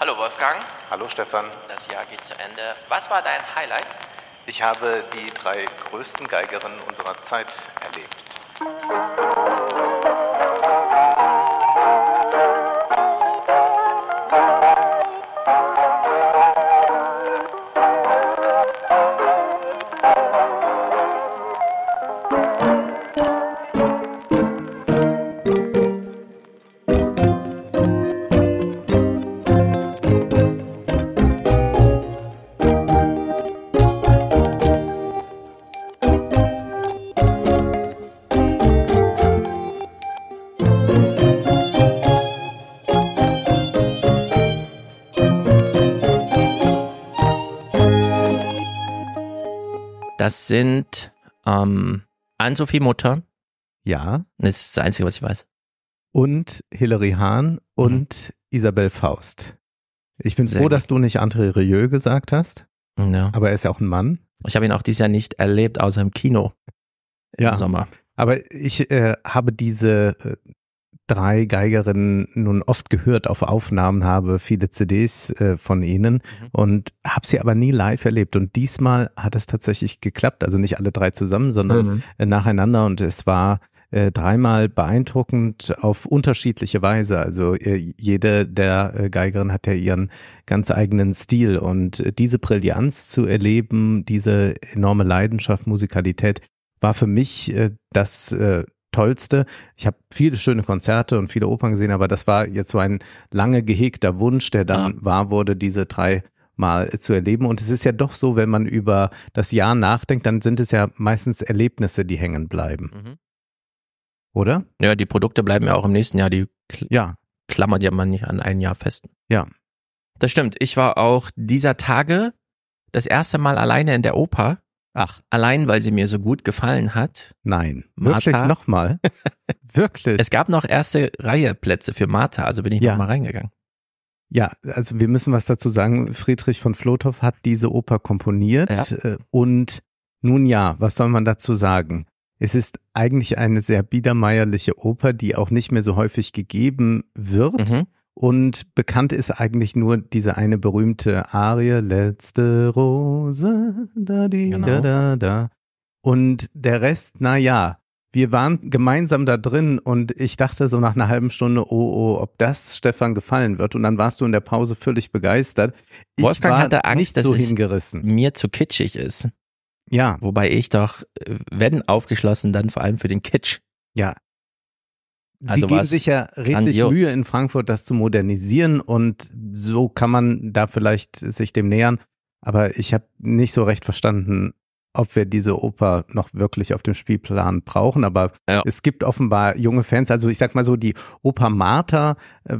Hallo Wolfgang, Hallo Stefan. das Jahr geht zu Ende. Was war dein Highlight? Ich habe die drei größten Geigerinnen unserer Zeit erlebt. Das sind ähm, Ann-Sophie Mutter. Ja. Das ist das Einzige, was ich weiß. Und Hilary Hahn und Isabel Faust. Ich bin Sehr froh, gut. dass du nicht André Rieu gesagt hast, Ja. aber er ist ja auch ein Mann. Ich habe ihn auch dieses Jahr nicht erlebt, außer im Kino im Ja. Sommer. Aber ich äh, habe diese äh, drei Geigerinnen nun oft gehört auf Aufnahmen, habe viele CDs äh, von ihnen Mhm. und habe sie aber nie live erlebt. Und diesmal hat es tatsächlich geklappt. Also nicht alle drei zusammen, sondern Mhm. äh, nacheinander. Und es war äh, dreimal beeindruckend auf unterschiedliche Weise. Also äh, jede der äh, Geigerinnen hat ja ihren ganz eigenen Stil. Und äh, diese Brillanz zu erleben, diese enorme Leidenschaft, Musikalität, war für mich äh, das äh, Tollste. Ich habe viele schöne Konzerte und viele Opern gesehen, aber das war jetzt so ein lange gehegter Wunsch, der dann wahr wurde, diese drei mal zu erleben. Und es ist ja doch so, wenn man über das Jahr nachdenkt, dann sind es ja meistens Erlebnisse, die hängen bleiben, Mhm. oder? Ja, die Produkte bleiben ja auch im nächsten Jahr. Die kl Ja, klammert ja man nicht an ein Jahr fest. ja. Das stimmt. Ich war auch dieser Tage das erste Mal alleine in der Oper. Ach, Allein, weil sie mir so gut gefallen hat. nein. Martha? Wirklich nochmal? Wirklich? Es gab noch erste Reihe Plätze für Martha, also bin ich Ja. noch mal reingegangen. Ja, also wir müssen was dazu sagen. Friedrich von Flotow hat diese Oper komponiert Ja. äh, und nun ja, was soll man dazu sagen? Es ist eigentlich eine sehr biedermeierliche Oper, die auch nicht mehr so häufig gegeben wird. Mhm. Und bekannt ist eigentlich nur diese eine berühmte Arie, letzte Rose, da di, Genau. da da da. Und der Rest, na ja, wir waren gemeinsam da drin und ich dachte so nach einer halben Stunde, oh, oh, ob das Stefan gefallen wird. Und dann warst du in der Pause völlig begeistert. Ich Wolfgang war hatte Angst, nicht dass so es- hingerissen. Mir zu kitschig ist. Ja, Wobei ich doch, äh, wenn aufgeschlossen, dann vor allem für den Kitsch. ja. Sie Also geben sich ja richtig grandios. Mühe in Frankfurt, das zu modernisieren und so kann man da vielleicht sich dem nähern. Aber ich habe nicht so recht verstanden, ob wir diese Oper noch wirklich auf dem Spielplan brauchen. Aber Ja. es gibt offenbar junge Fans. Also ich sag mal so, die Oper Martha, äh,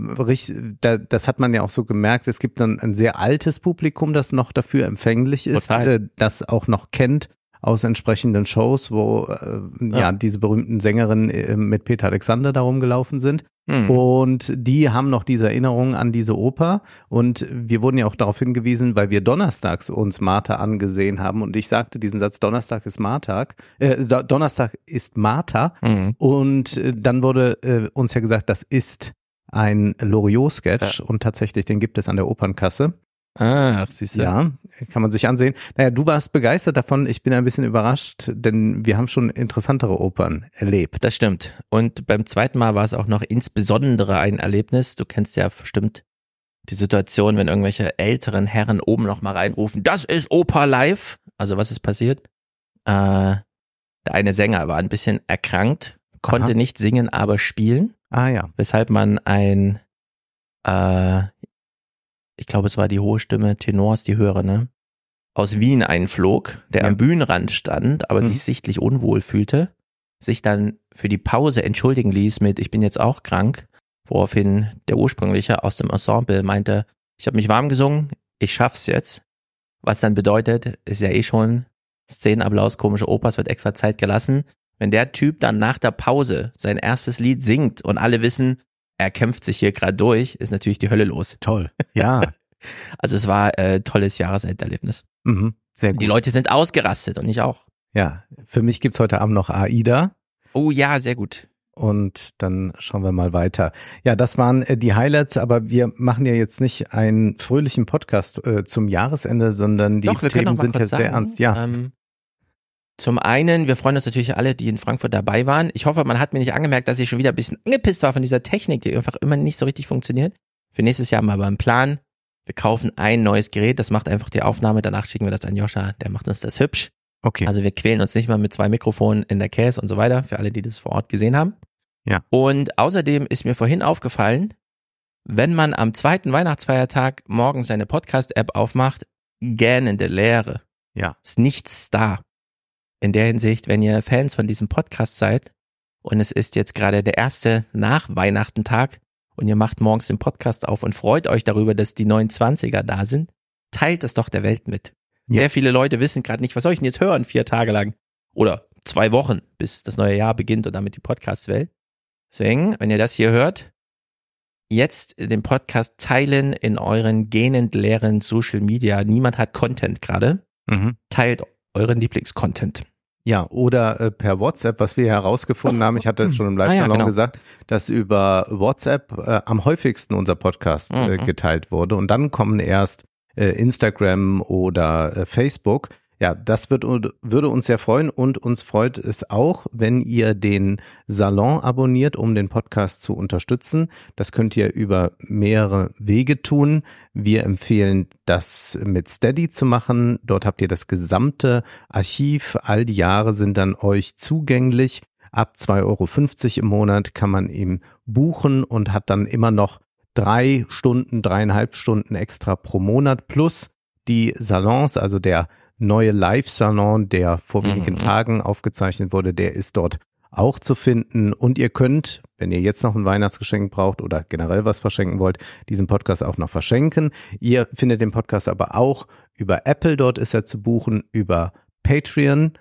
da, das hat man ja auch so gemerkt. Es gibt dann ein sehr altes Publikum, das noch dafür empfänglich ist, Total. äh, das auch noch kennt aus entsprechenden Shows, wo äh, ja. Ja. diese berühmten Sängerinnen äh, mit Peter Alexander darum gelaufen sind. Hm. Und die haben noch diese Erinnerung an diese Oper. Und wir wurden ja auch darauf hingewiesen, weil wir donnerstags uns Martha angesehen haben. Und ich sagte diesen Satz, Donnerstag ist Martag, äh, Do- Donnerstag ist Martha. Mhm. Und äh, dann wurde äh, uns ja gesagt, das ist ein Loriot-Sketch. Und tatsächlich, den gibt es an der Opernkasse. Ach, siehst du. Ja, kann man sich ansehen. Naja, du warst begeistert davon. Ich bin ein bisschen überrascht, denn wir haben schon interessantere Opern erlebt. Das stimmt. Und beim zweiten Mal war es auch noch insbesondere ein Erlebnis. Du kennst ja bestimmt die Situation, wenn irgendwelche älteren Herren oben noch mal reinrufen, das ist Oper live. Also was ist passiert? Äh, der eine Sänger war ein bisschen erkrankt, konnte Aha. nicht singen, aber spielen, Ah ja. weshalb man ein, äh, ich glaube, es war die hohe Stimme Tenors, die höhere, ne? Aus Wien einflog, der Ja. am Bühnenrand stand, aber Mhm. sich sichtlich unwohl fühlte, sich dann für die Pause entschuldigen ließ mit, ich bin jetzt auch krank, woraufhin der ursprüngliche aus dem Ensemble meinte, ich habe mich warm gesungen, ich schaff's jetzt. Was dann bedeutet, ist ja eh schon Szenenapplaus, komische Oper, es wird extra Zeit gelassen. Wenn der Typ dann nach der Pause sein erstes Lied singt und alle wissen, er kämpft sich hier gerade durch, ist natürlich die Hölle los. Toll. Ja. Also es war äh, tolles Jahresenderlebnis. mhm. Sehr gut. Die Leute sind ausgerastet und ich auch. Ja, für mich gibt's heute Abend noch AIDA. Oh ja, sehr gut. und dann schauen wir mal weiter. Ja, das waren äh, die Highlights, aber wir machen ja jetzt nicht einen fröhlichen Podcast äh, zum Jahresende, sondern die Doch, Themen sind ja sehr ernst. Ja. Ähm, zum einen, wir freuen uns natürlich alle, die in Frankfurt dabei waren. Ich hoffe, man hat mir nicht angemerkt, dass ich schon wieder ein bisschen angepisst war von dieser Technik, die einfach immer nicht so richtig funktioniert. Für nächstes Jahr haben wir aber einen Plan. Wir kaufen ein neues Gerät, das macht einfach die Aufnahme, danach schicken wir das an Joscha, der macht uns das hübsch. Okay. Also wir quälen uns nicht mal mit zwei Mikrofonen in der Case und so weiter, für alle, die das vor Ort gesehen haben. Ja. Und außerdem ist mir vorhin aufgefallen, wenn man am zweiten Weihnachtsfeiertag morgens seine Podcast-App aufmacht, gähnende Leere. Ja. Ist nichts da. In der Hinsicht, wenn ihr Fans von diesem Podcast seid und es ist jetzt gerade der erste nach Weihnachtentag und ihr macht morgens den Podcast auf und freut euch darüber, dass die 29er da sind, teilt das doch der Welt mit. Ja. Sehr viele Leute wissen gerade nicht, was soll ich denn jetzt hören, vier Tage lang? Oder zwei Wochen, bis das neue Jahr beginnt und damit die Podcast-Welt. Deswegen, wenn ihr das hier hört, jetzt den Podcast teilen in euren gähnend leeren Social Media. Niemand hat Content gerade. Mhm. Teilt euren Lieblingscontent. Ja, oder äh, per WhatsApp, was wir herausgefunden haben, ich hatte es schon im live Ah ja, genau. gesagt, dass über WhatsApp äh, am häufigsten unser Podcast äh, Mhm. geteilt wurde und dann kommen erst äh, Instagram oder äh, Facebook. Ja, das wird, würde uns sehr freuen und uns freut es auch, wenn ihr den Salon abonniert, um den Podcast zu unterstützen. Das könnt ihr über mehrere Wege tun. Wir empfehlen, das mit Steady zu machen. Dort habt ihr das gesamte Archiv. All die Jahre sind dann euch zugänglich. Ab 2,50 Euro im Monat kann man ihm buchen und hat dann immer noch drei Stunden, dreieinhalb Stunden extra pro Monat plus die Salons, also der neue Live-Salon, der vor wenigen Mhm. Tagen aufgezeichnet wurde, der ist dort auch zu finden. Und ihr könnt, wenn ihr jetzt noch ein Weihnachtsgeschenk braucht oder generell was verschenken wollt, diesen Podcast auch noch verschenken. Ihr findet den Podcast aber auch über Apple, dort ist er zu buchen, über Patreon.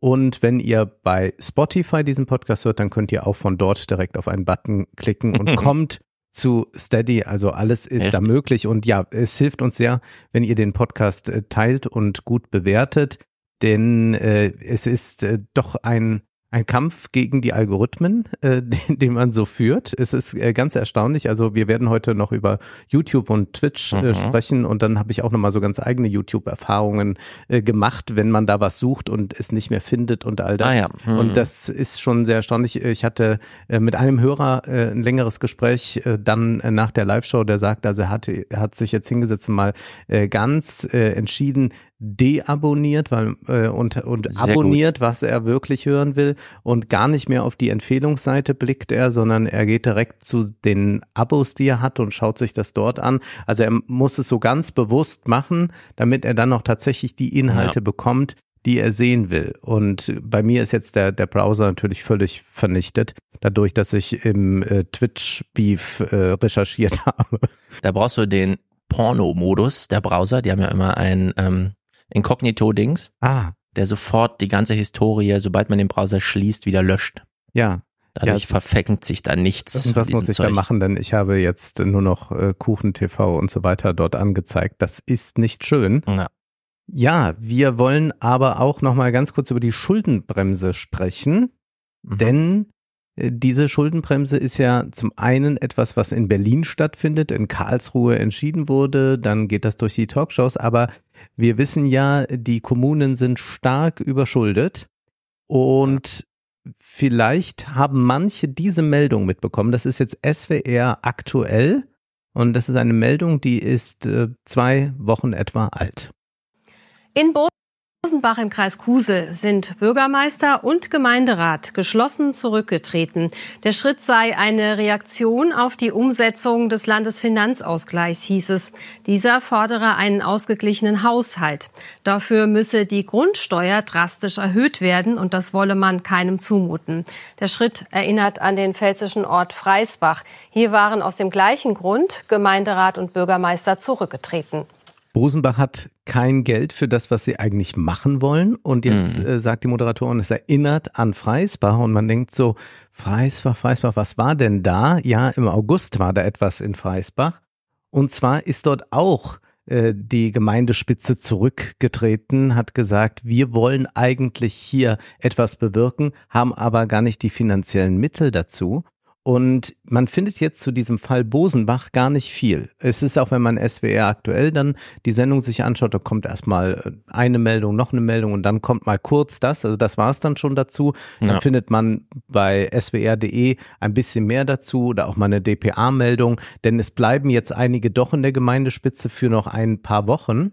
Und wenn ihr bei Spotify diesen Podcast hört, dann könnt ihr auch von dort direkt auf einen Button klicken und kommt zu Steady. Also alles ist da Richtig. möglich. Und ja, es hilft uns sehr, wenn ihr den Podcast äh, teilt und gut bewertet. Denn äh, es ist äh, doch ein ein Kampf gegen die Algorithmen, äh, den, den man so führt. Es ist äh, ganz erstaunlich. Also wir werden heute noch über YouTube und Twitch äh, Mhm. sprechen und dann habe ich auch nochmal so ganz eigene YouTube-Erfahrungen äh, gemacht, wenn man da was sucht und es nicht mehr findet und all das. Ah ja. Mhm. Und das ist schon sehr erstaunlich. Ich hatte äh, mit einem Hörer äh, ein längeres Gespräch äh, dann äh, nach der Live-Show, der sagt, also er hat, er hat sich jetzt hingesetzt und mal äh, ganz äh, entschieden deabonniert weil, äh, und, und Sehr abonniert, was er wirklich hören will und gar nicht mehr auf die Empfehlungsseite blickt er, sondern er geht direkt zu den Abos, die er hat und schaut sich das dort an. Also er muss es so ganz bewusst machen, damit er dann auch tatsächlich die Inhalte bekommt, die er sehen will. Und bei mir ist jetzt der, der Browser natürlich völlig vernichtet, dadurch, dass ich im äh, Twitch-Beef äh, recherchiert habe. Da brauchst du den Porno-Modus der Browser. Die haben ja immer ein ähm, Inkognito-Dings, Ah, der sofort die ganze Historie, sobald man den Browser schließt, wieder löscht. ja. Dadurch Ja, verfängt sich da nichts. Irgendwas von muss ich da Zeug. machen, denn ich habe jetzt nur noch äh, Kuchen TV und so weiter dort angezeigt. Das ist nicht schön. Ja. Ja, wir wollen aber auch noch mal ganz kurz über die Schuldenbremse sprechen, Mhm. denn diese Schuldenbremse ist ja zum einen etwas, was in Berlin stattfindet, in Karlsruhe entschieden wurde, dann geht das durch die Talkshows, aber wir wissen ja, die Kommunen sind stark überschuldet und vielleicht haben manche diese Meldung mitbekommen. Das ist jetzt SWR aktuell und das ist eine Meldung, die ist äh, zwei Wochen etwa alt. In Bosenbach im Kreis Kusel sind Bürgermeister und Gemeinderat geschlossen zurückgetreten. Der Schritt sei eine Reaktion auf die Umsetzung des Landesfinanzausgleichs, hieß es. Dieser fordere einen ausgeglichenen Haushalt. Dafür müsse die Grundsteuer drastisch erhöht werden und das wolle man keinem zumuten. Der Schritt erinnert an den pfälzischen Ort Freisbach. Hier waren aus dem gleichen Grund Gemeinderat und Bürgermeister zurückgetreten. Rosenbach hat kein Geld für das, was sie eigentlich machen wollen. Und jetzt Mhm. äh, sagt die Moderatorin, es erinnert an Freisbach. Und man denkt so, Freisbach, Freisbach, was war denn da? Ja, im August war da etwas in Freisbach. Und zwar ist dort auch äh, die Gemeindespitze zurückgetreten, hat gesagt, wir wollen eigentlich hier etwas bewirken, haben aber gar nicht die finanziellen Mittel dazu. Und man findet jetzt zu diesem Fall Bosenbach gar nicht viel. Es ist auch, wenn man SWR aktuell dann die Sendung sich anschaut, da kommt erstmal äh, eine Meldung, noch eine Meldung und dann kommt mal kurz das. Also das war es dann schon dazu. Dann ja. findet man bei swr.de ein bisschen mehr dazu oder auch mal eine DPA-Meldung, denn es bleiben jetzt einige doch in der Gemeindespitze für noch ein paar Wochen,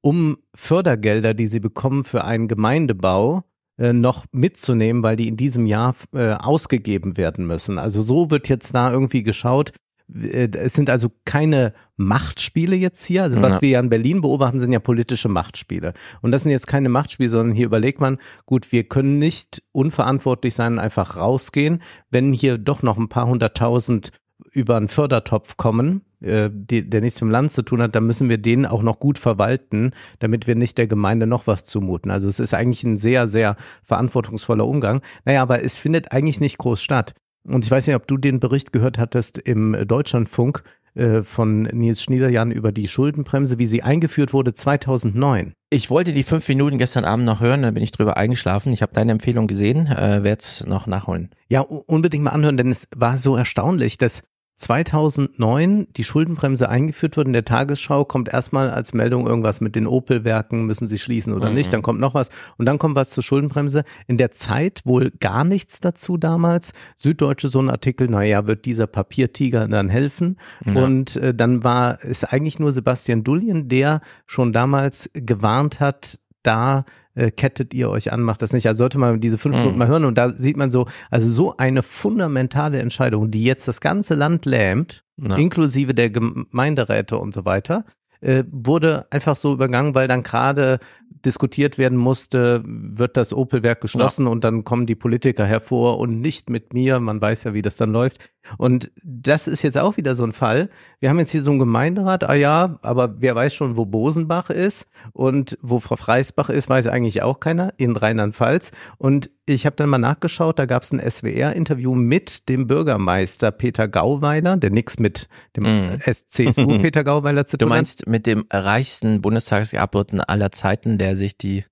um Fördergelder, die sie bekommen für einen Gemeindebau, äh, noch mitzunehmen, weil die in diesem Jahr äh, ausgegeben werden müssen. Also so wird jetzt da irgendwie geschaut. Äh, es sind also keine Machtspiele jetzt hier. Also was ja. wir ja in Berlin beobachten, sind ja politische Machtspiele. Und das sind jetzt keine Machtspiele, sondern hier überlegt man, gut, wir können nicht unverantwortlich sein und einfach rausgehen, wenn hier doch noch ein paar hunderttausend über einen Fördertopf kommen, äh, die, der nichts mit dem Land zu tun hat, dann müssen wir den auch noch gut verwalten, damit wir nicht der Gemeinde noch was zumuten. Also es ist eigentlich ein sehr, sehr verantwortungsvoller Umgang. Naja, aber es findet eigentlich nicht groß statt. Und ich weiß nicht, ob du den Bericht gehört hattest im Deutschlandfunk äh, von Nils Schniederjan über die Schuldenbremse, wie sie eingeführt wurde 2009. Ich wollte die fünf Minuten gestern Abend noch hören, dann bin ich drüber eingeschlafen. Ich habe deine Empfehlung gesehen, äh, werde es noch nachholen. Ja, unbedingt mal anhören, denn es war so erstaunlich, dass 2009 die Schuldenbremse eingeführt wird. In der Tagesschau kommt erstmal als Meldung irgendwas mit den Opel-Werken, müssen sie schließen oder mhm. nicht. Dann kommt noch was und dann kommt was zur Schuldenbremse. In der Zeit wohl gar nichts dazu damals. Süddeutsche so ein Artikel, naja, wird dieser Papiertiger dann helfen? Ja. Und äh, dann war es eigentlich nur Sebastian Dullien, der schon damals gewarnt hat, da äh, kettet ihr euch an, macht das nicht. Also sollte man diese fünf Minuten mhm. mal hören und da sieht man so, also so eine fundamentale Entscheidung, die jetzt das ganze Land lähmt, ja. inklusive der Gemeinderäte und so weiter, äh, wurde einfach so übergangen, weil dann gerade diskutiert werden musste, wird das Opel-Werk geschlossen ja. und dann kommen die Politiker hervor und nicht mit mir. Man weiß ja, wie das dann läuft. Und das ist jetzt auch wieder so ein Fall. Wir haben jetzt hier so einen Gemeinderat, ah ja, aber wer weiß schon, wo Bosenbach ist und wo Frau Freisbach ist, weiß eigentlich auch keiner in Rheinland-Pfalz. Und ich habe dann mal nachgeschaut, da gab es ein SWR-Interview mit dem Bürgermeister Peter Gauweiler, der nichts mit dem mm. CSU Peter Gauweiler zu tun hat. Du meinst mit dem reichsten Bundestagsabgeordneten aller Zeiten, der sich die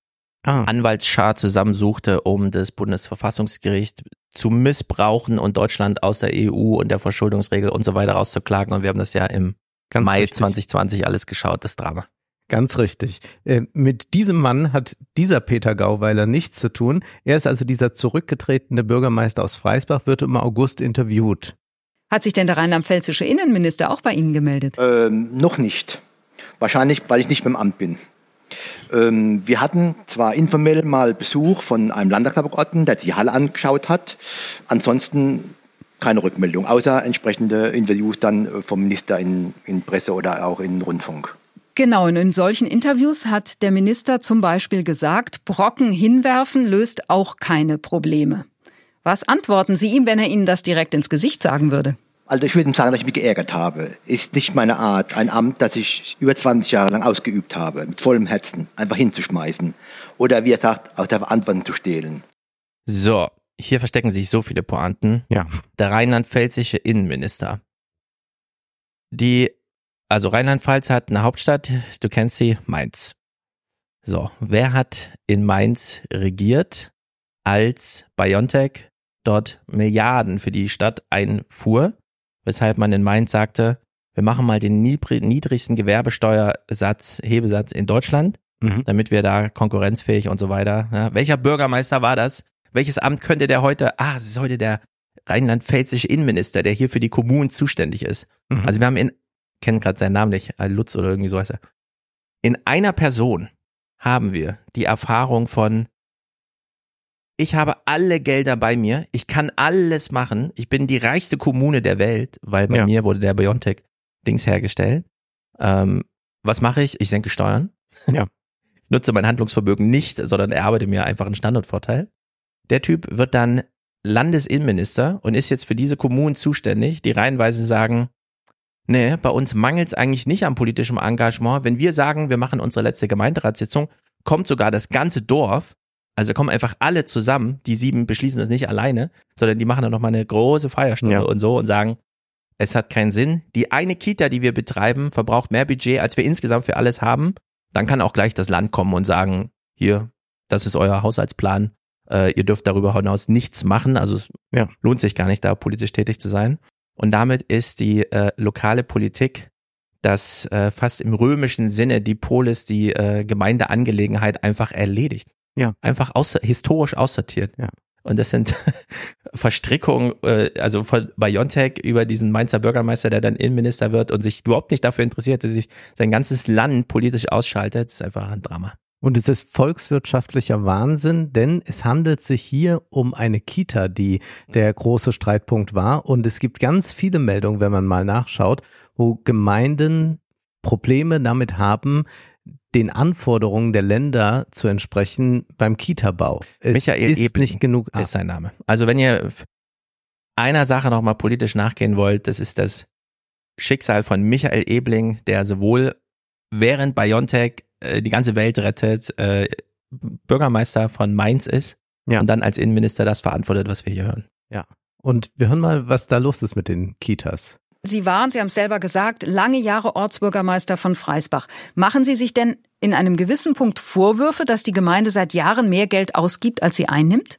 ah. Anwaltsschar zusammensuchte, um das Bundesverfassungsgericht zu missbrauchen und Deutschland aus der EU und der Verschuldungsregel und so weiter rauszuklagen. Und wir haben das ja im Ganz Mai richtig. 2020 alles geschaut, das Drama. Ganz richtig. Äh, mit diesem Mann hat dieser Peter Gauweiler nichts zu tun. Er ist also dieser zurückgetretene Bürgermeister aus Freisbach, wird im August interviewt. Hat sich denn der rheinland-pfälzische Innenminister auch bei Ihnen gemeldet? Ähm, noch nicht. Wahrscheinlich, weil ich nicht beim Amt bin. Ähm, wir hatten zwar informell mal Besuch von einem Landtagsabgeordneten, der die Halle angeschaut hat. Ansonsten keine Rückmeldung, außer entsprechende Interviews dann vom Minister in, in Presse oder auch in Rundfunk. Genau, und in solchen Interviews hat der Minister zum Beispiel gesagt, Brocken hinwerfen löst auch keine Probleme. Was antworten Sie ihm, wenn er Ihnen das direkt ins Gesicht sagen würde? Also ich würde ihm sagen, dass ich mich geärgert habe. Ist nicht meine Art, ein Amt, das ich über 20 Jahre lang ausgeübt habe, mit vollem Herzen einfach hinzuschmeißen. Oder wie er sagt, aus der Verantwortung zu stehlen. So, hier verstecken sich so viele Pointen. Ja. Der rheinland-pfälzische Innenminister. Die also Rheinland-Pfalz hat eine Hauptstadt, du kennst sie, Mainz. So, wer hat in Mainz regiert, als BioNTech dort Milliarden für die Stadt einfuhr, weshalb man in Mainz sagte, wir machen mal den niedrigsten Gewerbesteuersatz, Hebesatz in Deutschland, mhm. damit wir da konkurrenzfähig und so weiter. Ja, welcher Bürgermeister war das? Welches Amt könnte der heute? Ah, es ist heute der rheinland-pfälzische Innenminister, der hier für die Kommunen zuständig ist. Mhm. Also wir haben in kenne gerade seinen Namen nicht, Lutz oder irgendwie so heißt er. In einer Person haben wir die Erfahrung von, ich habe alle Gelder bei mir, ich kann alles machen, ich bin die reichste Kommune der Welt, weil bei ja. mir wurde der Biontech-Dings hergestellt. Ähm, was mache ich? Ich senke Steuern. Ja. Ich nutze mein Handlungsvermögen nicht, sondern erarbeite mir einfach einen Standortvorteil. Der Typ wird dann Landesinnenminister und ist jetzt für diese Kommunen zuständig, die reihenweise sagen, Nee, bei uns mangelt es eigentlich nicht am politischem Engagement. Wenn wir sagen, wir machen unsere letzte Gemeinderatssitzung, kommt sogar das ganze Dorf, also kommen einfach alle zusammen, die sieben beschließen das nicht alleine, sondern die machen dann nochmal eine große Feierstunde ja. und so und sagen, es hat keinen Sinn. Die eine Kita, die wir betreiben, verbraucht mehr Budget, als wir insgesamt für alles haben. Dann kann auch gleich das Land kommen und sagen, hier, das ist euer Haushaltsplan. Äh, ihr dürft darüber hinaus nichts machen. Also es Ja. lohnt sich gar nicht, da politisch tätig zu sein. Und damit ist die äh, lokale Politik das äh, fast im römischen Sinne die Polis, die äh, Gemeindeangelegenheit einfach erledigt. Ja. Einfach außer, historisch aussortiert. Ja. Und das sind Verstrickungen, äh, also von Biontech über diesen Mainzer Bürgermeister, der dann Innenminister wird und sich überhaupt nicht dafür interessiert, dass sich sein ganzes Land politisch ausschaltet. Das ist einfach ein Drama. Und es ist volkswirtschaftlicher Wahnsinn, denn es handelt sich hier um eine Kita, die der große Streitpunkt war. Und es gibt ganz viele Meldungen, wenn man mal nachschaut, wo Gemeinden Probleme damit haben, den Anforderungen der Länder zu entsprechen beim Kita-Bau. Michael ist Ebling nicht genug. Ist sein Name. Also wenn ihr einer Sache nochmal politisch nachgehen wollt, das ist das Schicksal von Michael Ebling, der sowohl während Biontech äh, die ganze Welt rettet, äh, Bürgermeister von Mainz ist Ja. und dann als Innenminister das verantwortet, was wir hier hören. Und wir hören mal, was da los ist mit den Kitas. Sie waren, Sie haben es selber gesagt, lange Jahre Ortsbürgermeister von Freisbach. Machen Sie sich denn in einem gewissen Punkt Vorwürfe, dass die Gemeinde seit Jahren mehr Geld ausgibt, als sie einnimmt?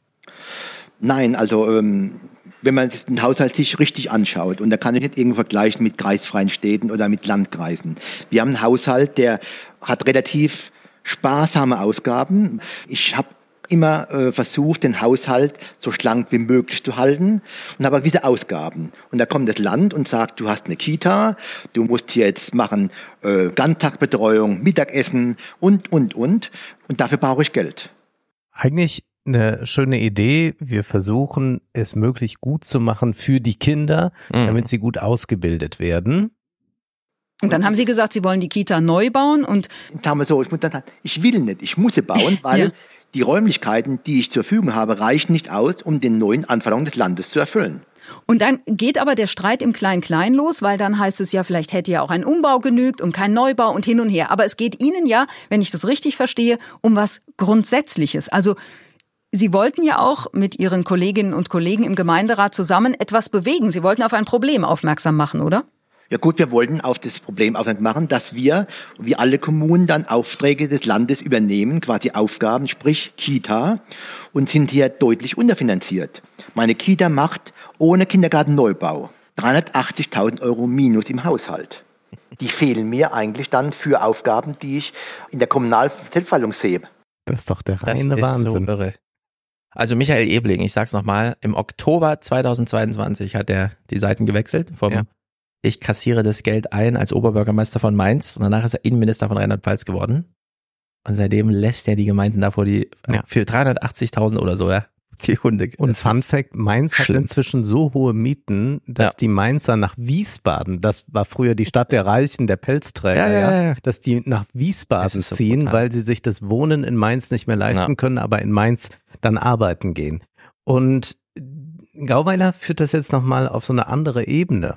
Nein, also ähm, wenn man den Haushalt sich richtig anschaut, und da kann ich nicht irgendwo vergleichen mit kreisfreien Städten oder mit Landkreisen. Wir haben einen Haushalt, der hat relativ sparsame Ausgaben. Ich habe immer äh, versucht, den Haushalt so schlank wie möglich zu halten und habe gewisse Ausgaben. Und da kommt das Land und sagt, du hast eine Kita, du musst hier jetzt machen äh, Ganztagsbetreuung, Mittagessen und, und, und. Und dafür brauche ich Geld. Eigentlich eine schöne Idee. Wir versuchen, es möglichst gut zu machen für die Kinder, Mhm. damit sie gut ausgebildet werden. Und dann haben Sie gesagt, Sie wollen die Kita neu bauen und Da haben wir so, ich, muss dann, ich will nicht, ich muss sie bauen, weil Ja. die Räumlichkeiten, die ich zur Verfügung habe, reichen nicht aus, um den neuen Anforderungen des Landes zu erfüllen. Und dann geht aber der Streit im Klein-Klein los, weil dann heißt es ja, vielleicht hätte ja auch ein Umbau genügt und kein Neubau und hin und her. Aber es geht Ihnen ja, wenn ich das richtig verstehe, um was Grundsätzliches. Also Sie wollten ja auch mit Ihren Kolleginnen und Kollegen im Gemeinderat zusammen etwas bewegen. Sie wollten auf ein Problem aufmerksam machen, oder? Ja gut, wir wollten auf das Problem aufmerksam machen, dass wir, wie alle Kommunen, dann Aufträge des Landes übernehmen, quasi Aufgaben, sprich Kita, und sind hier deutlich unterfinanziert. Meine Kita macht ohne Kindergartenneubau 380.000 Euro minus im Haushalt. Die fehlen mir eigentlich dann für Aufgaben, die ich in der kommunalen Selbstverwaltung sehe. Das ist doch der Das reine ist Wahnsinn. so irre. Also Michael Ebling, ich sag's nochmal, im Oktober 2022 hat er die Seiten gewechselt vom Ja. Ich kassiere das Geld ein als Oberbürgermeister von Mainz und danach ist er Innenminister von Rheinland-Pfalz geworden. Und seitdem lässt er die Gemeinden davor die Ja. für 380.000 oder so, ja, die Hunde. Und Fun Fact, Mainz hat schlimm. inzwischen so hohe Mieten, dass Ja. die Mainzer nach Wiesbaden, das war früher die Stadt der Reichen, der Pelzträger, Ja, ja, ja, ja. dass die nach Wiesbaden so ziehen, brutal. weil sie sich das Wohnen in Mainz nicht mehr leisten Ja. können, aber in Mainz dann arbeiten gehen. Und Gauweiler führt das jetzt nochmal auf so eine andere Ebene.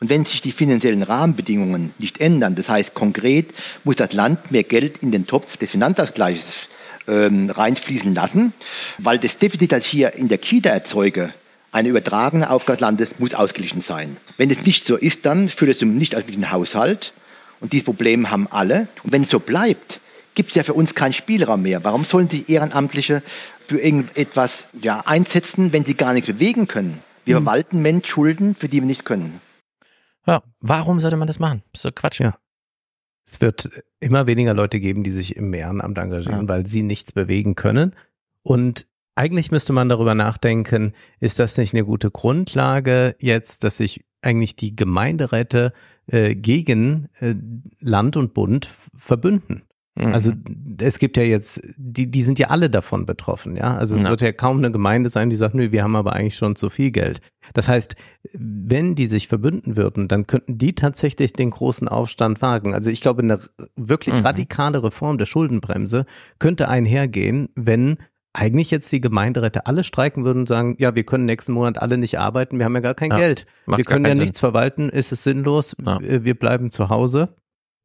Und wenn sich die finanziellen Rahmenbedingungen nicht ändern, das heißt konkret, muss das Land mehr Geld in den Topf des Finanzausgleichs ähm, reinfließen lassen, weil das Defizit, das ich hier in der Kita erzeuge, eine übertragene Aufgabe des Landes muss ausgeglichen sein. Wenn es nicht so ist, dann führt es zum nicht ausgeglichenen Haushalt. Und dieses Problem haben alle. Und wenn es so bleibt, gibt es ja für uns keinen Spielraum mehr. Warum sollen sich Ehrenamtliche für irgendetwas ja, einsetzen, wenn sie gar nichts bewegen können? Wir verwalten Mensch Schulden, für die wir nichts können. Ja, warum sollte man das machen? So Quatsch. Ja. Es wird immer weniger Leute geben, die sich im Ehrenamt engagieren, Ja. weil sie nichts bewegen können. Und eigentlich müsste man darüber nachdenken, ist das nicht eine gute Grundlage jetzt, dass sich eigentlich die Gemeinderäte äh, gegen äh, Land und Bund verbünden? Mhm. Also es gibt ja jetzt, die, die sind ja alle davon betroffen, ja. Also es Ja. wird ja kaum eine Gemeinde sein, die sagt, nö, wir haben aber eigentlich schon zu viel Geld. Das heißt, wenn die sich verbünden würden, dann könnten die tatsächlich den großen Aufstand wagen. Also ich glaube, eine wirklich Mhm. radikale Reform der Schuldenbremse könnte einhergehen, wenn eigentlich jetzt die Gemeinderäte alle streiken würden und sagen, ja, wir können nächsten Monat alle nicht arbeiten, wir haben ja gar kein Ja, Geld. Wir können ja Sinn. nichts verwalten, ist es sinnlos, Ja. wir wir bleiben zu Hause.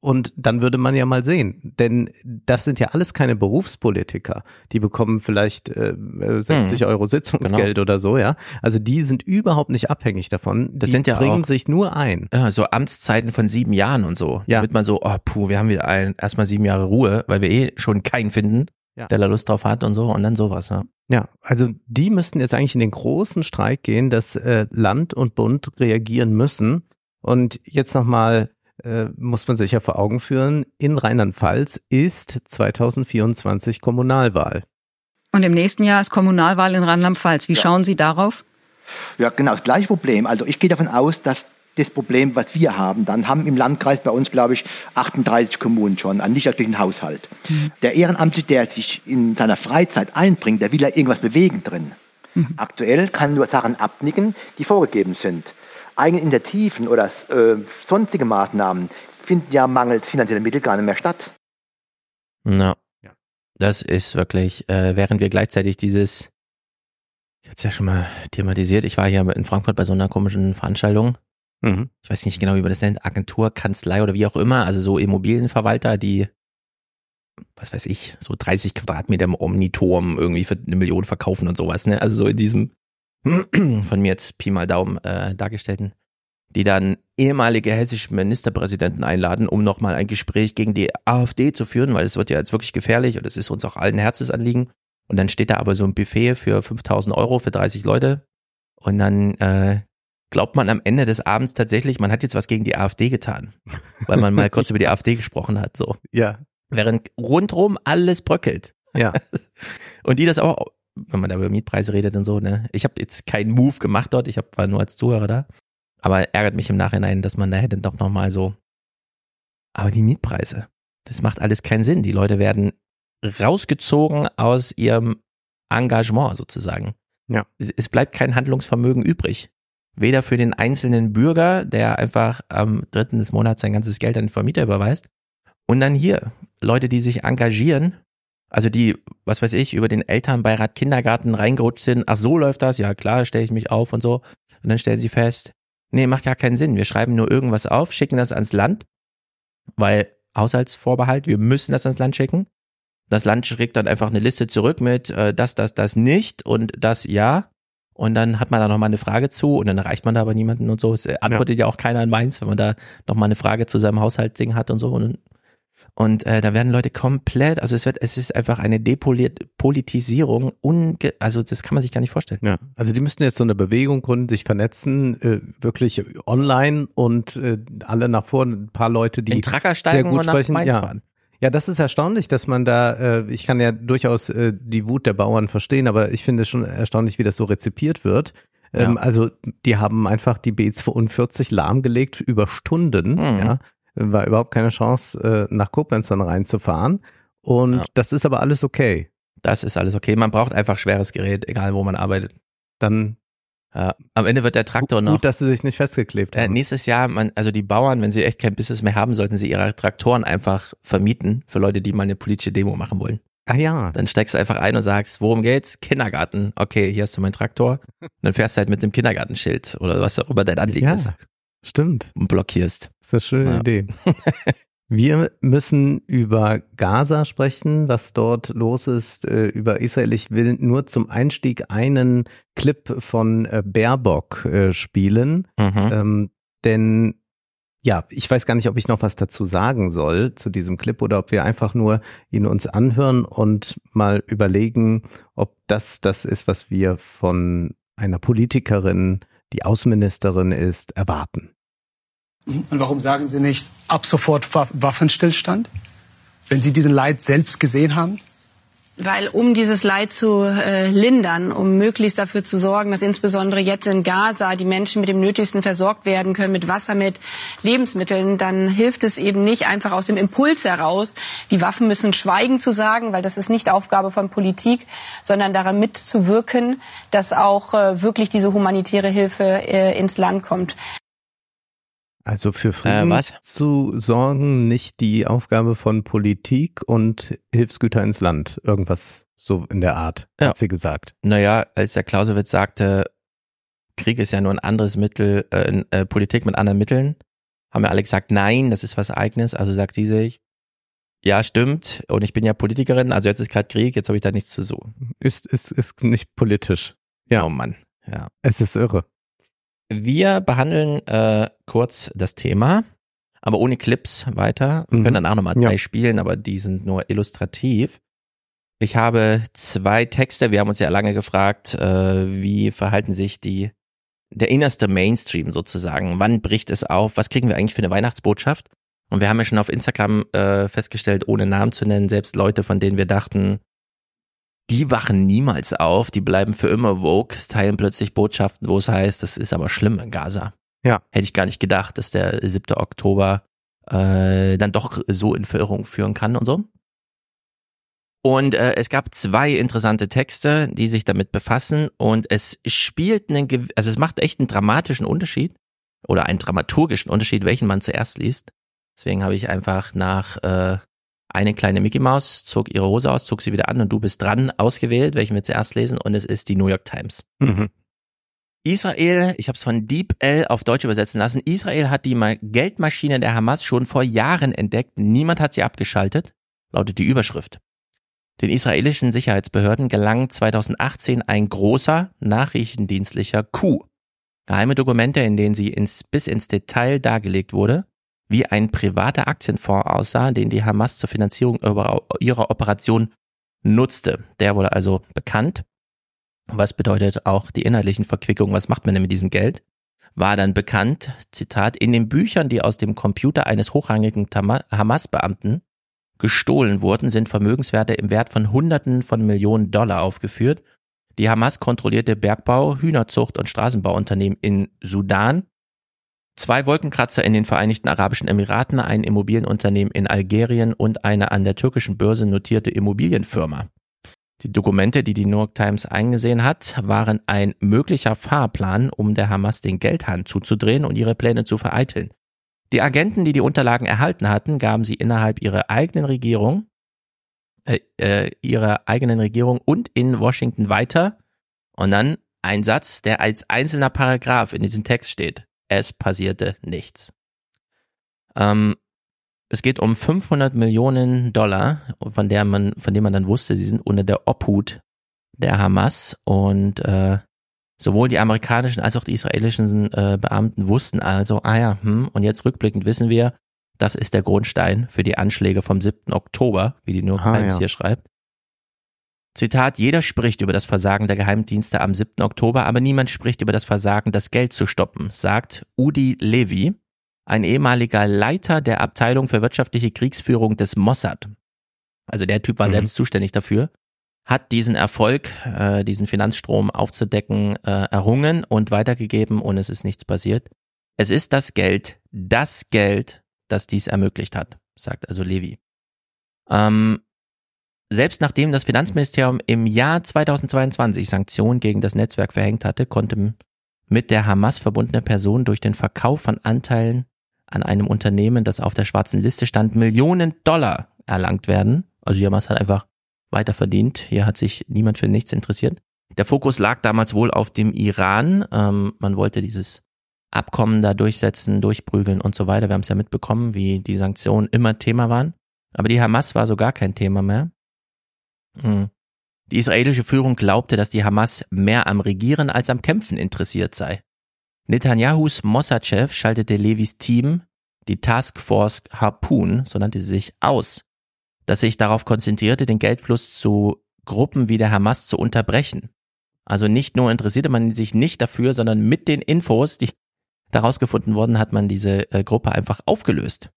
Und dann würde man ja mal sehen, denn das sind ja alles keine Berufspolitiker. Die bekommen vielleicht äh, 60 hm. Euro Sitzungsgeld genau. oder so, ja. Also die sind überhaupt nicht abhängig davon. Das die sind ja bringen auch, sich nur ein. Ja, so Amtszeiten von sieben Jahren und so. Ja. Damit man so, oh puh, wir haben wieder ein, erstmal sieben Jahre Ruhe, weil wir eh schon keinen finden, ja. der da Lust drauf hat und so und dann sowas, ja. Ja, also die müssten jetzt eigentlich in den großen Streik gehen, dass äh, Land und Bund reagieren müssen. Und jetzt nochmal äh, muss man sich ja vor Augen führen, in Rheinland-Pfalz ist 2024 Kommunalwahl. Und im nächsten Jahr ist Kommunalwahl in Rheinland-Pfalz. Wie ja. schauen Sie darauf? Ja, genau, das gleiche Problem. Also ich gehe davon aus, dass das Problem, was wir haben, dann haben im Landkreis bei uns, glaube ich, 38 Kommunen schon einen nichtöffentlichen Haushalt. Mhm. Der Ehrenamtliche, der sich in seiner Freizeit einbringt, der will ja irgendwas bewegen drin. Mhm. Aktuell kann nur Sachen abnicken, die vorgegeben sind eigene Initiativen oder äh, sonstige Maßnahmen finden ja mangels finanzieller Mittel gar nicht mehr statt. Na, ja. das ist wirklich, äh, während wir gleichzeitig dieses, ich hatte es ja schon mal thematisiert, ich war hier in Frankfurt bei so einer komischen Veranstaltung. Mhm. Ich weiß nicht genau, wie man das nennt, Agentur, Kanzlei oder wie auch immer, also so Immobilienverwalter, die was weiß ich, so 30 Quadratmeter im Omniturm irgendwie für eine Million verkaufen und sowas, ne? Also so in diesem von mir jetzt Pi mal Daumen äh, dargestellten, die dann ehemalige hessische Ministerpräsidenten einladen, um nochmal ein Gespräch gegen die AfD zu führen, weil es wird ja jetzt wirklich gefährlich und es ist uns auch allen Herzensanliegen. Und dann steht da aber so ein Buffet für 5000 Euro für 30 Leute und dann äh, glaubt man am Ende des Abends tatsächlich, man hat jetzt was gegen die AfD getan, weil man mal kurz über die AfD gesprochen hat, so. Ja. Während rundrum alles bröckelt. Ja. Und die das auch wenn man da über Mietpreise redet und so, ne? Ich habe jetzt keinen Move gemacht dort, ich hab, war nur als Zuhörer da. Aber ärgert mich im Nachhinein, dass man da hätte doch nochmal so. Aber die Mietpreise, das macht alles keinen Sinn. Die Leute werden rausgezogen aus ihrem Engagement sozusagen. Ja. Es, es bleibt kein Handlungsvermögen übrig. Weder für den einzelnen Bürger, der einfach am dritten des Monats sein ganzes Geld an den Vermieter überweist. Und dann hier, Leute, die sich engagieren also die, was weiß ich, über den Elternbeirat Kindergarten reingerutscht sind, ach so läuft das, ja klar, stelle ich mich auf und so. Und dann stellen sie fest, nee, macht ja keinen Sinn. Wir schreiben nur irgendwas auf, schicken das ans Land, weil Haushaltsvorbehalt, wir müssen das ans Land schicken. Das Land schickt dann einfach eine Liste zurück mit äh, das, das, das nicht und das ja. Und dann hat man da nochmal eine Frage zu und dann erreicht man da aber niemanden und so. Es antwortet ja, ja auch keiner an meins, wenn man da nochmal eine Frage zu seinem Haushaltsding hat und so. Und und äh, da werden Leute komplett, also es wird, es ist einfach eine Depolitisierung, unge also das kann man sich gar nicht vorstellen. Ja, also die müssten jetzt so eine Bewegung gründen, sich vernetzen, äh, wirklich online und äh, alle nach vorne, ein paar Leute, die In Tracker steigen gut sprechen. Mainz ja. fahren. Ja, das ist erstaunlich, dass man da, äh, ich kann ja durchaus äh, die Wut der Bauern verstehen, aber ich finde es schon erstaunlich, wie das so rezipiert wird. Ähm, ja. Also die haben einfach die B42 lahmgelegt über Stunden, mhm. ja, war überhaupt keine Chance, äh, nach Koblenz dann reinzufahren. Und ja. das ist aber alles okay. Das ist alles okay. Man braucht einfach schweres Gerät, egal wo man arbeitet. Dann ja, am Ende wird der Traktor noch. Gut, dass sie sich nicht festgeklebt äh, haben. Äh, nächstes Jahr, man, also die Bauern, wenn sie echt kein Business mehr haben, sollten sie ihre Traktoren einfach vermieten für Leute, die mal eine politische Demo machen wollen. Ah ja. Dann steigst du einfach ein und sagst, worum geht's? Kindergarten. Okay, hier hast du meinen Traktor. Und dann fährst du halt mit dem Kindergartenschild oder was auch immer dein Anliegen ja. ist. Stimmt. Und blockierst. Das ist eine schöne ja. Idee. Wir müssen über Gaza sprechen, was dort los ist, äh, über Israel. Ich will nur zum Einstieg einen Clip von äh, Baerbock äh, spielen, mhm. ähm, denn ja, ich weiß gar nicht, ob ich noch was dazu sagen soll zu diesem Clip oder ob wir einfach nur ihn uns anhören und mal überlegen, ob das das ist, was wir von einer Politikerin die Außenministerin ist, erwarten. Und warum sagen Sie nicht ab sofort Waffenstillstand, wenn Sie diesen Leid selbst gesehen haben? Weil um dieses Leid zu äh, lindern, um möglichst dafür zu sorgen, dass insbesondere jetzt in Gaza die Menschen mit dem Nötigsten versorgt werden können, mit Wasser, mit Lebensmitteln, dann hilft es eben nicht einfach aus dem Impuls heraus, die Waffen müssen schweigen zu sagen, weil das ist nicht Aufgabe von Politik, sondern daran mitzuwirken, dass auch äh, wirklich diese humanitäre Hilfe äh, ins Land kommt. Also für Frieden äh, zu sorgen, nicht die Aufgabe von Politik und Hilfsgüter ins Land. Irgendwas so in der Art, ja. hat sie gesagt. Naja, als der Clausewitz sagte, Krieg ist ja nur ein anderes Mittel, äh, äh, Politik mit anderen Mitteln, haben wir alle gesagt, nein, das ist was eigenes. Also sagt sie sich, ja, stimmt. Und ich bin ja Politikerin, also jetzt ist gerade Krieg, jetzt habe ich da nichts zu suchen. Ist, ist, ist nicht politisch. Ja. Oh Mann, ja. Es ist irre. Wir behandeln äh, kurz das Thema, aber ohne Clips weiter. Wir Mhm. können danach nochmal zwei Ja. spielen, aber die sind nur illustrativ. Ich habe zwei Texte. Wir haben uns ja lange gefragt, äh, wie verhalten sich die der innerste Mainstream sozusagen. Wann bricht es auf? Was kriegen wir eigentlich für eine Weihnachtsbotschaft? Und wir haben ja schon auf Instagram äh, festgestellt, ohne Namen zu nennen, selbst Leute, von denen wir dachten, die wachen niemals auf, die bleiben für immer woke, teilen plötzlich Botschaften, wo es heißt, das ist aber schlimm in Gaza. Ja. Hätte ich gar nicht gedacht, dass der 7. Oktober äh, dann doch so in Verirrung führen kann und so. Und äh, es gab zwei interessante Texte, die sich damit befassen und es spielt einen, also es macht echt einen dramatischen Unterschied oder einen dramaturgischen Unterschied, welchen man zuerst liest. Deswegen habe ich einfach nach äh, eine kleine Mickey Maus zog ihre Hose aus, zog sie wieder an und du bist dran ausgewählt, welchen wir zuerst lesen und es ist die New York Times. Mhm. Israel, ich habe es von DeepL auf Deutsch übersetzen lassen. Israel hat die Ma- Geldmaschine der Hamas schon vor Jahren entdeckt. Niemand hat sie abgeschaltet, lautet die Überschrift. Den israelischen Sicherheitsbehörden gelang 2018 ein großer nachrichtendienstlicher Coup. Geheime Dokumente, in denen sie ins, bis ins Detail dargelegt wurde, wie ein privater Aktienfonds aussah, den die Hamas zur Finanzierung ihrer Operation nutzte. Der wurde also bekannt. Was bedeutet auch die inhaltlichen Verquickungen? Was macht man denn mit diesem Geld? War dann bekannt, Zitat, in den Büchern, die aus dem Computer eines hochrangigen Hamas-Beamten gestohlen wurden, sind Vermögenswerte im Wert von Hunderten von Millionen Dollar aufgeführt. Die Hamas kontrollierte Bergbau, Hühnerzucht und Straßenbauunternehmen in Sudan, zwei Wolkenkratzer in den Vereinigten Arabischen Emiraten, ein Immobilienunternehmen in Algerien und eine an der türkischen Börse notierte Immobilienfirma. Die Dokumente, die die New York Times eingesehen hat, waren ein möglicher Fahrplan, um der Hamas den Geldhahn zuzudrehen und ihre Pläne zu vereiteln. Die Agenten, die die Unterlagen erhalten hatten, gaben sie innerhalb ihrer eigenen Regierung, äh, äh, ihrer eigenen Regierung und in Washington weiter. Und dann ein Satz, der als einzelner Paragraph in diesem Text steht. Es passierte nichts. Ähm, es geht um 500 Millionen Dollar, von der man, von dem man dann wusste, sie sind unter der Obhut der Hamas und äh, sowohl die amerikanischen als auch die israelischen äh, Beamten wussten also, ah ja, hm, und jetzt rückblickend wissen wir, das ist der Grundstein für die Anschläge vom 7. Oktober, wie die New York Ah, Times ja. hier schreibt. Zitat, jeder spricht über das Versagen der Geheimdienste am 7. Oktober, aber niemand spricht über das Versagen, das Geld zu stoppen, sagt Udi Levy, ein ehemaliger Leiter der Abteilung für wirtschaftliche Kriegsführung des Mossad. Also der Typ war Mhm. selbst zuständig dafür, hat diesen Erfolg, äh, diesen Finanzstrom aufzudecken, äh, errungen und weitergegeben und es ist nichts passiert. Es ist das Geld, das Geld, das dies ermöglicht hat, sagt also Levi. Ähm, selbst nachdem das Finanzministerium im Jahr 2022 Sanktionen gegen das Netzwerk verhängt hatte, konnte mit der Hamas verbundene Person durch den Verkauf von Anteilen an einem Unternehmen, das auf der schwarzen Liste stand, Millionen Dollar erlangt werden. Also die Hamas hat einfach weiter verdient. Hier hat sich niemand für nichts interessiert. Der Fokus lag damals wohl auf dem Iran. Ähm, man wollte dieses Abkommen da durchsetzen, durchprügeln und so weiter. Wir haben es ja mitbekommen, wie die Sanktionen immer Thema waren. Aber die Hamas war so gar kein Thema mehr. Hm. Die israelische Führung glaubte, dass die Hamas mehr am Regieren als am Kämpfen interessiert sei. Netanyahus Mossad-Chef schaltete Levis Team, die Task Force Harpoon, so nannte sie sich, aus, das sich darauf konzentrierte, den Geldfluss zu Gruppen wie der Hamas zu unterbrechen. Also nicht nur interessierte man sich nicht dafür, sondern mit den Infos, die daraus gefunden wurden, hat man diese äh, Gruppe einfach aufgelöst.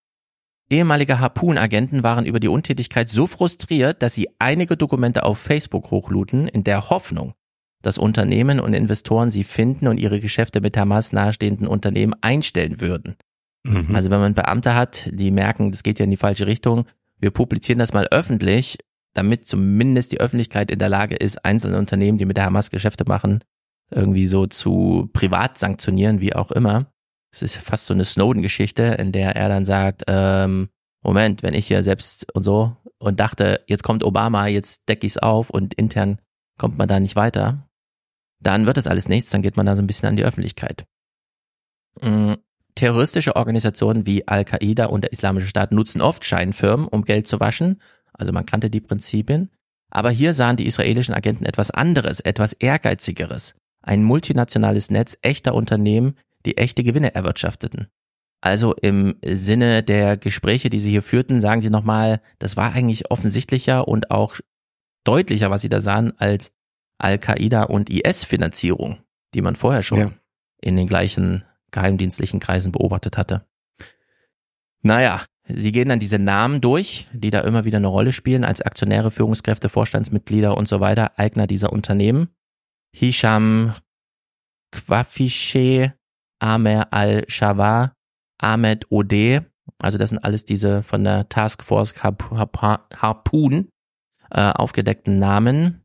Ehemalige Harpoon-Agenten waren über die Untätigkeit so frustriert, dass sie einige Dokumente auf Facebook hochluden, in der Hoffnung, dass Unternehmen und Investoren sie finden und ihre Geschäfte mit Hamas nahestehenden Unternehmen einstellen würden. Mhm. Also wenn man Beamte hat, die merken, das geht ja in die falsche Richtung, wir publizieren das mal öffentlich, damit zumindest die Öffentlichkeit in der Lage ist, einzelne Unternehmen, die mit der Hamas Geschäfte machen, irgendwie so zu privat sanktionieren, wie auch immer. Es ist fast so eine Snowden-Geschichte, in der er dann sagt, ähm, Moment, wenn ich hier selbst und so und dachte, jetzt kommt Obama, jetzt decke ich es auf und intern kommt man da nicht weiter, dann wird das alles nichts, dann geht man da so ein bisschen an die Öffentlichkeit. Mm, terroristische Organisationen wie Al-Qaida und der Islamische Staat nutzen oft Scheinfirmen, um Geld zu waschen. Also man kannte die Prinzipien. Aber hier sahen die israelischen Agenten etwas anderes, etwas ehrgeizigeres. Ein multinationales Netz echter Unternehmen, die echte Gewinne erwirtschafteten. Also im Sinne der Gespräche, die Sie hier führten, sagen Sie nochmal, das war eigentlich offensichtlicher und auch deutlicher, was Sie da sahen, als Al-Qaida und IS-Finanzierung, die man vorher schon ja. in den gleichen geheimdienstlichen Kreisen beobachtet hatte. Naja, Sie gehen dann diese Namen durch, die da immer wieder eine Rolle spielen, als Aktionäre, Führungskräfte, Vorstandsmitglieder und so weiter, Eigner dieser Unternehmen. Hisham Quafishe, Amer al-Shawar, Ahmed Ode, also das sind alles diese von der Taskforce Harpoon äh, aufgedeckten Namen.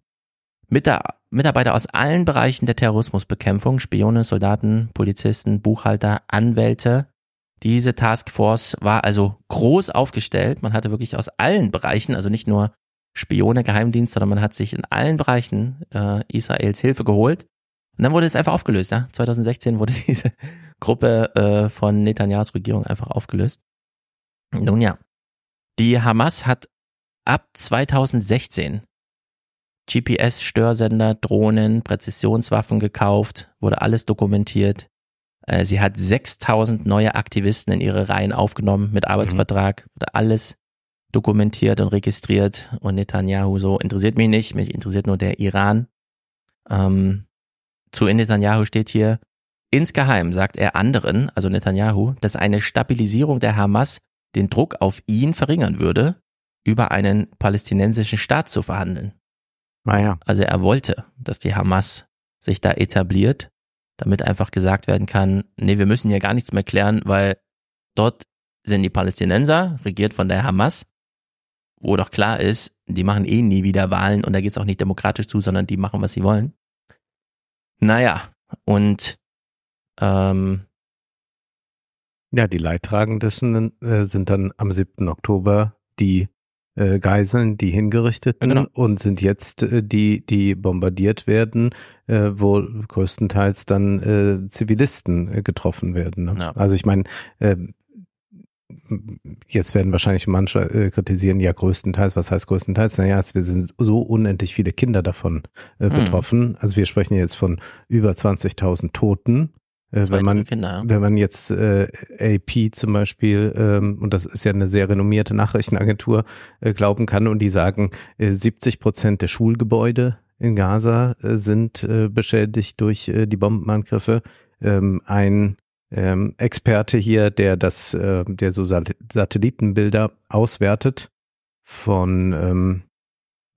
Mitarbeiter aus allen Bereichen der Terrorismusbekämpfung, Spione, Soldaten, Polizisten, Buchhalter, Anwälte, diese Taskforce war also groß aufgestellt. Man hatte wirklich aus allen Bereichen, also nicht nur Spione, Geheimdienst, sondern man hat sich in allen Bereichen äh, Israels Hilfe geholt. Und dann wurde es einfach aufgelöst. Ja? 2016 wurde diese Gruppe äh, von Netanyahus Regierung einfach aufgelöst. Nun ja, die Hamas hat ab 2016 GPS-Störsender, Drohnen, Präzisionswaffen gekauft, wurde alles dokumentiert. Äh, sie hat 6000 neue Aktivisten in ihre Reihen aufgenommen mit Arbeitsvertrag, mhm. wurde alles dokumentiert und registriert und Netanyahu so interessiert mich nicht, mich interessiert nur der Iran. Ähm, zu Netanyahu steht hier, insgeheim sagt er anderen, also Netanyahu, dass eine Stabilisierung der Hamas den Druck auf ihn verringern würde, über einen palästinensischen Staat zu verhandeln. Naja. Also er wollte, dass die Hamas sich da etabliert damit einfach gesagt werden kann, nee, wir müssen hier gar nichts mehr klären, weil dort sind die Palästinenser, regiert von der Hamas, wo doch klar ist, die machen eh nie wieder Wahlen und da geht's auch nicht demokratisch zu, sondern die machen, was sie wollen. Naja, und ähm, ja, die Leidtragenden äh, sind dann am 7. Oktober die äh, Geiseln, die hingerichteten genau. und sind jetzt äh, die, die bombardiert werden, äh, wo größtenteils dann äh, Zivilisten äh, getroffen werden. Ne? Ja. Also ich meine, äh, jetzt werden wahrscheinlich manche äh, kritisieren, ja größtenteils, was heißt größtenteils? Naja, wir sind so unendlich viele Kinder davon äh, hm. betroffen. Mhm. Also wir sprechen jetzt von über 20.000 Toten äh, wenn man, Kinder, wenn man jetzt äh, AP zum Beispiel, ähm, und das ist ja eine sehr renommierte Nachrichtenagentur, äh, glauben kann und die sagen, äh, 70 Prozent der Schulgebäude in Gaza äh, sind äh, beschädigt durch äh, die Bombenangriffe. Ähm, ein ähm, Experte hier, der das, äh, der so Satellitenbilder auswertet von ähm,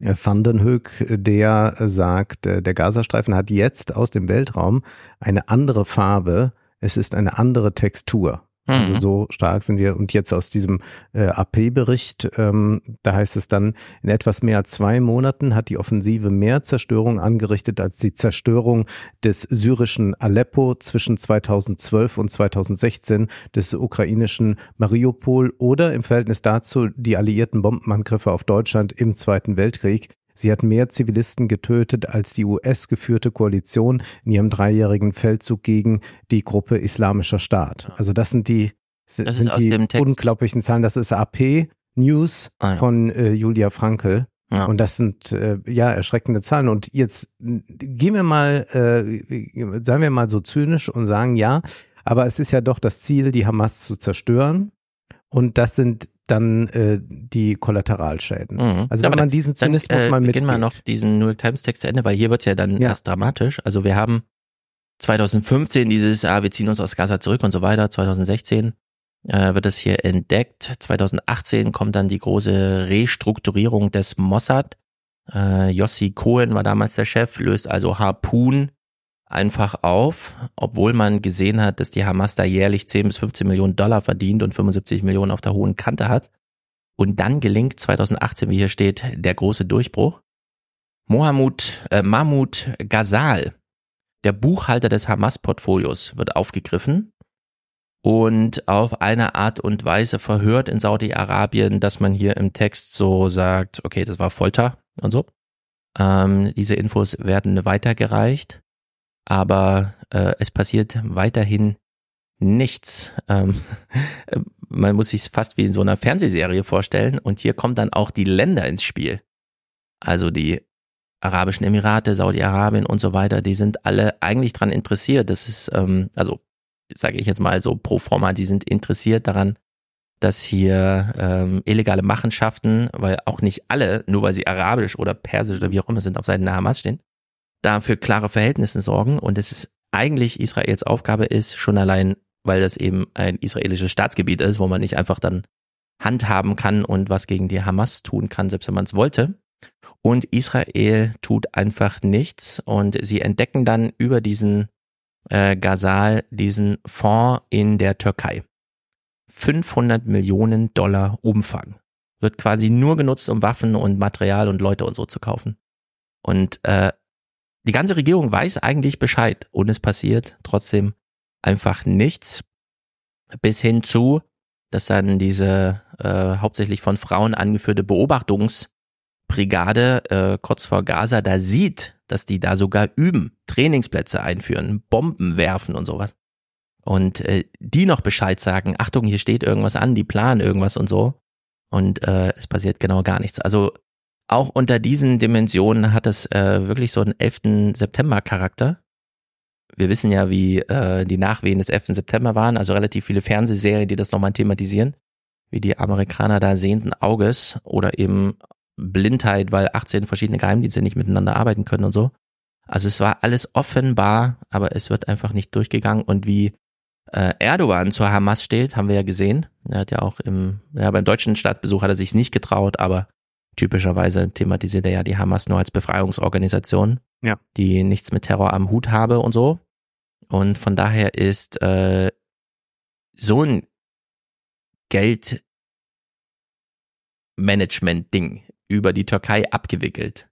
Van den Hoek, der sagt, äh, der Gazastreifen hat jetzt aus dem Weltraum eine andere Farbe, es ist eine andere Textur. Also mhm. so stark sind wir. Und jetzt aus diesem äh, AP-Bericht, ähm, da heißt es dann, in etwas mehr als zwei Monaten hat die Offensive mehr Zerstörung angerichtet als die Zerstörung des syrischen Aleppo zwischen 2012 und 2016, des ukrainischen Mariupol oder im Verhältnis dazu die alliierten Bombenangriffe auf Deutschland im Zweiten Weltkrieg. Sie hat mehr Zivilisten getötet als die US-geführte Koalition in ihrem dreijährigen Feldzug gegen die Gruppe Islamischer Staat. Also das sind die, das sind die unglaublichen Zahlen. Das ist AP News ah, ja. von äh, Julia Frankel. Ja. Und das sind äh, ja erschreckende Zahlen. Und jetzt gehen wir mal, äh, seien wir mal so zynisch und sagen, ja, aber es ist ja doch das Ziel, die Hamas zu zerstören. Und das sind dann äh, die Kollateralschäden. Mhm. Also ja, wenn man diesen Zynismus dann, äh, mal mitgeht. Gehen wir noch diesen New York Times Text zu Ende, weil hier wird's ja dann ja. erst dramatisch. Also wir haben 2015 dieses, ah, wir ziehen uns aus Gaza zurück und so weiter. 2016 äh, wird das hier entdeckt. 2018 kommt dann die große Restrukturierung des Mossad. Äh, Yossi Cohen war damals der Chef, löst also Harpoon einfach auf, obwohl man gesehen hat, dass die Hamas da jährlich 10 bis 15 Millionen Dollar verdient und 75 Millionen auf der hohen Kante hat. Und dann gelingt 2018, wie hier steht, der große Durchbruch. Mohamud, äh, Mahmoud Ghazal, der Buchhalter des Hamas-Portfolios, wird aufgegriffen und auf eine Art und Weise verhört in Saudi-Arabien, dass man hier im Text so sagt, okay, das war Folter und so. Ähm, diese Infos werden weitergereicht aber äh, es passiert weiterhin nichts. Ähm, man muss sich fast wie in so einer Fernsehserie vorstellen. Und hier kommen dann auch die Länder ins Spiel. Also die Arabischen Emirate, Saudi-Arabien und so weiter, die sind alle eigentlich dran interessiert. Das ist, ähm, also sage ich jetzt mal so pro forma, die sind interessiert daran, dass hier ähm, illegale Machenschaften, weil auch nicht alle, nur weil sie arabisch oder persisch oder wie auch immer sind, auf Seiten der Hamas stehen, da für klare Verhältnisse sorgen. Und es ist eigentlich Israels Aufgabe ist, schon allein, weil das eben ein israelisches Staatsgebiet ist, wo man nicht einfach dann handhaben kann und was gegen die Hamas tun kann, selbst wenn man es wollte, und Israel tut einfach nichts und sie entdecken dann über diesen äh, Gazal diesen Fonds in der Türkei. 500 Millionen Dollar Umfang. Wird quasi nur genutzt, um Waffen und Material und Leute und so zu kaufen. Und äh, die ganze Regierung weiß eigentlich Bescheid und es passiert trotzdem einfach nichts. Bis hin zu, dass dann diese äh, hauptsächlich von Frauen angeführte Beobachtungs- Brigade äh, kurz vor Gaza da sieht, dass die da sogar üben, Trainingsplätze einführen, Bomben werfen und sowas. Und äh, die noch Bescheid sagen, Achtung, hier steht irgendwas an, die planen irgendwas und so. Und äh, es passiert genau gar nichts. Also auch unter diesen Dimensionen hat es äh, wirklich so einen 11. September Charakter. Wir wissen ja, wie äh, die Nachwehen des 11. September waren, also relativ viele Fernsehserien, die das nochmal thematisieren, wie die Amerikaner da sehenden Auges oder eben Blindheit, weil 18 verschiedene Geheimdienste nicht miteinander arbeiten können und so. Also es war alles offenbar, aber es wird einfach nicht durchgegangen. Und wie äh, Erdogan zur Hamas steht, haben wir ja gesehen. Er hat ja auch im, ja, beim deutschen Staatsbesuch hat er sich nicht getraut, aber typischerweise thematisiert er ja die Hamas nur als Befreiungsorganisation, ja. die nichts mit Terror am Hut habe und so. Und von daher ist äh, so ein Geldmanagement-Ding über die Türkei abgewickelt,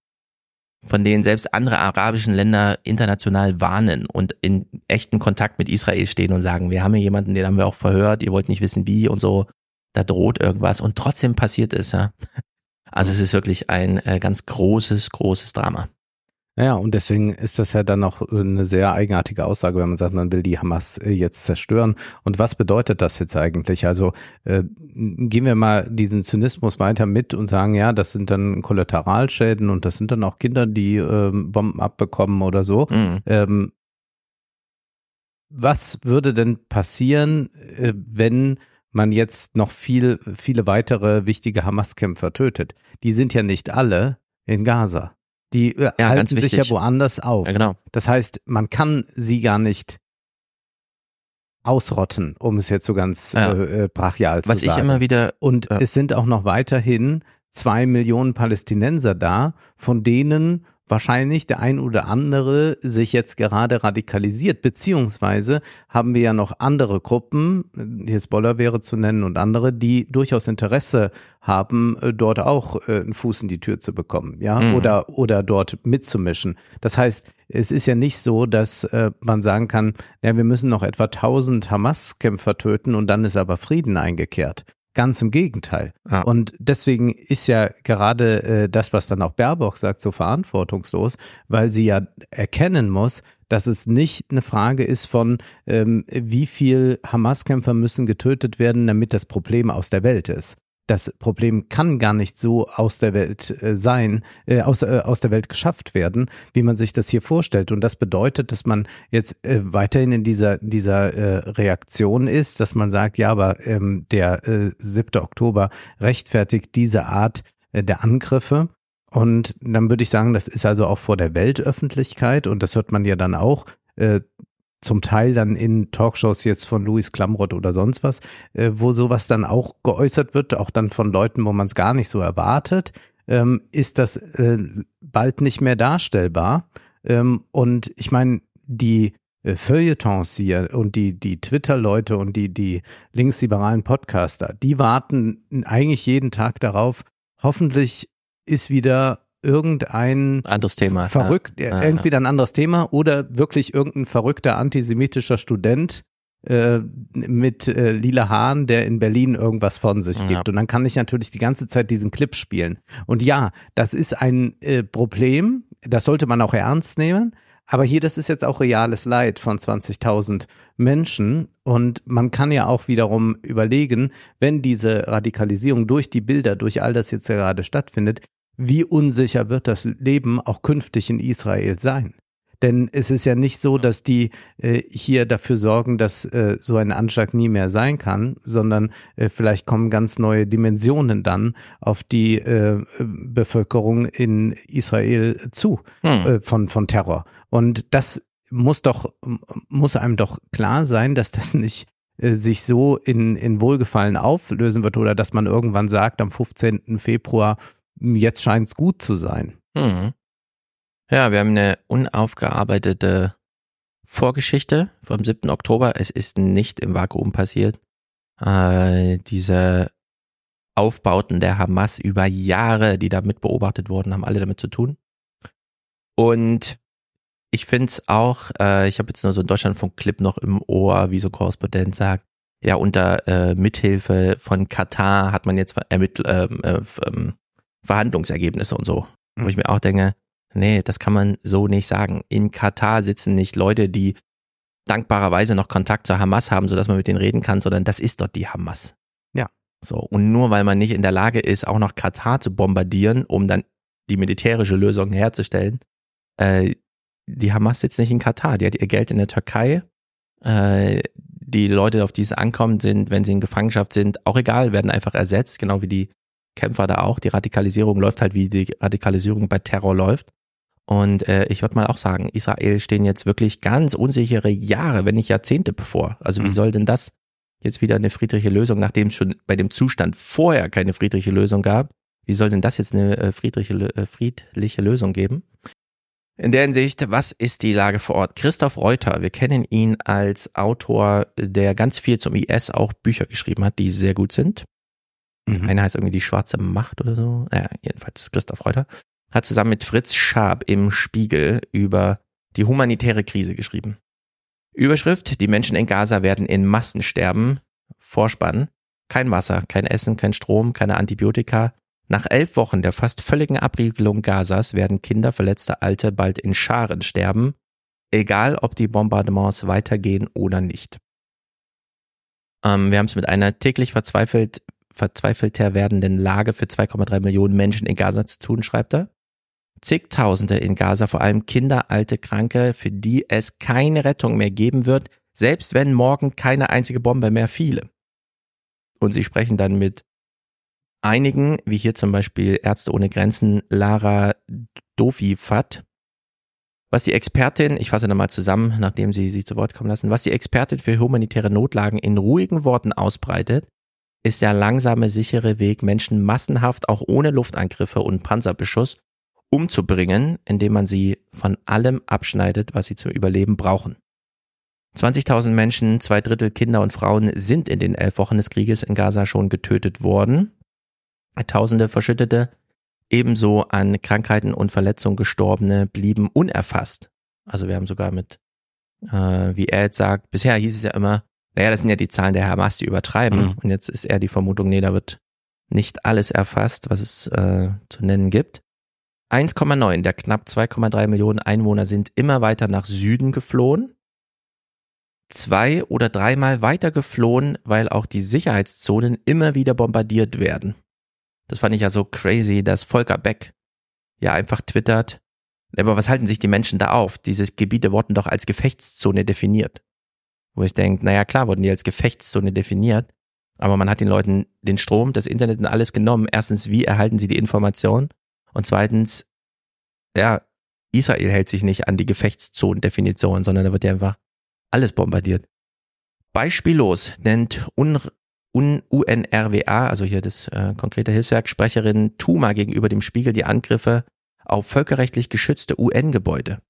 von denen selbst andere arabischen Länder international warnen und in echten Kontakt mit Israel stehen und sagen, wir haben hier jemanden, den haben wir auch verhört, ihr wollt nicht wissen wie und so, da droht irgendwas und trotzdem passiert es, ja. Also es ist wirklich ein äh, ganz großes, großes Drama. Ja, und deswegen ist das ja dann auch eine sehr eigenartige Aussage, wenn man sagt, man will die Hamas äh, jetzt zerstören. Und was bedeutet das jetzt eigentlich? Also äh, gehen wir mal diesen Zynismus weiter mit und sagen, ja, das sind dann Kollateralschäden und das sind dann auch Kinder, die äh, Bomben abbekommen oder so. Mhm. Ähm, was würde denn passieren, äh, wenn man jetzt noch viel, viele weitere wichtige Hamas-Kämpfer tötet? Die sind ja nicht alle in Gaza. Die äh, ja, halten sich ja woanders auf. Ja, genau. Das heißt, man kann sie gar nicht ausrotten, um es jetzt so ganz ja. äh, äh brachial zu Was sagen. Was ich immer wieder und ja. es sind auch noch weiterhin zwei Millionen Palästinenser da, von denen wahrscheinlich der ein oder andere sich jetzt gerade radikalisiert, beziehungsweise haben wir ja noch andere Gruppen, Hisbollah wäre zu nennen und andere, die durchaus Interesse haben, äh, dort auch äh, einen Fuß in die Tür zu bekommen, ja, mhm. oder, oder dort mitzumischen. Das heißt, es ist ja nicht so, dass äh, man sagen kann, ja, wir müssen noch etwa 1000 Hamas-Kämpfer töten und dann ist aber Frieden eingekehrt. Ganz im Gegenteil. Ja. Und deswegen ist ja gerade äh, das, was dann auch Baerbock sagt, so verantwortungslos, weil sie ja erkennen muss, dass es nicht eine Frage ist von, ähm, wie viel Hamas-Kämpfer müssen getötet werden, damit das Problem aus der Welt ist das Problem kann gar nicht so aus der Welt äh, sein, äh, aus, äh, aus der Welt geschafft werden, wie man sich das hier vorstellt. Und das bedeutet, dass man jetzt äh, weiterhin in dieser, dieser äh, Reaktion ist, dass man sagt, ja, aber ähm, der äh, 7. Oktober rechtfertigt diese Art äh, der Angriffe. Und dann würde ich sagen, das ist also auch vor der Weltöffentlichkeit und das hört man ja dann auch äh, zum Teil dann in Talkshows jetzt von Louis Klamroth oder sonst was, äh, wo sowas dann auch geäußert wird, auch dann von Leuten, wo man es gar nicht so erwartet, ähm, ist das äh, bald nicht mehr darstellbar. Ähm, und ich meine, die äh, Feuilletons hier und die, die Twitter-Leute und die, die linksliberalen Podcaster, die warten eigentlich jeden Tag darauf, hoffentlich ist wieder irgendein anderes Thema. Verrückt, ja. irgendwie ein anderes Thema oder wirklich irgendein verrückter antisemitischer Student äh, mit äh, lila Haaren, der in Berlin irgendwas von sich gibt. Ja. Und dann kann ich natürlich die ganze Zeit diesen Clip spielen. Und ja, das ist ein äh, Problem, das sollte man auch ernst nehmen. Aber hier, das ist jetzt auch reales Leid von 20.000 Menschen. Und man kann ja auch wiederum überlegen, wenn diese Radikalisierung durch die Bilder, durch all das jetzt gerade stattfindet, wie unsicher wird das Leben auch künftig in Israel sein? Denn es ist ja nicht so, dass die äh, hier dafür sorgen, dass äh, so ein Anschlag nie mehr sein kann, sondern äh, vielleicht kommen ganz neue Dimensionen dann auf die äh, Bevölkerung in Israel zu hm. äh, von, von Terror. Und das muss doch, muss einem doch klar sein, dass das nicht äh, sich so in, in Wohlgefallen auflösen wird oder dass man irgendwann sagt am 15. Februar, jetzt scheint es gut zu sein. Hm. Ja, wir haben eine unaufgearbeitete Vorgeschichte vom 7. Oktober. Es ist nicht im Vakuum passiert. Äh, diese Aufbauten der Hamas über Jahre, die da mit beobachtet wurden, haben alle damit zu tun. Und ich finde es auch, äh, ich habe jetzt nur so einen Deutschlandfunk-Clip noch im Ohr, wie so Korrespondent sagt, ja, unter äh, Mithilfe von Katar hat man jetzt ermittelt, ähm, äh, äh, Verhandlungsergebnisse und so. Wo ich mir auch denke, Nee, das kann man so nicht sagen. In Katar sitzen nicht Leute, die dankbarerweise noch Kontakt zur Hamas haben, sodass man mit denen reden kann, sondern das ist dort die Hamas. Ja. So. Und nur weil man nicht in der Lage ist, auch noch Katar zu bombardieren, um dann die militärische Lösung herzustellen, äh, die Hamas sitzt nicht in Katar, die hat ihr Geld in der Türkei. Äh, die Leute, auf die es ankommt, sind, wenn sie in Gefangenschaft sind, auch egal, werden einfach ersetzt, genau wie die Kämpfer da auch. Die Radikalisierung läuft halt, wie die Radikalisierung bei Terror läuft. Und äh, ich würde mal auch sagen, Israel stehen jetzt wirklich ganz unsichere Jahre, wenn nicht Jahrzehnte bevor. Also wie mhm. soll denn das jetzt wieder eine friedliche Lösung, nachdem es schon bei dem Zustand vorher keine friedliche Lösung gab, wie soll denn das jetzt eine äh, friedliche, äh, friedliche Lösung geben? In der Hinsicht, was ist die Lage vor Ort? Christoph Reuter, wir kennen ihn als Autor, der ganz viel zum IS auch Bücher geschrieben hat, die sehr gut sind. Mhm. Einer heißt irgendwie die schwarze Macht oder so. Naja, jedenfalls Christoph Reuter hat zusammen mit Fritz Schaab im Spiegel über die humanitäre Krise geschrieben. Überschrift, die Menschen in Gaza werden in Massen sterben. Vorspann, kein Wasser, kein Essen, kein Strom, keine Antibiotika. Nach elf Wochen der fast völligen Abriegelung Gazas werden Kinder, verletzte Alte bald in Scharen sterben, egal ob die Bombardements weitergehen oder nicht. Ähm, wir haben es mit einer täglich verzweifelt, verzweifelter werdenden Lage für 2,3 Millionen Menschen in Gaza zu tun, schreibt er zigtausende in Gaza, vor allem Kinder, alte, Kranke, für die es keine Rettung mehr geben wird, selbst wenn morgen keine einzige Bombe mehr fiele. Und sie sprechen dann mit einigen, wie hier zum Beispiel Ärzte ohne Grenzen, Lara Dofifat, was die Expertin, ich fasse nochmal zusammen, nachdem sie sie zu Wort kommen lassen, was die Expertin für humanitäre Notlagen in ruhigen Worten ausbreitet, ist der langsame, sichere Weg, Menschen massenhaft auch ohne Luftangriffe und Panzerbeschuss umzubringen, indem man sie von allem abschneidet, was sie zum Überleben brauchen. 20.000 Menschen, zwei Drittel Kinder und Frauen sind in den elf Wochen des Krieges in Gaza schon getötet worden. Tausende Verschüttete, ebenso an Krankheiten und Verletzungen Gestorbene blieben unerfasst. Also wir haben sogar mit, äh, wie er jetzt sagt, bisher hieß es ja immer, naja, das sind ja die Zahlen der Hamas, die übertreiben. Mhm. Und jetzt ist eher die Vermutung, nee, da wird nicht alles erfasst, was es äh, zu nennen gibt. 1,9 der knapp 2,3 Millionen Einwohner sind immer weiter nach Süden geflohen. Zwei oder dreimal weiter geflohen, weil auch die Sicherheitszonen immer wieder bombardiert werden. Das fand ich ja so crazy, dass Volker Beck ja einfach twittert. Aber was halten sich die Menschen da auf? Diese Gebiete wurden doch als Gefechtszone definiert. Wo ich denke, naja klar wurden die als Gefechtszone definiert, aber man hat den Leuten den Strom, das Internet und alles genommen. Erstens, wie erhalten sie die Information? Und zweitens, ja, Israel hält sich nicht an die Gefechtszonendefinition, sondern da wird ja einfach alles bombardiert. Beispiellos nennt Un, Un, UNRWA, also hier das äh, konkrete Hilfswerk, Sprecherin Tuma gegenüber dem Spiegel die Angriffe auf völkerrechtlich geschützte UN-Gebäude.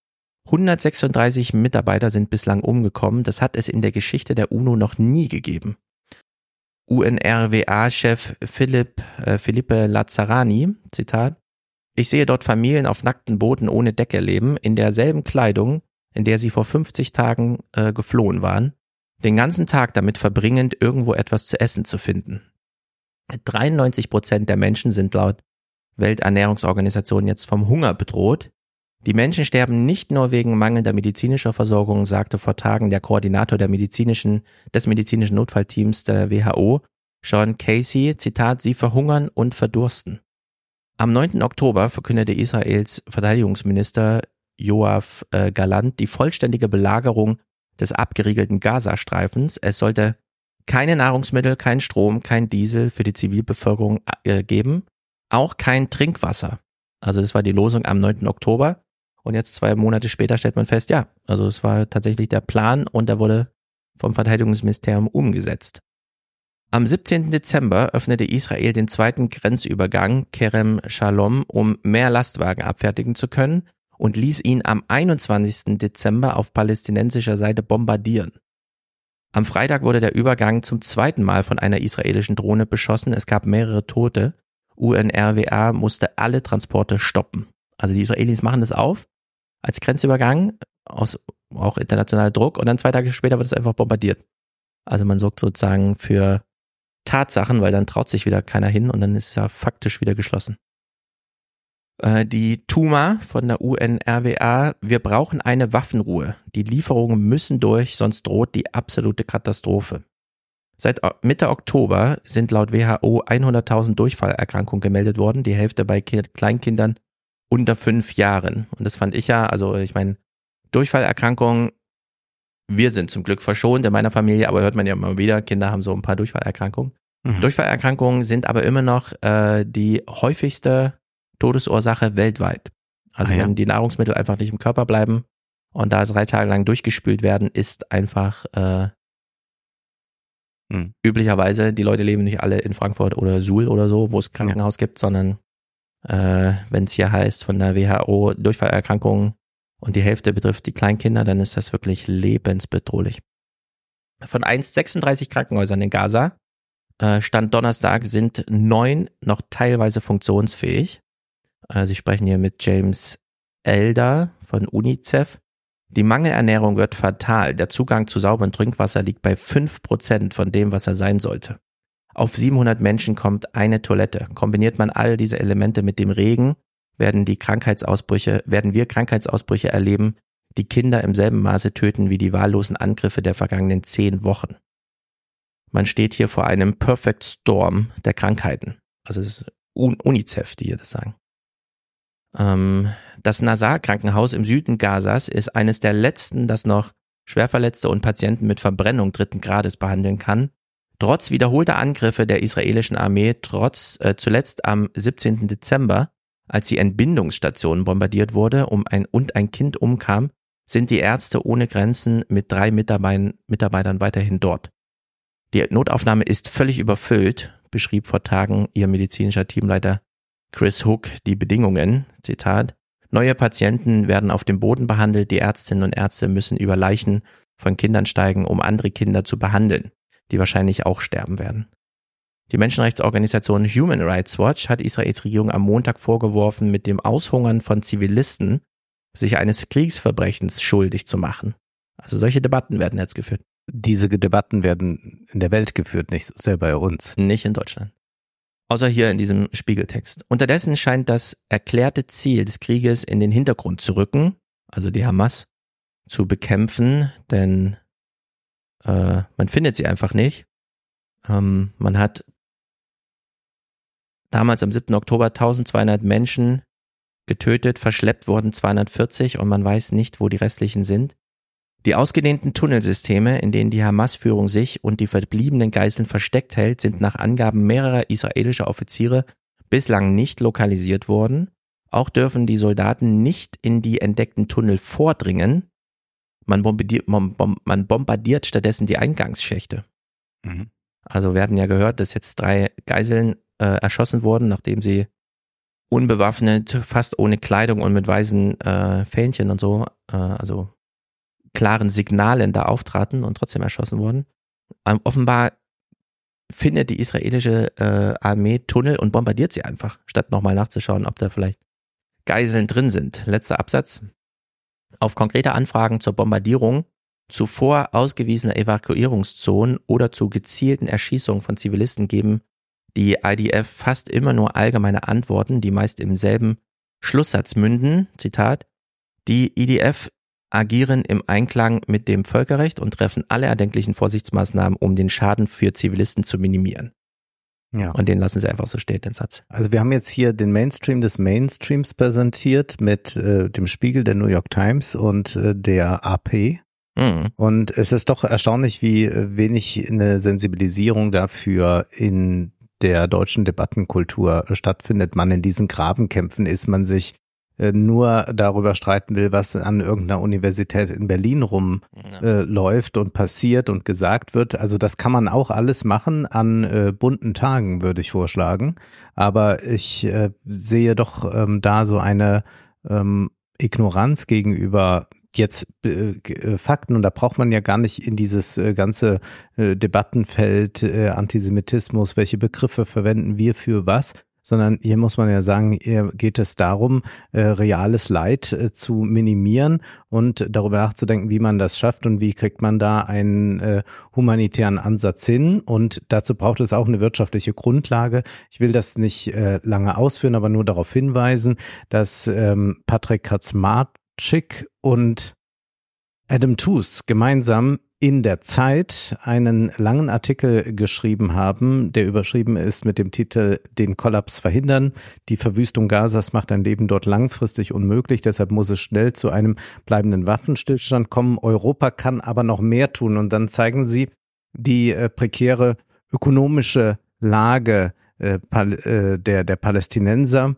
136 Mitarbeiter sind bislang umgekommen. Das hat es in der Geschichte der UNO noch nie gegeben. UNRWA-Chef Philipp, äh, Philippe Lazzarani, Zitat, ich sehe dort Familien auf nackten Booten ohne Decke leben, in derselben Kleidung, in der sie vor 50 Tagen äh, geflohen waren, den ganzen Tag damit verbringend, irgendwo etwas zu essen zu finden. 93 Prozent der Menschen sind laut Welternährungsorganisation jetzt vom Hunger bedroht. Die Menschen sterben nicht nur wegen mangelnder medizinischer Versorgung, sagte vor Tagen der Koordinator der medizinischen, des medizinischen Notfallteams der WHO, Sean Casey, Zitat, sie verhungern und verdursten. Am 9. Oktober verkündete Israels Verteidigungsminister Joaf äh, Galant die vollständige Belagerung des abgeriegelten Gazastreifens. Es sollte keine Nahrungsmittel, kein Strom, kein Diesel für die Zivilbevölkerung äh, geben, auch kein Trinkwasser. Also das war die Losung am 9. Oktober. Und jetzt zwei Monate später stellt man fest, ja, also es war tatsächlich der Plan und der wurde vom Verteidigungsministerium umgesetzt. Am 17. Dezember öffnete Israel den zweiten Grenzübergang Kerem Shalom, um mehr Lastwagen abfertigen zu können und ließ ihn am 21. Dezember auf palästinensischer Seite bombardieren. Am Freitag wurde der Übergang zum zweiten Mal von einer israelischen Drohne beschossen. Es gab mehrere Tote. UNRWA musste alle Transporte stoppen. Also die Israelis machen das auf als Grenzübergang aus auch internationaler Druck und dann zwei Tage später wird es einfach bombardiert. Also man sorgt sozusagen für Tatsachen, weil dann traut sich wieder keiner hin und dann ist es ja faktisch wieder geschlossen. Äh, die Tuma von der UNRWA, wir brauchen eine Waffenruhe. Die Lieferungen müssen durch, sonst droht die absolute Katastrophe. Seit Mitte Oktober sind laut WHO 100.000 Durchfallerkrankungen gemeldet worden, die Hälfte bei Kleinkindern unter fünf Jahren. Und das fand ich ja, also ich meine, Durchfallerkrankungen, wir sind zum Glück verschont in meiner Familie, aber hört man ja immer wieder, Kinder haben so ein paar Durchfallerkrankungen. Mhm. Durchfallerkrankungen sind aber immer noch äh, die häufigste Todesursache weltweit. Also ah, ja. wenn die Nahrungsmittel einfach nicht im Körper bleiben und da drei Tage lang durchgespült werden, ist einfach äh, hm. üblicherweise, die Leute leben nicht alle in Frankfurt oder Suhl oder so, wo es Krankenhaus ja. gibt, sondern äh, wenn es hier heißt von der WHO Durchfallerkrankungen und die Hälfte betrifft die Kleinkinder, dann ist das wirklich lebensbedrohlich. Von 1,36 Krankenhäusern in Gaza, äh, Stand Donnerstag, sind neun noch teilweise funktionsfähig. Äh, Sie sprechen hier mit James Elder von UNICEF. Die Mangelernährung wird fatal. Der Zugang zu sauberem Trinkwasser liegt bei fünf Prozent von dem, was er sein sollte. Auf 700 Menschen kommt eine Toilette. Kombiniert man all diese Elemente mit dem Regen, werden die Krankheitsausbrüche, werden wir Krankheitsausbrüche erleben, die Kinder im selben Maße töten wie die wahllosen Angriffe der vergangenen zehn Wochen. Man steht hier vor einem Perfect Storm der Krankheiten. Also es ist UNICEF, die hier das sagen. Ähm, das Nasar-Krankenhaus im Süden Gazas ist eines der letzten, das noch Schwerverletzte und Patienten mit Verbrennung dritten Grades behandeln kann. Trotz wiederholter Angriffe der israelischen Armee, trotz äh, zuletzt am 17. Dezember, als die Entbindungsstation bombardiert wurde um ein, und ein Kind umkam, sind die Ärzte ohne Grenzen mit drei Mitarbeitern weiterhin dort. Die Notaufnahme ist völlig überfüllt, beschrieb vor Tagen ihr medizinischer Teamleiter Chris Hook die Bedingungen, Zitat, neue Patienten werden auf dem Boden behandelt, die Ärztinnen und Ärzte müssen über Leichen von Kindern steigen, um andere Kinder zu behandeln, die wahrscheinlich auch sterben werden. Die Menschenrechtsorganisation Human Rights Watch hat Israels Regierung am Montag vorgeworfen, mit dem Aushungern von Zivilisten sich eines Kriegsverbrechens schuldig zu machen. Also solche Debatten werden jetzt geführt. Diese Debatten werden in der Welt geführt, nicht so sehr bei uns. Nicht in Deutschland. Außer hier in diesem Spiegeltext. Unterdessen scheint das erklärte Ziel des Krieges in den Hintergrund zu rücken, also die Hamas zu bekämpfen, denn äh, man findet sie einfach nicht. Ähm, man hat damals am 7. Oktober 1200 Menschen getötet, verschleppt wurden 240 und man weiß nicht, wo die restlichen sind. Die ausgedehnten Tunnelsysteme, in denen die Hamas-Führung sich und die verbliebenen Geiseln versteckt hält, sind nach Angaben mehrerer israelischer Offiziere bislang nicht lokalisiert worden. Auch dürfen die Soldaten nicht in die entdeckten Tunnel vordringen. Man bombardiert, man bombardiert stattdessen die Eingangsschächte. Mhm. Also wir hatten ja gehört, dass jetzt drei Geiseln äh, erschossen wurden, nachdem sie unbewaffnet, fast ohne Kleidung und mit weißen äh, Fähnchen und so, äh, also klaren Signalen da auftraten und trotzdem erschossen wurden. Ähm, offenbar findet die israelische äh, Armee Tunnel und bombardiert sie einfach, statt nochmal nachzuschauen, ob da vielleicht Geiseln drin sind. Letzter Absatz. Auf konkrete Anfragen zur Bombardierung zuvor ausgewiesener Evakuierungszonen oder zu gezielten Erschießungen von Zivilisten geben die IDF fast immer nur allgemeine Antworten, die meist im selben Schlusssatz münden, Zitat, Die IDF agieren im Einklang mit dem Völkerrecht und treffen alle erdenklichen Vorsichtsmaßnahmen, um den Schaden für Zivilisten zu minimieren. Ja. Und den lassen sie einfach so stehen, den Satz. Also wir haben jetzt hier den Mainstream des Mainstreams präsentiert mit äh, dem Spiegel der New York Times und äh, der AP. Mhm. Und es ist doch erstaunlich, wie äh, wenig eine Sensibilisierung dafür in der deutschen Debattenkultur stattfindet. Man in diesen Grabenkämpfen ist, man sich äh, nur darüber streiten will, was an irgendeiner Universität in Berlin rumläuft äh, und passiert und gesagt wird. Also das kann man auch alles machen an äh, bunten Tagen, würde ich vorschlagen. Aber ich äh, sehe doch ähm, da so eine ähm, Ignoranz gegenüber jetzt äh, äh, Fakten und da braucht man ja gar nicht in dieses äh, ganze äh, Debattenfeld äh, Antisemitismus, welche Begriffe verwenden wir für was, sondern hier muss man ja sagen, hier geht es darum, äh, reales Leid äh, zu minimieren und darüber nachzudenken, wie man das schafft und wie kriegt man da einen äh, humanitären Ansatz hin. Und dazu braucht es auch eine wirtschaftliche Grundlage. Ich will das nicht äh, lange ausführen, aber nur darauf hinweisen, dass ähm, Patrick Kaczmarczyk und Adam Tooze gemeinsam in der Zeit einen langen Artikel geschrieben haben, der überschrieben ist mit dem Titel Den Kollaps verhindern. Die Verwüstung Gazas macht ein Leben dort langfristig unmöglich, deshalb muss es schnell zu einem bleibenden Waffenstillstand kommen. Europa kann aber noch mehr tun und dann zeigen sie die äh, prekäre ökonomische Lage äh, äh, der, der Palästinenser,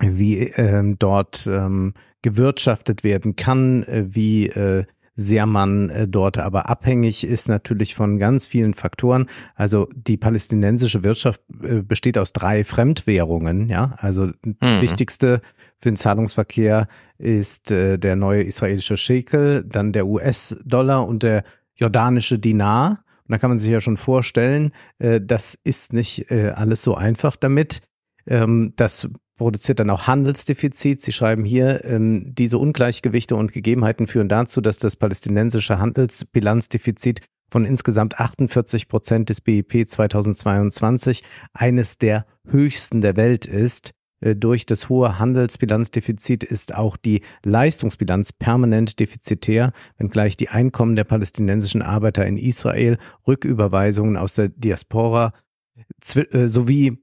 wie ähm, dort ähm, gewirtschaftet werden kann, äh, wie äh, sehr man äh, dort aber abhängig ist natürlich von ganz vielen Faktoren. Also die palästinensische Wirtschaft besteht aus drei Fremdwährungen, ja. Also mhm. wichtigste für den Zahlungsverkehr ist der neue israelische Shekel, dann der US-Dollar und der jordanische Dinar. Und da kann man sich ja schon vorstellen, das ist nicht alles so einfach damit. Ähm, das produziert dann auch Handelsdefizit. Sie schreiben hier, ähm, diese Ungleichgewichte und Gegebenheiten führen dazu, dass das palästinensische Handelsbilanzdefizit von insgesamt 48 Prozent des BIP 2022 eines der höchsten der Welt ist. Äh, durch das hohe Handelsbilanzdefizit ist auch die Leistungsbilanz permanent defizitär, wenngleich die Einkommen der palästinensischen Arbeiter in Israel, Rücküberweisungen aus der Diaspora äh, sowie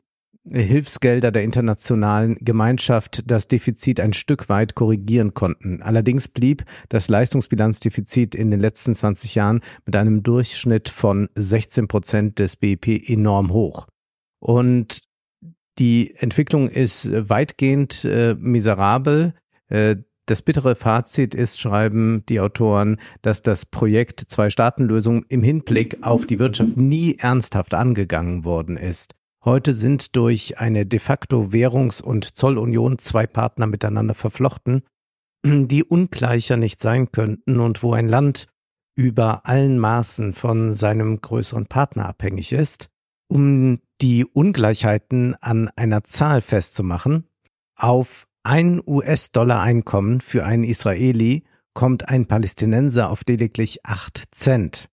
Hilfsgelder der internationalen Gemeinschaft das Defizit ein Stück weit korrigieren konnten. Allerdings blieb das Leistungsbilanzdefizit in den letzten 20 Jahren mit einem Durchschnitt von 16 Prozent des BIP enorm hoch. Und die Entwicklung ist weitgehend äh, miserabel. Äh, das bittere Fazit ist, schreiben die Autoren, dass das Projekt Zwei-Staaten-Lösung im Hinblick auf die Wirtschaft nie ernsthaft angegangen worden ist. Heute sind durch eine de facto Währungs- und Zollunion zwei Partner miteinander verflochten, die ungleicher nicht sein könnten und wo ein Land über allen Maßen von seinem größeren Partner abhängig ist, um die Ungleichheiten an einer Zahl festzumachen, auf ein US-Dollar-Einkommen für einen Israeli kommt ein Palästinenser auf lediglich acht Cent.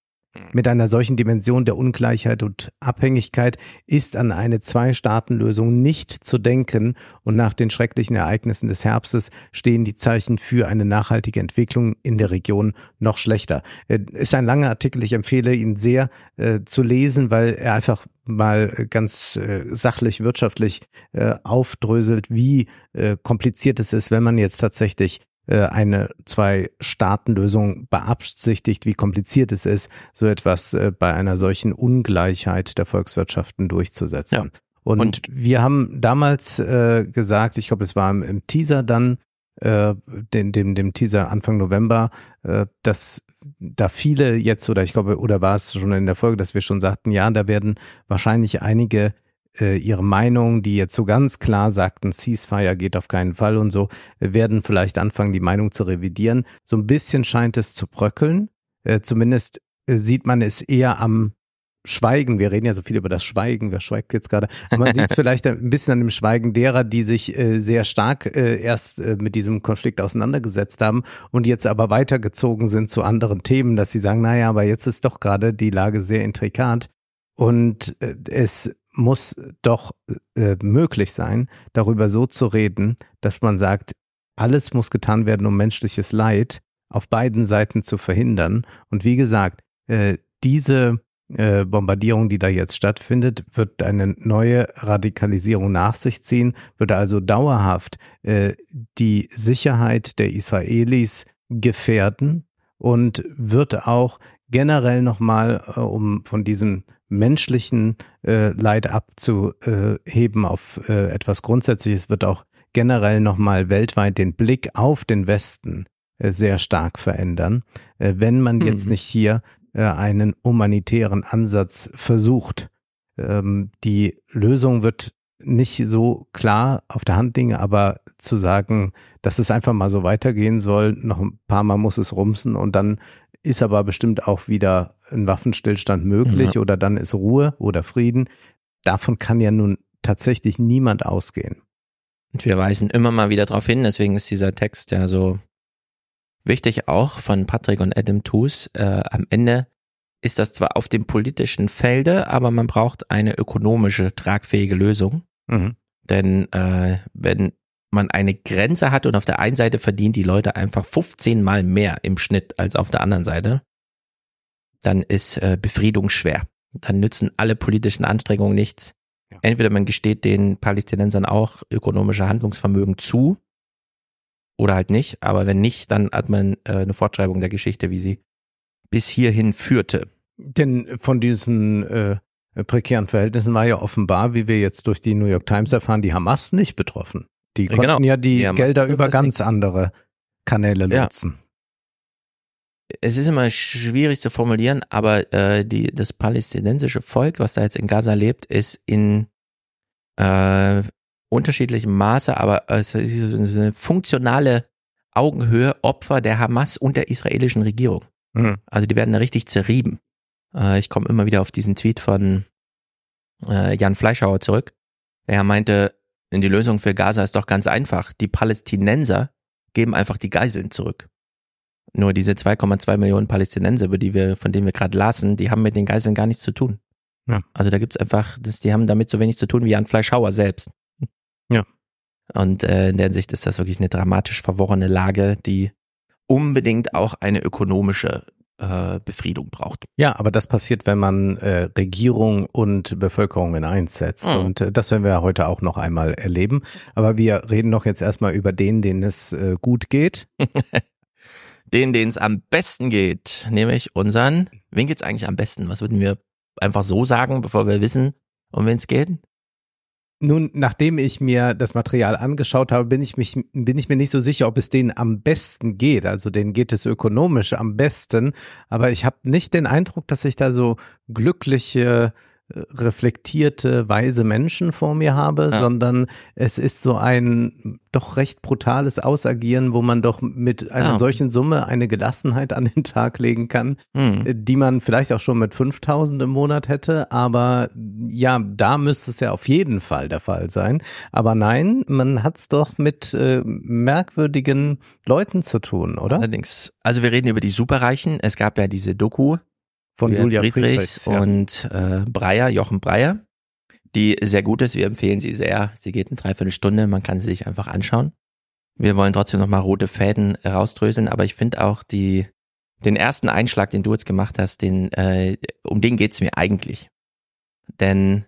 Mit einer solchen Dimension der Ungleichheit und Abhängigkeit ist an eine Zwei-Staaten-Lösung nicht zu denken und nach den schrecklichen Ereignissen des Herbstes stehen die Zeichen für eine nachhaltige Entwicklung in der Region noch schlechter. Äh, ist ein langer Artikel, ich empfehle ihn sehr äh, zu lesen, weil er einfach mal ganz äh, sachlich wirtschaftlich äh, aufdröselt, wie äh, kompliziert es ist, wenn man jetzt tatsächlich äh, eine Zwei-Staaten-Lösung beabsichtigt, wie kompliziert es ist, so etwas äh, bei einer solchen Ungleichheit der Volkswirtschaften durchzusetzen. Ja. Und, Und, wir haben damals äh, gesagt, ich glaube, es war im, im Teaser dann, äh, dem, dem, dem Teaser Anfang November, äh, dass da viele jetzt, oder ich glaube, oder war es schon in der Folge, dass wir schon sagten, ja, da werden wahrscheinlich einige äh, ihre Meinung, die jetzt so ganz klar sagten, Ceasefire geht auf keinen Fall und so, werden vielleicht anfangen, die Meinung zu revidieren. So ein bisschen scheint es zu bröckeln. Äh, zumindest äh, sieht man es eher am Schweigen, wir reden ja so viel über das Schweigen, wer schweigt jetzt gerade, aber man sieht es vielleicht ein bisschen an dem Schweigen derer, die sich äh, sehr stark äh, erst äh, mit diesem Konflikt auseinandergesetzt haben und jetzt aber weitergezogen sind zu anderen Themen, dass sie sagen, naja, aber jetzt ist doch gerade die Lage sehr intrikat und äh, es muss doch äh, möglich sein, darüber so zu reden, dass man sagt, alles muss getan werden, um menschliches Leid auf beiden Seiten zu verhindern. Und wie gesagt, äh, diese äh, Bombardierung, die da jetzt stattfindet, wird eine neue Radikalisierung nach sich ziehen, wird also dauerhaft äh, die Sicherheit der Israelis gefährden und wird auch generell nochmal, äh, um von diesem menschlichen äh, Leid abzuheben auf äh, etwas Grundsätzliches, wird auch generell nochmal weltweit den Blick auf den Westen äh, sehr stark verändern, äh, wenn man jetzt mhm. nicht hier äh, einen humanitären Ansatz versucht. Ähm, die Lösung wird nicht so klar auf der Hand liegen, aber zu sagen, dass es einfach mal so weitergehen soll, noch ein paar Mal muss es rumsen und dann ist aber bestimmt auch wieder ein Waffenstillstand möglich ja. oder dann ist Ruhe oder Frieden. Davon kann ja nun tatsächlich niemand ausgehen. Und wir weisen immer mal wieder darauf hin, deswegen ist dieser Text ja so wichtig auch von Patrick und Adam Toos. Äh, am Ende ist das zwar auf dem politischen Felde, aber man braucht eine ökonomische, tragfähige Lösung. Mhm. Denn äh, wenn man eine Grenze hat und auf der einen Seite verdienen die Leute einfach 15 mal mehr im Schnitt als auf der anderen Seite, dann ist äh, Befriedung schwer. Dann nützen alle politischen Anstrengungen nichts. Ja. Entweder man gesteht den Palästinensern auch ökonomische Handlungsvermögen zu oder halt nicht, aber wenn nicht, dann hat man äh, eine Fortschreibung der Geschichte, wie sie bis hierhin führte. Denn von diesen äh, prekären Verhältnissen war ja offenbar, wie wir jetzt durch die New York Times erfahren, die Hamas nicht betroffen. Die konnten genau. ja die, die Gelder über ganz andere Kanäle nutzen. Ja. Es ist immer schwierig zu formulieren, aber äh, die, das palästinensische Volk, was da jetzt in Gaza lebt, ist in äh, unterschiedlichem Maße, aber es ist eine funktionale Augenhöhe Opfer der Hamas und der israelischen Regierung. Mhm. Also die werden da richtig zerrieben. Äh, ich komme immer wieder auf diesen Tweet von äh, Jan Fleischhauer zurück. Er meinte, die Lösung für Gaza ist doch ganz einfach. Die Palästinenser geben einfach die Geiseln zurück. Nur diese 2,2 Millionen Palästinenser, über die wir, von denen wir gerade lasen, die haben mit den Geiseln gar nichts zu tun. Ja. Also da gibt's einfach, das, die haben damit so wenig zu tun wie Jan Fleischhauer selbst. Ja. Und äh, in der Hinsicht ist das wirklich eine dramatisch verworrene Lage, die unbedingt auch eine ökonomische äh, Befriedung braucht. Ja, aber das passiert, wenn man äh, Regierung und Bevölkerung in eins setzt. Mhm. Und äh, das werden wir heute auch noch einmal erleben. Aber wir reden doch jetzt erstmal über den, denen es äh, gut geht. den, denen es am besten geht, nämlich unseren. Wen geht's eigentlich am besten? Was würden wir einfach so sagen, bevor wir wissen, um wen es geht? Nun, nachdem ich mir das Material angeschaut habe, bin ich, mich, bin ich mir nicht so sicher, ob es denen am besten geht. Also denen geht es ökonomisch am besten. Aber ich habe nicht den Eindruck, dass ich da so glückliche reflektierte, weise Menschen vor mir habe, ja. sondern es ist so ein doch recht brutales Ausagieren, wo man doch mit einer ja. solchen Summe eine Gelassenheit an den Tag legen kann, hm. die man vielleicht auch schon mit 5000 im Monat hätte, aber ja, da müsste es ja auf jeden Fall der Fall sein. Aber nein, man hat es doch mit äh, merkwürdigen Leuten zu tun, oder? Allerdings. Also wir reden über die Superreichen. Es gab ja diese Doku, von Julia, Julia Friedrichs, Friedrichs ja. und äh, Breyer, Jochen Breyer, die sehr gut ist. Wir empfehlen sie sehr. Sie geht eine Dreiviertelstunde, man kann sie sich einfach anschauen. Wir wollen trotzdem nochmal rote Fäden rausdröseln, aber ich finde auch die, den ersten Einschlag, den du jetzt gemacht hast, den, äh, um den geht's mir eigentlich. Denn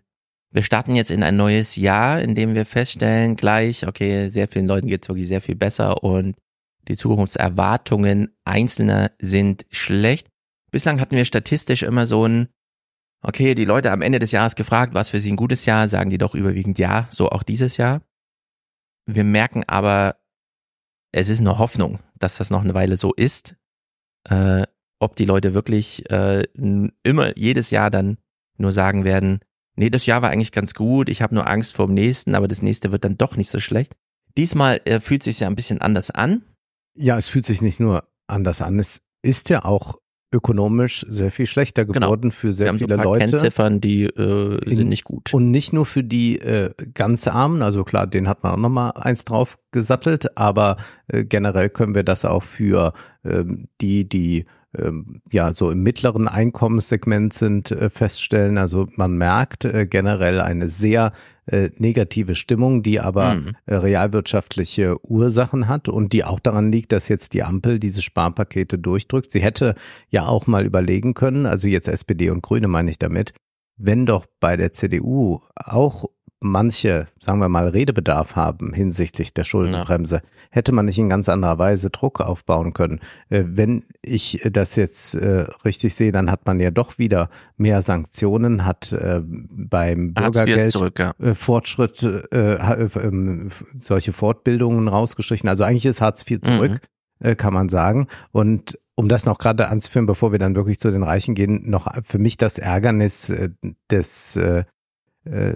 wir starten jetzt in ein neues Jahr, in dem wir feststellen, gleich, okay, sehr vielen Leuten geht's wirklich sehr viel besser und die Zukunftserwartungen Einzelner sind schlecht. Bislang hatten wir statistisch immer so ein, okay, die Leute am Ende des Jahres gefragt, was für sie ein gutes Jahr, sagen die doch überwiegend ja, so auch dieses Jahr. Wir merken aber, es ist nur Hoffnung, dass das noch eine Weile so ist. Äh, ob die Leute wirklich äh, immer jedes Jahr dann nur sagen werden, nee, das Jahr war eigentlich ganz gut, ich habe nur Angst vor dem nächsten, aber das nächste wird dann doch nicht so schlecht. Diesmal äh, fühlt sich ja ein bisschen anders an. Ja, es fühlt sich nicht nur anders an, es ist ja auch ökonomisch sehr viel schlechter genau. geworden genau. für sehr viele so ein paar Leute. Kennziffern, die äh, sind In, nicht gut. Und nicht nur für die äh, ganz Armen, also klar, den hat man auch nochmal eins drauf gesattelt, aber äh, generell können wir das auch für äh, die, die ähm, ja so im mittleren Einkommenssegment sind, äh, feststellen. Also man merkt äh, generell eine sehr äh, negative Stimmung, die aber Mhm. äh, realwirtschaftliche Ursachen hat und die auch daran liegt, dass jetzt die Ampel diese Sparpakete durchdrückt. Sie hätte ja auch mal überlegen können, also jetzt SPD und Grüne meine ich damit, wenn doch bei der CDU auch manche, sagen wir mal, Redebedarf haben hinsichtlich der Schuldenbremse, hätte man nicht in ganz anderer Weise Druck aufbauen können. Äh, wenn ich das jetzt äh, richtig sehe, dann hat man ja doch wieder mehr Sanktionen, hat äh, beim Bürgergeld zurück, ja. Fortschritt, äh, äh, ähm, solche Fortbildungen rausgestrichen. Also eigentlich ist Hartz IV zurück, äh, kann man sagen. Und um das noch gerade anzuführen, bevor wir dann wirklich zu den Reichen gehen, noch für mich das Ärgernis des, äh,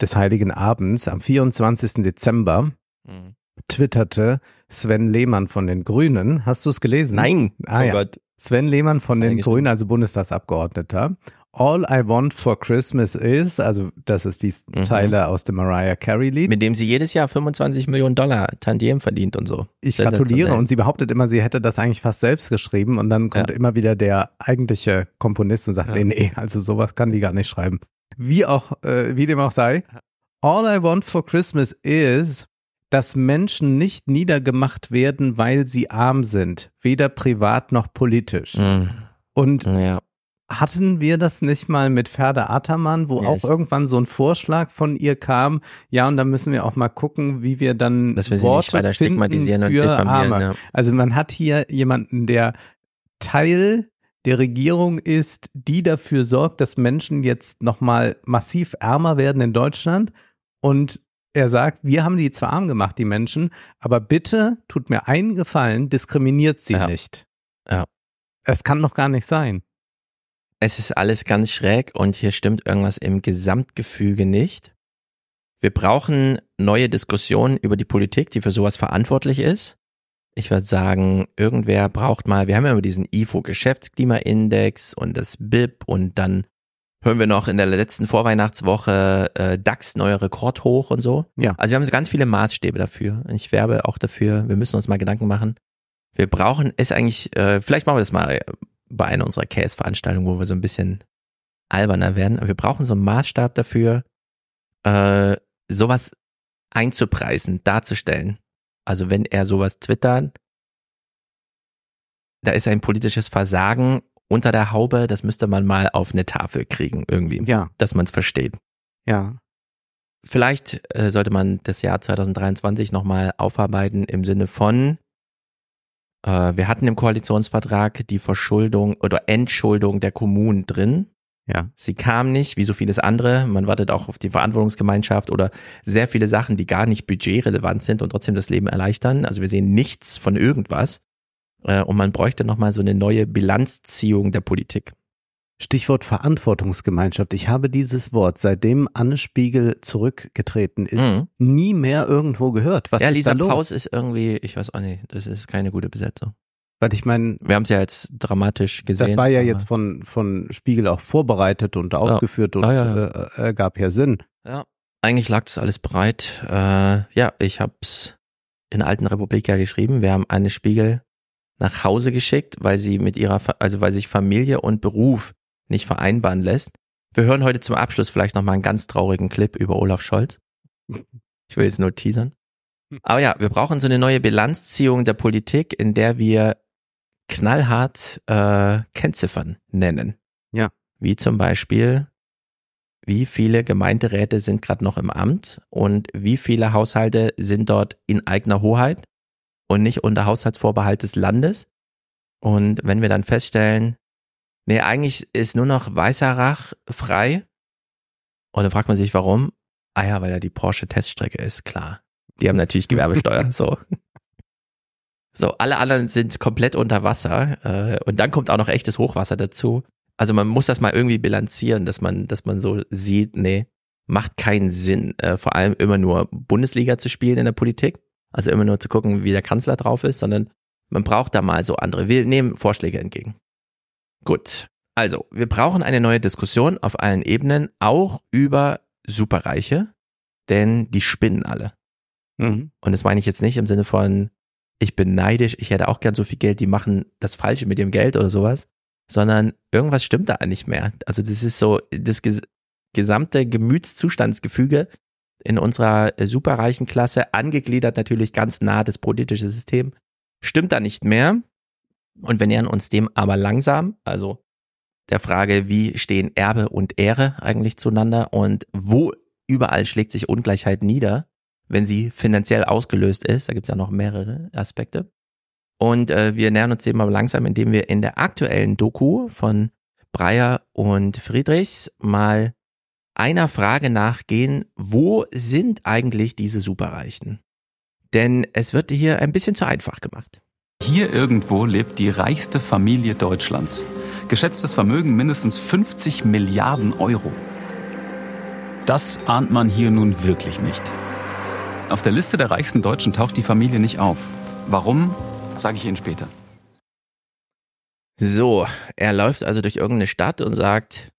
des Heiligen Abends am 24. Dezember Mhm. twitterte Sven Lehmann von den Grünen. Hast du es gelesen? Nein, Ah, oh ja. Gott. Sven Lehmann von den? Grünen, also Bundestagsabgeordneter. All I want for Christmas is, also das ist die Mhm. Zeile aus dem Mariah Carey Lied. Mit dem sie jedes Jahr 25 Millionen Dollar Tantiem verdient und so. Ich gratuliere und sie behauptet immer, sie hätte das eigentlich fast selbst geschrieben und dann kommt Ja. immer wieder der eigentliche Komponist und sagt, Ja. nee, nee, also sowas kann die gar nicht schreiben. Wie auch, äh, wie dem auch sei. All I want for Christmas is, dass Menschen nicht niedergemacht werden, weil sie arm sind, weder privat noch politisch. Mhm. Und Ja. hatten wir das nicht mal mit Ferda Ataman, wo Yes. auch irgendwann so ein Vorschlag von ihr kam? Ja, und da müssen wir auch mal gucken, wie wir dann Dass wir sie Worte nicht weiter finden stigmatisieren und für. Arme. Ja. Also man hat hier jemanden, der Teil der Regierung ist, die dafür sorgt, dass Menschen jetzt nochmal massiv ärmer werden in Deutschland. Und er sagt, wir haben die zwar arm gemacht, die Menschen, aber bitte tut mir einen Gefallen, diskriminiert sie Ja. nicht. Ja. Es kann doch gar nicht sein. Es ist alles ganz schräg und hier stimmt irgendwas im Gesamtgefüge nicht. Wir brauchen neue Diskussionen über die Politik, die für sowas verantwortlich ist. Ich würde sagen, irgendwer braucht mal, wir haben ja immer diesen IFO Geschäftsklimaindex und das BIP und dann hören wir noch in der letzten Vorweihnachtswoche äh, DAX neuer Rekord hoch und so. Ja. Also wir haben so ganz viele Maßstäbe dafür. Und Ich werbe auch dafür, wir müssen uns mal Gedanken machen. Wir brauchen es eigentlich, äh, vielleicht machen wir das mal bei einer unserer Case-Veranstaltungen, wo wir so ein bisschen alberner werden. Aber wir brauchen so einen Maßstab dafür, äh, sowas einzupreisen, darzustellen. Also wenn er sowas twittert, da ist ein politisches Versagen unter der Haube, das müsste man mal auf eine Tafel kriegen irgendwie, Ja, dass man es versteht. ja. Vielleicht äh, sollte man das Jahr 2023 nochmal aufarbeiten im Sinne von, äh, wir hatten im Koalitionsvertrag die Verschuldung oder Entschuldung der Kommunen drin. Ja. Sie kam nicht, wie so vieles andere. Man wartet auch auf die Verantwortungsgemeinschaft oder sehr viele Sachen, die gar nicht budgetrelevant sind und trotzdem das Leben erleichtern. Also wir sehen nichts von irgendwas. Äh, und man bräuchte nochmal so eine neue Bilanzziehung der Politik. Stichwort Verantwortungsgemeinschaft. Ich habe dieses Wort, seitdem Anne Spiegel zurückgetreten ist, Mhm. nie mehr irgendwo gehört. Was ja, ist Lisa da los? Paus ist irgendwie, ich weiß auch nicht, das ist keine gute Besetzung. Weil ich meine, Wir haben es ja jetzt dramatisch gesehen. das war ja jetzt von, von Spiegel auch vorbereitet und ausgeführt und Ja, ja, Äh, äh, gab ja Sinn. Ja, eigentlich lag das alles bereit. Äh, ja, ich hab's in der alten Republik ja geschrieben. Wir haben Anne Spiegel nach Hause geschickt, weil sie mit ihrer, also weil sich Familie und Beruf nicht vereinbaren lässt. Wir hören heute zum Abschluss vielleicht nochmal einen ganz traurigen Clip über Olaf Scholz. Ich will jetzt nur teasern. Aber ja, wir brauchen so eine neue Bilanzziehung der Politik, in der wir knallhart äh, Kennziffern nennen. Ja. Wie zum Beispiel, wie viele Gemeinderäte sind gerade noch im Amt und wie viele Haushalte sind dort in eigener Hoheit und nicht unter Haushaltsvorbehalt des Landes. Und wenn wir dann feststellen, nee, eigentlich ist nur noch Weißerach frei, und dann fragt man sich, warum? Ah ja, weil ja die Porsche Teststrecke ist, klar. Die haben natürlich Gewerbesteuer, so. So, alle anderen sind komplett unter Wasser äh, und dann kommt auch noch echtes Hochwasser dazu. Also man muss das mal irgendwie bilanzieren, dass man, dass man so sieht, nee, macht keinen Sinn, äh, vor allem immer nur Bundesliga zu spielen in der Politik, also immer nur zu gucken, wie der Kanzler drauf ist, sondern man braucht da mal so andere. Wir nehmen Vorschläge entgegen. Gut, also wir brauchen eine neue Diskussion auf allen Ebenen, auch über Superreiche, denn die spinnen alle. Mhm. Und das meine ich jetzt nicht im Sinne von, ich bin neidisch, ich hätte auch gern so viel Geld, die machen das Falsche mit dem Geld oder sowas, sondern irgendwas stimmt da nicht mehr. Also das ist so, das ges gesamte Gemütszustandsgefüge in unserer äh, superreichen Klasse, angegliedert natürlich ganz nah das politische System, stimmt da nicht mehr. Und wir nähern uns dem aber langsam, also der Frage, wie stehen Erbe und Ehre eigentlich zueinander und wo überall schlägt sich Ungleichheit nieder, wenn sie finanziell ausgelöst ist. Da gibt es ja noch mehrere Aspekte. Und äh, wir nähern uns dem aber langsam, indem wir in der aktuellen Doku von Breyer und Friedrichs mal einer Frage nachgehen, wo sind eigentlich diese Superreichen? Denn es wird hier ein bisschen zu einfach gemacht. Hier irgendwo lebt die reichste Familie Deutschlands. Geschätztes Vermögen mindestens 50 Milliarden Euro. Das ahnt man hier nun wirklich nicht. Auf der Liste der reichsten Deutschen taucht die Familie nicht auf. Warum, sage ich Ihnen später. So, er läuft also durch irgendeine Stadt und sagt,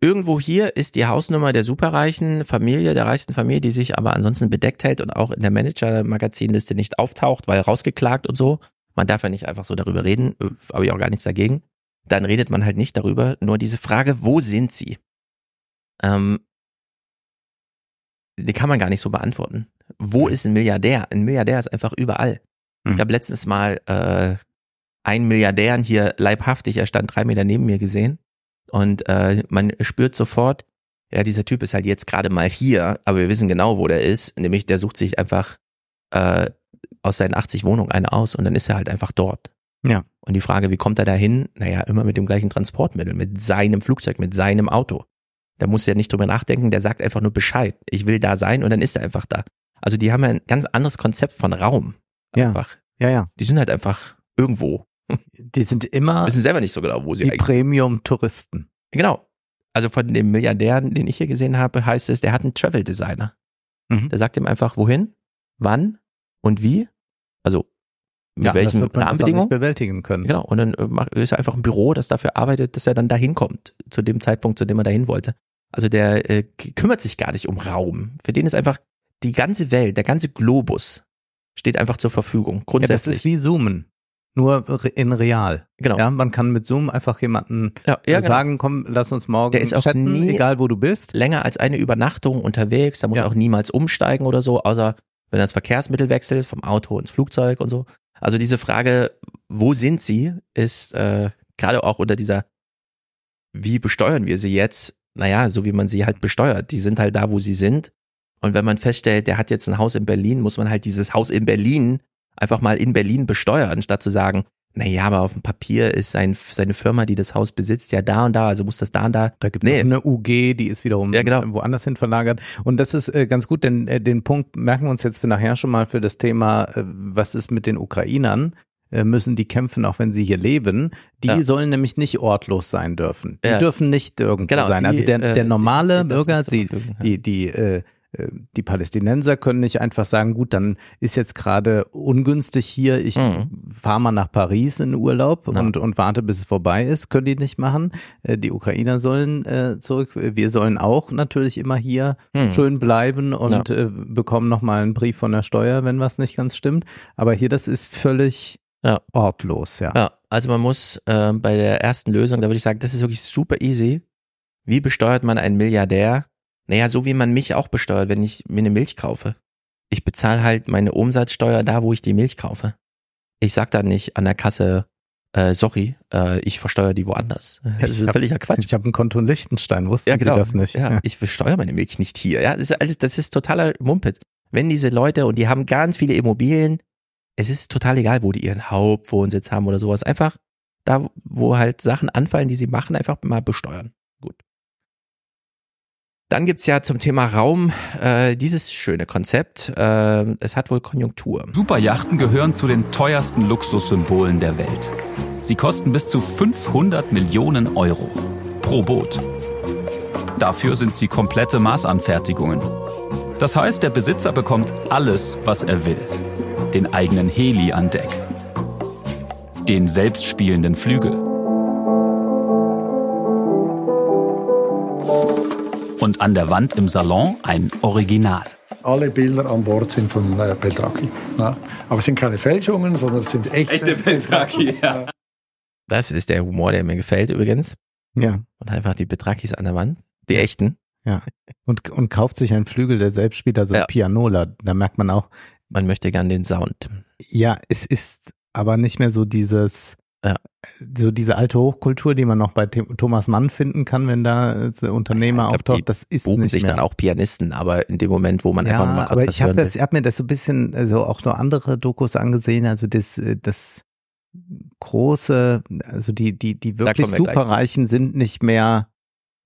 irgendwo hier ist die Hausnummer der superreichen Familie, der reichsten Familie, die sich aber ansonsten bedeckt hält und auch in der Manager-Magazinliste nicht auftaucht, weil rausgeklagt und so. Man darf ja nicht einfach so darüber reden, habe ich auch gar nichts dagegen. Dann redet man halt nicht darüber, nur diese Frage, wo sind sie? Ähm, die kann man gar nicht so beantworten. Wo ist ein Milliardär? Ein Milliardär ist einfach überall. Mhm. Ich habe letztens mal äh, einen Milliardär hier leibhaftig, er stand drei Meter neben mir gesehen. Und äh, man spürt sofort, ja, dieser Typ ist halt jetzt gerade mal hier, aber wir wissen genau, wo der ist. Nämlich, der sucht sich einfach äh, aus seinen 80 Wohnungen eine aus und dann ist er halt einfach dort. Ja. Und die Frage, wie kommt er da hin? Naja, immer mit dem gleichen Transportmittel, mit seinem Flugzeug, mit seinem Auto. Da muss er nicht drüber nachdenken, der sagt einfach nur Bescheid. Ich will da sein und dann ist er einfach da. Also die haben ja ein ganz anderes Konzept von Raum. Ja. Einfach. Ja, ja. Die sind halt einfach irgendwo. Die sind immer Wissen selber nicht so genau, wo sie die eigentlich Premium-Touristen. Genau. Also von dem Milliardär, den ich hier gesehen habe, heißt es, der hat einen Travel Designer. Mhm. Der sagt ihm einfach, wohin, wann und wie. Also mit Ja, das welchen wird man das Rahmenbedingungen. bewältigen können. Genau. Und dann äh, ist er einfach ein Büro, das dafür arbeitet, dass er dann dahin kommt, zu dem Zeitpunkt, zu dem er dahin wollte. Also der äh, kümmert sich gar nicht um Raum. Für den ist einfach die ganze Welt, der ganze Globus steht einfach zur Verfügung. Ja, das Grundsätzlich. ist wie Zoomen. Nur in real. genau. Ja, man kann mit Zoom einfach jemanden Ja, ja, genau. sagen, komm, lass uns morgen Der ist auch chatten, nie- egal wo du bist. länger als eine Übernachtung unterwegs. Da muss Ja. er auch niemals umsteigen oder so, außer wenn er das Verkehrsmittel wechselt, vom Auto ins Flugzeug und so. Also diese Frage, wo sind sie, ist äh, gerade auch unter dieser, wie besteuern wir sie jetzt? Naja, so wie man sie halt besteuert. Die sind halt da, wo sie sind. Und wenn man feststellt, der hat jetzt ein Haus in Berlin, muss man halt dieses Haus in Berlin einfach mal in Berlin besteuern, statt zu sagen, naja, aber auf dem Papier ist sein, seine Firma, die das Haus besitzt, ja da und da, also muss das da und da. Da gibt es Nee. eine UG, die ist wiederum Ja, genau. woanders hin verlagert. Und das ist äh, ganz gut, denn äh, den Punkt merken wir uns jetzt für nachher schon mal für das Thema, äh, was ist mit den Ukrainern? Äh, müssen die kämpfen, auch wenn sie hier leben. Die Ja. sollen nämlich nicht ortlos sein dürfen. Die Ja. dürfen nicht irgendwo Genau, sein. die, Also der, äh, der normale lassen Bürger, die, ja. die, die, äh, äh, die Palästinenser können nicht einfach sagen, gut, dann ist jetzt gerade ungünstig hier, ich Mhm. fahre mal nach Paris in Urlaub Ja. und, und warte, bis es vorbei ist. Können die nicht machen. Äh, Die Ukrainer sollen äh, zurück. Wir sollen auch natürlich immer hier Mhm. schön bleiben und äh, bekommen nochmal einen Brief von der Steuer, wenn was nicht ganz stimmt. Aber hier, das ist völlig Ja. ortlos, ja. Ja, also man muss äh, bei der ersten Lösung, da würde ich sagen, das ist wirklich super easy. Wie besteuert man einen Milliardär? Naja, so wie man mich auch besteuert, wenn ich mir eine Milch kaufe. Ich bezahle halt meine Umsatzsteuer da, wo ich die Milch kaufe. Ich sag dann nicht an der Kasse, äh, sorry, äh, ich versteuere die woanders. Das ist Ich hab- völliger Quatsch. Ich habe ein Konto in Liechtenstein, wussten Sie das nicht? genau. Ja, ich besteuere meine Milch nicht hier. Ja, das ist alles, das ist totaler Mumpitz. Wenn diese Leute und die haben ganz viele Immobilien, es ist total egal, wo die ihren Hauptwohnsitz haben oder sowas. Einfach da, wo halt Sachen anfallen, die sie machen, einfach mal besteuern. Gut. Dann gibt's ja zum Thema Raum äh, dieses schöne Konzept. Äh, es hat wohl Konjunktur. Superjachten gehören zu den teuersten Luxussymbolen der Welt. Sie kosten bis zu 500 Millionen Euro pro Boot. Dafür sind sie komplette Maßanfertigungen. Das heißt, der Besitzer bekommt alles, was er will. Den eigenen Heli an Deck. Den selbstspielenden Flügel. Und an der Wand im Salon ein Original. Alle Bilder an Bord sind von äh, Beltraki. Ja. Aber es sind keine Fälschungen, sondern es sind echte, Echte Beltraki, ja. Das ist der Humor, der mir gefällt übrigens. Ja. Und einfach die Betrakis an der Wand. Die echten. Ja. Und, und kauft sich einen Flügel, der selbst spielt, also Ja. Pianola. Da merkt man auch, Man möchte gern den Sound. ja, es ist aber nicht mehr so dieses, Ja. so diese alte Hochkultur, die man noch bei Thomas Mann finden kann, wenn da äh, Unternehmer Ich glaub, auftaucht. Das ist Buchen nicht sich mehr. dann auch Pianisten, aber in dem Moment, wo man einfach nur mal Ja, kurz aber was ich habe hören das, ich habe mir das so ein bisschen, also auch so andere Dokus angesehen, also das, äh, das große, also die, die, die wirklich wir. Superreichen sind nicht mehr,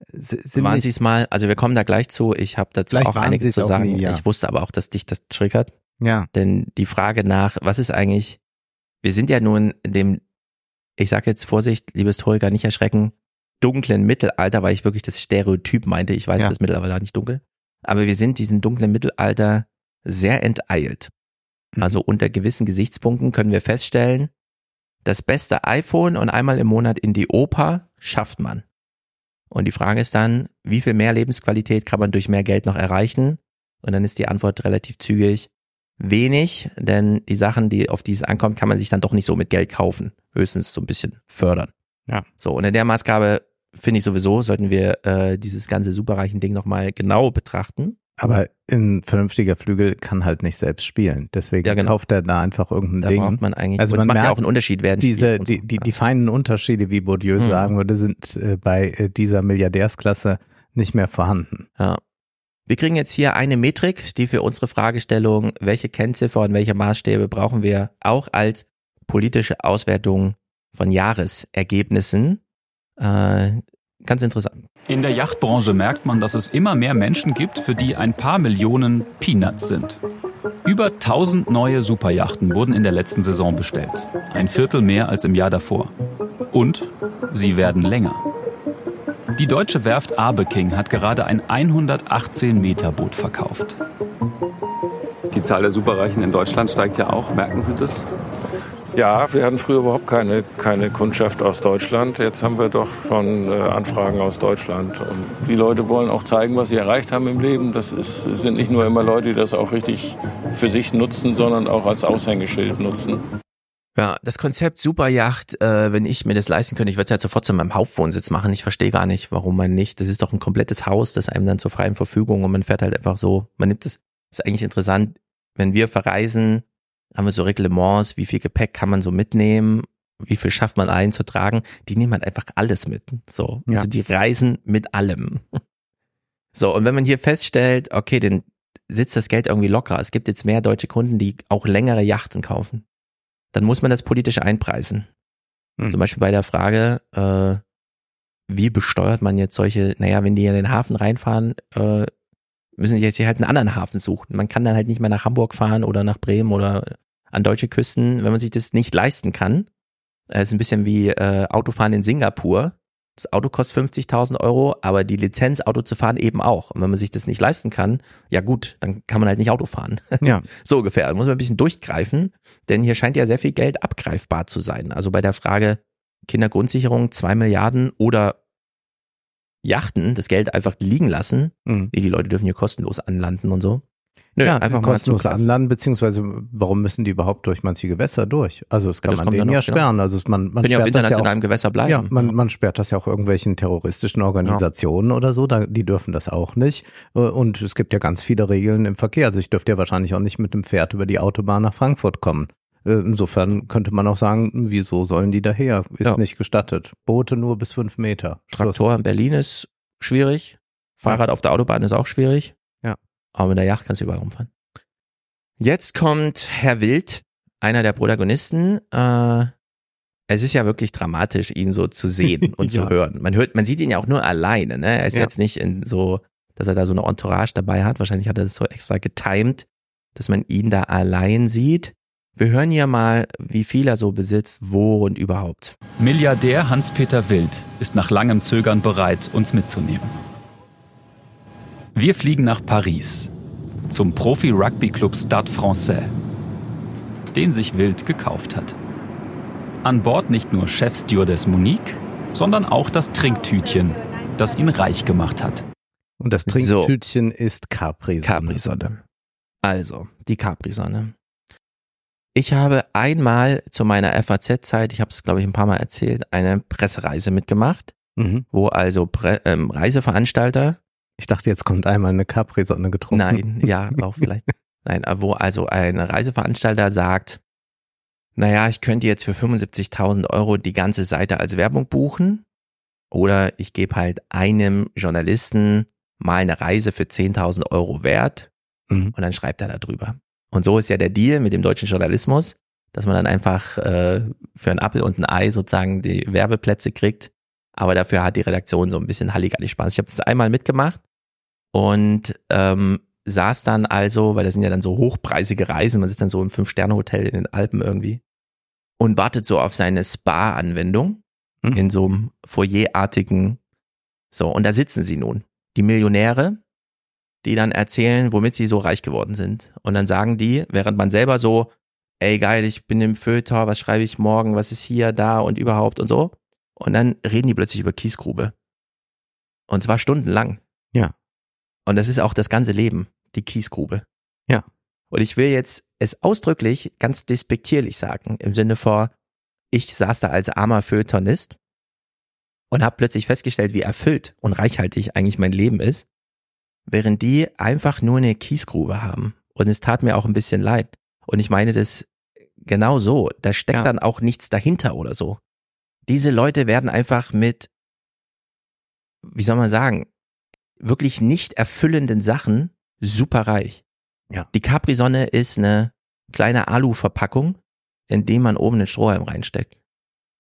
sind waren Sie es mal, also wir kommen da gleich zu, ich habe dazu auch einiges zu sagen. nie, ja. Ich wusste aber auch, dass dich das triggert, ja, denn die Frage nach, was ist eigentlich, wir sind ja nun in dem, ich sage jetzt Vorsicht, liebes Historiker, nicht erschrecken, dunklen Mittelalter, weil ich wirklich das Stereotyp meinte, ich weiß, Ja. das Mittelalter war nicht dunkel, aber wir sind diesem dunklen Mittelalter sehr enteilt. Mhm. Also unter gewissen Gesichtspunkten können wir feststellen, das beste iPhone und einmal im Monat in die Oper schafft man. Und die Frage ist dann, wie viel mehr Lebensqualität kann man durch mehr Geld noch erreichen? Und dann ist die Antwort relativ zügig. Wenig, denn die Sachen, die auf die es ankommt, kann man sich dann doch nicht so mit Geld kaufen. Höchstens so ein bisschen fördern. Ja. So, und in der Maßgabe finde ich sowieso, sollten wir äh, dieses ganze superreichen Ding nochmal genau betrachten. aber ein vernünftiger Flügel kann halt nicht selbst spielen. Deswegen Ja, genau. kauft er da einfach irgendein Da Ding. braucht man eigentlich, Also man macht ja merkt auch einen Unterschied, wer ein diese, die, die, die feinen Unterschiede, wie Bourdieu Mhm. sagen würde, sind äh, bei äh, dieser Milliardärsklasse nicht mehr vorhanden. Ja. Wir kriegen jetzt hier eine Metrik, die für unsere Fragestellung, welche Kennziffer und welche Maßstäbe brauchen wir auch als politische Auswertung von Jahresergebnissen. Äh, ganz interessant. In der Yachtbranche merkt man, dass es immer mehr Menschen gibt, für die ein paar Millionen Peanuts sind. Über 1000 neue Superjachten wurden in der letzten Saison bestellt. Ein Viertel mehr als im Jahr davor. Und sie werden länger. Die deutsche Werft Abeking hat gerade ein 118 Meter Boot verkauft. Die Zahl der Superreichen in Deutschland steigt ja auch. Merken Sie das? Ja, wir hatten früher überhaupt keine, keine Kundschaft aus Deutschland. Jetzt haben wir doch schon äh, Anfragen aus Deutschland. Und die Leute wollen auch zeigen, was sie erreicht haben im Leben. Das ist, es sind nicht nur immer Leute, die das auch richtig für sich nutzen, sondern auch als Aushängeschild nutzen. Ja, das Konzept Superjacht, äh, wenn ich mir das leisten könnte, ich würde es halt sofort zu meinem Hauptwohnsitz machen. Ich verstehe gar nicht, warum man nicht. Das ist doch ein komplettes Haus, das einem dann zur freien Verfügung und man fährt halt einfach so. Man nimmt es, ist eigentlich interessant, wenn wir verreisen, haben wir so Reglements, wie viel Gepäck kann man so mitnehmen, wie viel schafft man einzutragen. Die nehmen halt einfach alles mit. So, Ja. also die reisen mit allem. So, und wenn man hier feststellt, okay, dann sitzt das Geld irgendwie locker. Es gibt jetzt mehr deutsche Kunden, die auch längere Yachten kaufen. Dann muss man das politisch einpreisen. Hm. Zum Beispiel bei der Frage, äh, wie besteuert man jetzt solche, naja, wenn die in den Hafen reinfahren, äh, müssen sie jetzt hier halt einen anderen Hafen suchen. Man kann dann halt nicht mehr nach Hamburg fahren oder nach Bremen oder an deutsche Küsten, wenn man sich das nicht leisten kann. Es ist ein bisschen wie äh, Autofahren in Singapur. Das Auto kostet 50.000 Euro, aber die Lizenz, Auto zu fahren, eben auch. Und wenn man sich das nicht leisten kann, ja gut, dann kann man halt nicht Auto fahren. Ja. so ungefähr. Da muss man ein bisschen durchgreifen, denn hier scheint ja sehr viel Geld abgreifbar zu sein. Also bei der Frage Kindergrundsicherung, zwei Milliarden oder Yachten, das Geld einfach liegen lassen. Mhm. Die Leute dürfen hier kostenlos anlanden und so. Nö, ja, einfach kostenlos anladen, beziehungsweise warum müssen die überhaupt durch manche Gewässer durch? Also das kann Das man ja denen noch, ja genau. sperren. Also man, man Können ja auf sperrt das ja internationalem auch, Gewässer bleiben. ja, man, man sperrt das ja auch irgendwelchen terroristischen Organisationen oder so, da, die dürfen das auch nicht. Äh, Und es gibt ja ganz viele Regeln im Verkehr. Also ich dürfte ja wahrscheinlich auch nicht mit dem Pferd über die Autobahn nach Frankfurt kommen. Äh, Insofern könnte man auch sagen, wieso sollen die daher? Ist Ja. nicht gestattet. Boote nur bis fünf Meter. Schluss. Traktor in Berlin ist schwierig. Fahrrad auf der Autobahn ist auch schwierig. Aber mit der Yacht kannst du überall rumfahren. Jetzt kommt Herr Wild, einer der Protagonisten. Äh, es ist ja wirklich dramatisch, ihn so zu sehen und Ja. zu hören. Man hört, man sieht ihn ja auch nur alleine. Ne? Er ist Ja. jetzt nicht in so, dass er da so eine Entourage dabei hat. Wahrscheinlich hat er das so extra getimed, dass man ihn da allein sieht. Wir hören hier mal, wie viel er so besitzt, wo und überhaupt. Milliardär Hans-Peter Wild ist nach langem Zögern bereit, uns mitzunehmen. Wir fliegen nach Paris zum Profi-Rugby-Club Stade Français, den sich Wild gekauft hat. An Bord nicht nur Chefstewardess Monique, sondern auch das Trinktütchen, das ihn reich gemacht hat. Und das So. Trinktütchen ist Capri. Capri-Sonne. Also, die Capri-Sonne. Ich habe einmal zu meiner FAZ-Zeit, ich habe es glaube ich ein paar Mal erzählt, eine Pressereise mitgemacht, Mhm. wo also Pre ähm, Reiseveranstalter Ich dachte, jetzt kommt einmal eine Capri-Sonne getrunken. Nein, ja, auch vielleicht. Nein, wo also ein Reiseveranstalter sagt, naja, ich könnte jetzt für 75.000 Euro die ganze Seite als Werbung buchen oder ich gebe halt einem Journalisten mal eine Reise für 10.000 Euro wert mhm. und dann schreibt er da drüber. Und so ist ja der Deal mit dem deutschen Journalismus, dass man dann einfach äh, für ein Apfel und ein Ei sozusagen die Werbeplätze kriegt. Aber dafür hat die Redaktion so ein bisschen Halligalli Spaß. Ich habe das einmal mitgemacht und ähm, saß dann also, weil das sind ja dann so hochpreisige Reisen, man sitzt dann so im Fünf-Sterne-Hotel in den Alpen irgendwie und wartet so auf seine Spa-Anwendung mhm. in so einem Foyerartigen. So, und da sitzen sie nun. Die Millionäre, die dann erzählen, womit sie so reich geworden sind. Und dann sagen die, während man selber so, ey geil, ich bin im Feuilleton, was schreibe ich morgen, was ist hier, da und überhaupt und so. Und dann reden die plötzlich über Kiesgrube. Und zwar stundenlang. Ja. Und das ist auch das ganze Leben, die Kiesgrube. Ja. Und ich will jetzt es ausdrücklich ganz despektierlich sagen, im Sinne vor, ich saß da als armer Feuilletonist und habe plötzlich festgestellt, wie erfüllt und reichhaltig eigentlich mein Leben ist, während die einfach nur eine Kiesgrube haben. Und es tat mir auch ein bisschen leid. Und ich meine das genau so. Da steckt ja. dann auch nichts dahinter oder so. Diese Leute werden einfach mit, wie soll man sagen, wirklich nicht erfüllenden Sachen super reich. Ja. Die Capri-Sonne ist eine kleine Alu-Verpackung, in dem man oben den Strohhalm reinsteckt.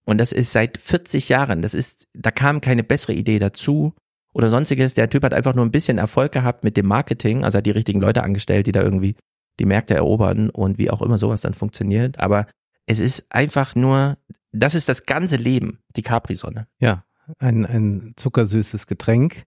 Und das ist seit 40 Jahren. Das ist, da kam keine bessere Idee dazu oder sonstiges. Der Typ hat einfach nur ein bisschen Erfolg gehabt mit dem Marketing, also hat die richtigen Leute angestellt, die da irgendwie die Märkte erobern und wie auch immer sowas dann funktioniert. Aber es ist einfach nur, das ist das ganze Leben, die Capri-Sonne. Ja, ein, ein zuckersüßes Getränk,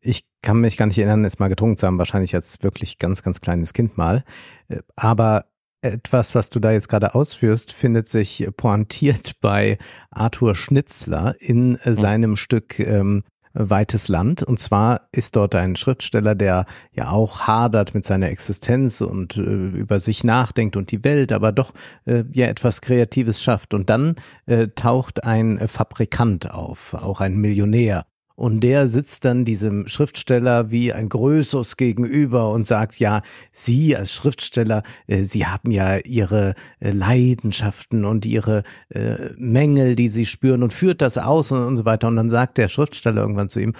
ich kann mich gar nicht erinnern, es mal getrunken zu haben, wahrscheinlich als wirklich ganz, ganz kleines Kind mal. Äh, aber etwas, was du da jetzt gerade ausführst, findet sich pointiert bei Arthur Schnitzler in mhm. seinem Stück ähm, Weites Land. Und zwar ist dort ein Schriftsteller, der ja auch hadert mit seiner Existenz und äh, über sich nachdenkt und die Welt, aber doch äh, ja etwas Kreatives schafft. Und dann äh, taucht ein Fabrikant auf, auch ein Millionär und der sitzt dann diesem Schriftsteller wie ein Größus gegenüber und sagt, ja, Sie als Schriftsteller, äh, Sie haben ja Ihre äh, Leidenschaften und Ihre äh, Mängel, die Sie spüren und führt das aus und, und so weiter. Und dann sagt der Schriftsteller irgendwann zu ihm,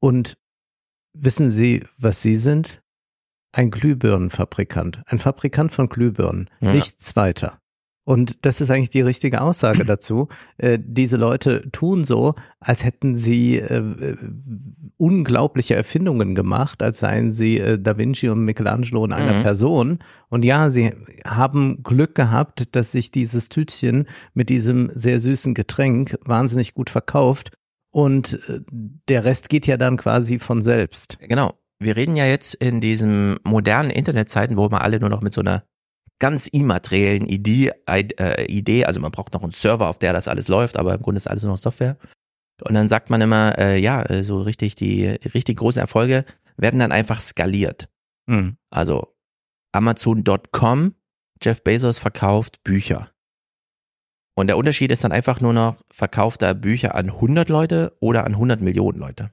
und wissen Sie, was Sie sind? Ein Glühbirnenfabrikant, ein Fabrikant von Glühbirnen, ja. nichts weiter. Und das ist eigentlich die richtige Aussage dazu. Äh, diese Leute tun so, als hätten sie äh, unglaubliche Erfindungen gemacht, als seien sie äh, Da Vinci und Michelangelo in einer mhm. Person. Und ja, sie haben Glück gehabt, dass sich dieses Tütchen mit diesem sehr süßen Getränk wahnsinnig gut verkauft. Und äh, der Rest geht ja dann quasi von selbst. Genau. Wir reden ja jetzt in diesen modernen Internetzeiten, wo man alle nur noch mit so einer ganz immateriellen Idee, äh, Idee, also man braucht noch einen Server, auf der das alles läuft, aber im Grunde ist alles nur noch Software. Und dann sagt man immer, äh, ja, äh, so richtig die richtig großen Erfolge werden dann einfach skaliert. Mhm. Also Amazon.com, Jeff Bezos verkauft Bücher. Und der Unterschied ist dann einfach nur noch, verkauft er Bücher an 100 Leute oder an 100 Millionen Leute.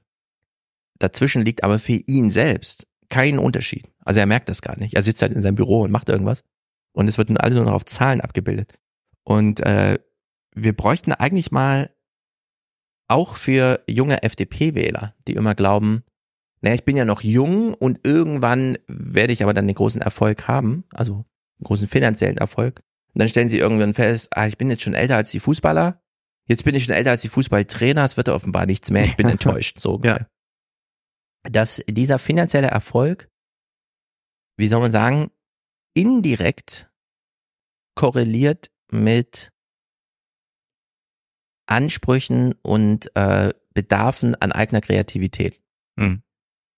Dazwischen liegt aber für ihn selbst kein Unterschied. Also er merkt das gar nicht. Er sitzt halt in seinem Büro und macht irgendwas und es wird nun alles nur noch auf Zahlen abgebildet. Und äh, wir bräuchten eigentlich mal auch für junge FDP-Wähler, die immer glauben, naja, ich bin ja noch jung und irgendwann werde ich aber dann den großen Erfolg haben, also einen großen finanziellen Erfolg. Und dann stellen sie irgendwann fest, ah, ich bin jetzt schon älter als die Fußballer, jetzt bin ich schon älter als die Fußballtrainer, es wird offenbar nichts mehr, ich bin enttäuscht. So, ja. Dass dieser finanzielle Erfolg, wie soll man sagen, indirekt korreliert mit Ansprüchen und äh, Bedarfen an eigener Kreativität. Mhm.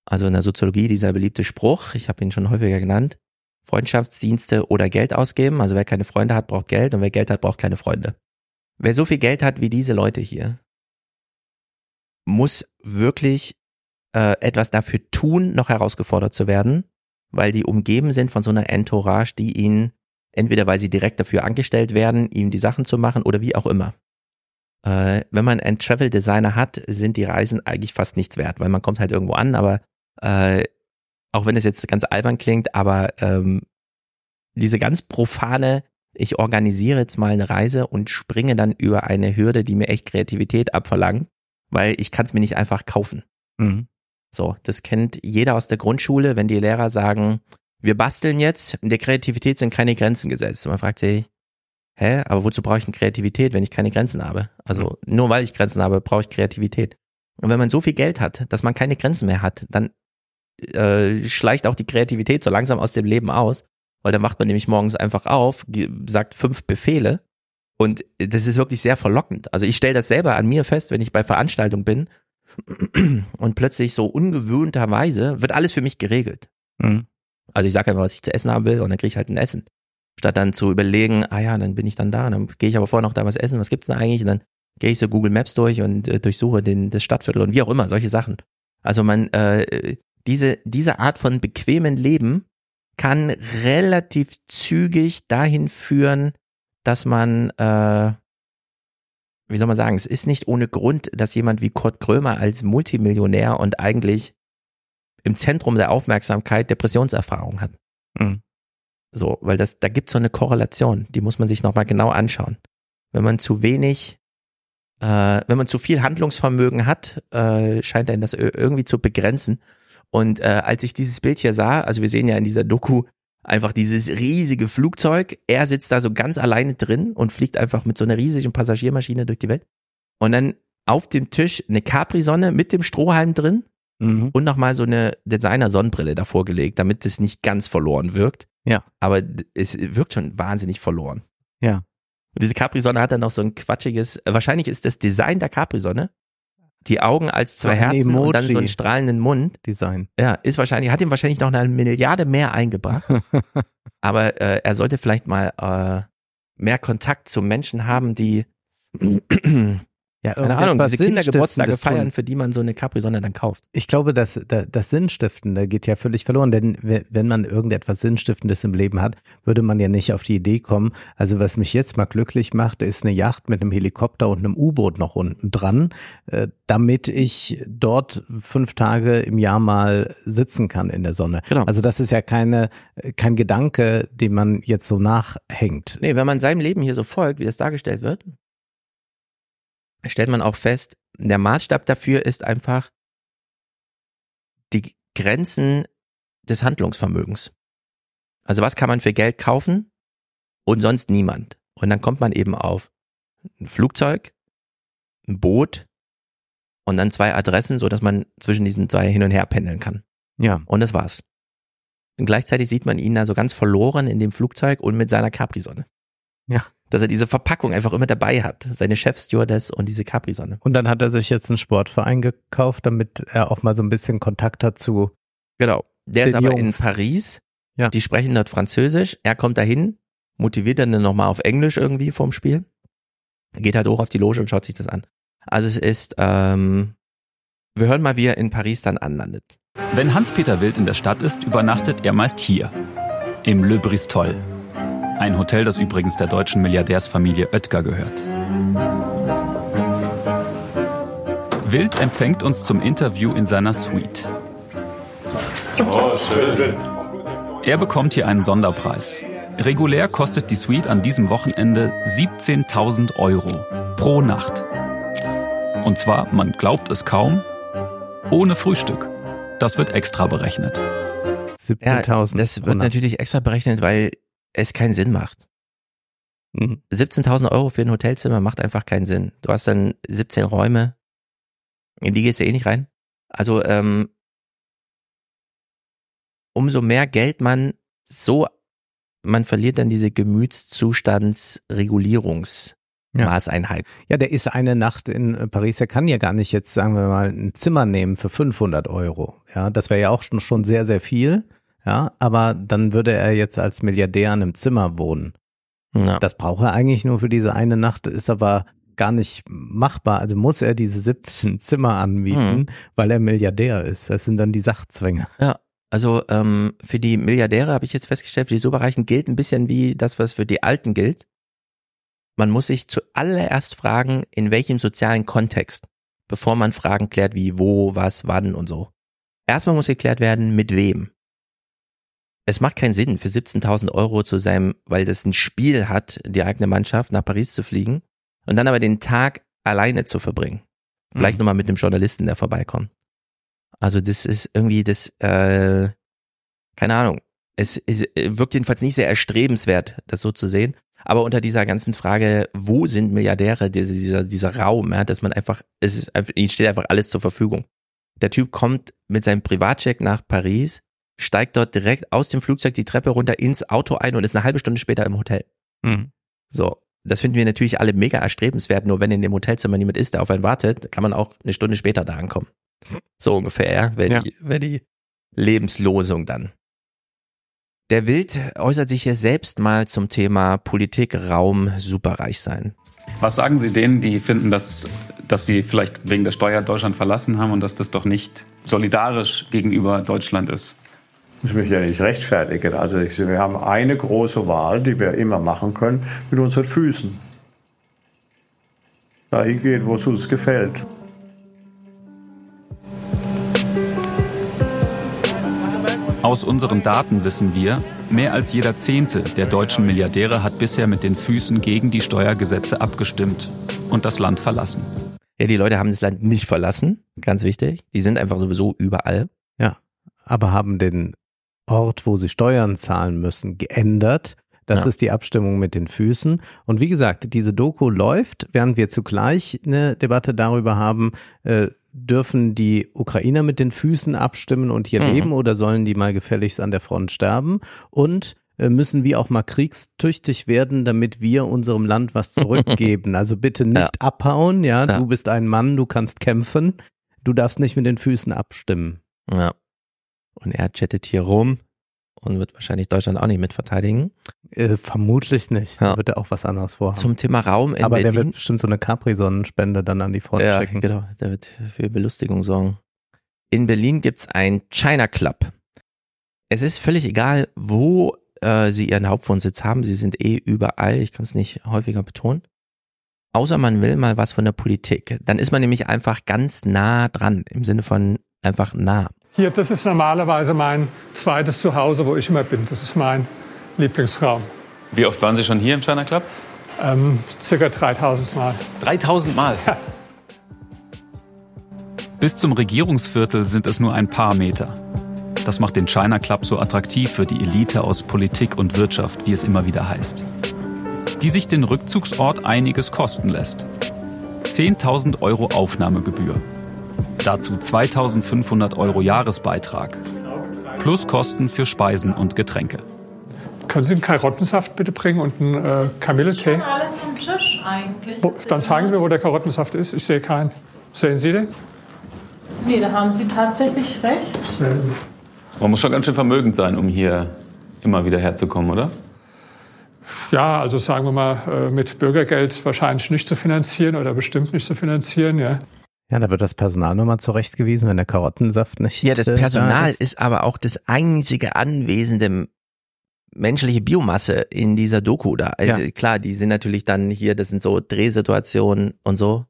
Also in der Soziologie dieser beliebte Spruch, ich habe ihn schon häufiger genannt, Freundschaftsdienste oder Geld ausgeben. Also wer keine Freunde hat, braucht Geld und wer Geld hat, braucht keine Freunde. Wer so viel Geld hat wie diese Leute hier, muss wirklich äh, etwas dafür tun, noch herausgefordert zu werden, weil die umgeben sind von so einer Entourage, die ihnen entweder weil sie direkt dafür angestellt werden, ihm die Sachen zu machen oder wie auch immer. Äh, wenn man einen Travel Designer hat, sind die Reisen eigentlich fast nichts wert, weil man kommt halt irgendwo an, aber Äh, auch wenn es jetzt ganz albern klingt, aber ähm, diese ganz profane, ich organisiere jetzt mal eine Reise und springe dann über eine Hürde, die mir echt Kreativität abverlangt, weil ich kann es mir nicht einfach kaufen. Mhm. So, das kennt jeder aus der Grundschule, wenn die Lehrer sagen, wir basteln jetzt, in der Kreativität sind keine Grenzen gesetzt. Und man fragt sich, hä, aber wozu brauche ich denn Kreativität, wenn ich keine Grenzen habe? Also nur weil ich Grenzen habe, brauche ich Kreativität. Und wenn man so viel Geld hat, dass man keine Grenzen mehr hat, dann äh, schleicht auch die Kreativität so langsam aus dem Leben aus, weil dann macht man nämlich morgens einfach auf, sagt fünf Befehle und das ist wirklich sehr verlockend. Also ich stelle das selber an mir fest, wenn ich bei Veranstaltungen bin und plötzlich so ungewöhnterweise wird alles für mich geregelt. Mhm. Also ich sage einfach, was ich zu essen haben will und dann kriege ich halt ein Essen. Statt dann zu überlegen, ah ja, dann bin ich dann da, dann gehe ich aber vorher noch da was essen, was gibt's denn eigentlich? Und dann gehe ich so Google Maps durch und äh, durchsuche den, das Stadtviertel und wie auch immer, solche Sachen. Also man, äh, diese, diese Art von bequemen Leben kann relativ zügig dahin führen, dass man, äh, wie soll man sagen, es ist nicht ohne Grund, dass jemand wie Kurt Krömer als Multimillionär und eigentlich im Zentrum der Aufmerksamkeit Depressionserfahrung hat. Mhm. So, weil das, da gibt's so eine Korrelation, die muss man sich nochmal genau anschauen. Wenn man zu wenig, äh, wenn man zu viel Handlungsvermögen hat, äh, scheint einen das ir- irgendwie zu begrenzen. Und äh, als ich dieses Bild hier sah, also wir sehen ja in dieser Doku einfach dieses riesige Flugzeug, er sitzt da so ganz alleine drin und fliegt einfach mit so einer riesigen Passagiermaschine durch die Welt. Und dann auf dem Tisch eine Capri-Sonne mit dem Strohhalm drin Mhm. und nochmal so eine Designer-Sonnenbrille davor gelegt, damit es nicht ganz verloren wirkt. Ja. Aber es wirkt schon wahnsinnig verloren. Ja. Und diese Capri-Sonne hat dann noch so ein quatschiges, wahrscheinlich ist das Design der Capri-Sonne, die Augen als zwei ein Herzen und dann so einen Emoji. strahlenden Mund. Design. Ja, ist wahrscheinlich, hat ihm wahrscheinlich noch eine Milliarde mehr eingebracht. Aber äh, er sollte vielleicht mal äh, mehr Kontakt zu Menschen haben, die Ja, keine Ahnung, diese Kindergeburtstage feiern, für die man so eine Capri-Sonne dann kauft. Ich glaube, das, das, das Sinnstiftende geht ja völlig verloren, denn we- wenn man irgendetwas Sinnstiftendes im Leben hat, würde man ja nicht auf die Idee kommen. Also was mich jetzt mal glücklich macht, ist eine Yacht mit einem Helikopter und einem U-Boot noch unten dran, äh, damit ich dort fünf Tage im Jahr mal sitzen kann in der Sonne. Genau. Also das ist ja keine, kein Gedanke, den man jetzt so nachhängt. Nee, wenn man seinem Leben hier so folgt, wie das dargestellt wird, stellt man auch fest, der Maßstab dafür ist einfach die Grenzen des Handlungsvermögens. Also was kann man für Geld kaufen und sonst niemand. Und dann kommt man eben auf ein Flugzeug, ein Boot und dann zwei Adressen, so dass man zwischen diesen zwei hin und her pendeln kann. Ja. Und das war's. Und gleichzeitig sieht man ihn da so ganz verloren in dem Flugzeug und mit seiner Capri-Sonne. Ja. Dass er diese Verpackung einfach immer dabei hat. Seine Chefstewardess und diese Capri-Sonne. Und dann hat er sich jetzt einen Sportverein gekauft, damit er auch mal so ein bisschen Kontakt hat zu Genau. Der Den ist aber Jungs. in Paris. Ja. Die sprechen dort Französisch. Er kommt dahin, motiviert dann nochmal auf Englisch irgendwie vorm Spiel. Geht halt hoch auf die Loge und schaut sich das an. Also es ist, ähm, wir hören mal, wie er in Paris dann anlandet. Wenn Hans-Peter Wild in der Stadt ist, übernachtet er meist hier, im Le Bristol. Ein Hotel, das übrigens der deutschen Milliardärsfamilie Oetker gehört. Wild empfängt uns zum Interview in seiner Suite. Oh, schön. Er bekommt hier einen Sonderpreis. Regulär kostet die Suite an diesem Wochenende 17.000 Euro pro Nacht. Und zwar, man glaubt es kaum, ohne Frühstück. Das wird extra berechnet. 17.000. das wird natürlich extra berechnet, weil es keinen Sinn macht. Mhm. 17.000 Euro für ein Hotelzimmer macht einfach keinen Sinn. Du hast dann 17 Räume, in die gehst du eh nicht rein. Also ähm, umso mehr Geld man so, man verliert dann diese Gemütszustandsregulierungsmaßeinheit. Ja, der ist eine Nacht in Paris, der kann ja gar nicht jetzt, sagen wir mal, ein Zimmer nehmen für 500 Euro. Ja, das wäre ja auch schon, schon sehr, sehr viel. Ja, aber dann würde er jetzt als Milliardär in einem Zimmer wohnen. Ja. Das braucht er eigentlich nur für diese eine Nacht, ist aber gar nicht machbar. Also muss er diese 17 Zimmer anmieten, Mhm. weil er Milliardär ist. Das sind dann die Sachzwänge. Ja, also ähm, für die Milliardäre habe ich jetzt festgestellt, für die Superreichen gilt ein bisschen wie das, was für die Alten gilt. Man muss sich zuallererst fragen, in welchem sozialen Kontext, bevor man Fragen klärt wie wo, was, wann und so. erstmal muss geklärt werden, mit wem. Es macht keinen Sinn, für 17.000 Euro zu seinem, weil das ein Spiel hat, die eigene Mannschaft nach Paris zu fliegen und dann aber den Tag alleine zu verbringen. Vielleicht Mhm. nochmal mit einem Journalisten, der vorbeikommt. Also das ist irgendwie das, äh, keine Ahnung. Es, es wirkt jedenfalls nicht sehr erstrebenswert, das so zu sehen. Aber unter dieser ganzen Frage, wo sind Milliardäre, dieser, dieser, Raum, ja, dass man einfach, es ist einfach, ihnen steht einfach alles zur Verfügung. Der Typ kommt mit seinem Privatcheck nach Paris, steigt dort direkt aus dem Flugzeug die Treppe runter ins Auto ein und ist eine halbe Stunde später im Hotel. Mhm. So, das finden wir natürlich alle mega erstrebenswert, nur wenn in dem Hotelzimmer niemand ist, der auf einen wartet, kann man auch eine Stunde später da ankommen. So ungefähr, ja, wäre Ja. die, wär die Lebenslosung dann. Der Wild äußert sich hier selbst mal zum Thema Politik, Raum, superreich sein. Was sagen Sie denen, die finden, dass, dass sie vielleicht wegen der Steuer Deutschland verlassen haben und dass das doch nicht solidarisch gegenüber Deutschland ist? Ich muss mich ja nicht rechtfertigen. Also ich, wir haben eine große Wahl, die wir immer machen können, mit unseren Füßen. Dahin gehen, wo es uns gefällt. Aus unseren Daten wissen wir, mehr als jeder Zehnte der deutschen Milliardäre hat bisher mit den Füßen gegen die Steuergesetze abgestimmt und das Land verlassen. Ja, die Leute haben das Land nicht verlassen, ganz wichtig. Die sind einfach sowieso überall. Ja, aber haben den Ort, wo sie Steuern zahlen müssen, geändert. Das Ja. ist die Abstimmung mit den Füßen. Und wie gesagt, diese Doku läuft, während wir zugleich eine Debatte darüber haben, äh, dürfen die Ukrainer mit den Füßen abstimmen und hier Mhm. leben oder sollen die mal gefälligst an der Front sterben? Und äh, müssen wir auch mal kriegstüchtig werden, damit wir unserem Land was zurückgeben? also bitte nicht abhauen, ja? Ja. Du bist ein Mann, du kannst kämpfen. Du darfst nicht mit den Füßen abstimmen. Ja. Und er chattet hier rum und wird wahrscheinlich Deutschland auch nicht mitverteidigen. Äh, vermutlich nicht. Ja. Da wird er auch was anderes vorhaben. Zum Thema Raum in Aber der Berlin. wird bestimmt so eine Capri-Sonnenspende dann an die Front ja, schicken. genau, der wird für Belustigung sorgen. In Berlin gibt's ein China Club. Es ist völlig egal, wo äh, sie ihren Hauptwohnsitz haben. Sie sind eh überall. Ich kann es nicht häufiger betonen. Außer man will mal was von der Politik. Dann ist man nämlich einfach ganz nah dran. Im Sinne von einfach nah. Hier, das ist normalerweise mein zweites Zuhause, wo ich immer bin. Das ist mein Lieblingsraum. Wie oft waren Sie schon hier im China Club? Ähm, circa 3000 Mal. 3000 Mal. Bis zum Regierungsviertel sind es nur ein paar Meter. Das macht den China Club so attraktiv für die Elite aus Politik und Wirtschaft, wie es immer wieder heißt. Die sich den Rückzugsort einiges kosten lässt. 10.000 Euro Aufnahmegebühr. Dazu 2.500 Euro Jahresbeitrag. Plus Kosten für Speisen und Getränke. Können Sie einen Karottensaft bitte bringen und einen äh, Kamilletee? alles am Tisch eigentlich. Wo, dann zeigen Sie mir, wo der Karottensaft ist. Ich sehe keinen. Sehen Sie den? Nee, da haben Sie tatsächlich recht. Man muss schon ganz schön vermögend sein, um hier immer wieder herzukommen, oder? Ja, also sagen wir mal, äh, mit Bürgergeld wahrscheinlich nicht zu finanzieren oder bestimmt nicht zu finanzieren. Ja. Ja, da wird das Personal nochmal zurechtgewiesen, wenn der Karottensaft nicht. Ja, das äh, da Personal ist. ist aber auch das einzige anwesende menschliche Biomasse in dieser Doku da. Also Ja. Klar, die sind natürlich dann hier, das sind so Drehsituationen und so.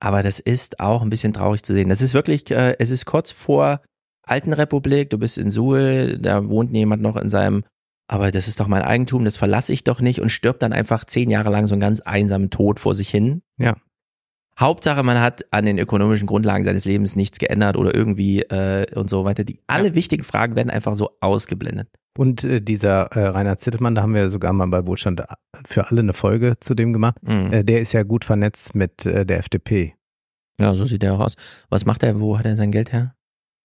Aber das ist auch ein bisschen traurig zu sehen. Das ist wirklich, äh, es ist kurz vor Alten Republik, du bist in Suhl, da wohnt jemand noch in seinem, aber das ist doch mein Eigentum, das verlasse ich doch nicht und stirbt dann einfach zehn Jahre lang so einen ganz einsamen Tod vor sich hin. Ja. Hauptsache, man hat an den ökonomischen Grundlagen seines Lebens nichts geändert oder irgendwie äh, und so weiter. Die alle wichtigen Fragen werden einfach so ausgeblendet. Und äh, dieser äh, Reinhard Zittelmann, da haben wir sogar mal bei Wohlstand für alle eine Folge zu dem gemacht. Mhm. Äh, der ist ja gut vernetzt mit äh, der FDP. Ja, so sieht er auch aus. Was macht er? Wo hat er sein Geld her?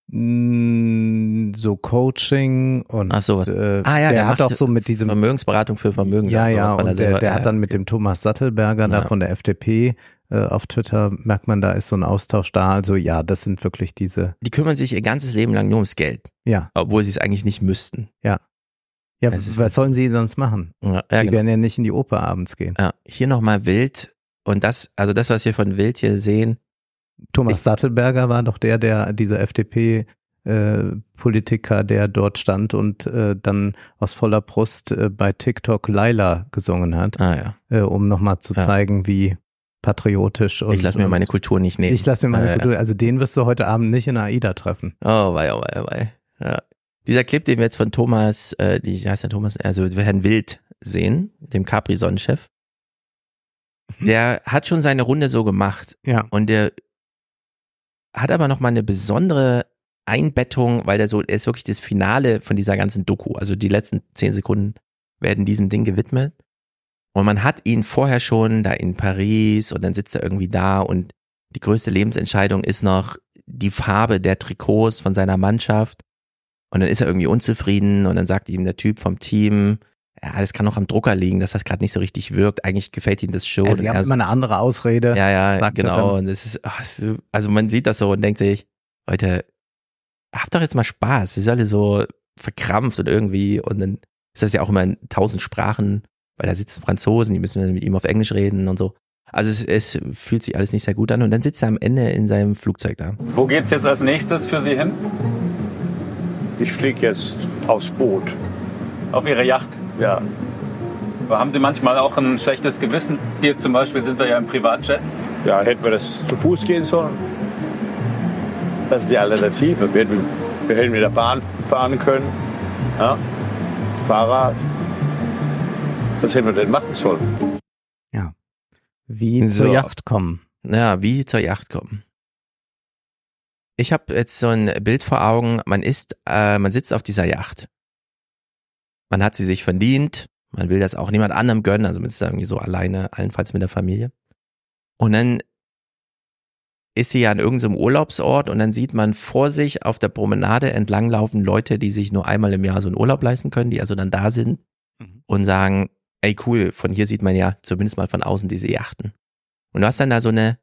Mm, So Coaching und Ach sowas. Äh, Ah ja, der, der hat auch so mit diesem Vermögensberatung für Vermögen. Ja, ja, sowas, und der, selber- der ja, hat dann mit dem Thomas Sattelberger da Ja. von der FDP äh, auf Twitter, merkt man, da ist so ein Austausch da. Also ja, das sind wirklich diese, Die kümmern sich ihr ganzes Leben lang nur ums Geld, ja, obwohl sie es eigentlich nicht müssten. ja. Ja, was sollen sie sonst machen? Ja, ja, die genau. werden ja nicht in die Oper abends gehen. ja hier nochmal Wild und das, also das, was wir von Wild hier sehen, Thomas Ich- Sattelberger war doch der, der dieser FDP äh, Politiker, der dort stand und äh, dann aus voller Brust äh, bei TikTok Laila gesungen hat, ah ja, äh, um nochmal zu Ja. zeigen, wie patriotisch. Und, ich lasse mir meine Kultur nicht nehmen. Ich lasse mir meine Äh, Kultur, also den wirst du heute Abend nicht in AIDA treffen. Oh, wei, oh, wei, oh, wei. Ja. Dieser Clip, den wir jetzt von Thomas, äh, wie heißt der Thomas, also Herrn Wild sehen, dem Capri-Sonnenchef, der hat schon seine Runde so gemacht. Ja. Und der hat aber noch mal eine besondere Einbettung, weil der so, er ist wirklich das Finale von dieser ganzen Doku. Also die letzten zehn Sekunden werden diesem Ding gewidmet. Und man hat ihn vorher schon da in Paris und dann sitzt er irgendwie da und die größte Lebensentscheidung ist noch die Farbe der Trikots von seiner Mannschaft. Und dann ist er irgendwie unzufrieden und dann sagt ihm der Typ vom Team, ja, das kann noch am Drucker liegen, dass das gerade nicht so richtig wirkt. Eigentlich gefällt ihm das schon. Also, sie Und haben er immer eine andere Ausrede. ja, ja, genau. Und das ist, ach, also man sieht das so und denkt sich, Leute, habt doch jetzt mal Spaß. Sie ist alle so verkrampft und irgendwie und dann ist das ja auch immer in tausend Sprachen, weil da sitzen Franzosen, die müssen mit ihm auf Englisch reden und so. Also es, es fühlt sich alles nicht sehr gut an und dann sitzt er am Ende in seinem Flugzeug da. Wo geht's jetzt als nächstes für Sie hin? Ich fliege jetzt aufs Boot. Auf Ihre Yacht? Ja. Aber haben Sie manchmal auch ein schlechtes Gewissen? Hier zum Beispiel sind wir ja im Privatjet. Ja, hätten wir das zu Fuß gehen sollen? Das ist die Alternative. Wir hätten, wir hätten mit der Bahn fahren können. Ja? Fahrrad. Was hätten wir denn machen sollen? Ja. Wie So. zur Yacht kommen. Ja, wie zur Yacht kommen. Ich habe jetzt so ein Bild vor Augen, man ist, äh, man sitzt auf dieser Yacht. Man hat sie sich verdient, man will das auch niemand anderem gönnen, also man ist da irgendwie so alleine, allenfalls mit der Familie. Und dann ist sie ja an irgendeinem Urlaubsort und dann sieht man vor sich auf der Promenade entlanglaufen Leute, die sich nur einmal im Jahr so einen Urlaub leisten können, die also dann da sind und sagen, ey cool, von hier sieht man ja zumindest mal von außen diese Yachten. Und du hast dann da so eine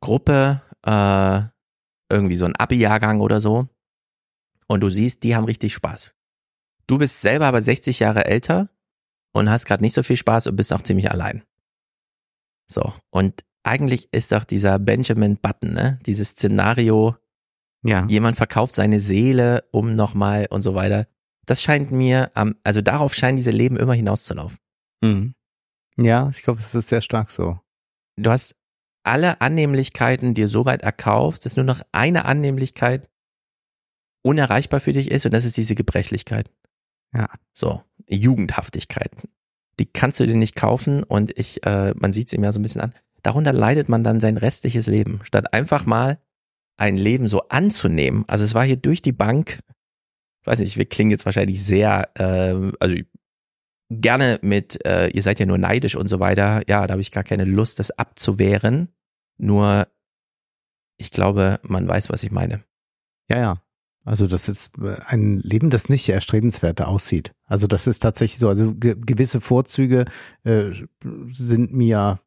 Gruppe, äh, irgendwie so ein Abi-Jahrgang oder so. Und du siehst, die haben richtig Spaß. Du bist selber aber 60 Jahre älter und hast gerade nicht so viel Spaß und bist auch ziemlich allein. So. Und eigentlich ist doch dieser Benjamin Button, ne? Dieses Szenario, Ja. jemand verkauft seine Seele um nochmal und so weiter. Das scheint mir am, also darauf scheinen diese Leben immer hinauszulaufen. Mhm. Ja, ich glaube, es ist sehr stark so. du hast alle Annehmlichkeiten dir so weit erkaufst, dass nur noch eine Annehmlichkeit unerreichbar für dich ist und das ist diese Gebrechlichkeit. Ja. So, Jugendhaftigkeit. Die kannst du dir nicht kaufen und ich, äh, man sieht es ihm ja so ein bisschen an. Darunter leidet man dann sein restliches Leben, statt einfach mal ein Leben so anzunehmen. Also es war hier durch die Bank, weiß nicht, wir klingen jetzt wahrscheinlich sehr, ähm, also gerne mit, äh, ihr seid ja nur neidisch und so weiter. Ja, da habe ich gar keine Lust, das abzuwehren. Nur, ich glaube, man weiß, was ich meine. Ja, ja. Also das ist äh, ein Leben, das nicht erstrebenswert aussieht. Also das ist tatsächlich so. Also ge gewisse Vorzüge äh, sind mir,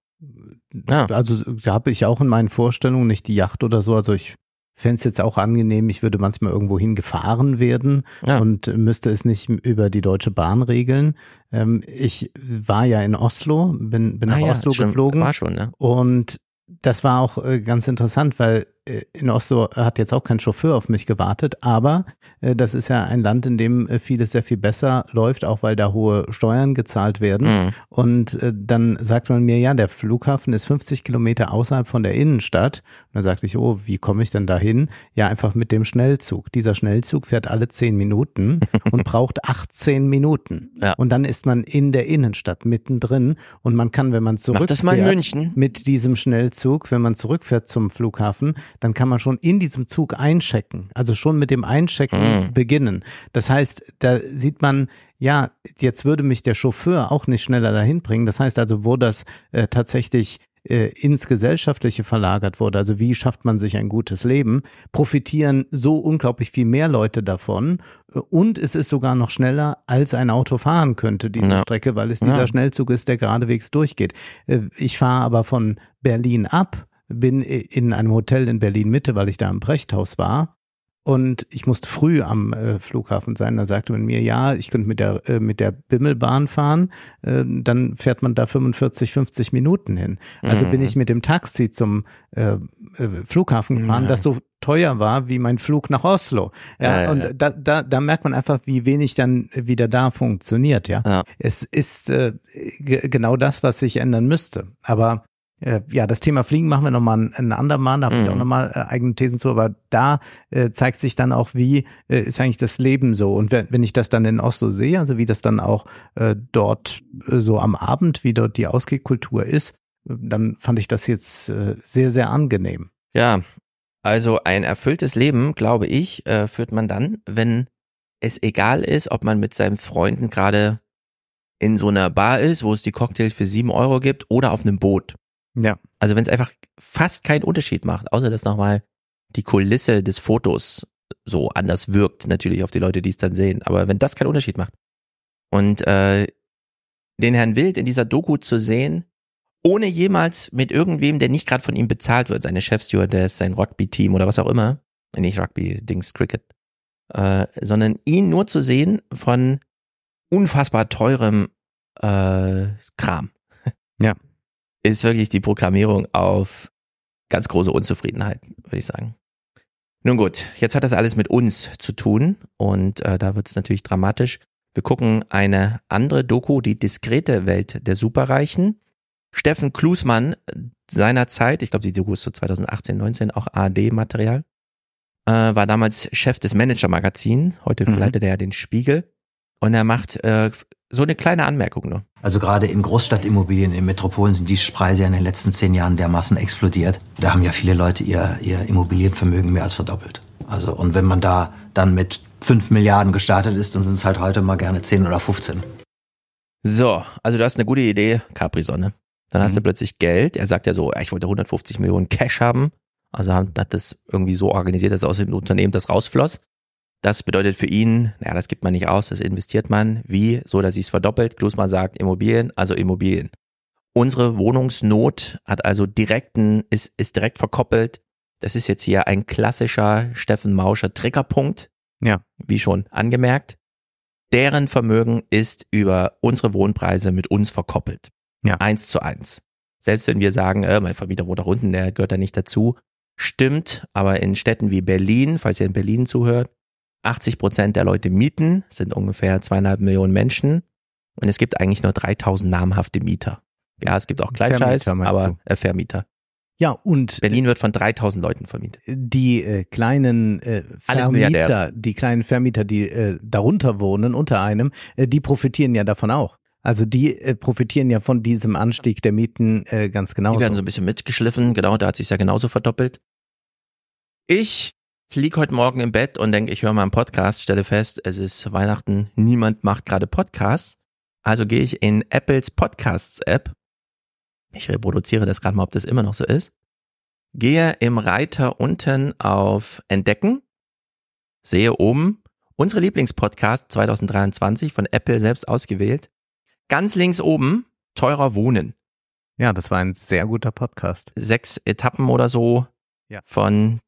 also da habe ich auch in meinen Vorstellungen nicht die Yacht oder so. Also ich fände es jetzt auch angenehm, ich würde manchmal irgendwo hingefahren werden Ja. und müsste es nicht über die Deutsche Bahn regeln. Ähm, ich war ja in Oslo, bin, bin Ah nach ja, Oslo schon- geflogen. war schon, ne? Und das war auch äh, ganz interessant, weil in Oslo hat jetzt auch kein Chauffeur auf mich gewartet, aber äh, das ist ja ein Land, in dem äh, vieles sehr viel besser läuft, auch weil da hohe Steuern gezahlt werden. Mhm. Und äh, dann sagt man mir, ja, der Flughafen ist 50 Kilometer außerhalb von der Innenstadt. Und dann sagte ich, oh, wie komme ich denn da hin? Ja, einfach mit dem Schnellzug. Dieser Schnellzug fährt alle 10 Minuten und braucht 18 Minuten. Ja. Und dann ist man in der Innenstadt mittendrin und man kann, wenn man zurückfährt, Mach das mal in München. mit diesem Schnellzug, wenn man zurückfährt zum Flughafen, dann kann man schon in diesem Zug einchecken. Also schon mit dem Einchecken Mhm. beginnen. Das heißt, da sieht man, ja, jetzt würde mich der Chauffeur auch nicht schneller dahin bringen. Das heißt also, wo das äh, tatsächlich äh, ins Gesellschaftliche verlagert wurde, also wie schafft man sich ein gutes Leben, profitieren so unglaublich viel mehr Leute davon und es ist sogar noch schneller, als ein Auto fahren könnte, diese Ja. Strecke, weil es dieser Ja. Schnellzug ist, der geradewegs durchgeht. Äh, Ich fahre aber von Berlin ab, bin in einem Hotel in Berlin Mitte, weil ich da im Brechthaus war. Und ich musste früh am äh, Flughafen sein. Da sagte man mir, ja, ich könnte mit der, äh, mit der Bimmelbahn fahren. Äh, dann fährt man da 45, 50 Minuten hin. Also Mhm. bin ich mit dem Taxi zum äh, äh, Flughafen gefahren, Ja. das so teuer war wie mein Flug nach Oslo. Ja, Ja, und ja. da, da, da merkt man einfach, wie wenig dann wieder da funktioniert. Ja, Ja. es ist äh, ge- genau das, was sich ändern müsste. Aber Äh, ja, das Thema Fliegen machen wir nochmal ein, ein andermal, da habe ich Mhm. auch nochmal äh, eigene Thesen zu, aber da äh, zeigt sich dann auch, wie äh, ist eigentlich das Leben so. Und wenn, wenn ich das dann in Oslo sehe, also wie das dann auch äh, dort äh, so am Abend, wie dort die Ausgehkultur ist, dann fand ich das jetzt äh, sehr, sehr angenehm. Ja, also ein erfülltes Leben, glaube ich, äh, führt man dann, wenn es egal ist, ob man mit seinen Freunden gerade in so einer Bar ist, wo es die Cocktails für sieben Euro gibt oder auf einem Boot. Ja. Also wenn es einfach fast keinen Unterschied macht, außer dass nochmal die Kulisse des Fotos so anders wirkt, natürlich auf die Leute, die es dann sehen. Aber wenn das keinen Unterschied macht und äh, den Herrn Wild in dieser Doku zu sehen, ohne jemals mit irgendwem, der nicht gerade von ihm bezahlt wird, seine Chefstewardess, sein Rugby-Team oder was auch immer, nicht Rugby, Dings, Cricket, äh, sondern ihn nur zu sehen von unfassbar teurem äh, Kram. Ja. Ist wirklich die Programmierung auf ganz große Unzufriedenheit, würde ich sagen. Nun gut, jetzt hat das alles mit uns zu tun und äh, da wird es natürlich dramatisch. Wir gucken eine andere Doku, die diskrete Welt der Superreichen. Steffen Klusmann seinerzeit, ich glaube, die Doku ist so 2018, 19, auch ARD-Material, äh, war damals Chef des Manager-Magazin. Heute Mhm. leitet er ja den Spiegel. Und er macht äh, so eine kleine Anmerkung nur. Also gerade in Großstadtimmobilien, in Metropolen sind die Preise ja in den letzten zehn Jahren dermaßen explodiert. Da haben ja viele Leute ihr, ihr Immobilienvermögen mehr als verdoppelt. Also und wenn man da dann mit fünf Milliarden gestartet ist, dann sind es halt heute mal gerne 10 oder 15. So, also du hast eine gute Idee, Capri-Sonne. Dann hast du plötzlich Geld. Er sagt ja so, ich wollte 150 Millionen Cash haben. Also hat das irgendwie so organisiert, dass aus dem Unternehmen das rausfloss. Das bedeutet für ihn, naja, das gibt man nicht aus, das investiert man. Wie? So, dass sich es verdoppelt. Klusmann sagt Immobilien, also Immobilien. Unsere Wohnungsnot hat also direkten, ist, ist direkt verkoppelt. Das ist jetzt hier ein klassischer Steffen Mauscher Triggerpunkt. Ja. Wie schon angemerkt. Deren Vermögen ist über unsere Wohnpreise mit uns verkoppelt. Ja. Eins zu eins. Selbst wenn wir sagen, äh, mein Vermieter wohnt da unten, der gehört da nicht dazu. Stimmt, aber in Städten wie Berlin, falls ihr in Berlin zuhört, 80 Prozent der Leute mieten, sind ungefähr zweieinhalb Millionen Menschen. Und es gibt eigentlich nur 3000 namhafte Mieter. Ja, es gibt auch Kleinscheiß, aber äh, Vermieter. Ja, und Berlin wird von 3000 Leuten vermietet. die äh, kleinen äh, Vermieter, die kleinen Vermieter, die äh, darunter wohnen, unter einem, äh, die profitieren ja davon auch. Also die äh, profitieren ja von diesem Anstieg der Mieten äh, ganz genau. Die werden so ein bisschen mitgeschliffen, genau, da hat sich ja genauso verdoppelt. Ich lieg heute Morgen im Bett und denke, ich höre mal einen Podcast, stelle fest, es ist Weihnachten, niemand macht gerade Podcasts. Also gehe ich in Apples Podcasts-App. Ich reproduziere das gerade mal, ob das immer noch so ist. Gehe im Reiter unten auf Entdecken, sehe oben unsere Lieblingspodcast 2023 von Apple selbst ausgewählt. Ganz links oben, teurer Wohnen. Ja, das war ein sehr guter Podcast. Sechs Etappen oder so Ja. von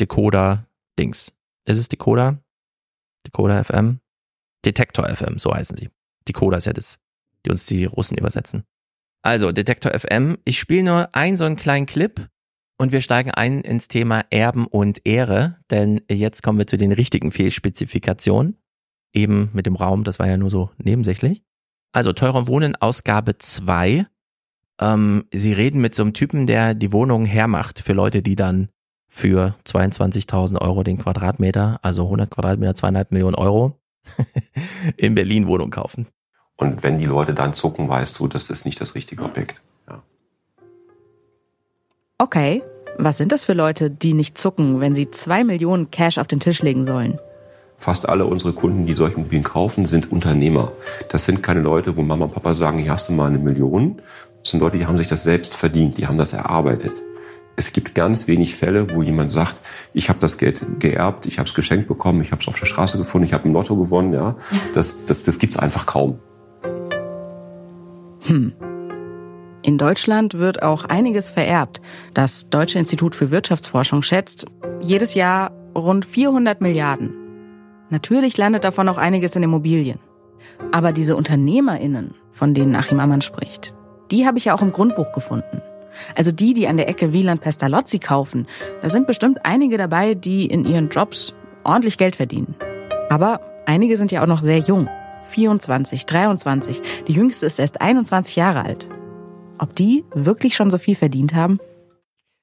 Decoder Dings. Ist es Decoder? Decoder FM? Detektor FM, so heißen sie. Decoder ist ja das, die uns die Russen übersetzen. Also, Detektor FM. Ich spiele nur einen so einen kleinen Clip und wir steigen ein ins Thema Erben und Ehre, denn jetzt kommen wir zu den richtigen Fehlspezifikationen. Eben mit dem Raum, das war ja nur so nebensächlich. Also, teurer Wohnen, Ausgabe 2. Ähm, sie reden mit so einem Typen, der die Wohnung hermacht für Leute, die dann für 22.000 Euro den Quadratmeter, also 100 Quadratmeter, zweieinhalb Millionen Euro, in Berlin Wohnung kaufen. Und wenn die Leute dann zucken, weißt du, das ist nicht das richtige Objekt. Okay, was sind das für Leute, die nicht zucken, wenn sie zwei Millionen Cash auf den Tisch legen sollen? Fast alle unsere Kunden, die solche Immobilien kaufen, sind Unternehmer. Das sind keine Leute, wo Mama und Papa sagen, hier hast du mal eine Million. Das sind Leute, die haben sich das selbst verdient, die haben das erarbeitet. Es gibt ganz wenig Fälle, wo jemand sagt, ich habe das Geld geerbt, ich habe es geschenkt bekommen, ich habe es auf der Straße gefunden, ich habe ein Lotto gewonnen. Ja, das, das, das gibt es einfach kaum. Hm. In Deutschland wird auch einiges vererbt. Das Deutsche Institut für Wirtschaftsforschung schätzt jedes Jahr rund 400 Milliarden. Natürlich landet davon auch einiges in Immobilien. Aber diese UnternehmerInnen, von denen Achim Ammann spricht, die habe ich ja auch im Grundbuch gefunden. Also die, die an der Ecke Wieland Pestalozzi kaufen, da sind bestimmt einige dabei, die in ihren Jobs ordentlich Geld verdienen. Aber einige sind ja auch noch sehr jung. 24, 23. Die jüngste ist erst 21 Jahre alt. ob die wirklich schon so viel verdient haben?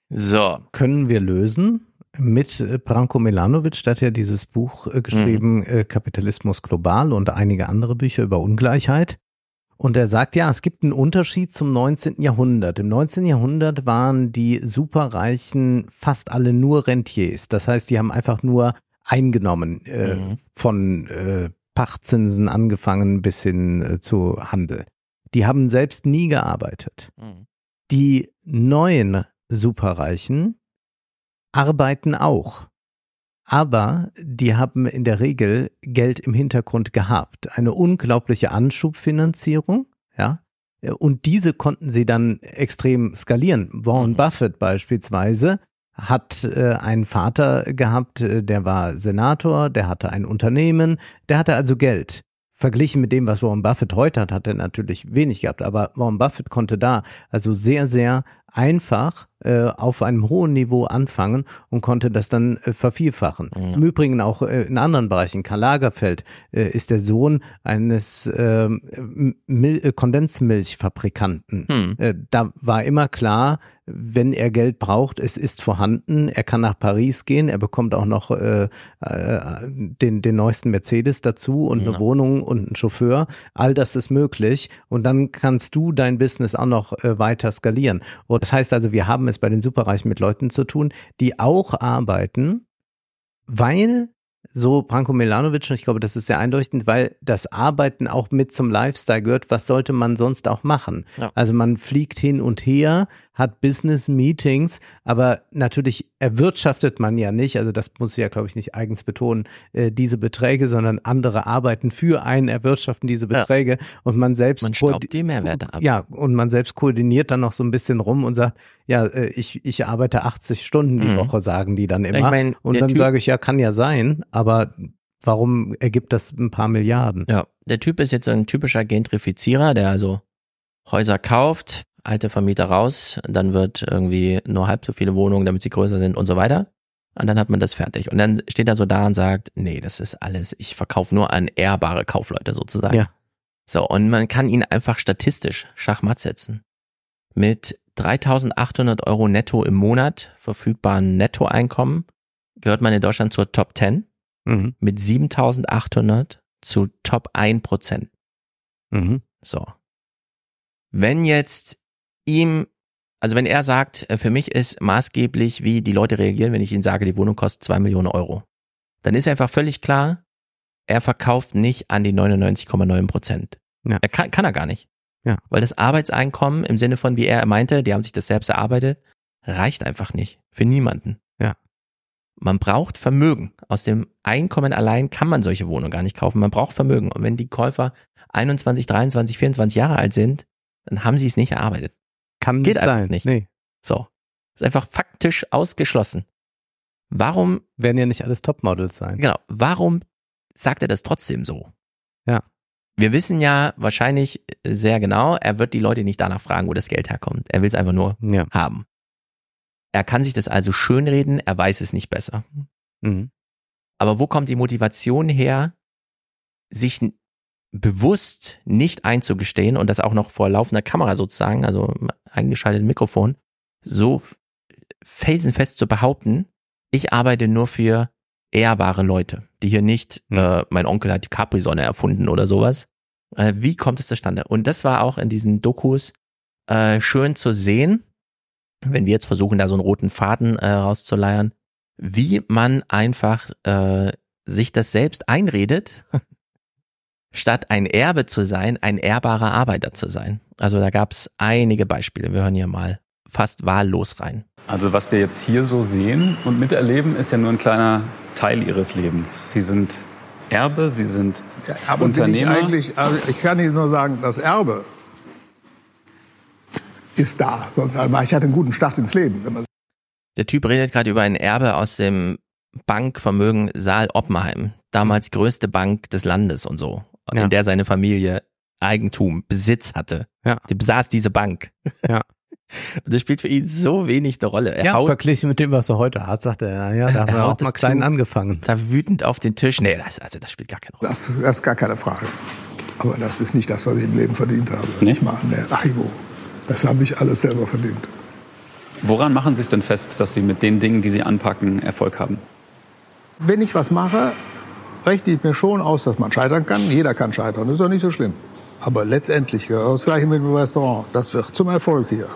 So. Können wir lösen? Mit Branko Milanovic, der hat ja dieses Buch äh, geschrieben, Mhm. äh, Kapitalismus global und einige andere Bücher über Ungleichheit. Und er sagt, ja, es gibt einen Unterschied zum 19. Jahrhundert. Im 19. Jahrhundert waren die Superreichen fast alle nur Rentiers. Das heißt, die haben einfach nur eingenommen, äh, Mhm. von äh, Pachtzinsen angefangen bis hin äh, zu Handel. Die haben selbst nie gearbeitet. Mhm. Die neuen Superreichen arbeiten auch. Aber die haben in der Regel Geld im Hintergrund gehabt. Eine unglaubliche Anschubfinanzierung, ja. Und diese konnten sie dann extrem skalieren. Warren Buffett beispielsweise hat äh, einen Vater gehabt, äh, der war Senator, der hatte ein Unternehmen, der hatte also Geld. Verglichen mit dem, was Warren Buffett heute hat, hat er natürlich wenig gehabt. Aber Warren Buffett konnte da also sehr, sehr einfach äh, auf einem hohen Niveau anfangen und konnte das dann äh, vervielfachen. Im Übrigen auch äh, in anderen Bereichen. Karl Lagerfeld äh, ist der Sohn eines äh, Mil äh, Kondensmilchfabrikanten. Hm. Äh, da war immer klar, wenn er Geld braucht, es ist vorhanden, er kann nach Paris gehen, er bekommt auch noch äh, äh, den, den neuesten Mercedes dazu und eine Ja. Wohnung und einen Chauffeur. All das ist möglich und dann kannst du dein Business auch noch äh, weiter skalieren. Und das heißt also, wir haben es bei den Superreichen mit Leuten zu tun, die auch arbeiten, weil so Branko Milanovic, und ich glaube, das ist sehr eindeutig, weil das Arbeiten auch mit zum Lifestyle gehört. Was sollte man sonst auch machen? Ja. Also man fliegt hin und her, hat Business Meetings, aber natürlich erwirtschaftet man ja nicht, also das muss ich ja, glaube ich, nicht eigens betonen, äh, diese Beträge, sondern andere arbeiten für einen, erwirtschaften diese Beträge und man selbst Man staubt die Mehrwerte ab. ja, und man selbst koordiniert dann noch so ein bisschen rum und sagt, ja, äh, ich, ich arbeite 80 Stunden die Mhm. Woche, sagen die dann immer. Ich mein, und dann Typ- sage ich, ja, kann ja sein, aber warum ergibt das ein paar Milliarden? Ja, der Typ ist jetzt so ein typischer Gentrifizierer, der also Häuser kauft, alte Vermieter raus, dann wird irgendwie nur halb so viele Wohnungen, damit sie größer sind und so weiter. Und dann hat man das fertig. Und dann steht er so da und sagt, nee, das ist alles, ich verkaufe nur an ehrbare Kaufleute sozusagen. Ja. So, und man kann ihn einfach statistisch Schachmatt setzen. Mit 3800 Euro netto im Monat verfügbaren Nettoeinkommen gehört man in Deutschland zur Top 10 Mhm. mit 7800 zu Top 1 Prozent. Mhm. So. Wenn jetzt ihm, also wenn er sagt, äh, für mich ist maßgeblich, wie die Leute reagieren, wenn ich ihnen sage, die Wohnung kostet zwei Millionen Euro, dann ist einfach völlig klar, er verkauft nicht an die 99,9 Prozent. Ja. Er kann, kann er gar nicht. Ja. Weil das Arbeitseinkommen im Sinne von, wie er meinte, die haben sich das selbst erarbeitet, reicht einfach nicht. Für niemanden. Ja. Man braucht Vermögen. Aus dem Einkommen allein kann man solche Wohnungen gar nicht kaufen. Man braucht Vermögen. Und wenn die Käufer 21, 23, 24 Jahre alt sind, dann haben sie es nicht erarbeitet. Kann Geht nicht einfach sein. nicht. Nee. So. Ist einfach faktisch ausgeschlossen. Warum, Werden ja nicht alles Topmodels sein. genau, warum sagt er das trotzdem so? Ja. Wir wissen ja wahrscheinlich sehr genau, er wird die Leute nicht danach fragen, wo das Geld herkommt. Er will es einfach nur Ja. haben. Er kann sich das also schönreden, er weiß es nicht besser. Mhm. Aber wo kommt die Motivation her, sich bewusst nicht einzugestehen und das auch noch vor laufender Kamera sozusagen, also eingeschaltetem Mikrofon, so felsenfest zu behaupten, ich arbeite nur für ehrbare Leute, die hier nicht, äh, mein Onkel hat die Capri-Sonne erfunden oder sowas. Äh, wie kommt es zustande? Und das war auch in diesen Dokus äh, schön zu sehen, wenn wir jetzt versuchen, da so einen roten Faden äh, rauszuleiern, wie man einfach äh, sich das selbst einredet, statt ein Erbe zu sein, ein ehrbarer Arbeiter zu sein. Also da gab es einige Beispiele. Wir hören hier mal fast wahllos rein. Also was wir jetzt hier so sehen und miterleben, ist ja nur ein kleiner Teil ihres Lebens. Sie sind Erbe, sie sind Aber bin ich Unternehmer. eigentlich, also ich kann Ihnen nur sagen, das Erbe ist da. Sonst, aber ich hatte einen guten Start ins Leben. Der Typ redet gerade über ein Erbe aus dem Bankvermögen Saal Oppenheim, damals größte Bank des Landes und so, Ja. in der seine Familie Eigentum, Besitz hatte. Ja. Die besaß diese Bank. Ja. Und das spielt für ihn so wenig eine Rolle. Er Ja, haut verglichen mit dem, was du heute hast, sagt er, ja, ja da haben Er wir auch mal klein zu. angefangen. da wütend auf den Tisch. Nee, das, also das spielt gar keine Rolle. das, das ist gar keine Frage. Aber das ist nicht das, was ich im Leben verdient habe. Nicht mal an der Archivo. Das habe ich alles selber verdient. Woran machen Sie es denn fest, dass Sie mit den Dingen, die Sie anpacken, Erfolg haben? Wenn ich was mache, rechne ich mir schon aus, dass man scheitern kann. Jeder kann scheitern, das ist doch nicht so schlimm. Aber letztendlich, das gleiche mit dem Restaurant, das wird zum Erfolg hier.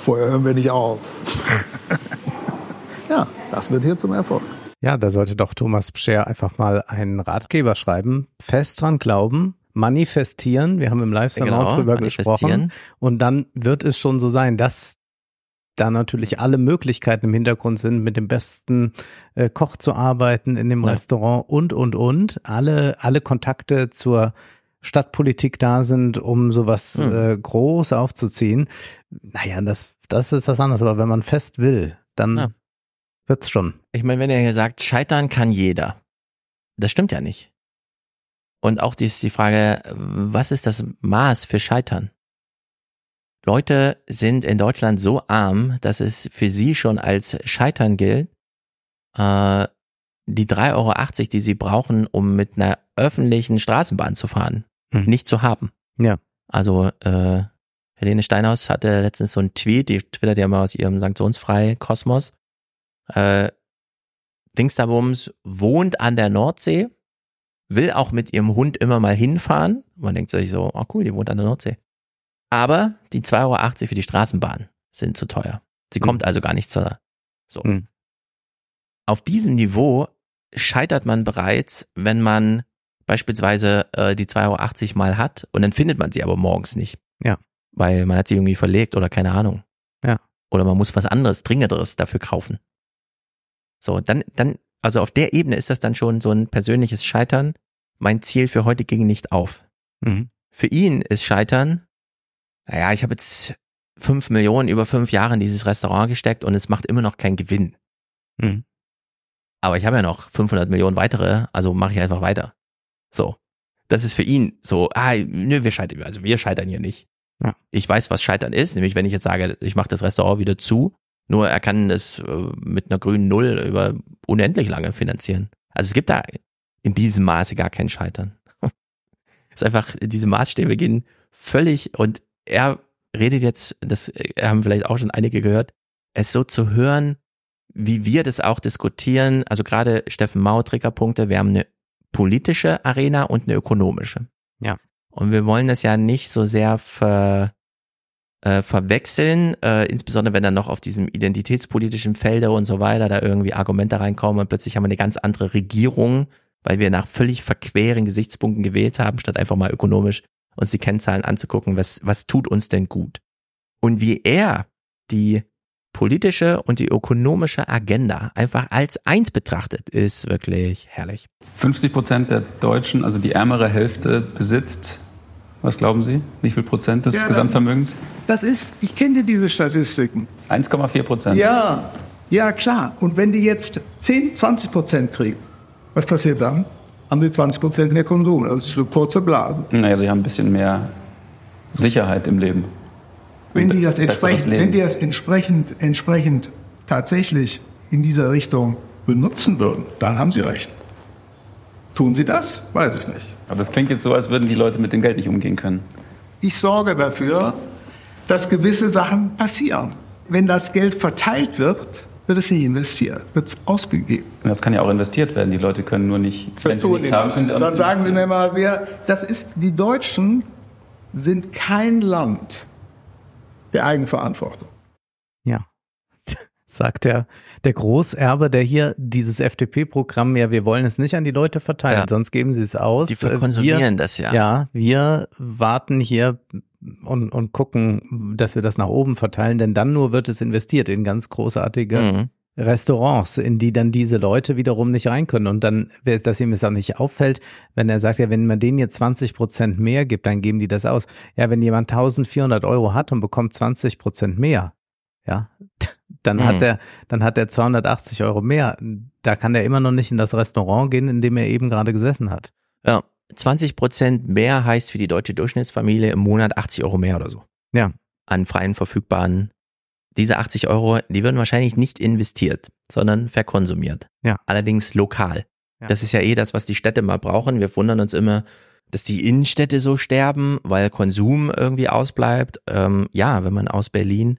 Vorher hören wir nicht auf. ja, das wird hier zum Erfolg. Ja, da sollte doch Thomas Pscher einfach mal einen Ratgeber schreiben. Fest dran glauben, manifestieren. Wir haben im Live-Salon Genau, drüber manifestieren. gesprochen. Und dann wird es schon so sein, dass da natürlich alle Möglichkeiten im Hintergrund sind, mit dem besten äh, Koch zu arbeiten in dem Ja. Restaurant und, und, und. Alle, alle Kontakte zur Stadtpolitik da sind, um sowas Hm. äh, groß aufzuziehen. Naja, das, das ist was anderes. Aber wenn man fest will, dann Ja. wird's schon. Ich meine, wenn er hier sagt, scheitern kann jeder, das stimmt ja nicht. Und auch die ist die Frage, was ist das Maß für Scheitern? Leute sind in Deutschland so arm, dass es für sie schon als Scheitern gilt, äh, die 3,80 Euro, die sie brauchen, um mit einer öffentlichen Straßenbahn zu fahren, Hm. nicht zu haben. Ja. Also äh, Helene Steinhaus hatte letztens so einen Tweet, die twittert ja mal aus ihrem sanktionsfrei Kosmos. Äh, Dingsterbums wohnt an der Nordsee, will auch mit ihrem Hund immer mal hinfahren. Man denkt sich so, oh cool, die wohnt an der Nordsee. Aber die 2,80 Euro für die Straßenbahn sind zu teuer. Sie Hm. kommt also gar nicht zur. So. Hm. Auf diesem Niveau scheitert man bereits, wenn man beispielsweise äh, die 2,80 Euro mal hat und dann findet man sie aber morgens nicht. Ja. Weil man hat sie irgendwie verlegt oder keine Ahnung. Ja. Oder man muss was anderes, dringenderes dafür kaufen. So, dann, dann, also auf der Ebene ist das dann schon so ein persönliches Scheitern. Mein Ziel für heute ging nicht auf. Mhm. Für ihn ist Scheitern, naja, ich habe jetzt fünf Millionen über fünf Jahre in dieses Restaurant gesteckt und es macht immer noch keinen Gewinn. Mhm. Aber ich habe ja noch 500 Millionen weitere, also mache ich einfach weiter. So. Das ist für ihn so, ah, nö, wir scheitern, also wir scheitern hier nicht. Ja. Ich weiß, was Scheitern ist, nämlich wenn ich jetzt sage, ich mache das Restaurant wieder zu, nur er kann es äh, mit einer grünen Null über unendlich lange finanzieren. Also es gibt da in diesem Maße gar kein Scheitern. es ist einfach, diese Maßstäbe gehen völlig und er redet jetzt, das äh, haben vielleicht auch schon einige gehört, es so zu hören, wie wir das auch diskutieren, also gerade Steffen Mau, Triggerpunkte, wir haben eine politische Arena und eine ökonomische. Ja. Und wir wollen das ja nicht so sehr ver, äh, verwechseln, äh, insbesondere wenn dann noch auf diesem identitätspolitischen Felde und so weiter da irgendwie Argumente reinkommen und plötzlich haben wir eine ganz andere Regierung, weil wir nach völlig verqueren Gesichtspunkten gewählt haben, statt einfach mal ökonomisch uns die Kennzahlen anzugucken, was, was tut uns denn gut? Und wie er die politische und die ökonomische Agenda einfach als eins betrachtet, ist wirklich herrlich. 50 Prozent der Deutschen, also die ärmere Hälfte, besitzt, was glauben Sie, wie viel Prozent des Ja, das Gesamtvermögens? Das ist, ich kenne diese Statistiken. 1,4 Prozent. Ja, ja klar. Und wenn die jetzt 10, 20 Prozent kriegen, was passiert dann? Haben die 20 Prozent mehr Konsum. Das ist eine kurze Blase. Naja, sie haben ein bisschen mehr Sicherheit im Leben. Wenn die das entsprechend, Leben. wenn die das entsprechend, entsprechend tatsächlich in dieser Richtung benutzen würden, dann haben sie recht. Tun sie das? Weiß ich nicht. Aber das klingt jetzt so, als würden die Leute mit dem Geld nicht umgehen können. Ich sorge dafür, dass gewisse Sachen passieren. Wenn das Geld verteilt wird, wird es nicht investiert, wird es ausgegeben. Das kann ja auch investiert werden. Die Leute können nur nicht, wenn sie nichts haben, können sie auch Dann sagen Sie mir mal, wer, das ist, die Deutschen sind kein Land der Eigenverantwortung. Ja. Sagt der, der Großerbe, der hier dieses FDP-Programm, ja, wir wollen es nicht an die Leute verteilen, Ja. sonst geben sie es aus. Die verkonsumieren wir, das ja. Ja, wir warten hier und, und gucken, dass wir das nach oben verteilen, denn dann nur wird es investiert in ganz großartige Mhm. Restaurants, in die dann diese Leute wiederum nicht rein können. Und dann, dass ihm es auch nicht auffällt, wenn er sagt, ja, wenn man denen jetzt 20 Prozent mehr gibt, dann geben die das aus. Ja, wenn jemand 1400 Euro hat und bekommt 20 Prozent mehr, ja, dann Mhm. hat er, dann hat er 280 Euro mehr. Da kann er immer noch nicht in das Restaurant gehen, in dem er eben gerade gesessen hat. Ja, 20 Prozent mehr heißt für die deutsche Durchschnittsfamilie im Monat 80 Euro mehr oder so. Ja. An freien verfügbaren. Diese 80 Euro, die würden wahrscheinlich nicht investiert, sondern verkonsumiert. Ja. Allerdings lokal. Ja. Das ist ja eh das, was die Städte mal brauchen. Wir wundern uns immer, dass die Innenstädte so sterben, weil Konsum irgendwie ausbleibt. Ähm, ja, wenn man aus Berlin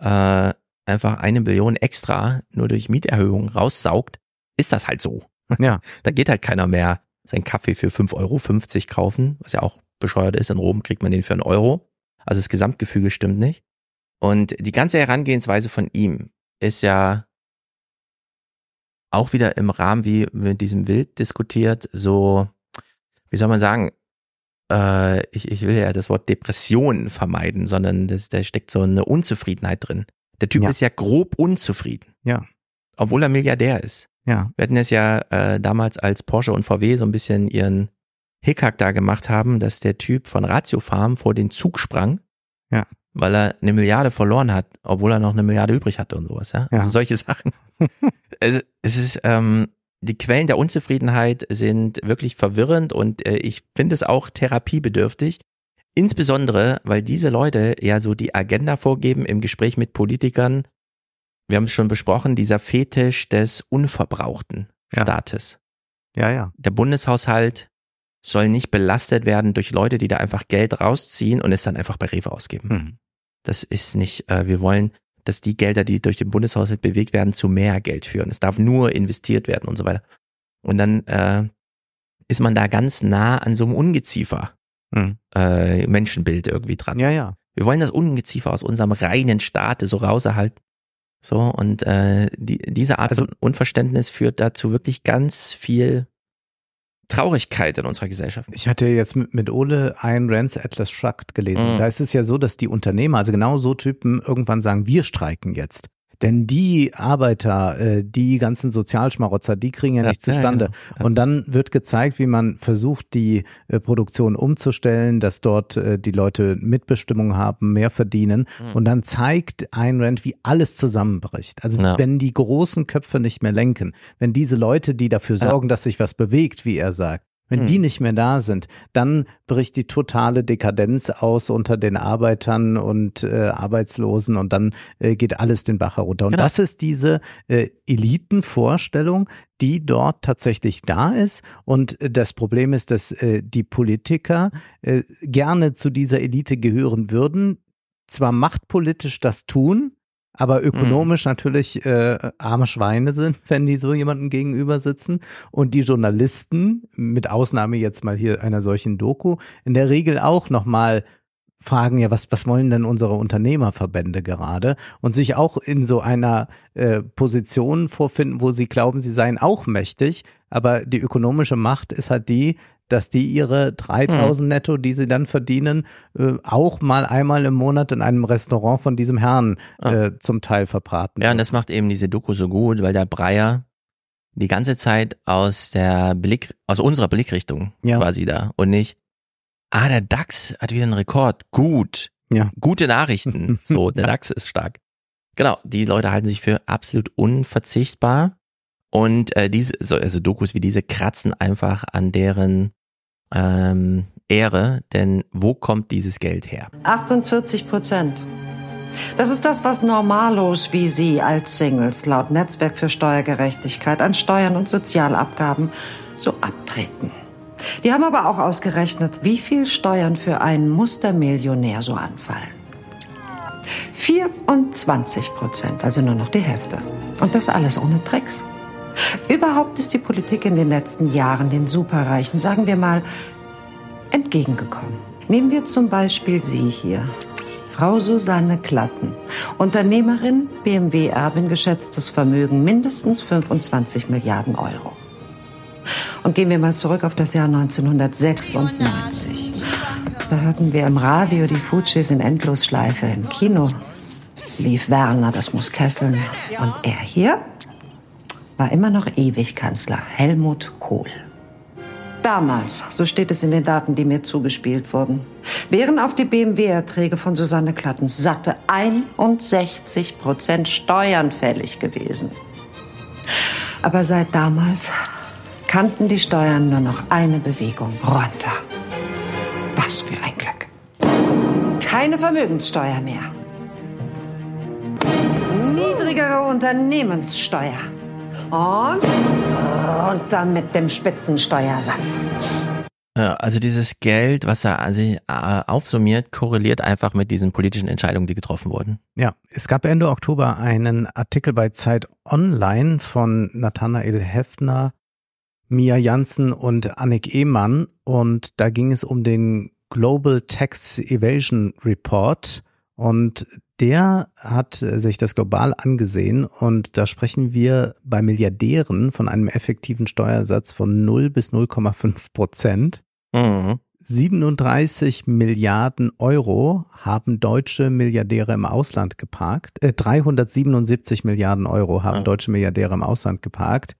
äh, einfach eine Billion extra nur durch Mieterhöhungen raussaugt, ist das halt so. Ja. da geht halt keiner mehr seinen Kaffee für 5,50 Euro kaufen, was ja auch bescheuert ist. In Rom kriegt man den für einen Euro. Also das Gesamtgefüge stimmt nicht. Und die ganze Herangehensweise von ihm ist ja auch wieder im Rahmen, wie mit diesem Wild diskutiert, so, wie soll man sagen, äh, ich, ich will ja das Wort Depression vermeiden, sondern das, da steckt so eine Unzufriedenheit drin. Der Typ Ja. ist ja grob unzufrieden. Ja. Obwohl er Milliardär ist. Ja. Wir hatten es ja äh, damals, als Porsche und VW so ein bisschen ihren Hickhack da gemacht haben, dass der Typ von Ratio Farm vor den Zug sprang, Ja. weil er eine Milliarde verloren hat, obwohl er noch eine Milliarde übrig hatte und sowas, ja. Ja. Also solche Sachen. es, es ist, ähm, die Quellen der Unzufriedenheit sind wirklich verwirrend und äh, ich finde es auch therapiebedürftig. Insbesondere, weil diese Leute ja so die Agenda vorgeben im Gespräch mit Politikern. Wir haben es schon besprochen, dieser Fetisch des unverbrauchten Ja. Staates. Ja, ja. Der Bundeshaushalt soll nicht belastet werden durch Leute, die da einfach Geld rausziehen und es dann einfach bei Rewe ausgeben. Mhm. Das ist nicht, äh, wir wollen, dass die Gelder, die durch den Bundeshaushalt bewegt werden, zu mehr Geld führen. Es darf nur investiert werden und so weiter. Und dann äh, ist man da ganz nah an so einem Ungeziefer Mhm. äh, Menschenbild irgendwie dran. Ja, ja. Wir wollen das Ungeziefer aus unserem reinen Staate so rauserhalten. So, und äh, die, diese Art Also von Unverständnis führt dazu wirklich ganz viel Traurigkeit in unserer Gesellschaft. Ich hatte jetzt mit, mit Ole Ayn Rands Atlas Shrugged gelesen. Mhm. Da ist es ja so, dass die Unternehmer, also genau so Typen, irgendwann sagen, wir streiken jetzt. Denn die Arbeiter, äh, die ganzen Sozialschmarotzer, die kriegen ja Ja, nichts ja, zustande. genau. Und dann wird gezeigt, wie man versucht, die äh, Produktion umzustellen, dass dort äh, die Leute Mitbestimmung haben, mehr verdienen. Mhm. Und dann zeigt Ayn Rand, wie alles zusammenbricht. Also Ja. wenn die großen Köpfe nicht mehr lenken, wenn diese Leute, die dafür Ja. sorgen, dass sich was bewegt, wie er sagt, wenn Hm. die nicht mehr da sind, dann bricht die totale Dekadenz aus unter den Arbeitern und äh, Arbeitslosen und dann äh, geht alles den Bach herunter. Und Genau. das ist diese äh, Elitenvorstellung, die dort tatsächlich da ist. Und das Problem ist, dass äh, die Politiker äh, gerne zu dieser Elite gehören würden, zwar machtpolitisch das tun, aber ökonomisch natürlich äh, arme Schweine sind, wenn die so jemanden gegenüber sitzen. Und die Journalisten, mit Ausnahme jetzt mal hier einer solchen Doku, in der Regel auch nochmal fragen, ja, was, was wollen denn unsere Unternehmerverbände gerade? Und sich auch in so einer äh, Position vorfinden, wo sie glauben, sie seien auch mächtig. Aber die ökonomische Macht ist halt die, dass die ihre 3000 netto, die sie dann verdienen, äh, auch mal einmal im Monat in einem Restaurant von diesem Herrn äh, zum Teil verbraten. Ja, und das macht eben diese Doku so gut, weil der Breyer die ganze Zeit aus der Blick, aus unserer Blickrichtung Ja. quasi da und nicht, ah, der DAX hat wieder einen Rekord, gut, Ja. gute Nachrichten, so, der DAX ist stark. Genau, die Leute halten sich für absolut unverzichtbar und äh, diese, so, also Dokus wie diese kratzen einfach an deren ähm, Ehre, denn wo kommt dieses Geld her? 48 Prozent. Das ist das, was Normalos wie Sie als Singles laut Netzwerk für Steuergerechtigkeit an Steuern und Sozialabgaben so abtreten. Die haben aber auch ausgerechnet, wie viel Steuern für einen Mustermillionär so anfallen. 24 Prozent, also nur noch die Hälfte. Und das alles ohne Tricks. Überhaupt ist die Politik in den letzten Jahren den Superreichen, sagen wir mal, entgegengekommen. Nehmen wir zum Beispiel Sie hier. Frau Susanne Klatten, Unternehmerin, BMW-Erbin, geschätztes Vermögen mindestens 25 Milliarden Euro. Und gehen wir mal zurück auf das Jahr 1996. Da hörten wir im Radio die Fujis in Endlosschleife. Im Kino lief Werner, das muss kesseln. Und er hier war immer noch ewig Kanzler, Helmut Kohl. Damals, so steht es in den Daten, die mir zugespielt wurden, wären auf die BMW-Erträge von Susanne Klattens satte 61 Prozent Steuern fällig gewesen. Aber seit damals kannten die Steuern nur noch eine Bewegung runter. Was für ein Glück. Keine Vermögenssteuer mehr. Niedrigere Unternehmenssteuer. Und runter mit dem Spitzensteuersatz. Ja, also dieses Geld, was er also äh, aufsummiert, korreliert einfach mit diesen politischen Entscheidungen, die getroffen wurden. Ja, es gab Ende Oktober einen Artikel bei Zeit Online von Nathanael Hefner, Mia Jansen und Annik Ehmann und da ging es um den Global Tax Evasion Report und der hat sich das global angesehen und da sprechen wir bei Milliardären von einem effektiven Steuersatz von 0 bis 0,5 Prozent. Mhm. 37 Milliarden Euro haben deutsche Milliardäre im Ausland geparkt. Äh, 377 Milliarden Euro haben deutsche Milliardäre im Ausland geparkt.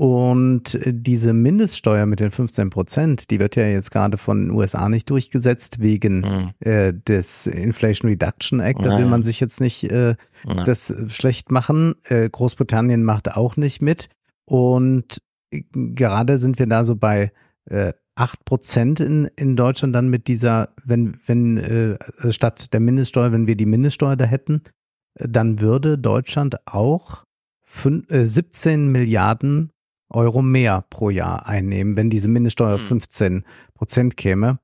Und diese Mindeststeuer mit den 15 Prozent, die wird ja jetzt gerade von den USA nicht durchgesetzt wegen Mhm. äh, des Inflation Reduction Act. Da will man sich jetzt nicht äh, das schlecht machen. Äh, Großbritannien macht auch nicht mit. Und äh, gerade sind wir da so bei äh, 8 Prozent in, in Deutschland dann mit dieser, wenn, wenn äh, also statt der Mindeststeuer, wenn wir die Mindeststeuer da hätten, äh, dann würde Deutschland auch fün- äh, 17 Milliarden Euro mehr pro Jahr einnehmen, wenn diese Mindeststeuer auf 15 Prozent käme.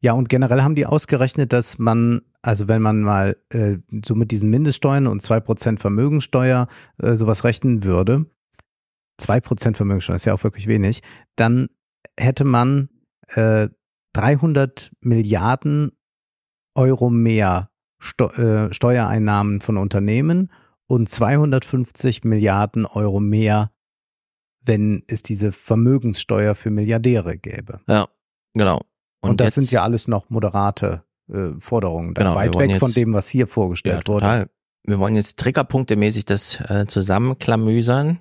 Ja, und generell haben die ausgerechnet, dass man, also wenn man mal äh, so mit diesen Mindeststeuern und 2% Vermögensteuer äh, sowas rechnen würde, 2% Vermögensteuer ist ja auch wirklich wenig, dann hätte man äh, 300 Milliarden Euro mehr Steu äh, Steuereinnahmen von Unternehmen und 250 Milliarden Euro mehr, wenn es diese Vermögenssteuer für Milliardäre gäbe. Ja, genau. Und, das jetzt- sind ja alles noch moderate äh, Forderungen, Genau, weit weg von jetzt- dem, was hier Ja, vorgestellt wurde. total. Wir wollen jetzt triggerpunktemäßig das äh, zusammenklamüsern,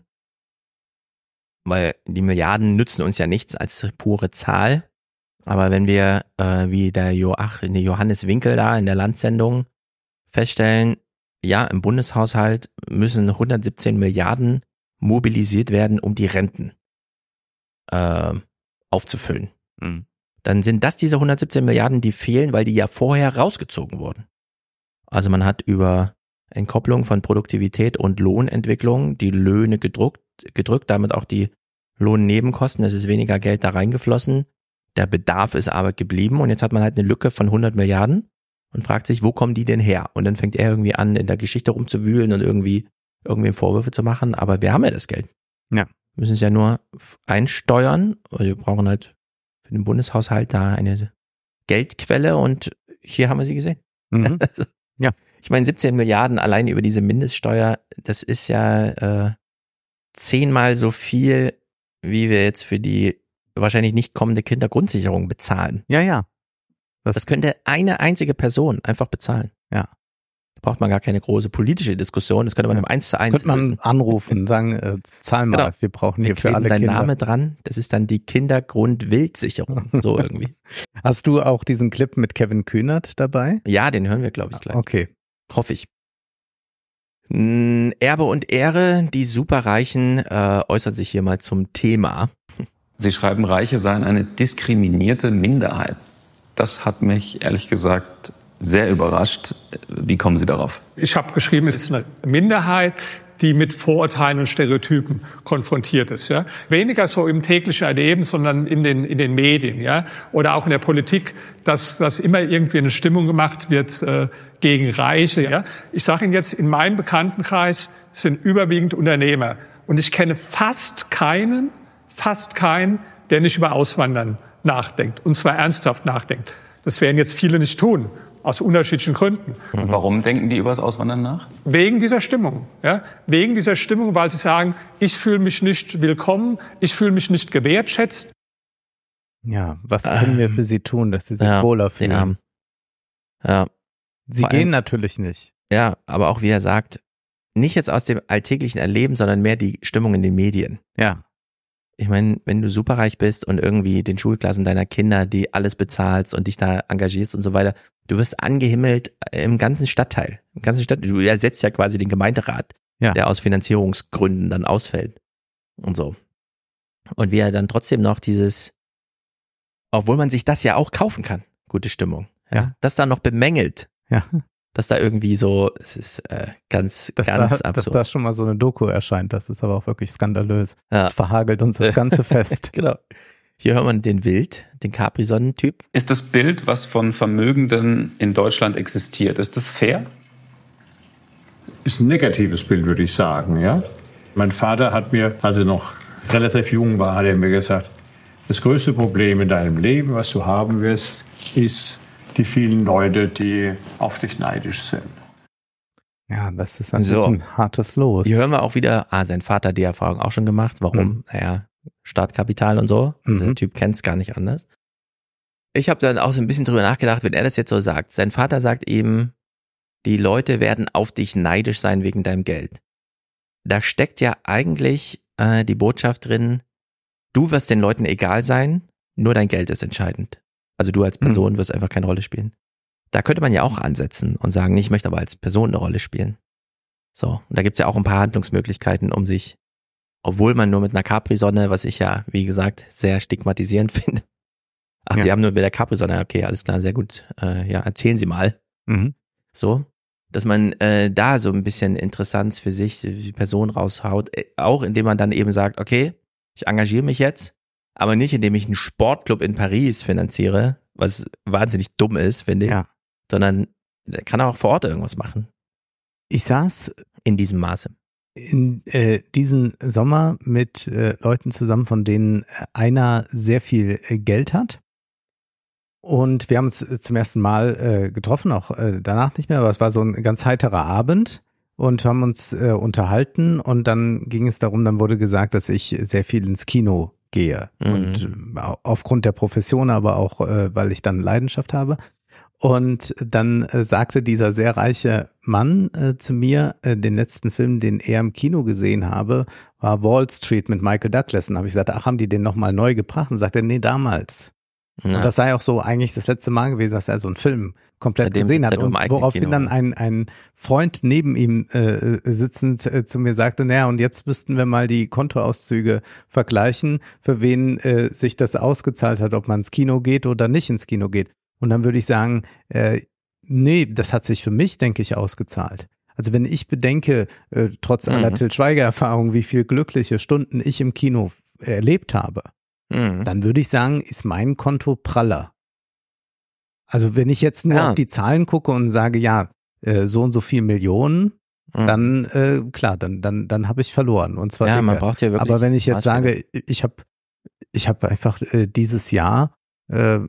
weil die Milliarden nützen uns ja nichts als pure Zahl. Aber wenn wir, äh, wie der Joach, der Johannes Winkel da in der Landsendung feststellen, ja, im Bundeshaushalt müssen 117 Milliarden mobilisiert werden, um die Renten äh, aufzufüllen. Dann sind das diese 117 Milliarden, die fehlen, weil die ja vorher rausgezogen wurden. Also man hat über Entkopplung von Produktivität und Lohnentwicklung die Löhne gedruckt, gedrückt, damit auch die Lohnnebenkosten, es ist weniger Geld da reingeflossen. Der Bedarf ist aber geblieben und jetzt hat man halt eine Lücke von 100 Milliarden und fragt sich, wo kommen die denn her? Und dann fängt er irgendwie an, in der Geschichte rumzuwühlen und irgendwie irgendwem Vorwürfe zu machen, aber wir haben ja das Geld. Ja. Wir müssen es ja nur einsteuern wir brauchen halt für den Bundeshaushalt da eine Geldquelle und hier haben wir sie gesehen. Mhm. Ja. Ich meine, 17 Milliarden allein über diese Mindeststeuer, das ist ja äh, zehnmal so viel, wie wir jetzt für die wahrscheinlich nicht kommende Kindergrundsicherung bezahlen. Ja, ja. Das, könnte eine einzige Person einfach bezahlen. Ja. Da braucht man gar keine große politische Diskussion. Das könnte man im Eins zu eins Könnte man lösen. anrufen, sagen, äh, zahl mal, Genau. wir brauchen Wir hier für kleben alle dein Kinder. Name dran. Das ist dann die Kindergrundwildsicherung. So irgendwie. Hast du auch diesen Clip mit Kevin Kühnert dabei? Ja, den hören wir, glaube ich, gleich. Okay. Hoffe ich. Erbe und Ehre, die Superreichen äh, äußern sich hier mal zum Thema. Sie schreiben, Reiche seien eine diskriminierte Minderheit. Das hat mich ehrlich gesagt sehr überrascht. Wie kommen Sie darauf? Ich habe geschrieben, es ist eine Minderheit, die mit Vorurteilen und Stereotypen konfrontiert ist. Ja? Weniger so im täglichen Erleben, sondern in den, in den Medien ja? oder auch in der Politik, dass, dass immer irgendwie eine Stimmung gemacht wird äh, gegen Reiche. Ja? Ich sage Ihnen jetzt, in meinem Bekanntenkreis sind überwiegend Unternehmer. Und ich kenne fast keinen, fast keinen, der nicht über Auswandern nachdenkt. Und zwar ernsthaft nachdenkt. Das werden jetzt viele nicht tun, aus unterschiedlichen Gründen. Und warum denken die über das Auswandern nach? Wegen dieser Stimmung. Ja? Wegen dieser Stimmung, weil sie sagen, ich fühle mich nicht willkommen, ich fühle mich nicht gewertschätzt. Ja, was können wir für sie tun, dass sie sich Ja, wohler die fühlen? Armen. Ja. Sie Vor gehen allem- natürlich nicht. Ja, aber auch wie er sagt, nicht jetzt aus dem alltäglichen Erleben, sondern mehr die Stimmung in den Medien. Ja. Ich meine, wenn du superreich bist und irgendwie den Schulklassen deiner Kinder, die alles bezahlst und dich da engagierst und so weiter, du wirst angehimmelt im ganzen Stadtteil. Im ganzen Stadt, du ersetzt ja quasi den Gemeinderat, Ja. der aus Finanzierungsgründen dann ausfällt. Und so. Und wie er dann trotzdem noch dieses, obwohl man sich das ja auch kaufen kann, gute Stimmung. Ja. Das dann noch bemängelt. Ja. Dass da irgendwie so, es ist äh, ganz, Dass, ganz da, dass absurd. da schon mal so eine Doku erscheint, das ist aber auch wirklich skandalös. Ja. Das verhagelt uns das ganze Fest. genau. Hier hören wir den Wild, den Capri-Sonnentyp. Ist das Bild, was von Vermögenden in Deutschland existiert, ist das fair? Ist ein negatives Bild, würde ich sagen, ja. Mein Vater hat mir, als er noch relativ jung war, hat er mir gesagt, das größte Problem in deinem Leben, was du haben wirst, ist die vielen Leute, die auf dich neidisch sind. Ja, das ist natürlich So. ein hartes Los. Hier hören wir auch wieder, ah, sein Vater hat die Erfahrung auch schon gemacht. Warum? Mhm. Naja, Startkapital und so. Also Mhm. Der Typ kennt es gar nicht anders. Ich habe dann auch so ein bisschen drüber nachgedacht, wenn er das jetzt so sagt. Sein Vater sagt eben, die Leute werden auf dich neidisch sein wegen deinem Geld. Da steckt ja eigentlich äh, die Botschaft drin, du wirst den Leuten egal sein, nur dein Geld ist entscheidend. Also du als Person wirst einfach keine Rolle spielen. Da könnte man ja auch ansetzen und sagen, ich möchte aber als Person eine Rolle spielen. So, und da gibt's ja auch ein paar Handlungsmöglichkeiten, um sich, obwohl man nur mit einer Capri-Sonne, was ich ja, wie gesagt, sehr stigmatisierend finde. Ach, Sie Ja. haben nur mit der Capri-Sonne, okay, alles klar, sehr gut. Äh, ja, erzählen Sie mal. Mhm. So, dass man äh, da so ein bisschen Interessanz für sich, die Person raushaut, äh, auch indem man dann eben sagt, okay, ich engagiere mich jetzt, aber nicht indem ich einen Sportclub in Paris finanziere, was wahnsinnig dumm ist, finde ich, Ja. sondern der kann auch vor Ort irgendwas machen. Ich saß in diesem Maße. in äh, diesen Sommer mit äh, Leuten zusammen, von denen äh, einer sehr viel äh, Geld hat. Und wir haben uns äh, zum ersten Mal äh, getroffen, auch danach nicht mehr, aber es war so ein ganz heiterer Abend und haben uns unterhalten und dann ging es darum, dann wurde gesagt, dass ich sehr viel ins Kino gehe. Mhm. Und äh, au- aufgrund der Profession, aber auch, äh, weil ich dann Leidenschaft habe. Und dann äh, sagte dieser sehr reiche Mann äh, zu mir, äh, den letzten Film, den er im Kino gesehen habe, war Wall Street mit Michael Douglas. Und habe ich gesagt, ach, haben die den nochmal neu gebracht? Und sagte, er, nee, damals. Ja. Und das sei auch so eigentlich das letzte Mal gewesen, dass er so einen Film komplett gesehen hat. Und woraufhin dann ein, ein Freund neben ihm äh, sitzend äh, zu mir sagte, naja, und jetzt müssten wir mal die Kontoauszüge vergleichen, für wen äh, sich das ausgezahlt hat, ob man ins Kino geht oder nicht ins Kino geht. Und dann würde ich sagen, äh, nee, das hat sich für mich, denke ich, ausgezahlt. Also wenn ich bedenke, äh, trotz aller Mhm. Til Schweiger-Erfahrung, wie viel glückliche Stunden ich im Kino erlebt habe, Mhm. dann würde ich sagen, ist mein Konto praller. Also wenn ich jetzt nur Ja. auf die Zahlen gucke und sage, ja, äh, so und so viel Millionen, Mhm. dann äh, klar, dann dann dann habe ich verloren und zwar Ja, man braucht ja wirklich Aber wenn ich jetzt sage, ich habe ich habe einfach äh, dieses Jahr äh,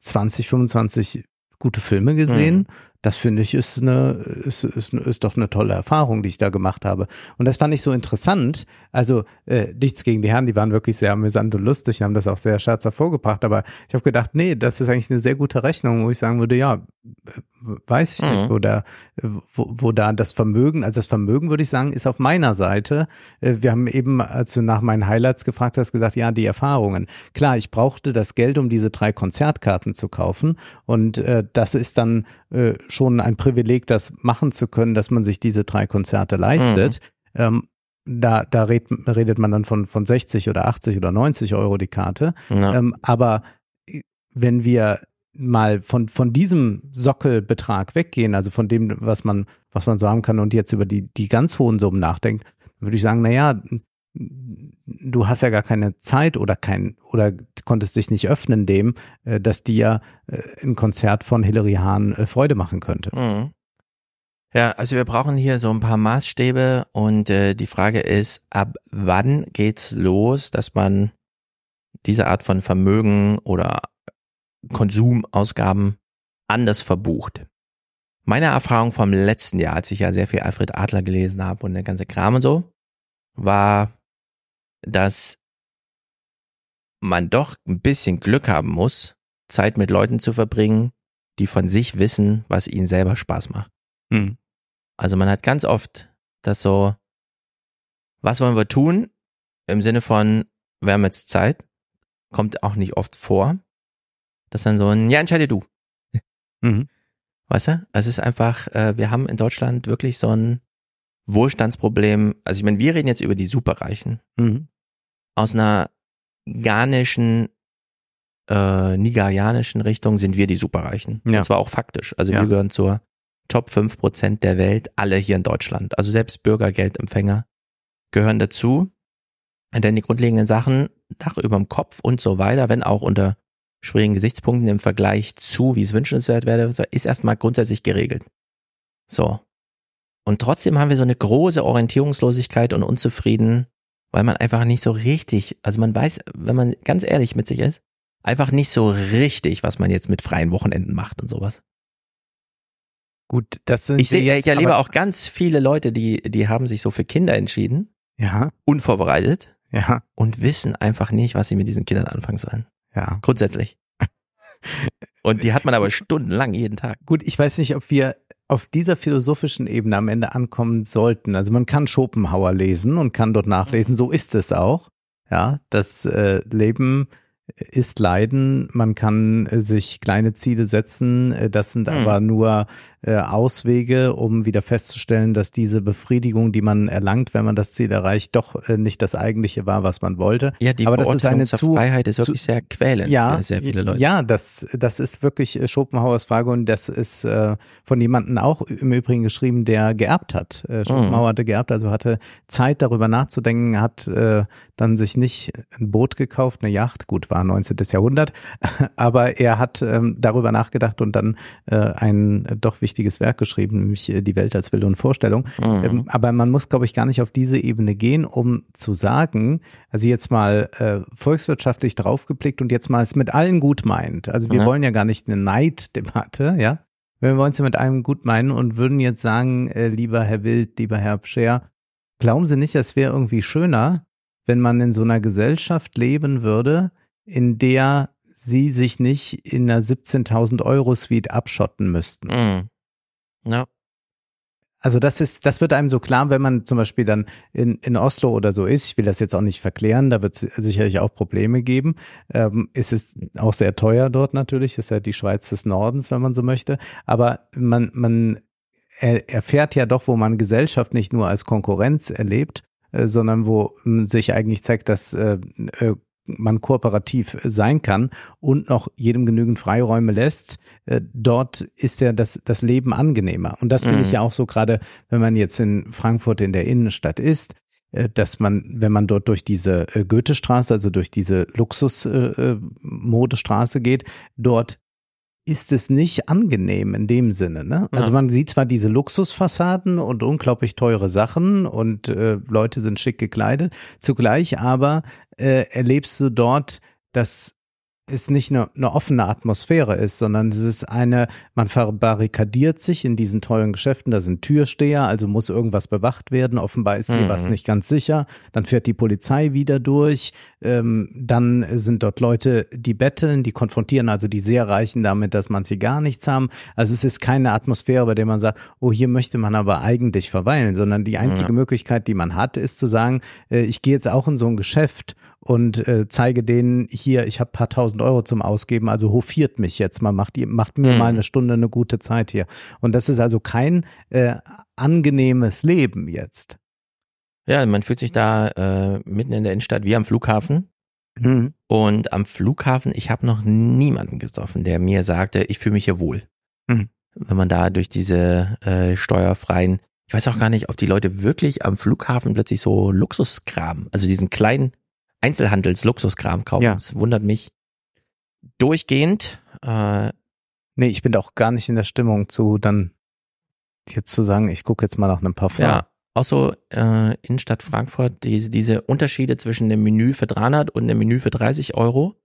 20, 25 gute Filme gesehen. Das finde ich ist eine ist, ist, ist doch eine tolle Erfahrung, die ich da gemacht habe. Und das fand ich so interessant. Also äh, nichts gegen die Herren, die waren wirklich sehr amüsant und lustig, haben das auch sehr scherzhaft vorgebracht. Aber ich habe gedacht, nee, das ist eigentlich eine sehr gute Rechnung, wo ich sagen würde, ja, weiß ich nicht, Mhm. wo da wo, wo da das Vermögen, also das Vermögen würde ich sagen, ist auf meiner Seite. Äh, Wir haben eben, als du nach meinen Highlights gefragt hast, gesagt, ja, die Erfahrungen. Klar, ich brauchte das Geld, um diese drei Konzertkarten zu kaufen. Und äh, das ist dann äh, schon ein Privileg, das machen zu können, dass man sich diese drei Konzerte leistet. Ähm, da, da red, redet man dann von, von 60 oder 80 oder 90 Euro die Karte. Ja. Ähm, aber äh, wenn wir mal von, von diesem Sockelbetrag weggehen, also von dem, was man, was man so haben kann und jetzt über die, die ganz hohen Summen nachdenkt, würde ich sagen, na ja, du hast ja gar keine Zeit oder kein, oder konntest dich nicht öffnen dem, äh, dass dir äh, ein Konzert von Hilary Hahn äh, Freude machen könnte. Mhm. Ja, also wir brauchen hier so ein paar Maßstäbe und äh, die Frage ist, ab wann geht's los, dass man diese Art von Vermögen oder Konsumausgaben anders verbucht? Meine Erfahrung vom letzten Jahr, als ich ja sehr viel Alfred Adler gelesen habe und der ganze Kram und so, war, dass man doch ein bisschen Glück haben muss, Zeit mit Leuten zu verbringen, die von sich wissen, was ihnen selber Spaß macht. Hm. Also man hat ganz oft das so, was wollen wir tun? Im Sinne von, wir haben jetzt Zeit, kommt auch nicht oft vor. Das dann so ein, ja, entscheide du. Mhm. Weißt du? Es ist einfach, äh, wir haben in Deutschland wirklich so ein Wohlstandsproblem. Also ich meine, wir reden jetzt über die Superreichen. Mhm. Aus einer ghanischen, äh, nigerianischen Richtung sind wir die Superreichen. Ja. Und zwar auch faktisch. Also Ja. wir gehören zur Top 5 Prozent der Welt, alle hier in Deutschland. Also selbst Bürgergeldempfänger gehören dazu. dann die grundlegenden Sachen, Dach überm Kopf und so weiter, wenn auch unter schwierigen Gesichtspunkten im Vergleich zu, wie es wünschenswert wäre, ist erstmal grundsätzlich geregelt. So. Und trotzdem haben wir so eine große Orientierungslosigkeit und Unzufrieden, weil man einfach nicht so richtig, also man weiß, wenn man ganz ehrlich mit sich ist, einfach nicht so richtig, was man jetzt mit freien Wochenenden macht und sowas. Gut, das sind Ich sehe, jetzt ich erlebe auch ganz viele Leute, die, die haben sich so für Kinder entschieden. Ja. Unvorbereitet. Ja. Und wissen einfach nicht, was sie mit diesen Kindern anfangen sollen. Ja. Grundsätzlich. Und die hat man aber stundenlang jeden Tag. Gut, ich weiß nicht, ob wir auf dieser philosophischen Ebene am Ende ankommen sollten. Also man kann Schopenhauer lesen und kann dort nachlesen, so ist es auch. Ja, das äh, Leben ist Leiden, man kann äh, sich kleine Ziele setzen, äh, das sind Hm. aber nur äh, Auswege, um wieder festzustellen, dass diese Befriedigung, die man erlangt, wenn man das Ziel erreicht, doch äh, nicht das eigentliche war, was man wollte. Ja, die aber das ist eine zu, Freiheit ist zu- wirklich sehr quälend ja, für sehr viele Leute. Ja, das, das ist wirklich äh, Schopenhauers Frage und das ist äh, von jemandem auch im Übrigen geschrieben, der geerbt hat. Äh, Schopenhauer hatte geerbt, also hatte Zeit darüber nachzudenken, hat dann sich nicht ein Boot gekauft, eine Yacht, gut, war 19. Jahrhundert, aber er hat ähm, darüber nachgedacht und dann äh, ein doch wichtiges Werk geschrieben, nämlich äh, Die Welt als Wille und Vorstellung. Mhm. Ähm, aber man muss, glaube ich, gar nicht auf diese Ebene gehen, um zu sagen, also jetzt mal äh, volkswirtschaftlich draufgeblickt und jetzt mal es mit allen gut meint. Also wir Ja. wollen ja gar nicht eine Neiddebatte, ja. Wir wollen es ja mit allem gut meinen und würden jetzt sagen, äh, lieber Herr Wild, lieber Herr Pscher, glauben Sie nicht, es wäre irgendwie schöner, wenn man in so einer Gesellschaft leben würde, in der Sie sich nicht in einer 17.000 Euro Suite abschotten müssten. Mhm. Ja. Also das ist, das wird einem so klar, wenn man zum Beispiel dann in, in Oslo oder so ist. Ich will das jetzt auch nicht verklären, da wird es sicherlich auch Probleme geben. Ähm, es ist auch sehr teuer dort natürlich, ist ja die Schweiz des Nordens, wenn man so möchte. Aber man, man er, erfährt ja doch, wo man Gesellschaft nicht nur als Konkurrenz erlebt, sondern wo m, sich eigentlich zeigt, dass äh, äh, man kooperativ sein kann und noch jedem genügend Freiräume lässt, äh, dort ist ja das, das Leben angenehmer. Und das finde Mhm. ich ja auch so gerade, wenn man jetzt in Frankfurt in der Innenstadt ist, äh, dass man, wenn man dort durch diese äh, Goethestraße, also durch diese Luxus-Modestraße geht, dort ist es nicht angenehm in dem Sinne. Ne? Also Ja. man sieht zwar diese Luxusfassaden und unglaublich teure Sachen und äh, Leute sind schick gekleidet, zugleich aber äh, erlebst du dort, dass es nicht eine, eine offene Atmosphäre ist, sondern es ist eine, man verbarrikadiert sich in diesen teuren Geschäften, da sind Türsteher, also muss irgendwas bewacht werden, offenbar ist hier Mhm. was nicht ganz sicher, dann fährt die Polizei wieder durch, ähm, dann sind dort Leute, die betteln, die konfrontieren also die sehr Reichen damit, dass manche gar nichts haben, also es ist keine Atmosphäre, bei der man sagt, oh, hier möchte man aber eigentlich verweilen, sondern die einzige Ja. Möglichkeit, die man hat, ist zu sagen, äh, ich gehe jetzt auch in so ein Geschäft und äh, zeige denen hier, ich habe paar tausend Euro zum Ausgeben, also hofiert mich jetzt mal, macht, ihr- macht mir Mhm. mal eine Stunde eine gute Zeit hier. Und das ist also kein äh, angenehmes Leben jetzt. Ja, man fühlt sich da äh, mitten in der Innenstadt wie am Flughafen. Mhm. Und am Flughafen, ich habe noch niemanden getroffen, der mir sagte, ich fühle mich hier wohl. Mhm. Wenn man da durch diese äh, steuerfreien, ich weiß auch gar nicht, ob die Leute wirklich am Flughafen plötzlich so Luxuskram, also diesen kleinen Einzelhandels-Luxuskram kaufen. Ja. Das wundert mich durchgehend. Äh, Nee, ich bin da auch gar nicht in der Stimmung zu, dann jetzt zu sagen, ich gucke jetzt mal nach einem Parfum. Ja, auch so äh, Innenstadt Frankfurt, diese, diese Unterschiede zwischen dem Menü für 300 und dem Menü für 30 Euro.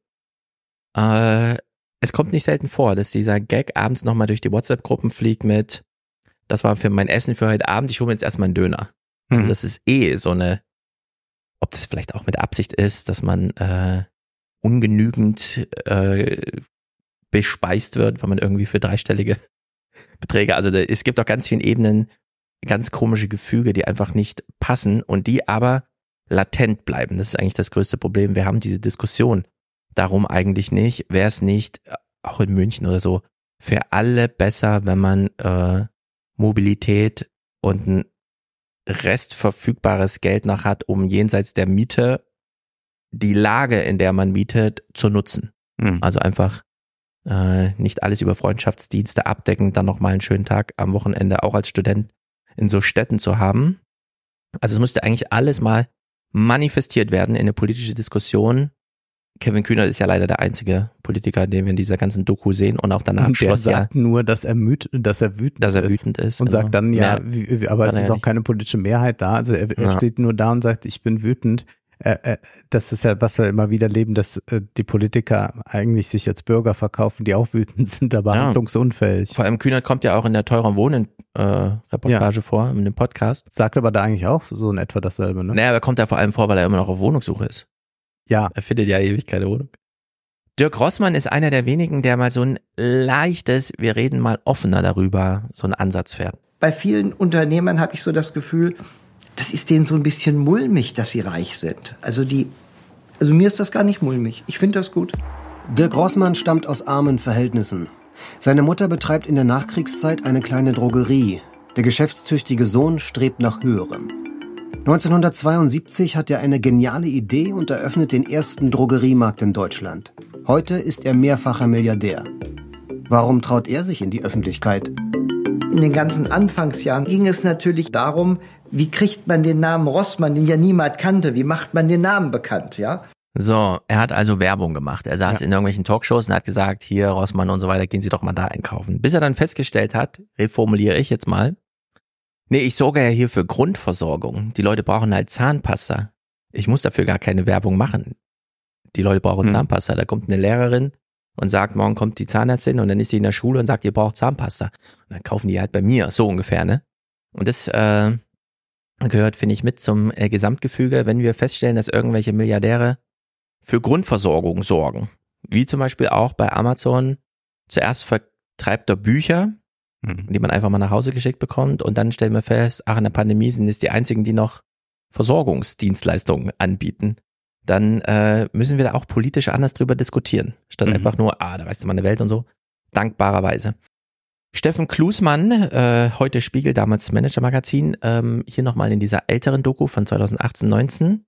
Äh, es kommt nicht selten vor, dass dieser Gag abends nochmal durch die WhatsApp-Gruppen fliegt mit, das war für mein Essen für heute Abend, ich hole mir jetzt erstmal einen Döner. Also Mhm. das ist eh so eine, ob das vielleicht auch mit Absicht ist, dass man äh, ungenügend äh, bespeist wird, wenn man irgendwie für dreistellige Beträge, also da, es gibt auch ganz vielen Ebenen ganz komische Gefüge, die einfach nicht passen und die aber latent bleiben. Das ist eigentlich das größte Problem. Wir haben diese Diskussion darum eigentlich nicht. Wäre es nicht, äh, auch in München oder so, für alle besser, wenn man äh, Mobilität und ein restverfügbares Geld noch hat, um jenseits der Miete die Lage, in der man mietet, zu nutzen. Mhm. Also einfach äh, nicht alles über Freundschaftsdienste abdecken, dann noch mal einen schönen Tag am Wochenende auch als Student in so Städten zu haben. Also es müsste eigentlich alles mal manifestiert werden in eine politische Diskussion. Kevin Kühner ist ja leider der einzige Politiker, den wir in dieser ganzen Doku sehen und auch danach Und der schloss sagt er, nur, dass er, müd, dass er wütend dass er ist. wütend ist. Und genau. sagt dann, ja, wie, aber es er ist ja auch keine politische Mehrheit da. Also er, er Ja. steht nur da und sagt, ich bin wütend. Äh, äh, das ist ja, was wir immer wieder leben, dass äh, die Politiker eigentlich sich als Bürger verkaufen, die auch wütend sind, aber Ja. handlungsunfähig. Vor allem Kühner kommt ja auch in der teuren Wohnen äh, Reportage vor, in dem Podcast. Sagt aber da eigentlich auch so in etwa dasselbe, ne? Naja, aber kommt ja vor allem vor, weil er immer noch auf Wohnungssuche ist. Ja. Er findet ja ewig keine Wohnung. Dirk Rossmann ist einer der wenigen, der mal so ein leichtes, wir reden mal offener darüber, so einen Ansatz fährt. Bei vielen Unternehmern habe ich so das Gefühl, das ist denen so ein bisschen mulmig, dass sie reich sind. Also die, also mir ist das gar nicht mulmig. Ich finde das gut. Dirk Rossmann stammt aus armen Verhältnissen. Seine Mutter betreibt in der Nachkriegszeit eine kleine Drogerie. Der geschäftstüchtige Sohn strebt nach Höherem. 1972 hat er eine geniale Idee und eröffnet den ersten Drogeriemarkt in Deutschland. Heute ist er mehrfacher Milliardär. Warum traut er sich in die Öffentlichkeit? In den ganzen Anfangsjahren ging es natürlich darum, wie kriegt man den Namen Rossmann, den ja niemand kannte, wie macht man den Namen bekannt, ja? So, er hat also Werbung gemacht. Er saß in irgendwelchen Talkshows und hat gesagt, hier Rossmann und so weiter, gehen Sie doch mal da einkaufen. Bis er dann festgestellt hat, reformuliere ich jetzt mal, nee, ich sorge ja hier für Grundversorgung. Die Leute brauchen halt Zahnpasta. Ich muss dafür gar keine Werbung machen. Die Leute brauchen Hm. Zahnpasta. Da kommt eine Lehrerin und sagt, morgen kommt die Zahnärztin und dann ist sie in der Schule und sagt, ihr braucht Zahnpasta. Und dann kaufen die halt bei mir, so ungefähr, ne? Und das äh, gehört, finde ich, mit zum äh, Gesamtgefüge, wenn wir feststellen, dass irgendwelche Milliardäre für Grundversorgung sorgen. Wie zum Beispiel auch bei Amazon. Zuerst vertreibt er Bücher, die man einfach mal nach Hause geschickt bekommt und dann stellen wir fest, ach, in der Pandemie sind es die einzigen, die noch Versorgungsdienstleistungen anbieten. Dann äh, müssen wir da auch politisch anders drüber diskutieren, statt Mhm. einfach nur, ah, da weißt du mal eine Welt und so. Dankbarerweise. Steffen Klusmann, äh, heute Spiegel, damals Manager-Magazin, ähm, hier nochmal in dieser älteren Doku von 2018, 19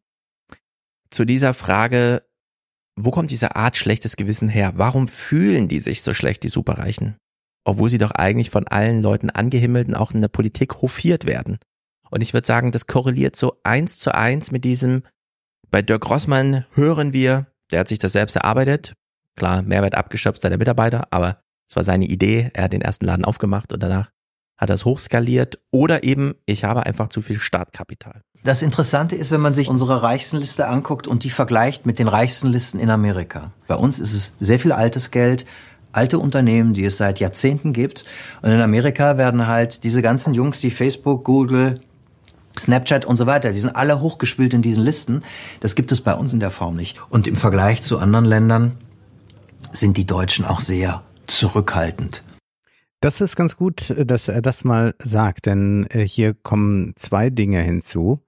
zu dieser Frage, wo kommt diese Art schlechtes Gewissen her? Warum fühlen die sich so schlecht, die Superreichen? Obwohl sie doch eigentlich von allen Leuten angehimmelt und auch in der Politik hofiert werden. Und ich würde sagen, das korreliert so eins zu eins mit diesem, bei Dirk Rossmann hören wir, der hat sich das selbst erarbeitet. Klar, Mehrwert abgeschöpft seiner Mitarbeiter, aber es war seine Idee. Er hat den ersten Laden aufgemacht und danach hat es hochskaliert. Oder eben, ich habe einfach zu viel Startkapital. Das Interessante ist, wenn man sich unsere Reichstenliste anguckt und die vergleicht mit den reichsten Listen in Amerika. Bei uns ist es sehr viel altes Geld, alte Unternehmen, die es seit Jahrzehnten gibt. Und in Amerika werden halt diese ganzen Jungs, die Facebook, Google, Snapchat und so weiter, die sind alle hochgespielt in diesen Listen. Das gibt es bei uns in der Form nicht. Und im Vergleich zu anderen Ländern sind die Deutschen auch sehr zurückhaltend. Das ist ganz gut, dass er das mal sagt, denn äh, hier kommen zwei Dinge hinzu.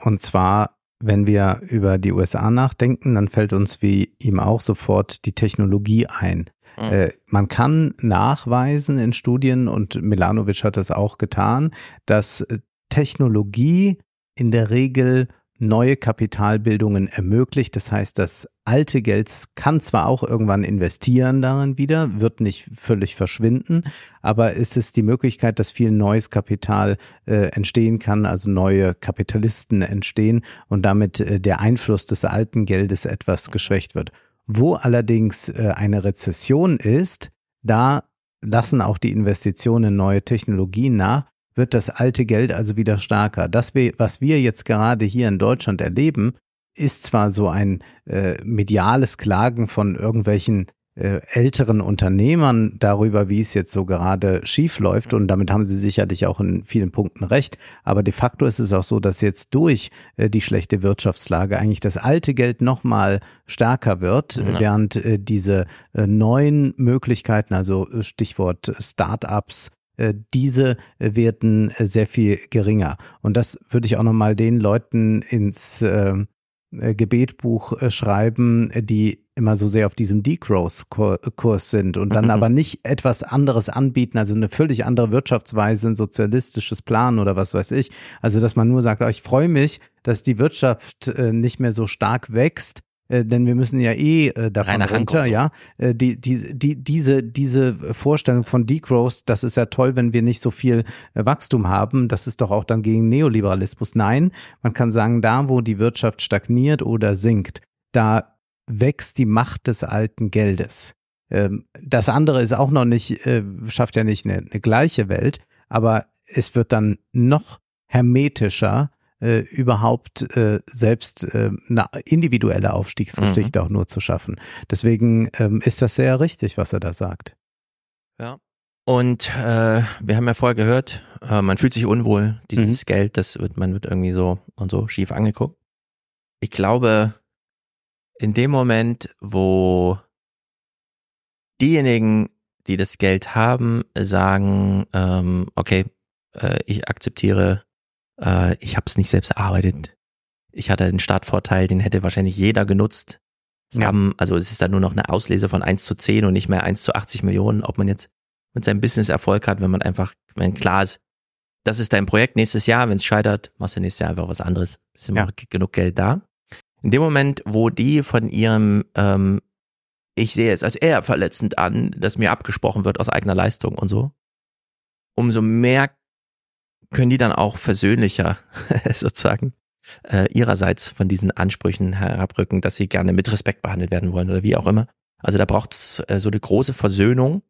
Und zwar, wenn wir über die USA nachdenken, dann fällt uns wie ihm auch sofort die Technologie ein. Mhm. Äh, man kann nachweisen in Studien, und Milanovic hat das auch getan, dass äh, Technologie in der Regel neue Kapitalbildungen ermöglicht. Das heißt, das alte Geld kann zwar auch irgendwann investieren darin wieder, wird nicht völlig verschwinden, aber es ist die Möglichkeit, dass viel neues Kapital äh, entstehen kann, also neue Kapitalisten entstehen und damit äh, der Einfluss des alten Geldes etwas geschwächt wird. Wo allerdings äh, eine Rezession ist, da lassen auch die Investitionen in neue Technologien nach, wird das alte Geld also wieder stärker. Das, was wir jetzt gerade hier in Deutschland erleben, ist zwar so ein äh, mediales Klagen von irgendwelchen älteren Unternehmern darüber, wie es jetzt so gerade schief läuft und damit haben sie sicherlich auch in vielen Punkten recht, aber de facto ist es auch so, dass jetzt durch äh, die schlechte Wirtschaftslage eigentlich das alte Geld nochmal stärker wird, Ja. während äh, diese äh, neuen Möglichkeiten, also äh, Stichwort Startups, äh, diese äh, werden äh, sehr viel geringer. Und das würde ich auch nochmal den Leuten ins äh, äh, Gebetbuch äh, schreiben, äh, die immer so sehr auf diesem Degrowth-Kurs sind und dann aber nicht etwas anderes anbieten, also eine völlig andere Wirtschaftsweise, ein sozialistisches Plan oder was weiß ich. Also, dass man nur sagt, oh, ich freue mich, dass die Wirtschaft äh, nicht mehr so stark wächst, äh, denn wir müssen ja eh äh, davon Reiner Hand runter, so. ja. Äh, die, die, die, diese, diese Vorstellung von Degrowth, das ist ja toll, wenn wir nicht so viel äh, Wachstum haben, das ist doch auch dann gegen Neoliberalismus. Nein, man kann sagen, da wo die Wirtschaft stagniert oder sinkt, da wächst die Macht des alten Geldes. Ähm, das andere ist auch noch nicht, äh, schafft ja nicht eine, eine gleiche Welt, aber es wird dann noch hermetischer, äh, überhaupt äh, selbst äh, eine individuelle Aufstiegsgeschichte auch nur zu schaffen. Deswegen ähm, ist das sehr richtig, was er da sagt. Ja. Und äh, wir haben ja vorher gehört, äh, man fühlt sich unwohl, dieses Geld, das wird, man wird irgendwie so und so schief angeguckt. Ich glaube, in dem Moment, wo diejenigen, die das Geld haben, sagen, ähm, okay, äh, ich akzeptiere, äh, ich habe es nicht selbst erarbeitet. Ich hatte den Startvorteil, den hätte wahrscheinlich jeder genutzt. Es Ja. haben, also es ist dann nur noch eine Auslese von 1 zu 10 und nicht mehr 1 zu 80 Millionen, ob man jetzt mit seinem Business Erfolg hat, wenn man einfach, wenn klar ist, das ist dein Projekt nächstes Jahr, wenn es scheitert, machst du nächstes Jahr einfach was anderes. Ist immer genug Geld da. In dem Moment, wo die von ihrem, ähm, ich sehe es als eher verletzend an, dass mir abgesprochen wird aus eigener Leistung und so, umso mehr können die dann auch versöhnlicher sozusagen äh, ihrerseits von diesen Ansprüchen herabrücken, dass sie gerne mit Respekt behandelt werden wollen oder wie auch immer. Also da braucht es äh, so eine große Versöhnung,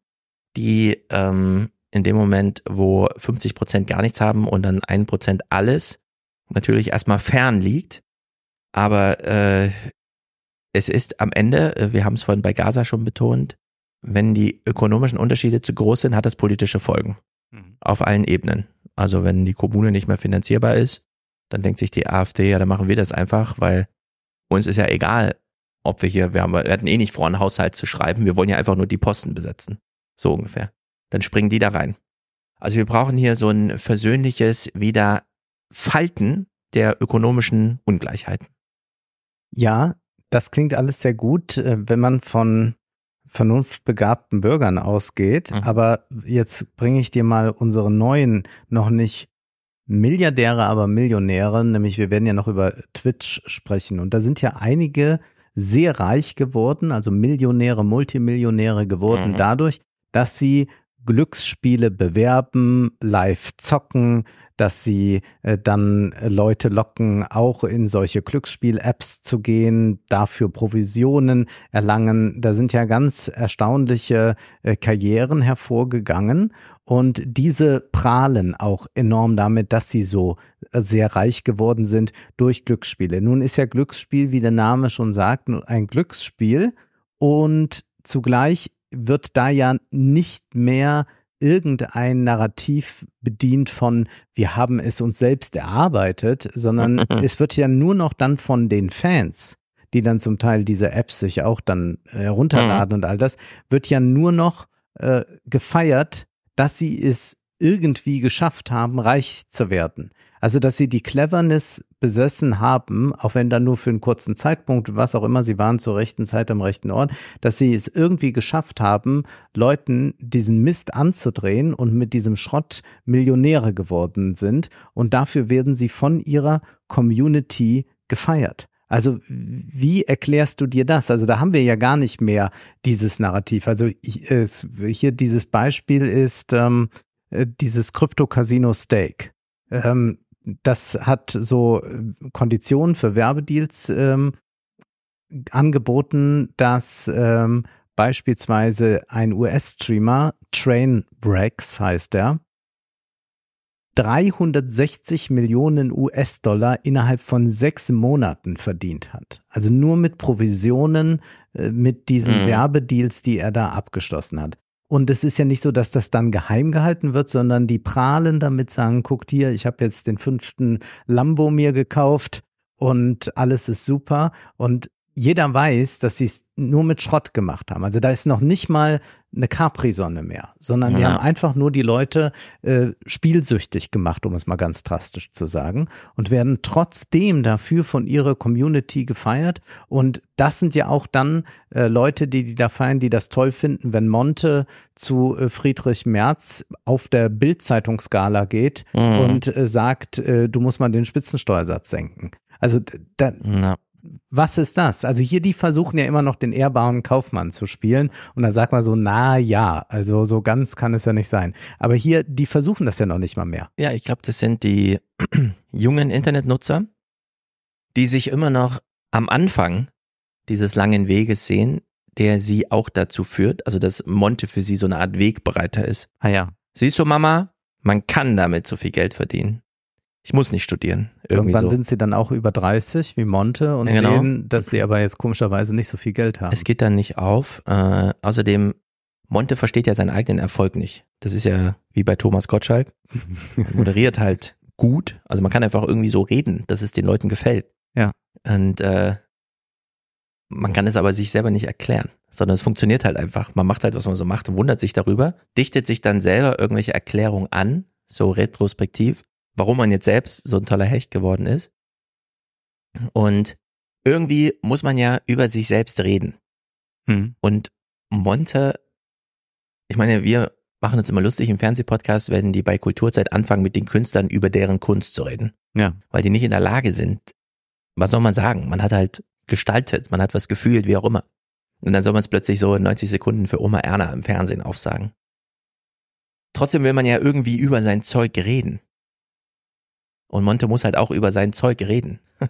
die ähm, in dem Moment, wo 50 Prozent gar nichts haben und dann ein Prozent alles, natürlich erstmal fern liegt. Aber äh, es ist am Ende, äh, wir haben es vorhin bei Gaza schon betont, wenn die ökonomischen Unterschiede zu groß sind, hat das politische Folgen. Auf allen Ebenen. Also wenn die Kommune nicht mehr finanzierbar ist, dann denkt sich die AfD, ja, dann machen wir das einfach, weil uns ist ja egal, ob wir hier, wir, haben, wir hatten eh nicht vor, einen Haushalt zu schreiben, wir wollen ja einfach nur die Posten besetzen. So ungefähr. Dann springen die da rein. Also wir brauchen hier so ein versöhnliches Wiederfalten der ökonomischen Ungleichheiten. Ja, das klingt alles sehr gut, äh, wenn man von vernunftbegabten Bürgern ausgeht. Aber jetzt bringe ich dir mal unsere neuen, noch nicht Milliardäre, aber Millionäre, nämlich wir werden ja noch über Twitch sprechen. Und da sind ja einige sehr reich geworden, also Millionäre, Multimillionäre geworden Mhm. dadurch, dass sie Glücksspiele bewerben, live zocken, dass sie äh, dann Leute locken, auch in solche Glücksspiel-Apps zu gehen, dafür Provisionen erlangen. Da sind ja ganz erstaunliche äh, Karrieren hervorgegangen und diese prahlen auch enorm damit, dass sie so äh, sehr reich geworden sind durch Glücksspiele. Nun ist ja Glücksspiel, wie der Name schon sagt, ein Glücksspiel und zugleich wird da ja nicht mehr irgendein Narrativ bedient von, wir haben es uns selbst erarbeitet, sondern es wird ja nur noch dann von den Fans, die dann zum Teil diese Apps sich auch dann herunterladen und all das, wird ja nur noch äh, gefeiert, dass sie es irgendwie geschafft haben, reich zu werden. Also, dass sie die Cleverness besessen haben, auch wenn dann nur für einen kurzen Zeitpunkt, was auch immer, sie waren zur rechten Zeit am rechten Ort, dass sie es irgendwie geschafft haben, Leuten diesen Mist anzudrehen und mit diesem Schrott Millionäre geworden sind. Und dafür werden sie von ihrer Community gefeiert. Also wie erklärst du dir das? Also da haben wir ja gar nicht mehr dieses Narrativ. Also hier dieses Beispiel ist ähm, äh, dieses Krypto-Casino Stake. Ähm, das hat so äh, Konditionen für Werbedeals ähm, angeboten, dass ähm, beispielsweise ein US-Streamer, Trainwrecks heißt er, 360 Millionen US-Dollar innerhalb von sechs Monaten verdient hat. Also nur mit Provisionen, äh, mit diesen Mhm. Werbedeals, die er da abgeschlossen hat. Und es ist ja nicht so, dass das dann geheim gehalten wird, sondern die prahlen damit, sagen, guckt hier, ich habe jetzt den fünften Lambo mir gekauft und alles ist super. Und jeder weiß, dass sie es nur mit Schrott gemacht haben. Also da ist noch nicht mal eine Capri-Sonne mehr, sondern die Ja. haben einfach nur die Leute äh, spielsüchtig gemacht, um es mal ganz drastisch zu sagen, und werden trotzdem dafür von ihrer Community gefeiert. Und das sind ja auch dann äh, Leute, die die da feiern, die das toll finden, wenn Monte zu äh, Friedrich Merz auf der Bild-Zeitungsskala geht Mhm. und äh, sagt, äh, du musst mal den Spitzensteuersatz senken. Also da. Was ist das? Also hier, die versuchen ja immer noch den ehrbaren Kaufmann zu spielen und dann sagt man so, na ja, also so ganz kann es ja nicht sein. Aber hier, die versuchen das ja noch nicht mal mehr. Ja, ich glaube, das sind die jungen Internetnutzer, die sich immer noch am Anfang dieses langen Weges sehen, der sie auch dazu führt, also dass Monte für sie so eine Art Wegbereiter ist. Ah ja. Siehst du, Mama, man kann damit so viel Geld verdienen. Ich muss nicht studieren. Irgendwie Irgendwann so. sind sie dann auch über 30 wie Monte und genau. sehen, dass sie aber jetzt komischerweise nicht so viel Geld haben. Es geht dann nicht auf. Äh, außerdem, Monte versteht ja seinen eigenen Erfolg nicht. Das ist ja wie bei Thomas Gottschalk. Er moderiert halt gut. Also man kann einfach irgendwie so reden, dass es den Leuten gefällt. Ja. Und äh, man kann es aber sich selber nicht erklären, sondern es funktioniert halt einfach. Man macht halt, was man so macht und wundert sich darüber, dichtet sich dann selber irgendwelche Erklärungen an, so retrospektiv, warum man jetzt selbst so ein toller Hecht geworden ist. Und irgendwie muss man ja über sich selbst reden. Hm. Und Monte, ich meine, wir machen uns immer lustig im Fernsehpodcast, werden die bei Kulturzeit anfangen, mit den Künstlern über deren Kunst zu reden. Ja. Weil die nicht in der Lage sind. Was soll man sagen? Man hat halt gestaltet, man hat was gefühlt, wie auch immer. Und dann soll man es plötzlich so in 90 Sekunden für Oma Erna im Fernsehen aufsagen. Trotzdem will man ja irgendwie über sein Zeug reden. Und Monte muss halt auch über sein Zeug reden.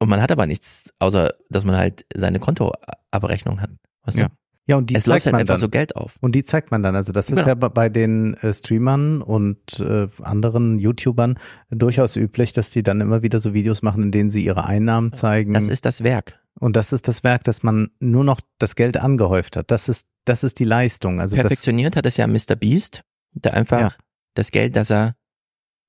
Und man hat aber nichts, außer dass man halt seine Kontoabrechnung hat. Weißt du? Ja. Ja, und die es zeigt läuft halt man einfach dann. so Geld auf. Und die zeigt man dann. Also das ist Genau. ja bei- den äh, Streamern und äh, anderen YouTubern durchaus üblich, dass die dann immer wieder so Videos machen, in denen sie ihre Einnahmen zeigen. Das ist das Werk. Und das ist das Werk, dass man nur noch das Geld angehäuft hat. Das ist, das ist die Leistung. Also das, Perfektioniert hat es ja Mr. Beast, der einfach Ja. das Geld, das er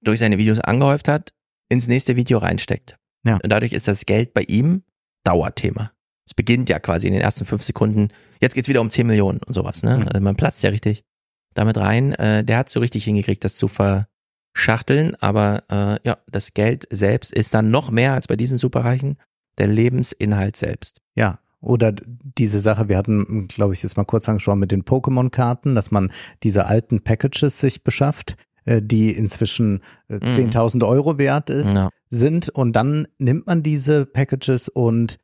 durch seine Videos angehäuft hat, ins nächste Video reinsteckt. Ja. Und dadurch ist das Geld bei ihm Dauerthema. Es beginnt ja quasi in den ersten fünf Sekunden. Jetzt geht's wieder um 10 Millionen und sowas. Ne? Mhm. Also man platzt ja richtig damit rein. Äh, der hat so richtig hingekriegt, das zu verschachteln. Aber äh, ja, das Geld selbst ist dann noch mehr als bei diesen Superreichen der Lebensinhalt selbst. Ja, oder diese Sache, wir hatten, glaube ich, das mal kurz angesprochen mit den Pokémon-Karten, dass man diese alten Packages sich beschafft, die inzwischen äh, Mhm. 10.000 Euro wert ist, Ja. sind und dann nimmt man diese Packages und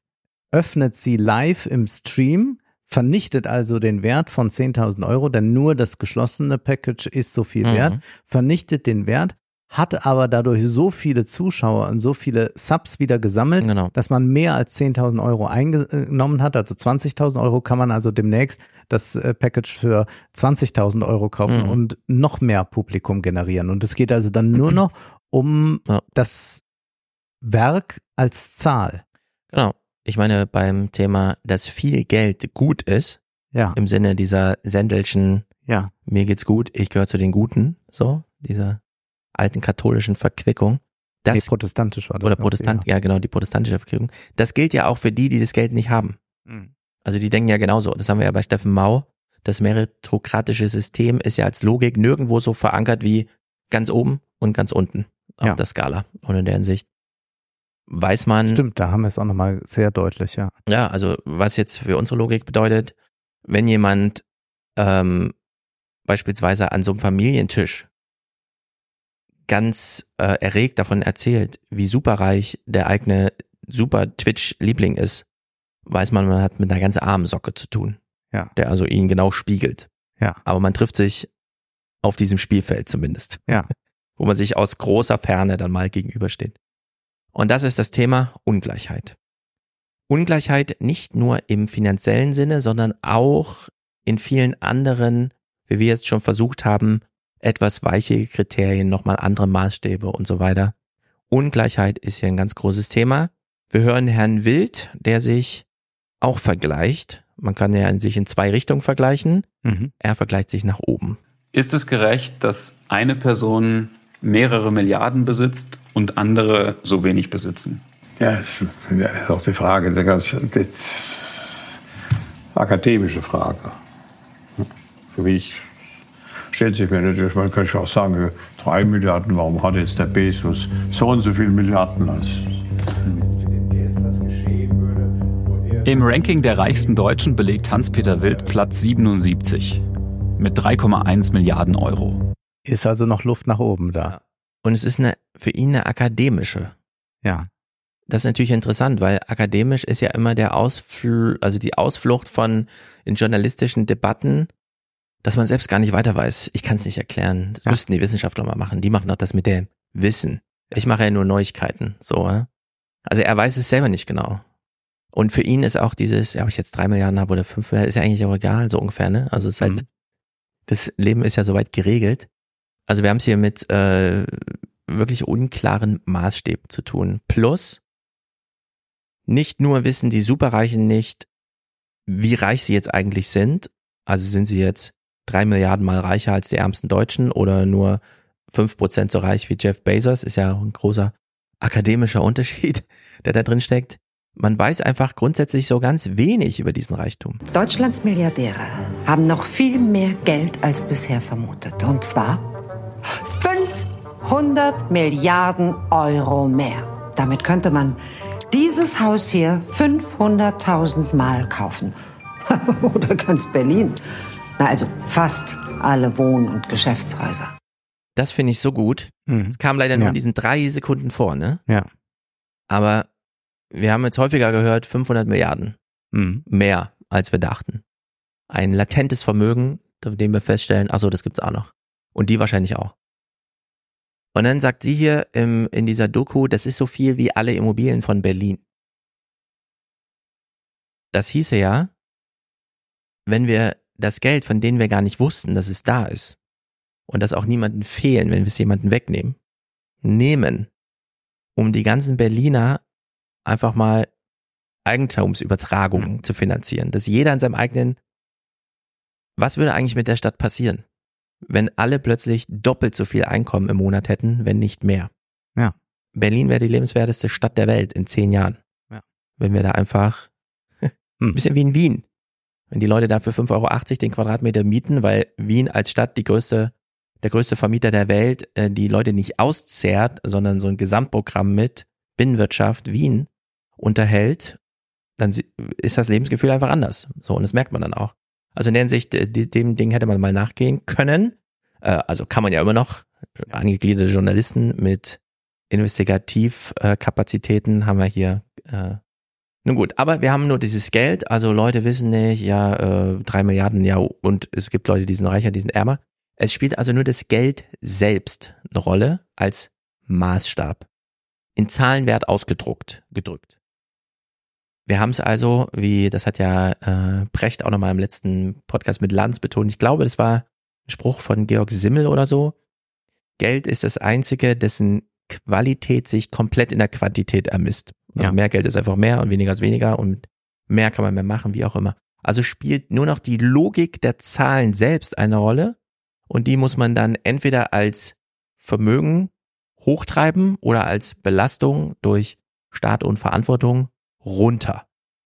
öffnet sie live im Stream, vernichtet also den Wert von 10.000 Euro, denn nur das geschlossene Package ist so viel Mhm. wert, vernichtet den Wert, hat aber dadurch so viele Zuschauer und so viele Subs wieder gesammelt, Genau. dass man mehr als 10.000 Euro eingenommen hat. Also 20.000 Euro kann man also demnächst das äh, Package für 20.000 Euro kaufen Mhm. und noch mehr Publikum generieren. Und es geht also dann nur noch um Ja. das Werk als Zahl. Genau. Ich meine, beim Thema, dass viel Geld gut ist, Ja. im Sinne dieser Sendelschen, Ja. mir geht's gut, ich gehöre zu den Guten, so, dieser alten katholischen Verquickung. Das, nee, protestantisch war das. oder Protestant, ja genau, die protestantische Verquickung. Das gilt ja auch für die, die das Geld nicht haben. Mhm. Also die denken ja genauso. Das haben wir ja bei Steffen Mau. Das meritokratische System ist ja als Logik nirgendwo so verankert wie ganz oben und ganz unten auf Ja. der Skala. Und in der Hinsicht weiß man, Stimmt, da haben wir es auch nochmal sehr deutlich, ja. ja, also was jetzt für unsere Logik bedeutet, wenn jemand ähm, beispielsweise an so einem Familientisch ganz äh, erregt davon erzählt, wie superreich der eigene super Twitch-Liebling ist, weiß man, man hat mit einer ganz armen Socke zu tun, Ja. der also ihn genau spiegelt. Ja. Aber man trifft sich auf diesem Spielfeld zumindest, Ja. wo man sich aus großer Ferne dann mal gegenübersteht. Und das ist das Thema Ungleichheit. Ungleichheit nicht nur im finanziellen Sinne, sondern auch in vielen anderen, wie wir jetzt schon versucht haben, etwas weiche Kriterien, nochmal andere Maßstäbe und so weiter. Ungleichheit ist hier ein ganz großes Thema. Wir hören Herrn Wild, der sich auch vergleicht. Man kann ja sich in zwei Richtungen vergleichen. Mhm. Er vergleicht sich nach oben. Ist es gerecht, dass eine Person mehrere Milliarden besitzt und andere so wenig besitzen? Ja, das ist auch die Frage, die ganz akademische Frage. Für mich stellt sich mir natürlich, man könnte auch sagen, drei Milliarden, warum hat jetzt der Bezos so und so viele Milliarden? Also, Im Ranking der reichsten Deutschen belegt Hans-Peter Wild Platz 77 mit 3,1 Milliarden Euro. Ist also noch Luft nach oben da. Und es ist eine, für ihn eine akademische. Ja. Das ist natürlich interessant, weil akademisch ist ja immer der Ausfl also die Ausflucht von in journalistischen Debatten, dass man selbst gar nicht weiter weiß. Ich kann es nicht erklären. Das müssten die Wissenschaftler mal machen. Die machen doch das mit dem Wissen. Ich mache ja nur Neuigkeiten. So, ja? Also er weiß es selber nicht genau. Und für ihn ist auch dieses, ja, ob ich jetzt drei Milliarden habe oder fünf Milliarden, ist ja eigentlich auch egal, so ungefähr, ne? Also es ist halt, Mhm. das Leben ist ja soweit geregelt. Also wir haben es hier mit äh, wirklich unklaren Maßstäben zu tun. Plus, nicht nur wissen die Superreichen nicht, wie reich sie jetzt eigentlich sind. Also sind sie jetzt drei Milliarden mal reicher als die ärmsten Deutschen oder nur fünf Prozent so reich wie Jeff Bezos, ist ja auch ein großer akademischer Unterschied, der da drin steckt. Man weiß einfach grundsätzlich so ganz wenig über diesen Reichtum. Deutschlands Milliardäre haben noch viel mehr Geld als bisher vermutet. Und zwar 500 Milliarden Euro mehr. Damit könnte man dieses Haus hier 500.000 Mal kaufen. Oder ganz Berlin. Na, also fast alle Wohn- und Geschäftshäuser. Das finde ich so gut. Es kam leider nur Ja. in diesen drei Sekunden vor, ne? Ja. Aber wir haben jetzt häufiger gehört, 500 Milliarden. Mhm. Mehr, als wir dachten. Ein latentes Vermögen, von dem wir feststellen, ach so, das gibt's auch noch. Und die wahrscheinlich auch. Und dann sagt sie hier im, in dieser Doku, das ist so viel wie alle Immobilien von Berlin. Das hieße ja, wenn wir das Geld, von denen wir gar nicht wussten, dass es da ist, und das auch niemanden fehlen, wenn wir es jemanden wegnehmen, nehmen, um die ganzen Berliner einfach mal Eigentumsübertragungen zu finanzieren, dass jeder in seinem eigenen, was würde eigentlich mit der Stadt passieren, wenn alle plötzlich doppelt so viel Einkommen im Monat hätten, wenn nicht mehr? Ja. Berlin wäre die lebenswerteste Stadt der Welt in zehn Jahren. Ja. Wenn wir da einfach, ein bisschen wie in Wien. Wenn die Leute da für 5,80 Euro den Quadratmeter mieten, weil Wien als Stadt die größte, der größte Vermieter der Welt, äh, die Leute nicht auszehrt, sondern so ein Gesamtprogramm mit Binnenwirtschaft Wien unterhält, dann ist das Lebensgefühl einfach anders. So, und das merkt man dann auch. Also in der Hinsicht, äh, dem Ding hätte man mal nachgehen können. Äh, Also kann man ja immer noch. Angegliederte Journalisten mit Investigativkapazitäten haben wir hier. Äh, nun gut, aber wir haben nur dieses Geld. Also Leute wissen nicht, ja, drei Milliarden, ja, und es gibt Leute, die sind reicher, die sind ärmer. Es spielt also nur das Geld selbst eine Rolle als Maßstab. In Zahlenwert ausgedruckt, gedrückt. Wir haben es also, wie das hat ja äh, Precht auch nochmal im letzten Podcast mit Lanz betont. Ich glaube, das war ein Spruch von Georg Simmel oder so. Geld ist das einzige, dessen Qualität sich komplett in der Quantität ermisst. Also Ja. mehr Geld ist einfach mehr und weniger ist weniger und mehr kann man mehr machen, wie auch immer. Also spielt nur noch die Logik der Zahlen selbst eine Rolle und die muss man dann entweder als Vermögen hochtreiben oder als Belastung durch Staat und Verantwortung runter.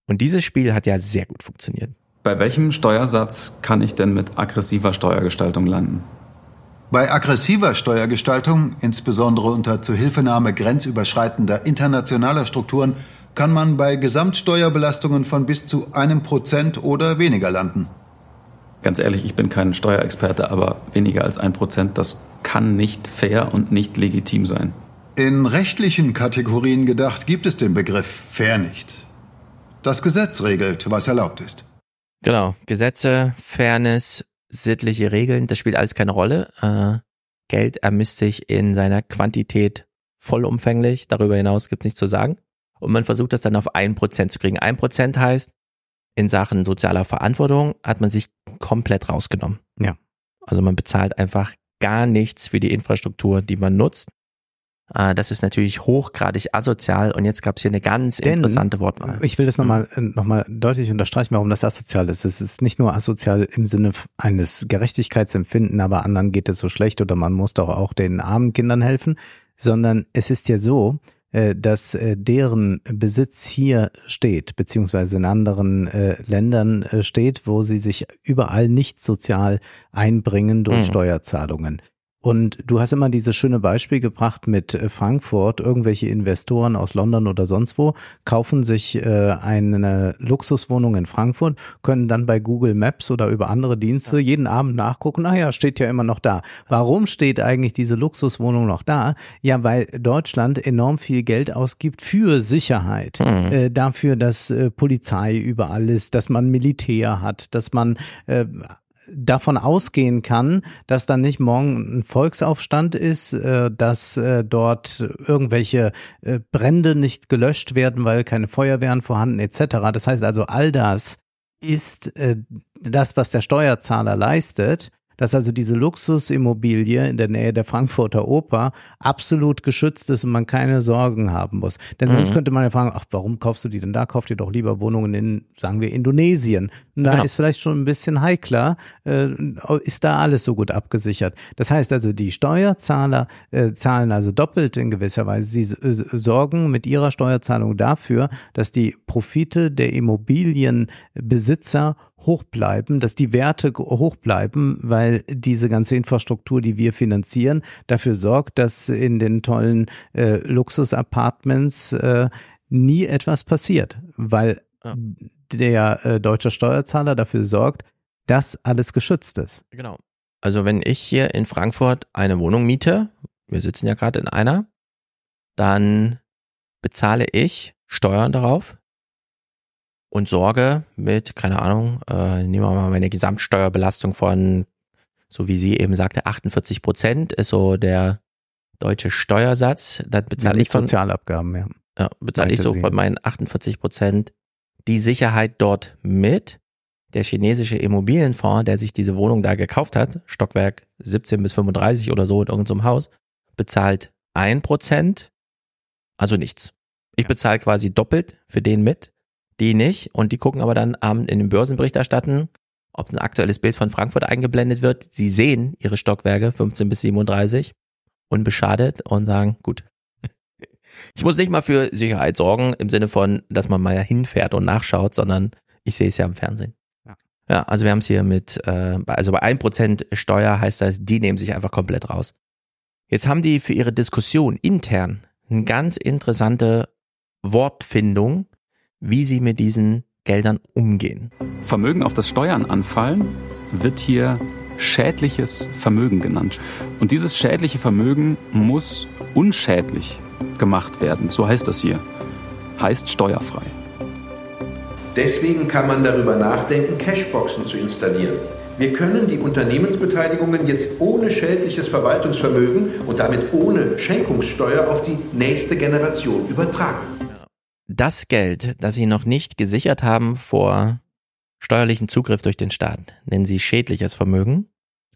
Und dieses Spiel hat ja sehr gut funktioniert. Bei welchem Steuersatz kann ich denn mit aggressiver Steuergestaltung landen? Bei aggressiver Steuergestaltung, insbesondere unter Zuhilfenahme grenzüberschreitender internationaler Strukturen, kann man bei Gesamtsteuerbelastungen von bis zu einem Prozent oder weniger landen. Ganz ehrlich, ich bin kein Steuerexperte, aber weniger als ein Prozent, das kann nicht fair und nicht legitim sein. In rechtlichen Kategorien gedacht gibt es den Begriff fair nicht. Das Gesetz regelt, was erlaubt ist. Genau, Gesetze, Fairness, sittliche Regeln, das spielt alles keine Rolle. Äh, Geld ermisst sich in seiner Quantität vollumfänglich, darüber hinaus gibt's nichts zu sagen. Und man versucht das dann auf ein Prozent zu kriegen. Ein Prozent heißt, in Sachen sozialer Verantwortung hat man sich komplett rausgenommen. Ja. Also man bezahlt einfach gar nichts für die Infrastruktur, die man nutzt. Äh, Das ist natürlich hochgradig asozial und jetzt gab es hier eine ganz Denn- interessante Wortwahl. Ich will das nochmal noch mal deutlich unterstreichen, warum das asozial ist. Es ist nicht nur asozial im Sinne eines Gerechtigkeitsempfinden, aber anderen geht es so schlecht oder man muss doch auch den armen Kindern helfen, sondern es ist ja so, äh, dass äh, deren Besitz hier steht, beziehungsweise in anderen äh, Ländern äh, steht, wo sie sich überall nicht sozial einbringen durch Mhm. Steuerzahlungen. Und du hast immer dieses schöne Beispiel gebracht mit äh, Frankfurt. Irgendwelche Investoren aus London oder sonst wo kaufen sich äh, eine Luxuswohnung in Frankfurt, können dann bei Google Maps oder über andere Dienste jeden Abend nachgucken. Ah ja, steht ja immer noch da. Warum steht eigentlich diese Luxuswohnung noch da? Ja, weil Deutschland enorm viel Geld ausgibt für Sicherheit. Mhm. Äh, dafür, dass äh, Polizei überall ist, dass man Militär hat, dass man äh, davon ausgehen kann, dass dann nicht morgen ein Volksaufstand ist, äh, dass äh, dort irgendwelche äh, Brände nicht gelöscht werden, weil keine Feuerwehren vorhanden etc. Das heißt also, all das ist das, was der Steuerzahler leistet dass also diese Luxusimmobilie in der Nähe der Frankfurter Oper absolut geschützt ist und man keine Sorgen haben muss. Denn sonst Mhm. könnte man ja fragen, ach, warum kaufst du die denn da? Kauf dir doch lieber Wohnungen in, sagen wir, Indonesien. Und da Genau. ist vielleicht schon ein bisschen heikler, äh, ist da alles so gut abgesichert. Das heißt also, die Steuerzahler äh, zahlen also doppelt in gewisser Weise. Sie s- sorgen mit ihrer Steuerzahlung dafür, dass die Profite der Immobilienbesitzer hoch bleiben, dass die Werte hoch bleiben, weil diese ganze Infrastruktur, die wir finanzieren, dafür sorgt, dass in den tollen äh, Luxus-Apartments äh, nie etwas passiert, weil der äh, deutsche Steuerzahler dafür sorgt, dass alles geschützt ist. Genau. Also wenn ich hier in Frankfurt eine Wohnung miete, wir sitzen ja gerade in einer, dann bezahle ich Steuern darauf und sorge mit, keine Ahnung, äh, nehmen wir mal meine Gesamtsteuerbelastung von, so wie sie eben sagte, 48 Prozent ist so der deutsche Steuersatz. Dann bezahle Mit ich von, Sozialabgaben, ja. ja, bezahle ich so von meinen 48 Prozent die Sicherheit dort mit. Der chinesische Immobilienfonds, der sich diese Wohnung da gekauft hat, Stockwerk 17 bis 35 oder so in irgendeinem Haus, bezahlt ein Prozent, also nichts. Ich bezahle quasi doppelt für den mit, die nicht und die gucken aber dann abend in den Börsenbericht erstatten, ob ein aktuelles Bild von Frankfurt eingeblendet wird. Sie sehen ihre Stockwerke 15 bis 37 unbeschadet und sagen, gut. Ich muss nicht mal für Sicherheit sorgen im Sinne von, dass man mal hinfährt und nachschaut, sondern ich sehe es ja im Fernsehen. Ja. Ja, also wir haben es hier mit, äh, also bei 1% Steuer heißt das, die nehmen sich einfach komplett raus. Jetzt haben die für ihre Diskussion intern eine ganz interessante Wortfindung, wie sie mit diesen Geldern umgehen. Vermögen, auf das Steuern anfallen, wird hier schädliches Vermögen genannt. Und dieses schädliche Vermögen muss unschädlich gemacht werden. So heißt das hier. Heißt steuerfrei. Deswegen kann man darüber nachdenken, Cashboxen zu installieren. Wir können die Unternehmensbeteiligungen jetzt ohne schädliches Verwaltungsvermögen und damit ohne Schenkungssteuer auf die nächste Generation übertragen. Das Geld, das sie noch nicht gesichert haben vor steuerlichen Zugriff durch den Staat, nennen sie schädliches Vermögen,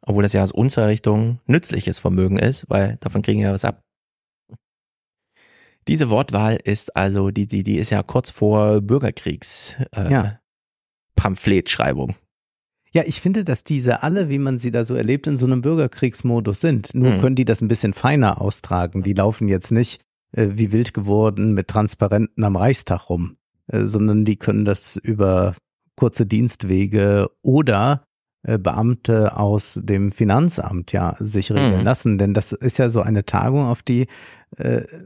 obwohl das ja aus unserer Richtung nützliches Vermögen ist, weil davon kriegen wir ja was ab. Diese Wortwahl ist also, die, die, die ist ja kurz vor Bürgerkriegs äh, Ja. Pamphletschreibung. Ja, ich finde, dass diese alle, wie man sie da so erlebt, in so einem Bürgerkriegsmodus sind. Nur Mhm. können die das ein bisschen feiner austragen. Die laufen jetzt nicht äh, wie wild geworden mit Transparenten am Reichstag rum, äh, sondern die können das über kurze Dienstwege oder äh, Beamte aus dem Finanzamt ja sich regeln Mhm. lassen. Denn das ist ja so eine Tagung, auf die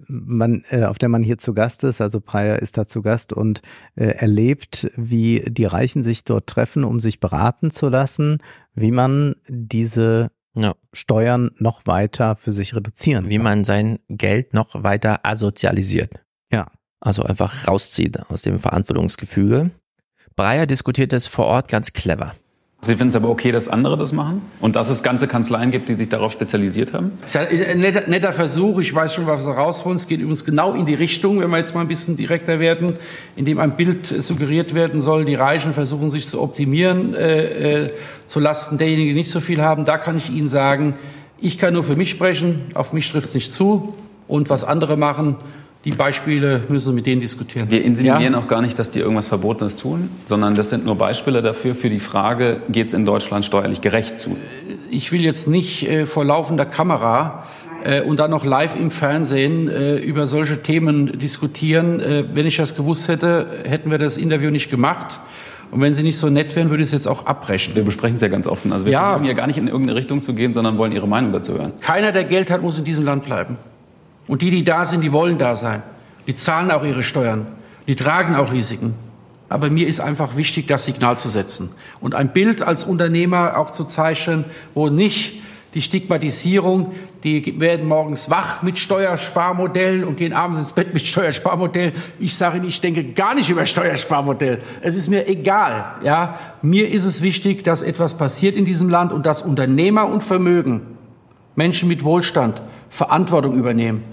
man, auf der man hier zu Gast ist. Also Breyer ist da zu Gast und erlebt, wie die Reichen sich dort treffen, um sich beraten zu lassen, wie man diese Ja. Steuern noch weiter für sich reduzieren Wie man sein Geld noch weiter asozialisiert. Ja. Also einfach rauszieht aus dem Verantwortungsgefüge. Breyer diskutiert das vor Ort ganz clever. Sie finden es aber okay, dass andere das machen? Und dass es ganze Kanzleien gibt, die sich darauf spezialisiert haben? Das ist ja ein netter, netter Versuch. Ich weiß schon, was wir rausholen. Es geht übrigens genau in die Richtung, wenn wir jetzt mal ein bisschen direkter werden, in dem ein Bild suggeriert werden soll, die Reichen versuchen sich zu optimieren äh, äh, zu Lasten derjenigen, die nicht so viel haben. Da kann ich Ihnen sagen, ich kann nur für mich sprechen. Auf mich trifft es nicht zu. Und was andere machen, die Beispiele müssen Sie mit denen diskutieren. Wir insinuieren Ja? auch gar nicht, dass die irgendwas Verbotenes tun, sondern das sind nur Beispiele dafür für die Frage, geht es in Deutschland steuerlich gerecht zu? ich will jetzt nicht äh, vor laufender Kamera äh, und dann noch live im Fernsehen äh, über solche Themen diskutieren. Äh, wenn ich das gewusst hätte, hätten wir das Interview nicht gemacht. Und wenn Sie nicht so nett wären, würde ich es jetzt auch abbrechen. Wir besprechen es ja ganz offen. Also wir Ja. versuchen hier gar nicht in irgendeine Richtung zu gehen, sondern wollen Ihre Meinung dazu hören. Keiner, der Geld hat, muss in diesem Land bleiben. Und die, die da sind, die wollen da sein. Die zahlen auch ihre Steuern. Die tragen auch Risiken. Aber mir ist einfach wichtig, das Signal zu setzen und ein Bild als Unternehmer auch zu zeichnen, wo nicht die Stigmatisierung, die werden morgens wach mit Steuersparmodellen und gehen abends ins Bett mit Steuersparmodellen. Ich sage Ihnen, ich denke gar nicht über Steuersparmodell. Es ist mir egal. Ja, mir ist es wichtig, dass etwas passiert in diesem Land und dass Unternehmer und Vermögen, Menschen mit Wohlstand, Verantwortung übernehmen,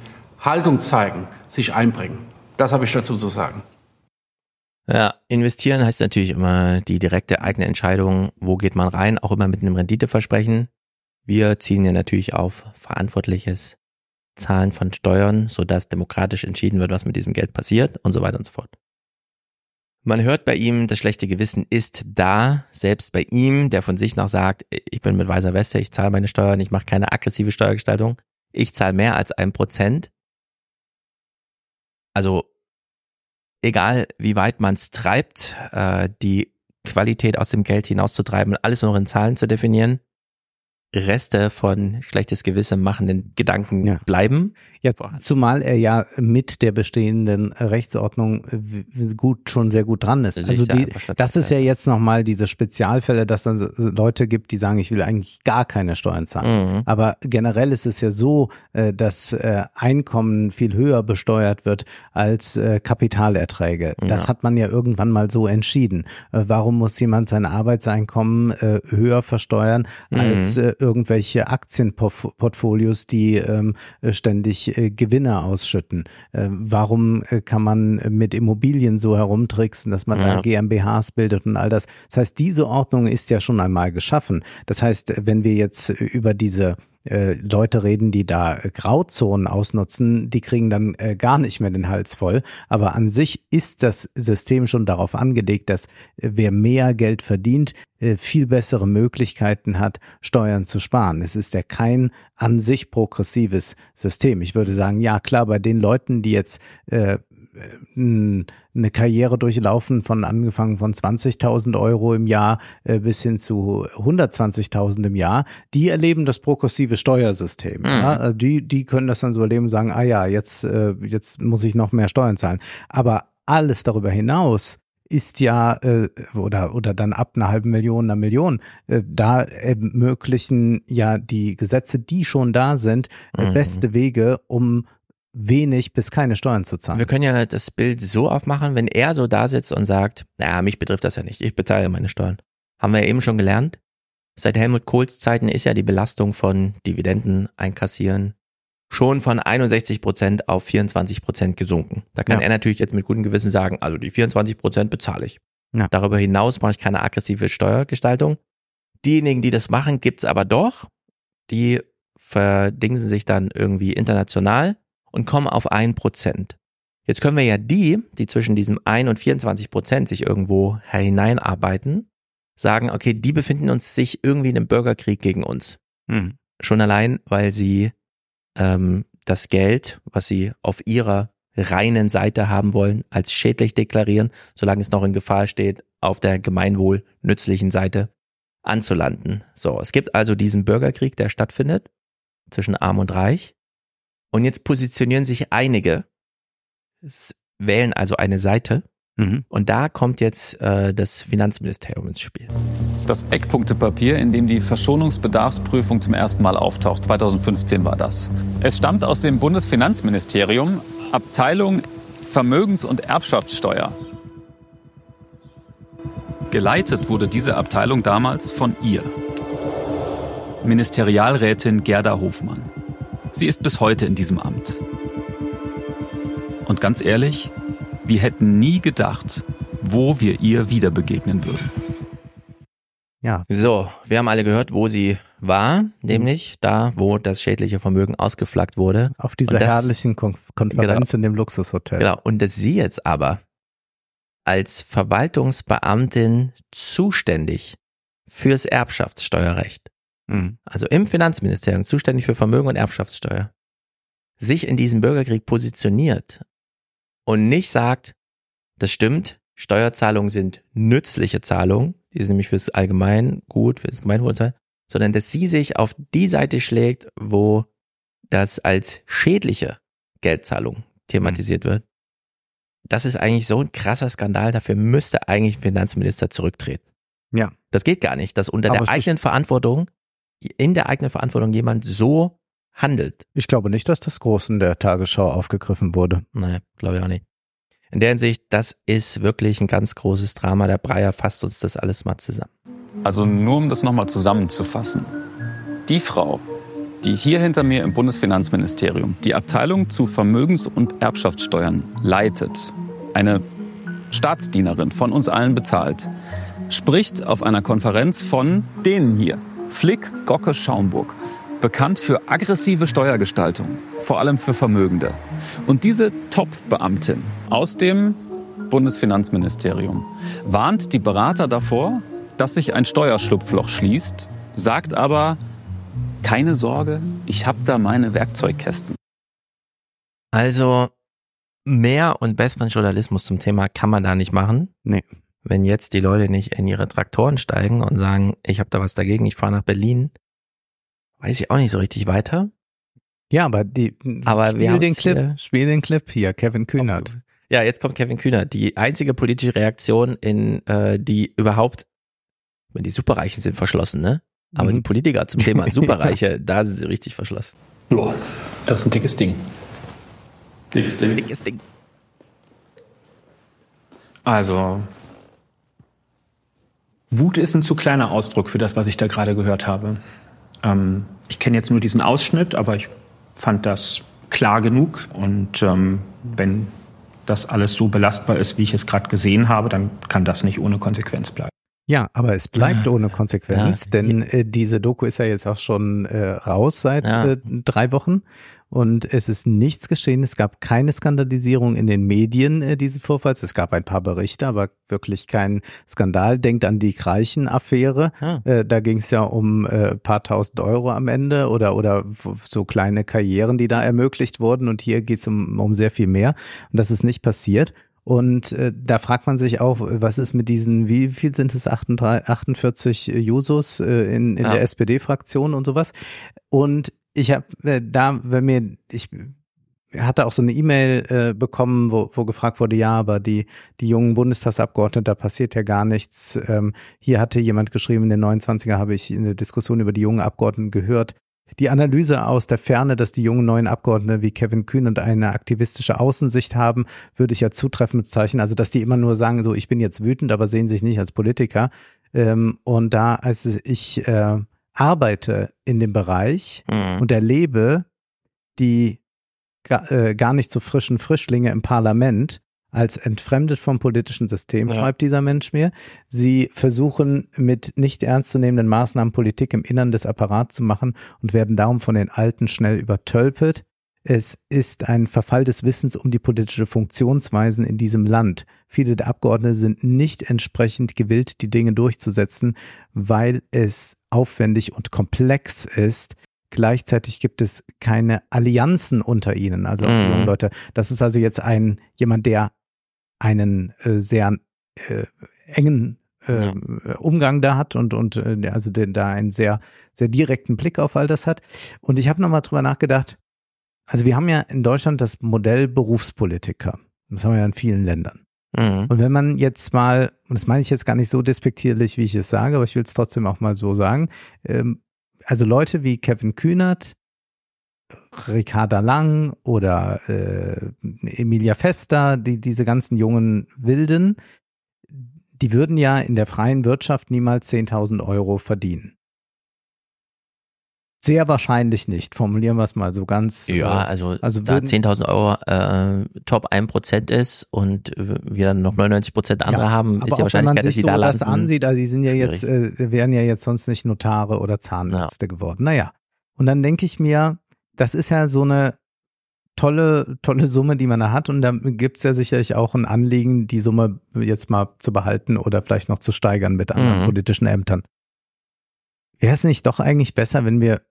Haltung zeigen, sich einbringen. Das habe ich dazu zu sagen. Ja, investieren heißt natürlich immer die direkte eigene Entscheidung, wo geht man rein, auch immer mit einem Renditeversprechen. Wir ziehen ja natürlich auf verantwortliches Zahlen von Steuern, sodass demokratisch entschieden wird, was mit diesem Geld passiert und so weiter und so fort. Man hört bei ihm, das schlechte Gewissen ist da, selbst bei ihm, der von sich noch sagt, ich bin mit weißer Weste, ich zahle meine Steuern, ich mache keine aggressive Steuergestaltung, ich zahle mehr als ein Prozent. Also egal wie weit man es treibt, äh, die Qualität aus dem Geld hinauszutreiben, alles nur in Zahlen zu definieren, Reste von schlechtes Gewissen machenden Gedanken bleiben. Ja, zumal er ja mit der bestehenden Rechtsordnung äh, gut schon sehr gut dran ist. Also die, das ist ja jetzt nochmal diese Spezialfälle, dass dann Leute gibt, die sagen, ich will eigentlich gar keine Steuern zahlen. Mhm. Aber generell ist es ja so, äh, dass äh, Einkommen viel höher besteuert wird als Kapitalerträge. Das Ja. hat man ja irgendwann mal so entschieden. Warum muss jemand sein Arbeitseinkommen höher versteuern Mhm. als äh, irgendwelche Aktienportfolios, die ähm, äh, ständig äh, Gewinne ausschütten. Äh, warum äh, kann man mit Immobilien so herumtricksen, dass man da Ja. GmbHs bildet und all das? Das heißt, diese Ordnung ist ja schon einmal geschaffen. Das heißt, wenn wir jetzt über diese äh, Leute reden, die da äh, Grauzonen ausnutzen, die kriegen dann äh, gar nicht mehr den Hals voll. Aber an sich ist das System schon darauf angelegt, dass äh, wer mehr Geld verdient, äh, viel bessere Möglichkeiten hat, Steuern zu sparen. Es ist ja kein an sich progressives System. Ich würde sagen, ja klar, bei den Leuten, die jetzt äh, eine Karriere durchlaufen von angefangen von 20.000 Euro im Jahr äh, bis hin zu 120.000 im Jahr, die erleben das progressive Steuersystem. Mhm. Ja? Also Die, die können das dann so erleben und sagen, ah ja, jetzt, äh, jetzt muss ich noch mehr Steuern zahlen. Aber alles darüber hinaus ist ja äh, oder oder dann ab einer halben Million, einer Million, äh, da ermöglichen ja die Gesetze, die schon da sind, äh, Mhm. beste Wege, um wenig bis keine Steuern zu zahlen. Wir können ja das Bild so aufmachen, wenn er so da sitzt und sagt, naja, mich betrifft das ja nicht, ich bezahle meine Steuern. Haben wir ja eben schon gelernt. Seit Helmut Kohls Zeiten ist ja die Belastung von Dividenden einkassieren schon von 61 Prozent auf 24 Prozent gesunken. Da kann Ja. er natürlich jetzt mit gutem Gewissen sagen, also die 24 Prozent bezahle ich. Ja. Darüber hinaus mache ich keine aggressive Steuergestaltung. Diejenigen, die das machen, gibt's aber doch. Die verdingsen sich dann irgendwie international und kommen auf ein Prozent. Jetzt können wir ja die, die zwischen diesem 1 und 24 Prozent sich irgendwo hineinarbeiten, sagen, okay, die befinden uns sich irgendwie in einem Bürgerkrieg gegen uns. Mhm. Schon allein, weil sie ähm, das Geld, was sie auf ihrer reinen Seite haben wollen, als schädlich deklarieren, solange es noch in Gefahr steht, auf der gemeinwohl nützlichen Seite anzulanden. So, es gibt also diesen Bürgerkrieg, der stattfindet zwischen Arm und Reich. Und jetzt positionieren sich einige, es wählen also eine Seite. Mhm. Und da kommt jetzt äh, das Finanzministerium ins Spiel. Das Eckpunktepapier, in dem die Verschonungsbedarfsprüfung zum ersten Mal auftaucht. 2015 war das. Es stammt aus dem Bundesfinanzministerium, Abteilung Vermögens- und Erbschaftssteuer. Geleitet wurde diese Abteilung damals von ihr. Ministerialrätin Gerda Hofmann. Sie ist bis heute in diesem Amt. Und ganz ehrlich, wir hätten nie gedacht, wo wir ihr wieder begegnen würden. Ja. So, wir haben alle gehört, wo sie war, nämlich da, wo das schädliche Vermögen ausgeflaggt wurde. Auf dieser das- herrlichen Kon Konferenz in dem Luxushotel. Genau, und dass sie jetzt aber als Verwaltungsbeamtin zuständig fürs Erbschaftssteuerrecht, Mhm. also im Finanzministerium zuständig für Vermögen und Erbschaftssteuer, sich in diesem Bürgerkrieg positioniert und nicht sagt, das stimmt, Steuerzahlungen sind nützliche Zahlungen, die sind nämlich fürs Allgemein gut, fürs Gemeinwohl, sondern dass sie sich auf die Seite schlägt, wo das als schädliche Geldzahlung thematisiert wird. Das ist eigentlich so ein krasser Skandal, dafür müsste eigentlich ein Finanzminister zurücktreten. Ja. Das geht gar nicht, dass unter Aber der eigenen Verantwortung, in der eigenen Verantwortung jemand so handelt. Ich glaube nicht, dass das groß in der Tagesschau aufgegriffen wurde. Nein, glaube ich auch nicht. In der Hinsicht, das ist wirklich ein ganz großes Drama. Der Breyer fasst uns das alles mal zusammen. Also nur um das nochmal zusammenzufassen. Die Frau, die hier hinter mir im Bundesfinanzministerium die Abteilung zu Vermögens- und Erbschaftssteuern leitet, eine Staatsdienerin von uns allen bezahlt, spricht auf einer Konferenz von denen hier, Flick, Gocke, Schaumburg, bekannt für aggressive Steuergestaltung, vor allem für Vermögende. Und diese Top-Beamtin aus dem Bundesfinanzministerium warnt die Berater davor, dass sich ein Steuerschlupfloch schließt, sagt aber, keine Sorge, ich habe da meine Werkzeugkästen. Also mehr und besseren Journalismus zum Thema kann man da nicht machen. Nee. Wenn jetzt die Leute nicht in ihre Traktoren steigen und sagen, ich habe da was dagegen, ich fahre nach Berlin, weiß ich auch nicht so richtig weiter. Ja, aber die Aber wir spiel den Clip, hier- spiel den Clip hier, Kevin Kühnert. Ja, jetzt kommt Kevin Kühner. Die einzige politische Reaktion in äh, die überhaupt, wenn die Superreichen sind verschlossen, ne? Aber Mhm. die Politiker zum Thema Superreiche, da sind sie richtig verschlossen. Ja, das ist ein dickes Ding. Dickes Ding. Dickes Ding. Also, Wut ist ein zu kleiner Ausdruck für das, was ich da gerade gehört habe. Ähm, ich kenne jetzt nur diesen Ausschnitt, aber ich fand das klar genug. Und ähm, wenn das alles so belastbar ist, wie ich es gerade gesehen habe, dann kann das nicht ohne Konsequenz bleiben. Ja, aber es bleibt ohne Konsequenz, denn äh, diese Doku ist ja jetzt auch schon äh, raus seit Ja. äh, drei Wochen und es ist nichts geschehen. Es gab keine Skandalisierung in den Medien äh, dieses Vorfalls. Es gab ein paar Berichte, aber wirklich kein Skandal. Denkt an die Kreichen-Affäre. Äh, da ging es ja um äh, paar tausend Euro am Ende oder oder so kleine Karrieren, die da ermöglicht wurden. Und hier geht es um, um sehr viel mehr. Und das ist nicht passiert. Und äh, da fragt man sich auch, was ist mit diesen, wie viel sind es, 38, 48 Jusos äh, in, in Ja. der SPD-Fraktion und sowas. Und ich habe äh, da, wenn mir, ich hatte auch so eine E-Mail äh, bekommen, wo, wo gefragt wurde, ja, aber die, die jungen Bundestagsabgeordneten, da passiert ja gar nichts. Ähm, hier hatte jemand geschrieben, in den 29er habe ich eine Diskussion über die jungen Abgeordneten gehört. Die Analyse aus der Ferne, dass die jungen neuen Abgeordnete wie Kevin Kühn und eine aktivistische Außensicht haben, würde ich ja zutreffend bezeichnen. Also, dass die immer nur sagen, so, ich bin jetzt wütend, aber sehen sich nicht als Politiker. Ähm, und da, als ich äh, arbeite in dem Bereich Mhm. und erlebe die äh, gar nicht so frischen Frischlinge im Parlament als entfremdet vom politischen System, Ja. schreibt dieser Mensch mir. Sie versuchen mit nicht ernstzunehmenden Maßnahmen Politik im Innern des Apparats zu machen und werden darum von den Alten schnell übertölpelt. Es ist ein Verfall des Wissens um die politische Funktionsweisen in diesem Land. Viele der Abgeordneten sind nicht entsprechend gewillt, die Dinge durchzusetzen, weil es aufwendig und komplex ist. Gleichzeitig gibt es keine Allianzen unter ihnen, also Mhm. Leute. Das ist also jetzt ein jemand, der einen äh, sehr äh, engen äh, Umgang da hat und und äh, also den, da einen sehr sehr direkten Blick auf all das hat. Und ich habe nochmal drüber nachgedacht. Also wir haben ja in Deutschland das Modell Berufspolitiker. Das haben wir ja in vielen Ländern. Mhm. Und wenn man jetzt mal, und das meine ich jetzt gar nicht so despektierlich, wie ich es sage, aber ich will es trotzdem auch mal so sagen, ähm, also Leute wie Kevin Kühnert, Ricarda Lang oder äh, Emilia Fester, die, diese ganzen jungen Wilden, die würden ja in der freien Wirtschaft niemals 10.000 Euro verdienen. Sehr wahrscheinlich nicht, formulieren wir es mal so ganz. Ja, äh, also, also da würden- 10.000 Euro äh, Top 1% ist und äh, wir dann noch 99% andere haben, aber ist die Wahrscheinlichkeit, man dass sich sie da landen. das ansieht, also die sind ja jetzt, äh, wären ja jetzt sonst nicht Notare oder Zahnärzte geworden. Naja. Und dann denke ich mir, das ist ja so eine tolle, tolle Summe, die man da hat. Und da gibt's ja sicherlich auch ein Anliegen, die Summe jetzt mal zu behalten oder vielleicht noch zu steigern mit anderen Mhm. politischen Ämtern. Wäre es nicht doch eigentlich besser, wenn wir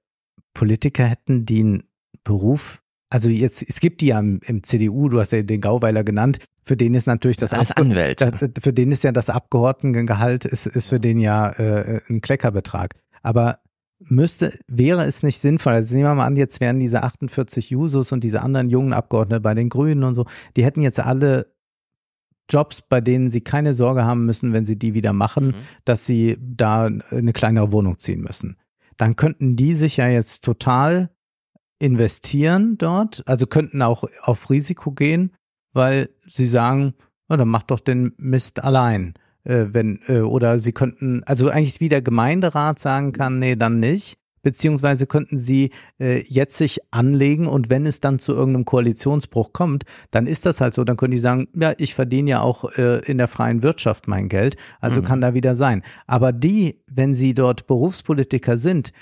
Politiker hätten, die einen Beruf Also jetzt, es gibt die ja im, im CDU, du hast ja den Gauweiler genannt, für den ist natürlich das, Alles Abge-. Da, für den ist ja das Abgeordnetengehalt ist, ist für den ja äh, ein Kleckerbetrag. Aber müsste, wäre es nicht sinnvoll, also nehmen wir mal an, jetzt wären diese 48 Jusos und diese anderen jungen Abgeordneten bei den Grünen und so, die hätten jetzt alle Jobs, bei denen sie keine Sorge haben müssen, wenn sie die wieder machen, dass sie da eine kleinere Wohnung ziehen müssen. Dann könnten die sich ja jetzt total investieren dort, also könnten auch auf Risiko gehen, weil sie sagen, na, dann mach doch den Mist allein. Äh, wenn, äh, oder sie könnten, also eigentlich wie der Gemeinderat sagen kann, nee, dann nicht. Beziehungsweise könnten sie äh, jetzt sich anlegen und wenn es dann zu irgendeinem Koalitionsbruch kommt, dann ist das halt so. Dann können die sagen, ja, ich verdiene ja auch äh, in der freien Wirtschaft mein Geld, also Mhm. kann da wieder sein. Aber die, wenn sie dort Berufspolitiker sind,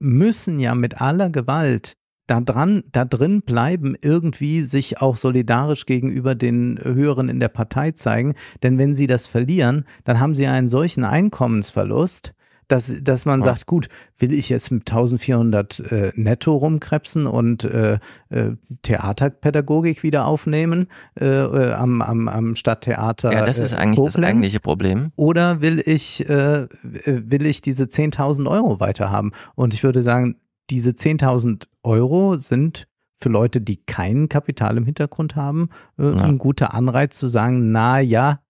müssen ja mit aller Gewalt da dran, da drin bleiben, irgendwie sich auch solidarisch gegenüber den Höheren in der Partei zeigen. Denn wenn sie das verlieren, dann haben sie einen solchen Einkommensverlust, dass, dass man sagt, gut, will ich jetzt mit 1400 äh, netto rumkrebsen und äh, äh, Theaterpädagogik wieder aufnehmen äh, äh, am, am, am Stadttheater Ja, das ist äh, eigentlich das Koblenz? eigentliche Problem. Oder will ich, äh, will ich diese 10.000 Euro weiterhaben? Und ich würde sagen, diese 10.000 Euro sind für Leute, die kein Kapital im Hintergrund haben, äh, Ja. ein guter Anreiz zu sagen, na ja,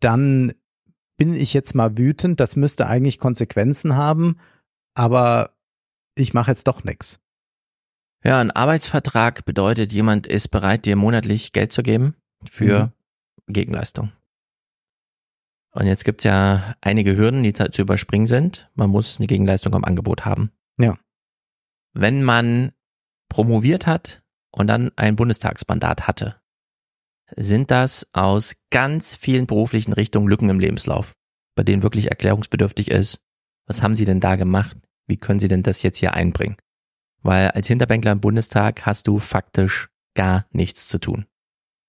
dann bin ich jetzt mal wütend, das müsste eigentlich Konsequenzen haben, aber ich mache jetzt doch nichts. Ja, ein Arbeitsvertrag bedeutet, jemand ist bereit, dir monatlich Geld zu geben für Gegenleistung. Und jetzt gibt's ja einige Hürden, die zu überspringen sind. Man muss eine Gegenleistung am Angebot haben. Ja. Wenn man promoviert hat und dann ein Bundestagsmandat hatte, sind das aus ganz vielen beruflichen Richtungen Lücken im Lebenslauf, bei denen wirklich erklärungsbedürftig ist. Was haben Sie denn da gemacht? Wie können Sie denn das jetzt hier einbringen? Weil als Hinterbänkler im Bundestag hast du faktisch gar nichts zu tun.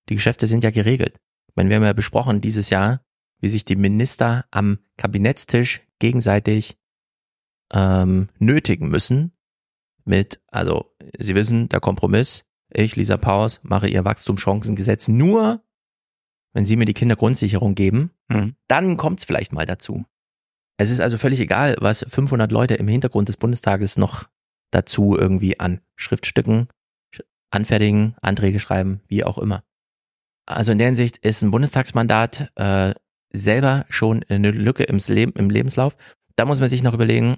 Die Geschäfte sind ja geregelt. Ich meine, wir haben ja besprochen dieses Jahr, wie sich die Minister am Kabinettstisch gegenseitig ähm, nötigen müssen mit, also Sie wissen, der Kompromiss, ich, Lisa Paus, mache ihr Wachstumschancengesetz nur, wenn Sie mir die Kindergrundsicherung geben, Mhm. dann kommt's vielleicht mal dazu. Es ist also völlig egal, was 500 Leute im Hintergrund des Bundestages noch dazu irgendwie an Schriftstücken sch- anfertigen, Anträge schreiben, wie auch immer. Also in der Hinsicht ist ein Bundestagsmandat äh, selber schon eine Lücke im, Leben, im Lebenslauf. Da muss man sich noch überlegen,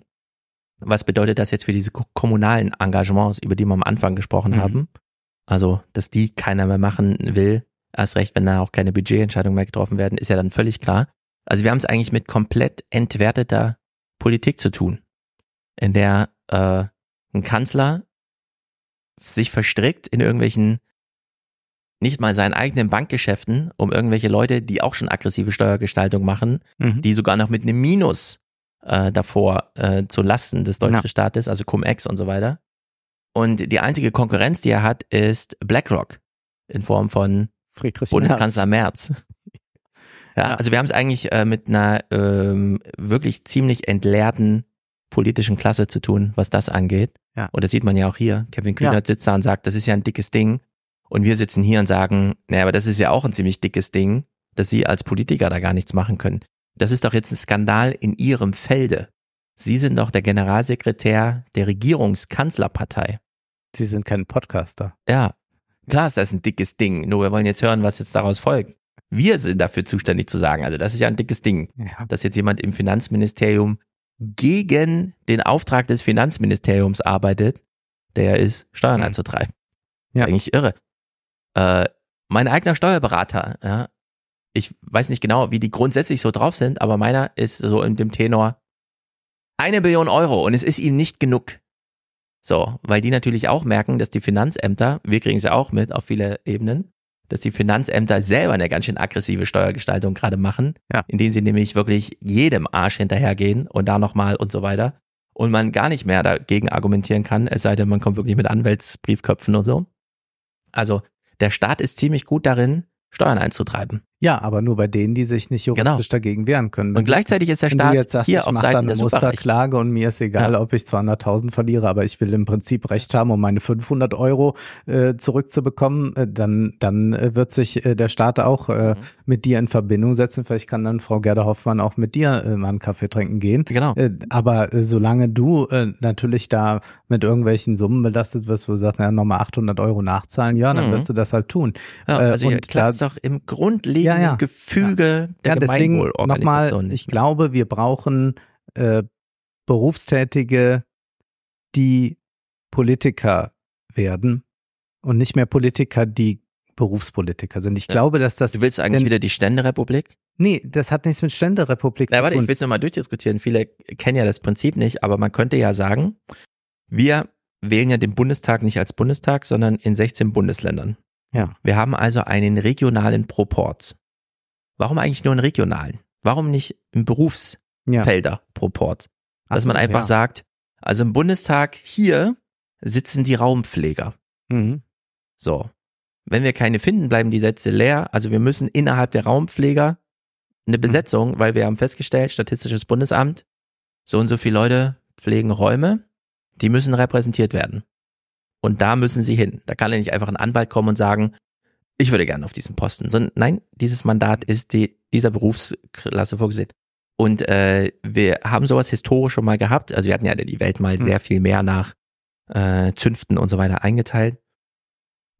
was bedeutet das jetzt für diese ko- kommunalen Engagements, über die wir am Anfang gesprochen Mhm. haben. Also, dass die keiner mehr machen will, erst recht, wenn da auch keine Budgetentscheidungen mehr getroffen werden, ist ja dann völlig klar. Also wir haben es eigentlich mit komplett entwerteter Politik zu tun, in der äh, ein Kanzler sich verstrickt in irgendwelchen nicht mal seinen eigenen Bankgeschäften, um irgendwelche Leute, die auch schon aggressive Steuergestaltung machen, Mhm. die sogar noch mit einem Minus äh, davor äh, zu Lasten des deutschen Ja. Staates, also Cum-Ex und so weiter. Und die einzige Konkurrenz, die er hat, ist BlackRock in Form von Bundeskanzler Merz. Ja, also wir haben es eigentlich äh, mit einer ähm, wirklich ziemlich entleerten politischen Klasse zu tun, was das angeht. Ja. Und das sieht man ja auch hier. Kevin Kühnert sitzt da und sagt, das ist ja ein dickes Ding. Und wir sitzen hier und sagen, naja, aber das ist ja auch ein ziemlich dickes Ding, dass Sie als Politiker da gar nichts machen können. Das ist doch jetzt ein Skandal in Ihrem Felde. Sie sind doch der Generalsekretär der Regierungskanzlerpartei. Sie sind kein Podcaster. Ja, klar ist das ein dickes Ding. Nur wir wollen jetzt hören, was jetzt daraus folgt. Wir sind dafür zuständig zu sagen, also das ist ja ein dickes Ding, Ja. dass jetzt jemand im Finanzministerium gegen den Auftrag des Finanzministeriums arbeitet, der ist, Steuern Mhm. einzutreiben. Ja. Ist eigentlich irre. Äh, mein eigener Steuerberater, ja, ich weiß nicht genau, wie die grundsätzlich so drauf sind, aber meiner ist so in dem Tenor eine Billion Euro und es ist ihm nicht genug. So, weil die natürlich auch merken, dass die Finanzämter, wir kriegen es ja auch mit auf viele Ebenen, dass die Finanzämter selber eine ganz schön aggressive Steuergestaltung gerade machen, Ja. indem sie nämlich wirklich jedem Arsch hinterhergehen und da nochmal und so weiter und man gar nicht mehr dagegen argumentieren kann, es sei denn, man kommt wirklich mit Anwältsbriefköpfen und so. Also der Staat ist ziemlich gut darin, Steuern einzutreiben. Ja, aber nur bei denen, die sich nicht juristisch dagegen wehren können. Genau. Und gleichzeitig ist der Wenn Staat du jetzt sagst, hier ich auf mach Seiten dann der. Musterklage und mir ist egal, ob ich 200.000 verliere, aber ich will im Prinzip Recht haben, um meine 500 Euro äh, zurückzubekommen, äh, dann dann äh, wird sich äh, der Staat auch Mhm. äh, mit dir in Verbindung setzen. Vielleicht kann dann Frau Gerda Hoffmann auch mit dir äh, mal einen Kaffee trinken gehen. Genau. Äh, aber äh, solange du äh, natürlich da mit irgendwelchen Summen belastet wirst, wo du sagst, naja, nochmal 800 Euro nachzahlen, ja, dann Mhm. wirst du das halt tun. Ja, also und da- klappt doch im grundlegenden Gefüge der ja, Gemeinwohlorganisation nochmal, ich glaube, wir brauchen äh, Berufstätige, die Politiker werden und nicht mehr Politiker, die Berufspolitiker sind. Ich glaube, dass das. Du willst eigentlich denn- wieder die Ständerepublik? Nee, das hat nichts mit Ständerepublik Na, zu warte, tun. ich will es nochmal durchdiskutieren. Viele kennen ja das Prinzip nicht, aber man könnte ja sagen, wir wählen ja den Bundestag nicht als Bundestag, sondern in 16 Bundesländern. Ja. Wir haben also einen regionalen Proporz. Warum eigentlich nur einen regionalen? Warum nicht einen Berufsfelder-Proporz? Ach Dass so, man einfach ja. sagt, also im Bundestag hier sitzen die Raumpfleger. Mhm. So. Wenn wir keine finden, bleiben die Sätze leer. Also wir müssen innerhalb der Raumpfleger Mhm. eine Besetzung, weil wir haben festgestellt, Statistisches Bundesamt, so und so viele Leute pflegen Räume, die müssen repräsentiert werden. Und da müssen sie hin. Da kann ja nicht einfach ein Anwalt kommen und sagen, ich würde gerne auf diesen Posten. Sondern nein, dieses Mandat ist die, dieser Berufsklasse vorgesehen. Und äh, wir haben sowas historisch schon mal gehabt. Also wir hatten ja die Welt mal Hm. sehr viel mehr nach äh, Zünften und so weiter eingeteilt.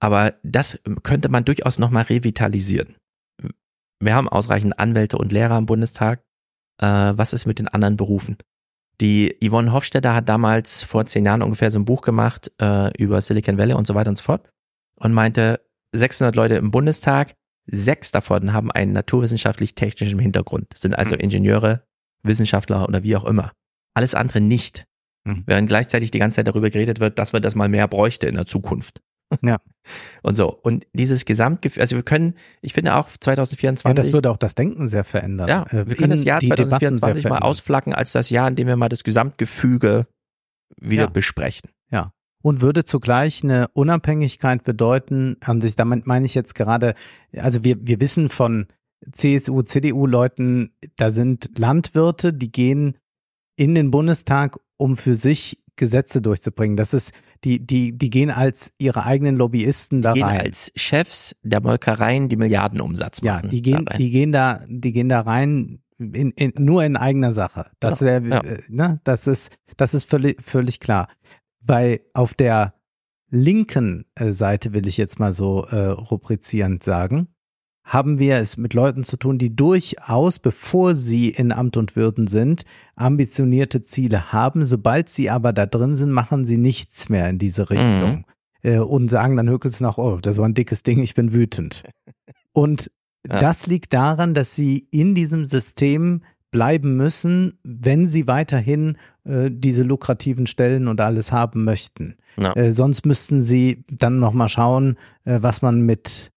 Aber das könnte man durchaus nochmal revitalisieren. Wir haben ausreichend Anwälte und Lehrer im Bundestag. Äh, was ist mit den anderen Berufen? Die Yvonne Hofstetter hat damals vor zehn Jahren ungefähr so ein Buch gemacht äh, über Silicon Valley und so weiter und so fort und meinte, 600 Leute im Bundestag, sechs davon haben einen naturwissenschaftlich-technischen Hintergrund, sind also Ingenieure, Wissenschaftler oder wie auch immer. Alles andere nicht. Mhm. Während gleichzeitig die ganze Zeit darüber geredet wird, dass wir das mal mehr bräuchte in der Zukunft. Ja. Und so. Und dieses Gesamtgefühl, also wir können, ich finde auch 2024. Ja, das würde auch das Denken sehr verändern. Ja, Äh, wir können das Jahr die Debatten sehr 2024 mal ausflacken als das Jahr, in dem wir mal das Gesamtgefüge wieder Ja. besprechen. Ja. Und würde zugleich eine Unabhängigkeit bedeuten, an sich, damit meine ich jetzt gerade, also wir, wir wissen von CSU, CDU-Leuten, da sind Landwirte, die gehen in den Bundestag, um für sich Gesetze durchzubringen. Das ist, die, die, die gehen als ihre eigenen Lobbyisten da Die gehen rein. als Chefs der Molkereien, die Milliardenumsatz Ja, machen. die gehen, da rein. die gehen da, die gehen da rein in, in, nur in eigener Sache. Das Ja, wäre, ja. äh, ne, das ist, das ist völlig, völlig klar. Bei auf der linken äh, Seite will ich jetzt mal so äh, rubrizierend sagen, haben wir es mit Leuten zu tun, die durchaus, bevor sie in Amt und Würden sind, ambitionierte Ziele haben. Sobald sie aber da drin sind, machen sie nichts mehr in diese Richtung äh, und sagen dann höchstens noch, oh, das war ein dickes Ding, ich bin wütend. Und Ja. das liegt daran, dass sie in diesem System bleiben müssen, wenn sie weiterhin äh, diese lukrativen Stellen und alles haben möchten. Ja. Äh, sonst müssten sie dann noch mal schauen, äh, was man mit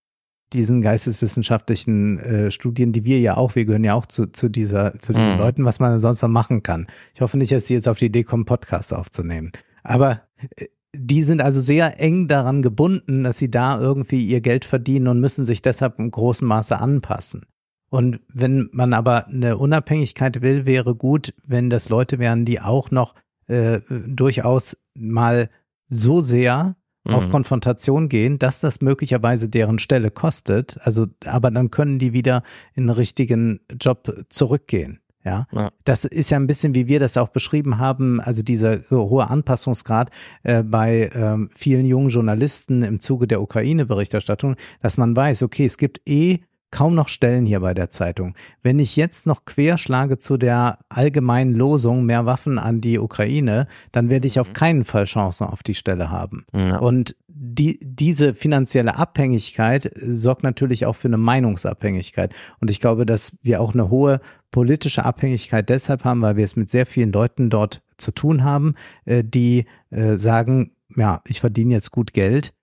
diesen geisteswissenschaftlichen äh, Studien, die wir ja auch, wir gehören ja auch zu, zu dieser, zu diesen Mhm. Leuten, was man sonst noch machen kann. Ich hoffe nicht, dass sie jetzt auf die Idee kommen, Podcast aufzunehmen. Aber äh, die sind also sehr eng daran gebunden, dass sie da irgendwie ihr Geld verdienen und müssen sich deshalb im großen Maße anpassen. Und wenn man aber eine Unabhängigkeit will, wäre gut, wenn das Leute wären, die auch noch äh, durchaus mal so sehr auf Mhm. Konfrontation gehen, dass das möglicherweise deren Stelle kostet. Also, aber dann können die wieder in einen richtigen Job zurückgehen. Ja, Ja. das ist ja ein bisschen, wie wir das auch beschrieben haben, also dieser hohe Anpassungsgrad äh, bei ähm, vielen jungen Journalisten im Zuge der Ukraine-Berichterstattung, dass man weiß, okay, es gibt eh kaum noch Stellen hier bei der Zeitung. Wenn ich jetzt noch querschlage zu der allgemeinen Losung mehr Waffen an die Ukraine, dann werde ich auf keinen Fall Chancen auf die Stelle haben. Ja. Und die, diese finanzielle Abhängigkeit sorgt natürlich auch für eine Meinungsabhängigkeit. Und ich glaube, dass wir auch eine hohe politische Abhängigkeit deshalb haben, weil wir es mit sehr vielen Leuten dort zu tun haben, äh, die äh, sagen, ja, ich verdiene jetzt gut Geld,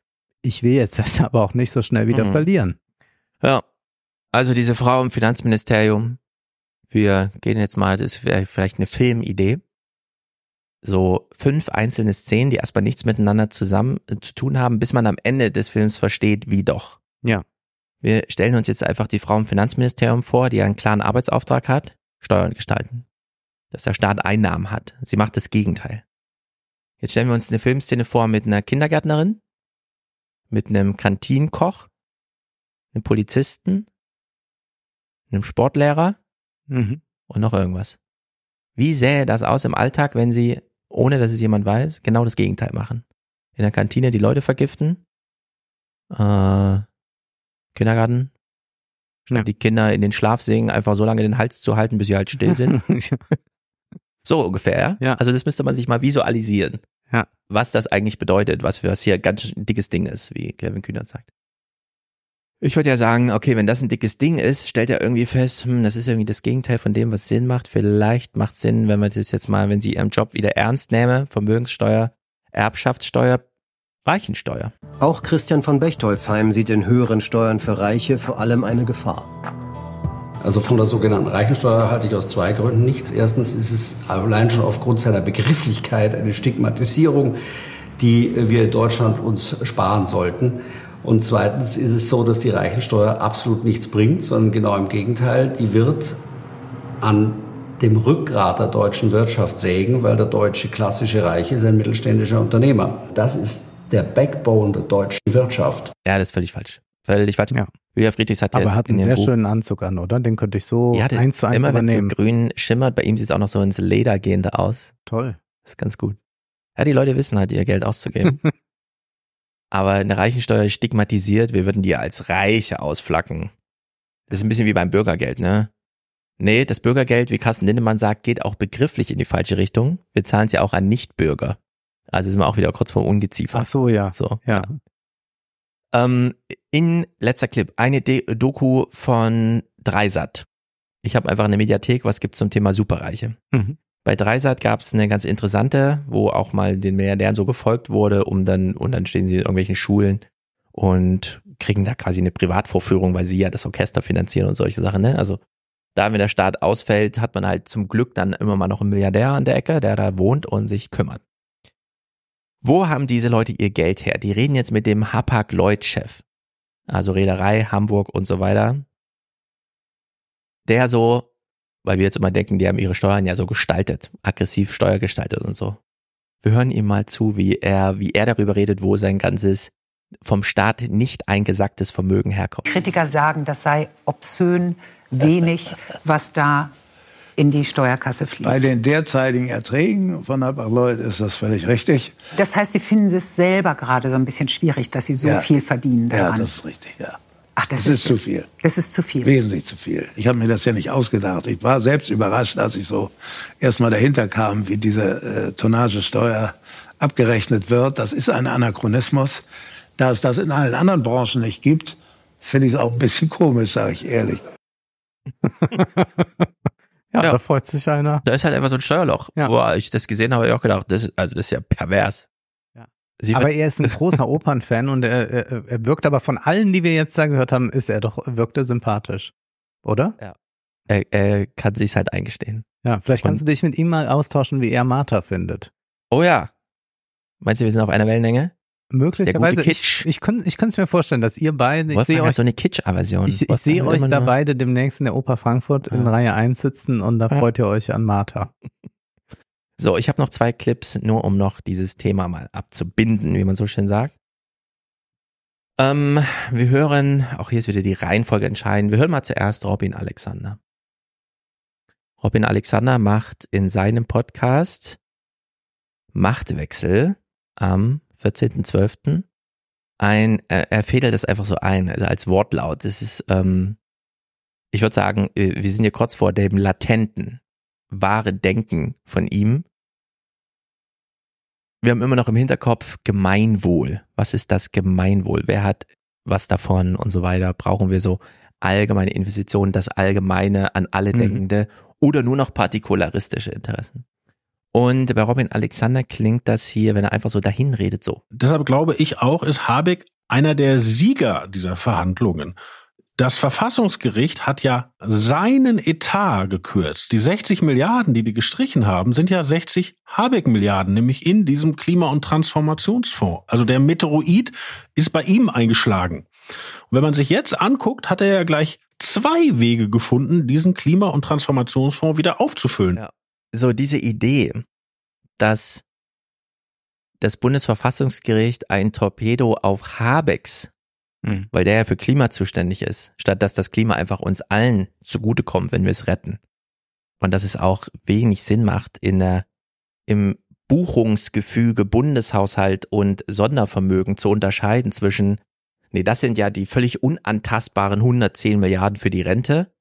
ich will jetzt das aber auch nicht so schnell wieder Mhm. verlieren. Ja. Also diese Frau im Finanzministerium, wir gehen jetzt mal, das wäre vielleicht eine Filmidee. So fünf einzelne Szenen, die erstmal nichts miteinander zusammen äh, zu tun haben, bis man am Ende des Films versteht, wie doch. Ja. Wir stellen uns jetzt einfach die Frau im Finanzministerium vor, die einen klaren Arbeitsauftrag hat, Steuern gestalten. Dass der Staat Einnahmen hat. Sie macht das Gegenteil. Jetzt stellen wir uns eine Filmszene vor mit einer Kindergärtnerin, mit einem Kantinenkoch, einem Polizisten, einem Sportlehrer Mhm. und noch irgendwas. Wie sähe das aus im Alltag, wenn sie, ohne dass es jemand weiß, genau das Gegenteil machen? In der Kantine die Leute vergiften, äh, Kindergarten, statt die Kinder in den Schlaf singen, einfach so lange den Hals zu halten, bis sie halt still sind. so ungefähr. Ja. Also das müsste man sich mal visualisieren. Ja. Was das eigentlich bedeutet, was für was hier ganz dickes Ding ist, wie Kevin Kühner sagt. Ich würde ja sagen, okay, wenn das ein dickes Ding ist, stellt er irgendwie fest, hm, das ist irgendwie das Gegenteil von dem, was Sinn macht. Vielleicht macht Sinn, wenn man das jetzt mal, wenn sie ihren Job wieder ernst nähme, Vermögenssteuer, Erbschaftssteuer, Reichensteuer. Auch Christian von Bechtolzheim sieht in höheren Steuern für Reiche vor allem eine Gefahr. Also von der sogenannten Reichensteuer halte ich aus zwei Gründen nichts. Erstens ist es allein schon aufgrund seiner Begrifflichkeit eine Stigmatisierung, die wir in Deutschland uns sparen sollten. Und zweitens ist es so, dass die Reichensteuer absolut nichts bringt, sondern genau im Gegenteil, die wird an dem Rückgrat der deutschen Wirtschaft sägen, weil der deutsche klassische Reiche ist ein mittelständischer Unternehmer. Das ist der Backbone der deutschen Wirtschaft. Ja, das ist völlig falsch. Völlig falsch. Ja. Julia Friedrichs hat Aber er jetzt hat in einen sehr Buch, schönen Anzug an, oder? Den könnte ich so ja, der- eins zu eins immer wenn es so übernehmen. grün schimmert, bei ihm sieht es auch noch so ins Leder gehende aus. Toll. Das ist ganz gut. Ja, die Leute wissen halt, ihr Geld auszugeben. Aber eine Reichensteuer ist stigmatisiert, wir würden die als Reiche ausflacken. Das ist ein bisschen wie beim Bürgergeld, ne? Nee, das Bürgergeld, wie Carsten Lindemann sagt, geht auch begrifflich in die falsche Richtung. Wir zahlen es ja auch an Nichtbürger. Also sind wir auch wieder kurz vor Ungeziefer. Ach so, ja. So. Ja. Ähm, in letzter Clip eine De Doku von Dreisat. Ich habe einfach eine Mediathek, was gibt's zum Thema Superreiche. Mhm. Bei Dreisat gab's eine ganz interessante, wo auch mal den Milliardären so gefolgt wurde, um dann, und dann stehen sie in irgendwelchen Schulen und kriegen da quasi eine Privatvorführung, weil sie ja das Orchester finanzieren und solche Sachen, ne? Also da, wenn der Staat ausfällt, hat man halt zum Glück dann immer mal noch einen Milliardär an der Ecke, der da wohnt und sich kümmert. Wo haben diese Leute ihr Geld her? Die reden jetzt mit dem Hapag-Lloyd-Chef, also Reederei, Hamburg und so weiter. Der so, weil wir jetzt immer denken, die haben ihre Steuern ja so gestaltet, aggressiv steuergestaltet und so. Wir hören ihm mal zu, wie er, wie er darüber redet, wo sein ganzes vom Staat nicht eingesacktes Vermögen herkommt. Kritiker sagen, das sei obszön wenig, was da in die Steuerkasse fließt. Bei den derzeitigen Erträgen von Hapag-Lloyd ist das völlig richtig. Das heißt, Sie finden es selber gerade so ein bisschen schwierig, dass Sie so Ja. viel verdienen Ja, daran. das ist richtig, ja. Ach, das, Das ist zu viel. Das ist zu viel. Wesentlich zu viel. Ich habe mir das ja nicht ausgedacht. Ich war selbst überrascht, als ich so erstmal dahinter kam, wie diese äh, Tonnagesteuer abgerechnet wird. Das ist ein Anachronismus. Da es das in allen anderen Branchen nicht gibt, finde ich es auch ein bisschen komisch, sage ich ehrlich. Ja, da freut sich einer. Da ist halt einfach so ein Steuerloch. Wo ich das gesehen habe, habe ich auch gedacht, das ist, also das ist ja pervers. Sie aber er ist ein großer Opernfan und er, er, er wirkt aber von allen, die wir jetzt da gehört haben, ist er doch, wirkt er sympathisch. Oder? Ja. Er, er kann sich's halt eingestehen. Ja, vielleicht kannst Und- du dich mit ihm mal austauschen, wie er Martha findet. Oh ja. Meinst du, wir sind auf einer Wellenlänge? Möglicherweise. Ich, ich, kann, ich kann es mir vorstellen, dass ihr beide, ich sehe euch, so eine Kitsch-Aversion. ich, ich sehe euch da beide demnächst in der Oper Frankfurt in Ja. Reihe 1 sitzen und da Ja. freut ihr euch an Martha. So, ich habe noch zwei Clips, nur um noch dieses Thema mal abzubinden, wie man so schön sagt. Ähm, wir hören, auch hier ist wieder die Reihenfolge entscheidend. Wir hören mal zuerst Robin Alexander. Robin Alexander macht in seinem Podcast Machtwechsel am 14.12. ein, äh, er fädelt das einfach so ein, also als Wortlaut. Das ist, ähm, ich würde sagen, äh, wir sind hier kurz vor dem latenten, wahre Denken von ihm. Wir haben immer noch im Hinterkopf Gemeinwohl. Was ist das Gemeinwohl? Wer hat was davon und so weiter? Brauchen wir so allgemeine Investitionen, das Allgemeine an alle Mhm. Denkende oder nur noch partikularistische Interessen? Und bei Robin Alexander klingt das hier, wenn er einfach so dahin redet, so. Deshalb glaube ich auch, ist Habeck einer der Sieger dieser Verhandlungen. Das Verfassungsgericht hat ja seinen Etat gekürzt. Die 60 Milliarden, die die gestrichen haben, sind ja 60 Habeck-Milliarden, nämlich in diesem Klima- und Transformationsfonds. Also der Meteoroid ist bei ihm eingeschlagen. Und wenn man sich jetzt anguckt, hat er ja gleich zwei Wege gefunden, diesen Klima- und Transformationsfonds wieder aufzufüllen. Ja. So diese Idee, dass das Bundesverfassungsgericht ein Torpedo auf Habecks, Mhm. weil der ja für Klima zuständig ist, statt dass das Klima einfach uns allen zugutekommt, wenn wir es retten. Und dass es auch wenig Sinn macht, in der, im Buchungsgefüge Bundeshaushalt und Sondervermögen zu unterscheiden zwischen, nee, das sind ja die völlig unantastbaren 110 Milliarden für die Rente.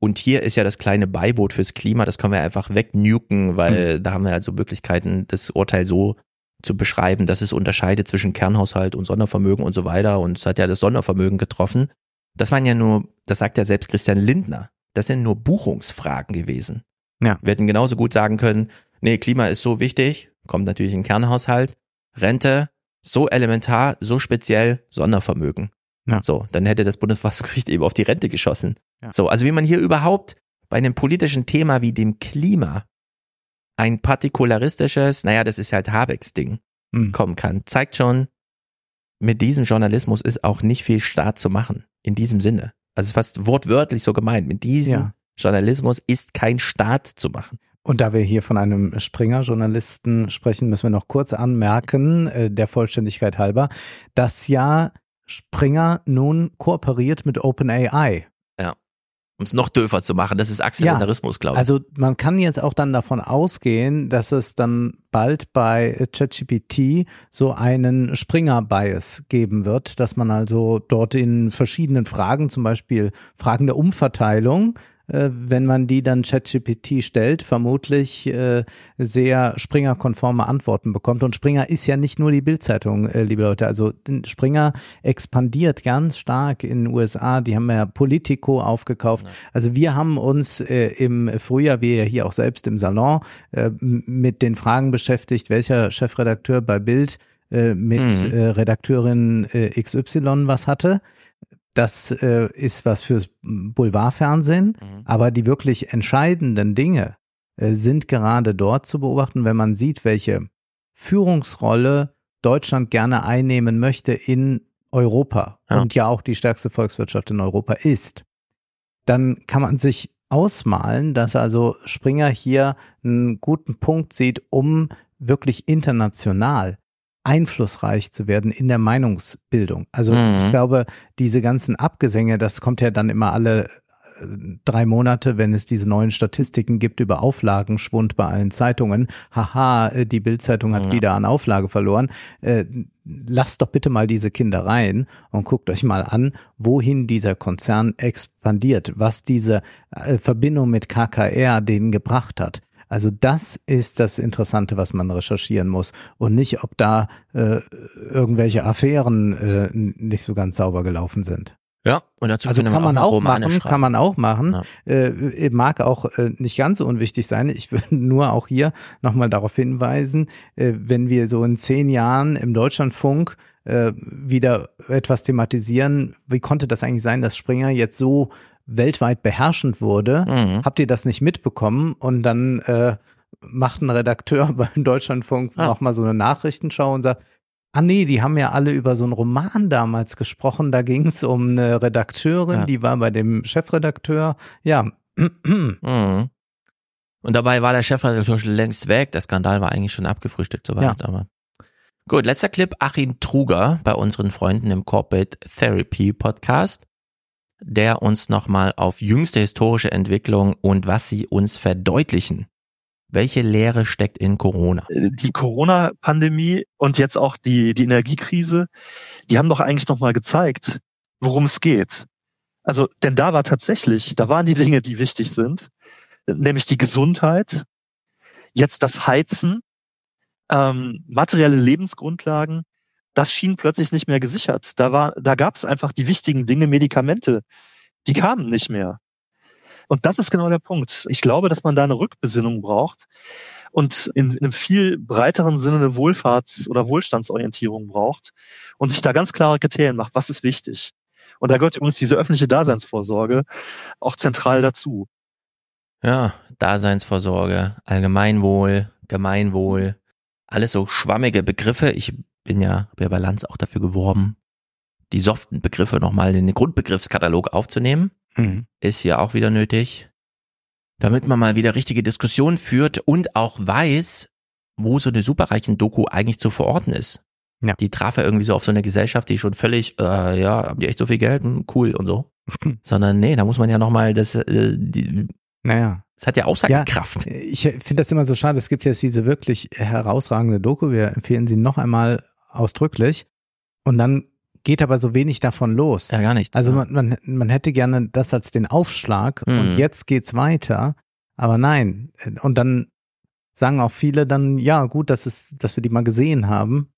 Und hier ist ja das kleine Beiboot fürs Klima, das können wir einfach wegnuken, weil da haben wir also Möglichkeiten, das Urteil so zu beschreiben, dass es unterscheidet zwischen Kernhaushalt und Sondervermögen und so weiter. Und es hat ja das Sondervermögen getroffen. Das waren ja nur, das sagt ja selbst Christian Lindner, das sind nur Buchungsfragen gewesen. Ja. Wir hätten genauso gut sagen können, nee, Klima ist so wichtig, kommt natürlich in den Kernhaushalt, Rente, so elementar, so speziell, Sondervermögen. Ja. So, dann hätte das Bundesverfassungsgericht eben auf die Rente geschossen. Ja. So, also wie man hier überhaupt bei einem politischen Thema wie dem Klima ein partikularistisches, naja, das ist halt Habecks Ding, Mhm. kommen kann, zeigt schon, mit diesem Journalismus ist auch nicht viel Staat zu machen. In diesem Sinne. Also fast wortwörtlich so gemeint. Mit diesem Ja. Journalismus ist kein Staat zu machen. Und da wir hier von einem Springer-Journalisten sprechen, müssen wir noch kurz anmerken, äh, der Vollständigkeit halber, dass ja Springer nun kooperiert mit OpenAI. Ja. Um es noch döfer zu machen, das ist Aktionarismus, glaube ich. Also man kann jetzt auch dann davon ausgehen, dass es dann bald bei ChatGPT so einen Springer-Bias geben wird, dass man also dort in verschiedenen Fragen, zum Beispiel Fragen der Umverteilung, wenn man die dann ChatGPT stellt, vermutlich äh, sehr Springer-konforme Antworten bekommt. Und Springer ist ja nicht nur die Bildzeitung, äh, liebe Leute. Also Springer expandiert ganz stark in den USA. Die haben ja Politico aufgekauft. Also wir haben uns äh, im Frühjahr, wir ja hier auch selbst im Salon, äh, mit den Fragen beschäftigt, welcher Chefredakteur bei Bild äh, mit Mhm. äh, Redakteurin äh, XY was hatte. Das äh, ist was fürs Boulevardfernsehen, aber die wirklich entscheidenden Dinge äh, sind gerade dort zu beobachten, wenn man sieht, welche Führungsrolle Deutschland gerne einnehmen möchte in Europa Ja. und ja auch die stärkste Volkswirtschaft in Europa ist. Dann kann man sich ausmalen, dass also Springer hier einen guten Punkt sieht, um wirklich international einflussreich zu werden in der Meinungsbildung. Also Mhm. ich glaube, diese ganzen Abgesänge, das kommt ja dann immer alle äh, drei Monate, wenn es diese neuen Statistiken gibt über Auflagenschwund bei allen Zeitungen. Haha, äh, die Bildzeitung hat Ja. wieder an Auflage verloren. Äh, lasst doch bitte mal diese Kinder rein und guckt euch mal an, wohin dieser Konzern expandiert, was diese Verbindung mit KKR denen gebracht hat. Also das ist das Interessante, was man recherchieren muss und nicht, ob da äh, irgendwelche Affären äh, nicht so ganz sauber gelaufen sind. Ja, und dazu Also kann wir man auch, auch machen, kann man auch machen. Ja. Äh, mag auch äh, nicht ganz so unwichtig sein. Ich würde nur auch hier nochmal darauf hinweisen, äh, wenn wir so in zehn Jahren im Deutschlandfunk äh, wieder etwas thematisieren, wie konnte das eigentlich sein, dass Springer jetzt so weltweit beherrschend wurde? Mhm. Habt ihr das nicht mitbekommen? Und dann äh, macht ein Redakteur beim Deutschlandfunk Ah. nochmal so eine Nachrichtenschau und sagt, Ah nee, die haben ja alle über so einen Roman damals gesprochen. Da ging es um eine Redakteurin, Ja. die war bei dem Chefredakteur. Ja, Mhm. Und dabei war der Chefredakteur schon längst weg. Der Skandal war eigentlich schon abgefrühstückt, soweit. Aber gut, letzter Clip. Achim Truger bei unseren Freunden im Corporate Therapy Podcast, der uns nochmal auf jüngste historische Entwicklung und was sie uns verdeutlichen. Welche Lehre steckt in Corona? die Corona-Pandemie und jetzt auch die, die Energiekrise, die haben doch eigentlich nochmal gezeigt, worum es geht. Also, denn da war tatsächlich, da waren die Dinge, die wichtig sind, nämlich die Gesundheit, jetzt das Heizen, ähm, materielle Lebensgrundlagen, das schien plötzlich nicht mehr gesichert. Da war, da gab es einfach die wichtigen Dinge, Medikamente, die kamen nicht mehr. Und das ist genau der Punkt. Ich glaube, dass man da eine Rückbesinnung braucht und in, in einem viel breiteren Sinne eine Wohlfahrts- oder Wohlstandsorientierung braucht und sich da ganz klare Kriterien macht, was ist wichtig. Und da gehört übrigens diese öffentliche Daseinsvorsorge auch zentral dazu. Ja, Daseinsvorsorge, Allgemeinwohl, Gemeinwohl, alles so schwammige Begriffe. Ich bin ja, ja bei Lanz auch dafür geworben, die soften Begriffe nochmal in den Grundbegriffskatalog aufzunehmen. Mhm. Ist hier auch wieder nötig. Damit man mal wieder richtige Diskussionen führt und auch weiß, wo so eine superreichen Doku eigentlich zu verorten ist. Ja. Die traf ja irgendwie so auf so eine Gesellschaft, die schon völlig, äh, ja, haben die echt so viel Geld? Hm, cool und so. Sondern nee, da muss man ja nochmal das, äh, die, Naja. das hat ja Aussagekraft. Ja, ich finde das immer so schade. Es gibt jetzt diese wirklich herausragende Doku. Wir empfehlen sie noch einmal ausdrücklich. Und dann geht aber so wenig davon los. Ja, gar nichts. Also man, man, man hätte gerne das als den Aufschlag und Mhm. jetzt geht's weiter. Aber nein. Und dann sagen auch viele dann, ja, gut, dass es, dass wir die mal gesehen haben.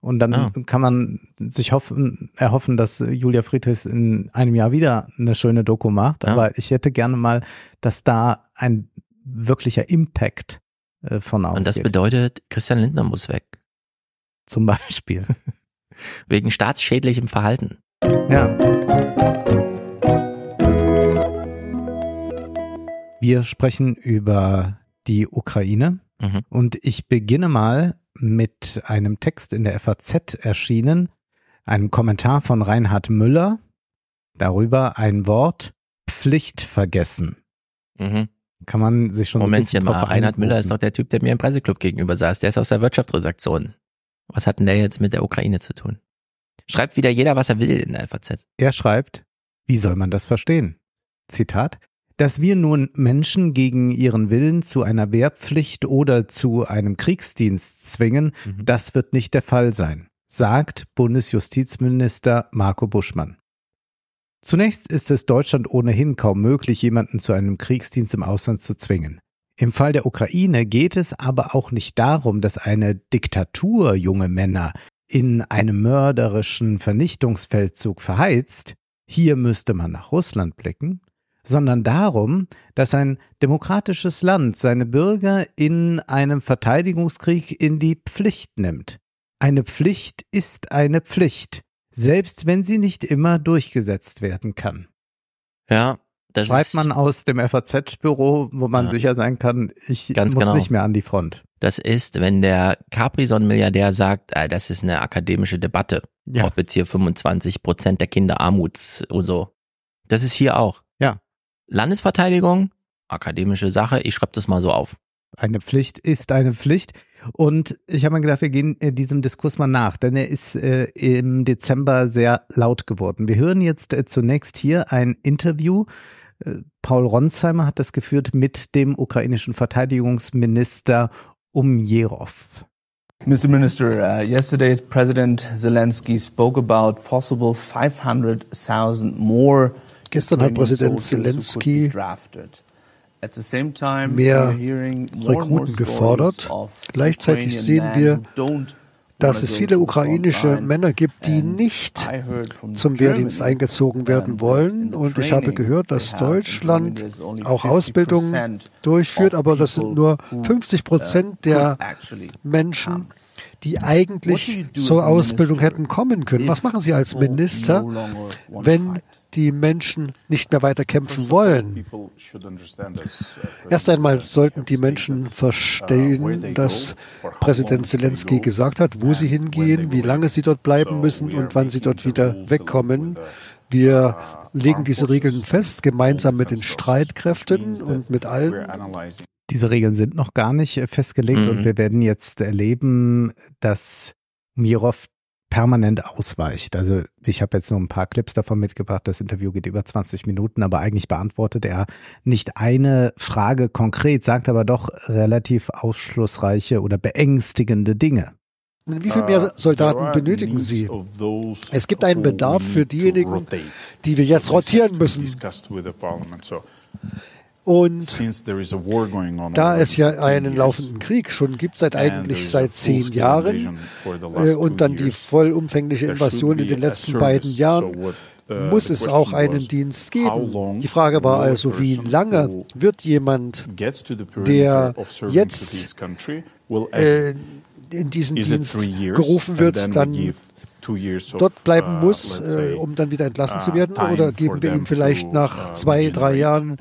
Und dann Ah. kann man sich hoffen, erhoffen, dass Julia Friedrichs in einem Jahr wieder eine schöne Doku macht. Ja. Aber ich hätte gerne mal, dass da ein wirklicher Impact äh, von ausgeht. Und das bedeutet, Christian Lindner muss weg. Zum Beispiel. Wegen staatsschädlichem Verhalten. Ja. Wir sprechen über die Ukraine Mhm. und ich beginne mal mit einem Text in der FAZ erschienen, einem Kommentar von Reinhard Müller, darüber ein Wort Pflicht vergessen. Mhm. Kann man sich schon Momentchen mal, Reinhard Müller ist doch der Typ, der mir im Presseclub gegenüber saß. Der ist aus der Wirtschaftsredaktion. Was hat denn der jetzt mit der Ukraine zu tun? Schreibt wieder jeder, was er will in der FAZ. Er schreibt, wie soll man das verstehen? Zitat, dass wir nun Menschen gegen ihren Willen zu einer Wehrpflicht oder zu einem Kriegsdienst zwingen, das wird nicht der Fall sein, sagt Bundesjustizminister Marco Buschmann. Zunächst ist es Deutschland ohnehin kaum möglich, jemanden zu einem Kriegsdienst im Ausland zu zwingen. Im Fall der Ukraine geht es aber auch nicht darum, dass eine Diktatur junge Männer in einem mörderischen Vernichtungsfeldzug verheizt, hier müsste man nach Russland blicken, sondern darum, dass ein demokratisches Land seine Bürger in einem Verteidigungskrieg in die Pflicht nimmt. Eine Pflicht ist eine Pflicht, selbst wenn sie nicht immer durchgesetzt werden kann. Ja, das Schreibt ist, man aus dem FAZ-Büro, wo man Ja. sicher sein kann, ich Ganz muss genau. nicht mehr an die Front. das ist, wenn der Capri-Son-Milliardär sagt, äh, das ist eine akademische Debatte, Ja. ob jetzt hier 25 Prozent der Kinder Armuts und so. Das ist hier auch. Landesverteidigung, akademische Sache, ich schreibe das mal so auf. Eine Pflicht ist eine Pflicht. Und ich habe mir gedacht, wir gehen äh, diesem Diskurs mal nach, denn er ist äh, im Dezember sehr laut geworden. Wir hören jetzt äh, zunächst hier ein Interview. Äh, Paul Ronsheimer hat das geführt mit dem ukrainischen Verteidigungsminister Umjerov. Mr. Minister, uh, yesterday President Zelensky spoke about possible 500,000 more Gestern hat Präsident Zelensky mehr Rekruten gefordert. Gleichzeitig sehen wir, dass es viele ukrainische. Männer gibt, die nicht zum Wehrdienst eingezogen werden wollen. Und ich habe gehört, dass Deutschland auch Ausbildung durchführt, aber das sind nur 50 Prozent der Menschen, die eigentlich zur Ausbildung hätten kommen können. Was machen Sie als Minister, wenn die Menschen nicht mehr weiter kämpfen wollen? Erst einmal sollten die Menschen verstehen, dass Präsident Zelensky gesagt hat, wo sie hingehen, wie lange sie dort bleiben müssen und wann sie dort wieder wegkommen. Wir legen diese Regeln fest, gemeinsam mit den Streitkräften und mit allen. Diese Regeln sind noch gar nicht festgelegt Mhm. und wir werden jetzt erleben, dass Mirov permanent ausweicht. Also ich habe jetzt nur ein paar Clips davon mitgebracht. Das Interview geht über 20 Minuten, aber eigentlich beantwortet er nicht eine Frage konkret, sagt aber doch relativ aufschlussreiche oder beängstigende Dinge. Wie viel mehr Soldaten benötigen Sie? Es gibt einen Bedarf für diejenigen, die wir jetzt rotieren müssen. Und da es ja einen laufenden Krieg schon gibt, seit eigentlich seit zehn Jahren, äh, und dann die vollumfängliche Invasion in den letzten beiden Jahren, muss es auch einen Dienst geben. Die Frage war also, wie lange wird jemand, der jetzt äh, in diesen Dienst gerufen wird, dann dort bleiben muss, äh, um dann wieder entlassen zu werden? Oder geben wir ihm vielleicht nach zwei, drei Jahren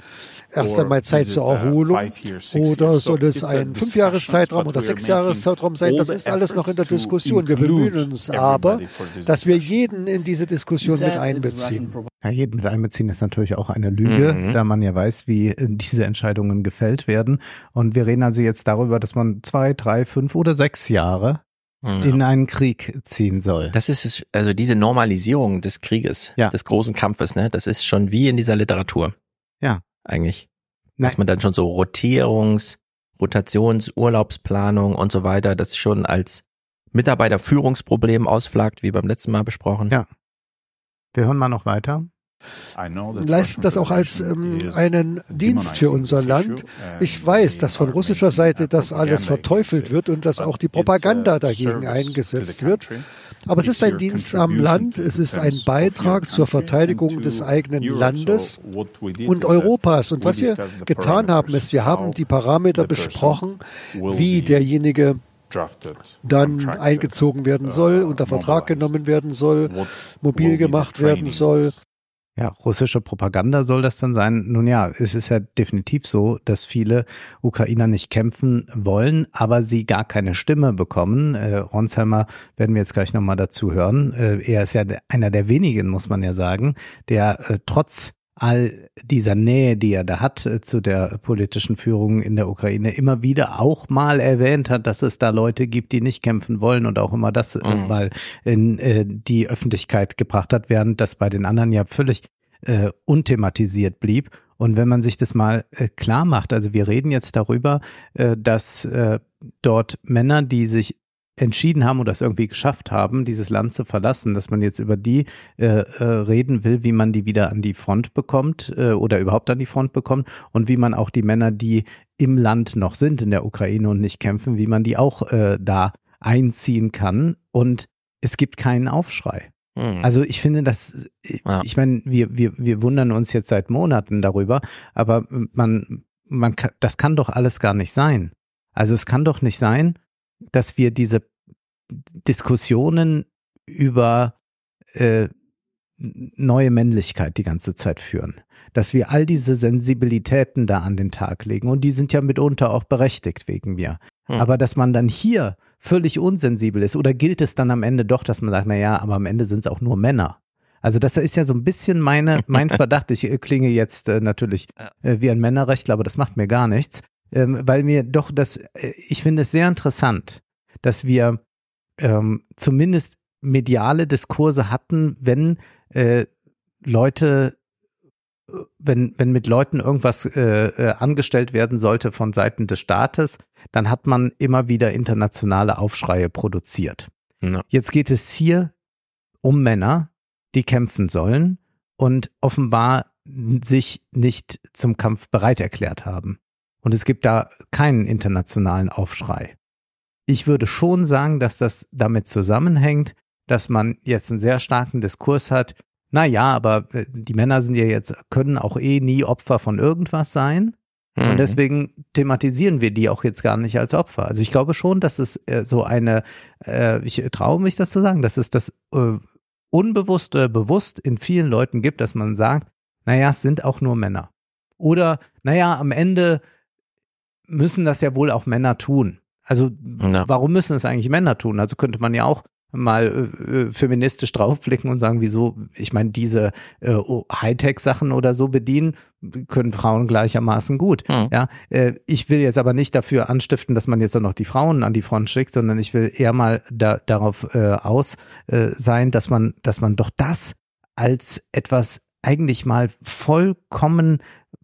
erst einmal Zeit zur uh, Erholung oder soll es ein Fünfjahreszeitraum oder Sechsjahreszeitraum sein? Das ist alles noch in der Diskussion. Wir bemühen uns aber, dass wir jeden in diese Diskussion mit einbeziehen. Ja, jeden mit einbeziehen ist natürlich auch eine Lüge, mhm. da man ja weiß, wie diese Entscheidungen gefällt werden. Und wir reden also jetzt darüber, dass man zwei, drei, fünf oder sechs Jahre ja. in einen Krieg ziehen soll. Das ist also diese Normalisierung des Krieges, ja. des großen Kampfes, ne? Das ist schon wie in dieser Literatur. Ja. Eigentlich. Nein. Dass man dann schon so Rotierungs, Rotations, Urlaubsplanung und so weiter, das schon als Mitarbeiterführungsproblem ausflagt, wie beim letzten Mal besprochen. Ja. Wir hören mal noch weiter leisten das auch als ähm, einen Dienst für unser Land. Ich weiß, dass von russischer Seite das alles verteufelt wird und dass auch die Propaganda dagegen eingesetzt wird. Aber es ist ein Dienst am Land, es ist ein Beitrag zur Verteidigung des eigenen Landes und Europas. Und was wir getan haben, ist, wir haben die Parameter besprochen, wie derjenige dann eingezogen werden soll, unter Vertrag genommen werden soll, mobil gemacht werden soll, ja, russische Propaganda soll das dann sein? Nun ja, es ist ja definitiv so, dass viele Ukrainer nicht kämpfen wollen, aber sie gar keine Stimme bekommen. Äh, Ronsheimer werden wir jetzt gleich nochmal dazu hören. Äh, er ist ja einer der wenigen, muss man ja sagen, der äh, trotz all dieser Nähe, die er da hat äh, zu der politischen Führung in der Ukraine, immer wieder auch mal erwähnt hat, dass es da Leute gibt, die nicht kämpfen wollen und auch immer das äh, mhm. mal in äh, die Öffentlichkeit gebracht hat, während das bei den anderen ja völlig äh, unthematisiert blieb. Und wenn man sich das mal äh, klar macht, also wir reden jetzt darüber, äh, dass äh, dort Männer, die sich entschieden haben oder es irgendwie geschafft haben, dieses Land zu verlassen, dass man jetzt über die äh, äh, reden will, wie man die wieder an die Front bekommt äh, oder überhaupt an die Front bekommt und wie man auch die Männer, die im Land noch sind, in der Ukraine und nicht kämpfen, wie man die auch äh, da einziehen kann. Und es gibt keinen Aufschrei. Mhm. Also ich finde, dass, ja. ich meine, wir, wir, wir wundern uns jetzt seit Monaten darüber, aber man, man, das kann doch alles gar nicht sein. Also es kann doch nicht sein, dass wir diese Diskussionen über äh, neue Männlichkeit die ganze Zeit führen. Dass wir all diese Sensibilitäten da an den Tag legen und die sind ja mitunter auch berechtigt wegen mir. Hm. Aber dass man dann hier völlig unsensibel ist oder gilt es dann am Ende doch, dass man sagt, na ja, aber am Ende sind es auch nur Männer. Also das ist ja so ein bisschen meine, mein Verdacht. Ich äh, klinge jetzt äh, natürlich äh, wie ein Männerrechtler, aber das macht mir gar nichts ähm, weil mir doch das, äh, ich finde es sehr interessant, dass wir ähm, zumindest mediale Diskurse hatten, wenn äh, Leute, wenn, wenn mit Leuten irgendwas äh, äh, angestellt werden sollte von Seiten des Staates, dann hat man immer wieder internationale Aufschreie produziert. Ja. Jetzt geht es hier um Männer, die kämpfen sollen und offenbar sich nicht zum Kampf bereit erklärt haben. Und es gibt da keinen internationalen Aufschrei. Ich würde schon sagen, dass das damit zusammenhängt, dass man jetzt einen sehr starken Diskurs hat. Na ja, aber äh, die Männer sind ja jetzt, können auch eh nie Opfer von irgendwas sein. Mhm. Und deswegen thematisieren wir die auch jetzt gar nicht als Opfer. Also ich glaube schon, dass es äh, so eine, äh, ich traue mich das zu sagen, dass es das äh, unbewusst oder bewusst in vielen Leuten gibt, dass man sagt, naja, es sind auch nur Männer. Oder, naja, am Ende müssen das ja wohl auch Männer tun. Also ja. warum müssen es eigentlich Männer tun? Also könnte man ja auch mal äh, äh feministisch draufblicken und sagen, wieso, ich meine, diese äh, Hightech-Sachen oder so bedienen, können Frauen gleichermaßen gut. Mhm. Ja, äh, ich will jetzt aber nicht dafür anstiften, dass man jetzt dann noch die Frauen an die Front schickt, sondern ich will eher mal da, darauf äh, aus äh, sein, dass man, dass man doch das als etwas eigentlich mal vollkommen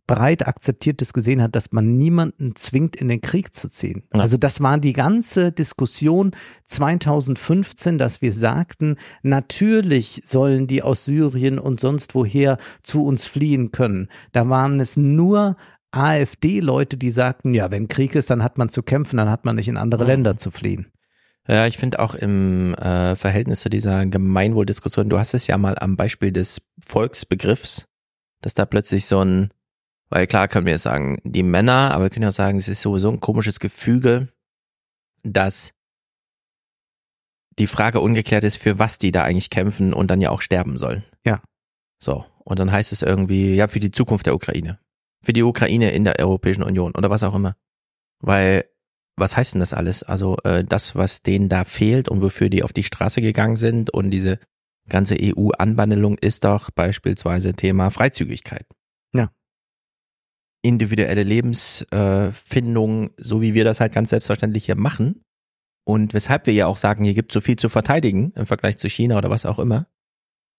breit akzeptiertes gesehen hat, dass man niemanden zwingt, in den Krieg zu ziehen. Ja. Also das war die ganze Diskussion 2015, dass wir sagten, natürlich sollen die aus Syrien und sonst woher zu uns fliehen können. Da waren es nur AfD-Leute, die sagten, ja, wenn Krieg ist, dann hat man zu kämpfen, dann hat man nicht in andere ja. Länder zu fliehen. Ja, ich finde auch im äh, Verhältnis zu dieser Gemeinwohldiskussion, du hast es ja mal am Beispiel des Volksbegriffs, dass da plötzlich so ein weil klar können wir jetzt sagen, die Männer, aber wir können ja auch sagen, es ist sowieso ein komisches Gefüge, dass die Frage ungeklärt ist, für was die da eigentlich kämpfen und dann ja auch sterben sollen. Ja. So. Und dann heißt es irgendwie, ja, für die Zukunft der Ukraine. für die Ukraine in der Europäischen Union oder was auch immer. Weil, was heißt denn das alles? Also äh, das, was denen da fehlt und wofür die auf die Straße gegangen sind und diese ganze EU-Anbandelung ist doch beispielsweise Thema Freizügigkeit. Individuelle Lebensfindung, so wie wir das halt ganz selbstverständlich hier machen. Und weshalb wir ja auch sagen, hier gibt es so viel zu verteidigen im Vergleich zu China oder was auch immer.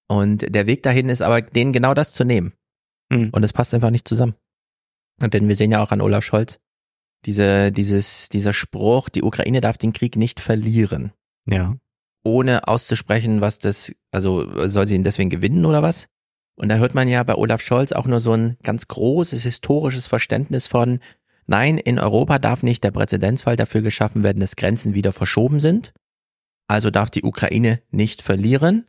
Und der Weg dahin ist aber, denen genau das zu nehmen. Mhm. Und es passt einfach nicht zusammen. Und denn wir sehen ja auch an Olaf Scholz, diese, dieses, dieser Spruch, die Ukraine darf den Krieg nicht verlieren. Ja. Ohne auszusprechen, was das, also soll sie ihn deswegen gewinnen oder was? Und da hört man ja bei Olaf Scholz auch nur so ein ganz großes historisches Verständnis von, nein, in Europa darf nicht der Präzedenzfall dafür geschaffen werden, dass Grenzen wieder verschoben sind. Also darf die Ukraine nicht verlieren.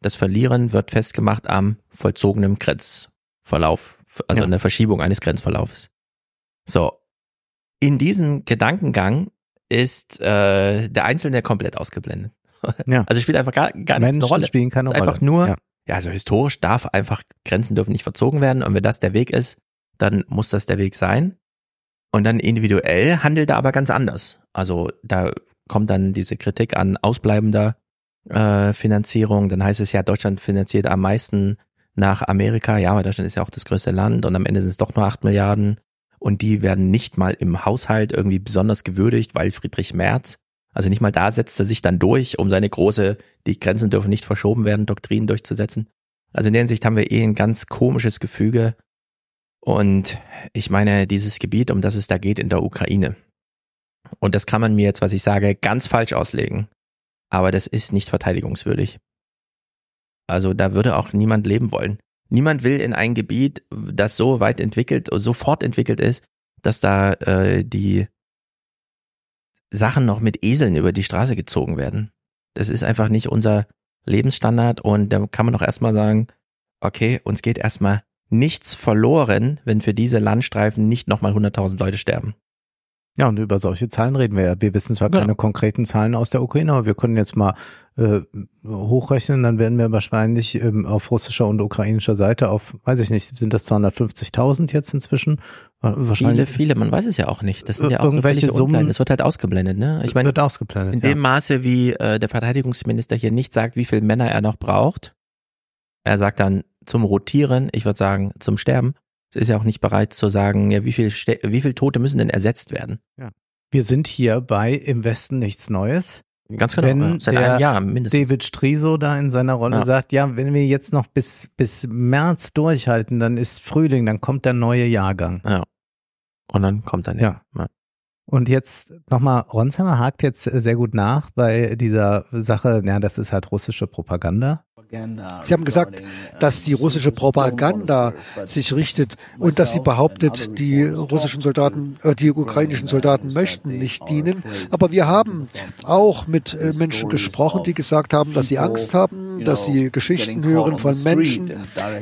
Das Verlieren wird festgemacht am vollzogenen Grenzverlauf, also Ja. an der Verschiebung eines Grenzverlaufs. So. In diesem Gedankengang ist äh, der Einzelne komplett ausgeblendet. Ja. Also spielt einfach gar, gar nichts eine Rolle. spielen keine ist einfach Rolle. nur, Ja. Ja. also historisch darf einfach, Grenzen dürfen nicht verzogen werden und wenn das der Weg ist, dann muss das der Weg sein. Und dann individuell handelt er aber ganz anders. Also da kommt dann diese Kritik an ausbleibender äh, Finanzierung. Dann heißt es ja, Deutschland finanziert am meisten nach Amerika. Ja, aber Deutschland ist ja auch das größte Land und am Ende sind es doch nur acht Milliarden. Und die werden nicht mal im Haushalt irgendwie besonders gewürdigt, weil Friedrich Merz, also nicht mal da setzt er sich dann durch, um seine große, die Grenzen dürfen nicht verschoben werden, Doktrin durchzusetzen. Also in der Hinsicht haben wir eh ein ganz komisches Gefüge. Und ich meine, dieses Gebiet, um das es da geht in der Ukraine. Und das kann man mir jetzt, was ich sage, ganz falsch auslegen. Aber das ist nicht verteidigungswürdig. Also da würde auch niemand leben wollen. Niemand will in ein Gebiet, das so weit entwickelt, so fortentwickelt ist, dass da äh, die Sachen noch mit Eseln über die Straße gezogen werden. Das ist einfach nicht unser Lebensstandard und da kann man doch erstmal sagen, okay, uns geht erstmal nichts verloren, wenn für diese Landstreifen nicht nochmal 100.000 Leute sterben. Ja, und über solche Zahlen reden wir ja. Wir wissen zwar keine konkreten Zahlen aus der Ukraine, aber wir können jetzt mal äh, hochrechnen, dann werden wir wahrscheinlich ähm, auf russischer und ukrainischer Seite auf, weiß ich nicht, sind das 250.000 jetzt inzwischen? Äh, Viele, wahrscheinlich viele, man weiß es ja auch nicht. Das sind ja auch Irgendwelche so. Summen- Es wird halt ausgeblendet, ne? Ich meine, wird ausgeblendet. in ja. dem Maße, wie äh, der Verteidigungsminister hier nicht sagt, wie viele Männer er noch braucht, er sagt dann zum Rotieren, ich würde sagen zum Sterben, ist ja auch nicht bereit zu sagen, ja, wie viel, wie viel Tote müssen denn ersetzt werden? Ja. Wir sind hier bei Im Westen nichts Neues. Ganz genau, Wenn. Seit einem Jahr mindestens. David Striso da in seiner Rolle Ja. sagt, ja, wenn wir jetzt noch bis, bis März durchhalten, dann ist Frühling, dann kommt der neue Jahrgang. Ja. Und dann kommt dann Ja. ja. Und jetzt nochmal, Ronsheimer hakt jetzt sehr gut nach bei dieser Sache, ja, das ist halt russische Propaganda. Sie haben gesagt, dass die russische Propaganda sich richtet und dass sie behauptet, die russischen Soldaten, äh, die ukrainischen Soldaten möchten nicht dienen. Aber wir haben auch mit äh, Menschen gesprochen, die gesagt haben, dass sie Angst haben, dass sie Geschichten hören von Menschen,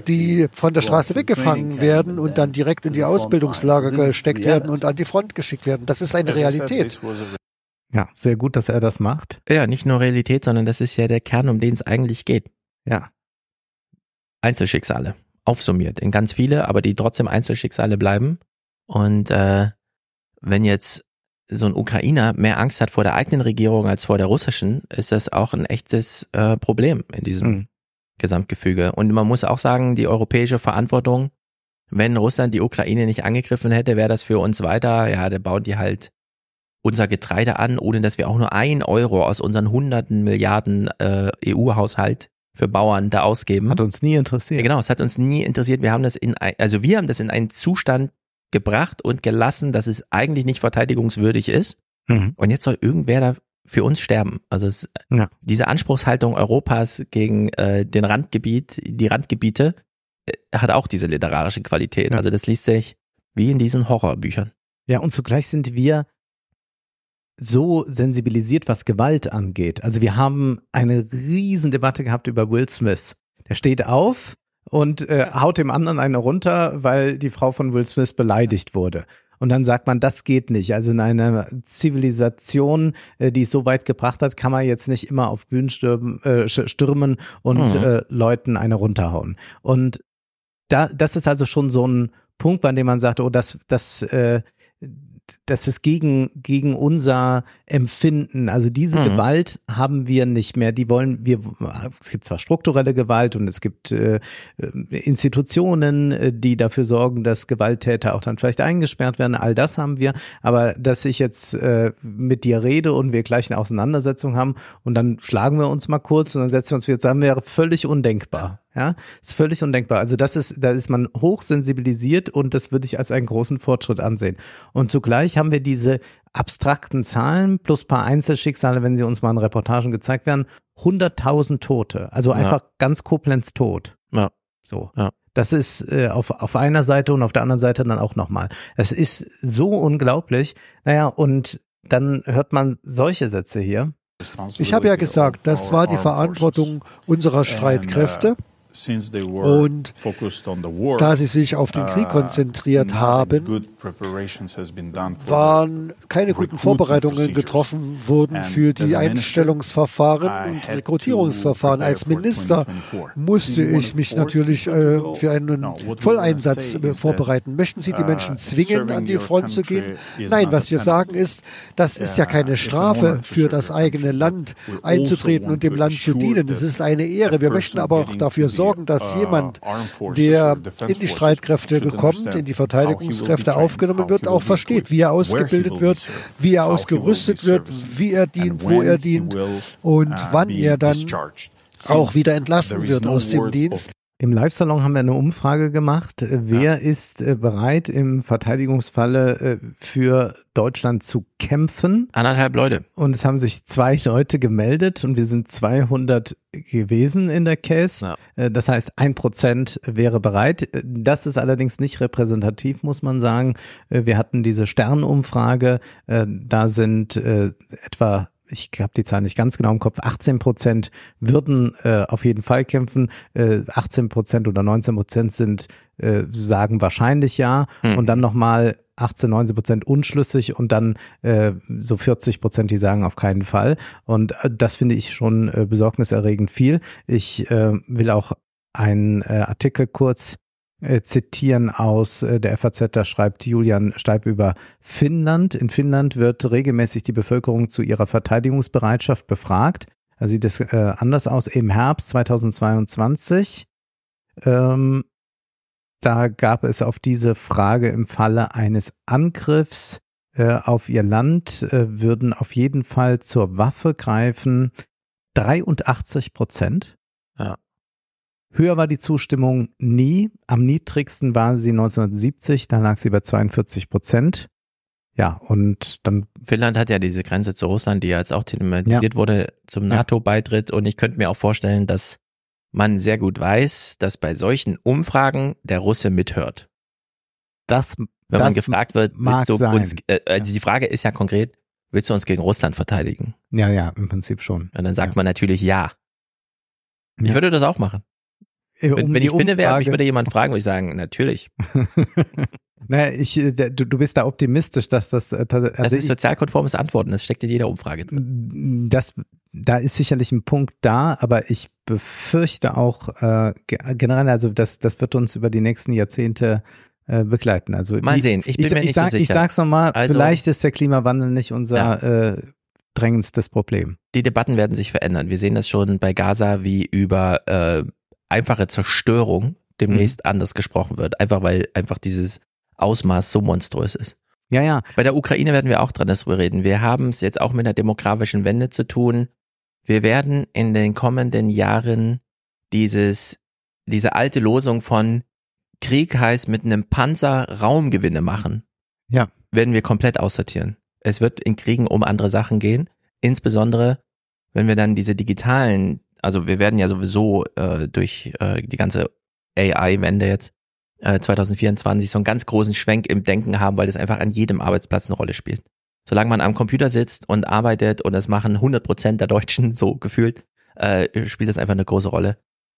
die von der Straße weggefangen werden und dann direkt in die Ausbildungslager gesteckt werden und an die Front geschickt werden. Das ist eine Realität. Ja, sehr gut, dass er das macht. Ja, nicht nur Realität, sondern das ist ja der Kern, um den es eigentlich geht. Ja. Einzelschicksale. Aufsummiert in ganz viele, aber die trotzdem Einzelschicksale bleiben. Und äh, wenn jetzt so ein Ukrainer mehr Angst hat vor der eigenen Regierung als vor der russischen, ist das auch ein echtes äh, Problem in diesem Mhm. Gesamtgefüge. Und man muss auch sagen, die europäische Verantwortung, wenn Russland die Ukraine nicht angegriffen hätte, wäre das für uns weiter, ja, da bauen die halt unser Getreide an, ohne dass wir auch nur ein Euro aus unseren hunderten Milliarden äh, EU-Haushalt für Bauern da ausgeben. Hat uns nie interessiert. Ja, genau, es hat uns nie interessiert. Wir haben das in ein, also wir haben das in einen Zustand gebracht und gelassen, dass es eigentlich nicht verteidigungswürdig ist. Mhm. Und jetzt soll irgendwer da für uns sterben. Also es, Ja. diese Anspruchshaltung Europas gegen äh, den Randgebiet, die Randgebiete, hat auch diese literarische Qualität. Also das liest sich wie in diesen Horrorbüchern. Ja, und zugleich sind wir so sensibilisiert, was Gewalt angeht. Also wir haben eine riesen Debatte gehabt über Will Smith. Der steht auf und äh, haut dem anderen eine runter, weil die Frau von Will Smith beleidigt wurde. Und dann sagt man, das geht nicht. Also in einer Zivilisation, äh, die es so weit gebracht hat, kann man jetzt nicht immer auf Bühnen stürmen, äh, stürmen und Mhm. äh, Leuten eine runterhauen. Und da, das ist also schon so ein Punkt, bei dem man sagt, oh, das, das, äh, das ist gegen, gegen unser Empfinden. Also diese mhm. Gewalt haben wir nicht mehr. Die wollen wir, es gibt zwar strukturelle Gewalt und es gibt äh, Institutionen, äh, die dafür sorgen, dass Gewalttäter auch dann vielleicht eingesperrt werden. All das haben wir. Aber dass ich jetzt äh, mit dir rede und wir gleich eine Auseinandersetzung haben und dann schlagen wir uns mal kurz und dann setzen wir uns wieder zusammen, wäre völlig undenkbar. Ja, ist völlig undenkbar. Also das ist, da ist man hochsensibilisiert und das würde ich als einen großen Fortschritt ansehen. Und zugleich haben wir diese abstrakten Zahlen plus paar Einzelschicksale, wenn sie uns mal in Reportagen gezeigt werden, 100.000 Tote. Also einfach ja. ganz Koblenz tot. Ja. So. Ja. Das ist äh, auf, auf einer Seite und auf der anderen Seite dann auch nochmal. Es ist so unglaublich. Naja, und dann hört man solche Sätze hier. Ich habe ja gesagt, das war die Verantwortung unserer Streitkräfte. Und da sie sich auf den Krieg uh, konzentriert haben, waren keine guten Vorbereitungen getroffen worden für die Einstellungsverfahren und Rekrutierungsverfahren. Als Minister musste ich mich natürlich äh, für einen Volleinsatz vorbereiten. Möchten Sie die uh, Menschen zwingen, an die Front zu gehen? Nein, was wir sagen ist, das ist ja keine Strafe für das eigene Land einzutreten und dem Land zu dienen. Es ist eine Ehre. Wir möchten aber auch dafür sorgen, sorgen, dass uh, jemand, der in die Streitkräfte kommt, in die Verteidigungskräfte aufgenommen wird, auch versteht, wie er ausgebildet wird, wie er ausgerüstet wird, wie er dient, wo er dient und uh, wann er dann auch wieder entlassen wird aus dem Dienst. Im Live-Salon haben wir eine Umfrage gemacht. Wer ja. ist äh, bereit, im Verteidigungsfalle äh, für Deutschland zu kämpfen? Anderthalb Leute. Und es haben sich zwei Leute gemeldet und wir sind 200 gewesen in der Case. Ja. Äh, das heißt, ein Prozent wäre bereit. Das ist allerdings nicht repräsentativ, muss man sagen. Wir hatten diese Sternumfrage. Da sind etwa ich habe die Zahl nicht ganz genau im Kopf, 18 Prozent würden äh, auf jeden Fall kämpfen, äh, 18 Prozent oder 19 Prozent sind, äh, sagen wahrscheinlich ja mhm. und dann nochmal 18, 19 Prozent unschlüssig und dann äh, so 40 Prozent, die sagen auf keinen Fall. Und äh, das finde ich schon äh, besorgniserregend viel. Ich äh, will auch einen äh, Artikel kurz äh, zitieren aus äh, der FAZ, da schreibt Julian Steib über Finnland. In Finnland wird regelmäßig die Bevölkerung zu ihrer Verteidigungsbereitschaft befragt. Da sieht es äh, anders aus. Im Herbst 2022, ähm, da gab es auf diese Frage im Falle eines Angriffs äh, auf ihr Land, äh, würden auf jeden Fall zur Waffe greifen 83 Prozent. Ja. Höher war die Zustimmung nie. Am niedrigsten war sie 1970, da lag sie bei 42 Prozent. Ja, und dann. Finnland hat ja diese Grenze zu Russland, die ja jetzt auch thematisiert ja. wurde zum NATO-Beitritt. Und ich könnte mir auch vorstellen, dass man sehr gut weiß, dass bei solchen Umfragen der Russe mithört. Das, wenn das man gefragt wird, willst du sein. uns, äh, also die Frage ist ja konkret, willst du uns gegen Russland verteidigen? Ja, ja, im Prinzip schon. Und dann sagt ja. man natürlich ja. Ich würde das auch machen. Äh, wenn, um wenn ich Finne wäre, mich würde jemand fragen, würde ich sagen, natürlich. naja, ich, äh, du, du bist da optimistisch, dass das. Äh, also das ist sozialkonformes Antworten, das steckt in jeder Umfrage drin. Das, da ist sicherlich ein Punkt da, aber ich befürchte auch äh, generell, also das, das wird uns über die nächsten Jahrzehnte begleiten. Also mal sehen. Ich bin ich, mir nicht sag, so sicher. Ich sag's nochmal, also, vielleicht ist der Klimawandel nicht unser ja. äh, drängendstes Problem. Die Debatten werden sich verändern. Wir sehen das schon bei Gaza, wie über äh, einfache Zerstörung demnächst mhm. anders gesprochen wird. Einfach weil einfach dieses Ausmaß so monströs ist. Ja, ja. Bei der Ukraine werden wir auch dran darüber reden. Wir haben es jetzt auch mit einer demografischen Wende zu tun. Wir werden in den kommenden Jahren dieses, diese alte Losung von Krieg heißt mit einem Panzer Raumgewinne machen. Ja. Werden wir komplett aussortieren. Es wird in Kriegen um andere Sachen gehen. Insbesondere, wenn wir dann diese digitalen also wir werden ja sowieso äh, durch äh, die ganze AI-Wende jetzt äh, 2024 so einen ganz großen Schwenk im Denken haben, weil das einfach an jedem Arbeitsplatz eine Rolle spielt. Solange man am Computer sitzt und arbeitet und das machen 100 Prozent der Deutschen so gefühlt, äh, spielt das einfach eine große Rolle.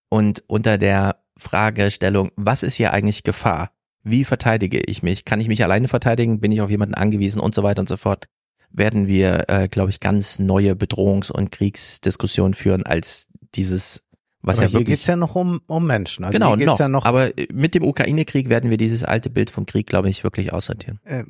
Und unter der Fragestellung, was ist hier eigentlich Gefahr? Wie verteidige ich mich? Kann ich mich alleine verteidigen? Bin ich auf jemanden angewiesen und so weiter und so fort? werden wir, äh, glaube ich, ganz neue Bedrohungs- und Kriegsdiskussionen führen als dieses, Was aber ja hier wirklich, geht's ja noch um, um Menschen. Also genau, noch. Ja noch aber mit dem Ukraine-Krieg werden wir dieses alte Bild vom Krieg, glaube ich, wirklich aussortieren. Äh,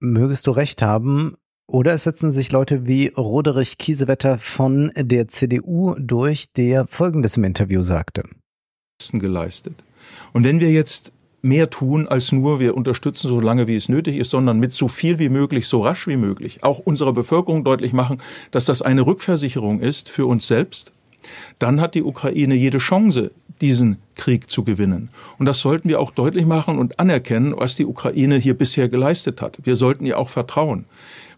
mögest du recht haben, oder es setzen sich Leute wie Roderich Kiesewetter von der CDU durch, der Folgendes im Interview sagte. geleistet. Und wenn wir jetzt mehr tun als nur wir unterstützen so lange wie es nötig ist, sondern mit so viel wie möglich, so rasch wie möglich, auch unserer Bevölkerung deutlich machen, dass das eine Rückversicherung ist für uns selbst, dann hat die Ukraine jede Chance, diesen Krieg zu gewinnen. Und das sollten wir auch deutlich machen und anerkennen, was die Ukraine hier bisher geleistet hat. Wir sollten ihr auch vertrauen.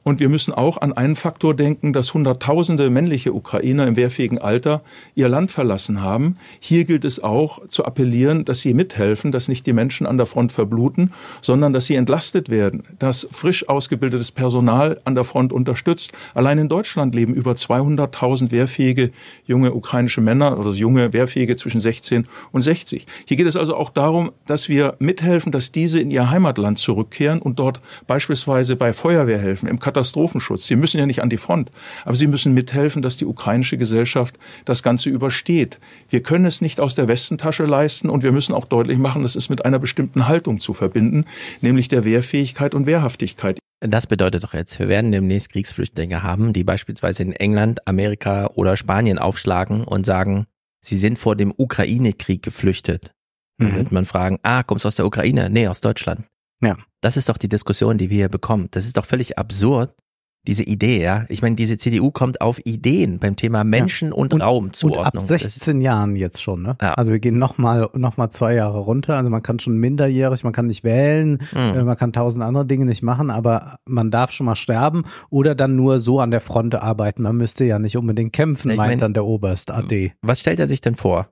Und wir müssen auch an einen Faktor denken, dass Hunderttausende männliche Ukrainer im wehrfähigen Alter ihr Land verlassen haben. Hier gilt es auch zu appellieren, dass sie mithelfen, dass nicht die Menschen an der Front verbluten, sondern dass sie entlastet werden, dass frisch ausgebildetes Personal an der Front unterstützt. Allein in Deutschland leben über 200.000 wehrfähige junge ukrainische Männer oder junge Wehrfähige zwischen 16 und 60. Hier geht es also auch darum, dass wir mithelfen, dass diese in ihr Heimatland zurückkehren und dort beispielsweise bei Feuerwehr helfen, im Katastrophenschutz. Sie müssen ja nicht an die Front, aber sie müssen mithelfen, dass die ukrainische Gesellschaft das Ganze übersteht. Wir können es nicht aus der Westentasche leisten und wir müssen auch deutlich machen, das ist mit einer bestimmten Haltung zu verbinden, nämlich der Wehrfähigkeit und Wehrhaftigkeit. Das bedeutet doch jetzt, wir werden demnächst Kriegsflüchtlinge haben, die beispielsweise in England, Amerika oder Spanien aufschlagen und sagen, sie sind vor dem Ukraine-Krieg geflüchtet. Dann Mhm. wird man fragen, ah, kommst du aus der Ukraine? Nee, aus Deutschland. Ja. Das ist doch die Diskussion, die wir hier bekommen. Das ist doch völlig absurd, diese Idee, ja. Ich meine, diese CDU kommt auf Ideen beim Thema Menschen- und, Und ab Raumzuordnung. Das- 16 Jahren jetzt schon, ne? Also wir gehen nochmal noch mal zwei Jahre runter. Also man kann schon minderjährig, man kann nicht wählen, Mhm. man kann tausend andere Dinge nicht machen, aber man darf schon mal sterben oder dann nur so an der Front arbeiten. Man müsste ja nicht unbedingt kämpfen, Ich meint mein- dann der Oberst AD. Was stellt er sich denn vor?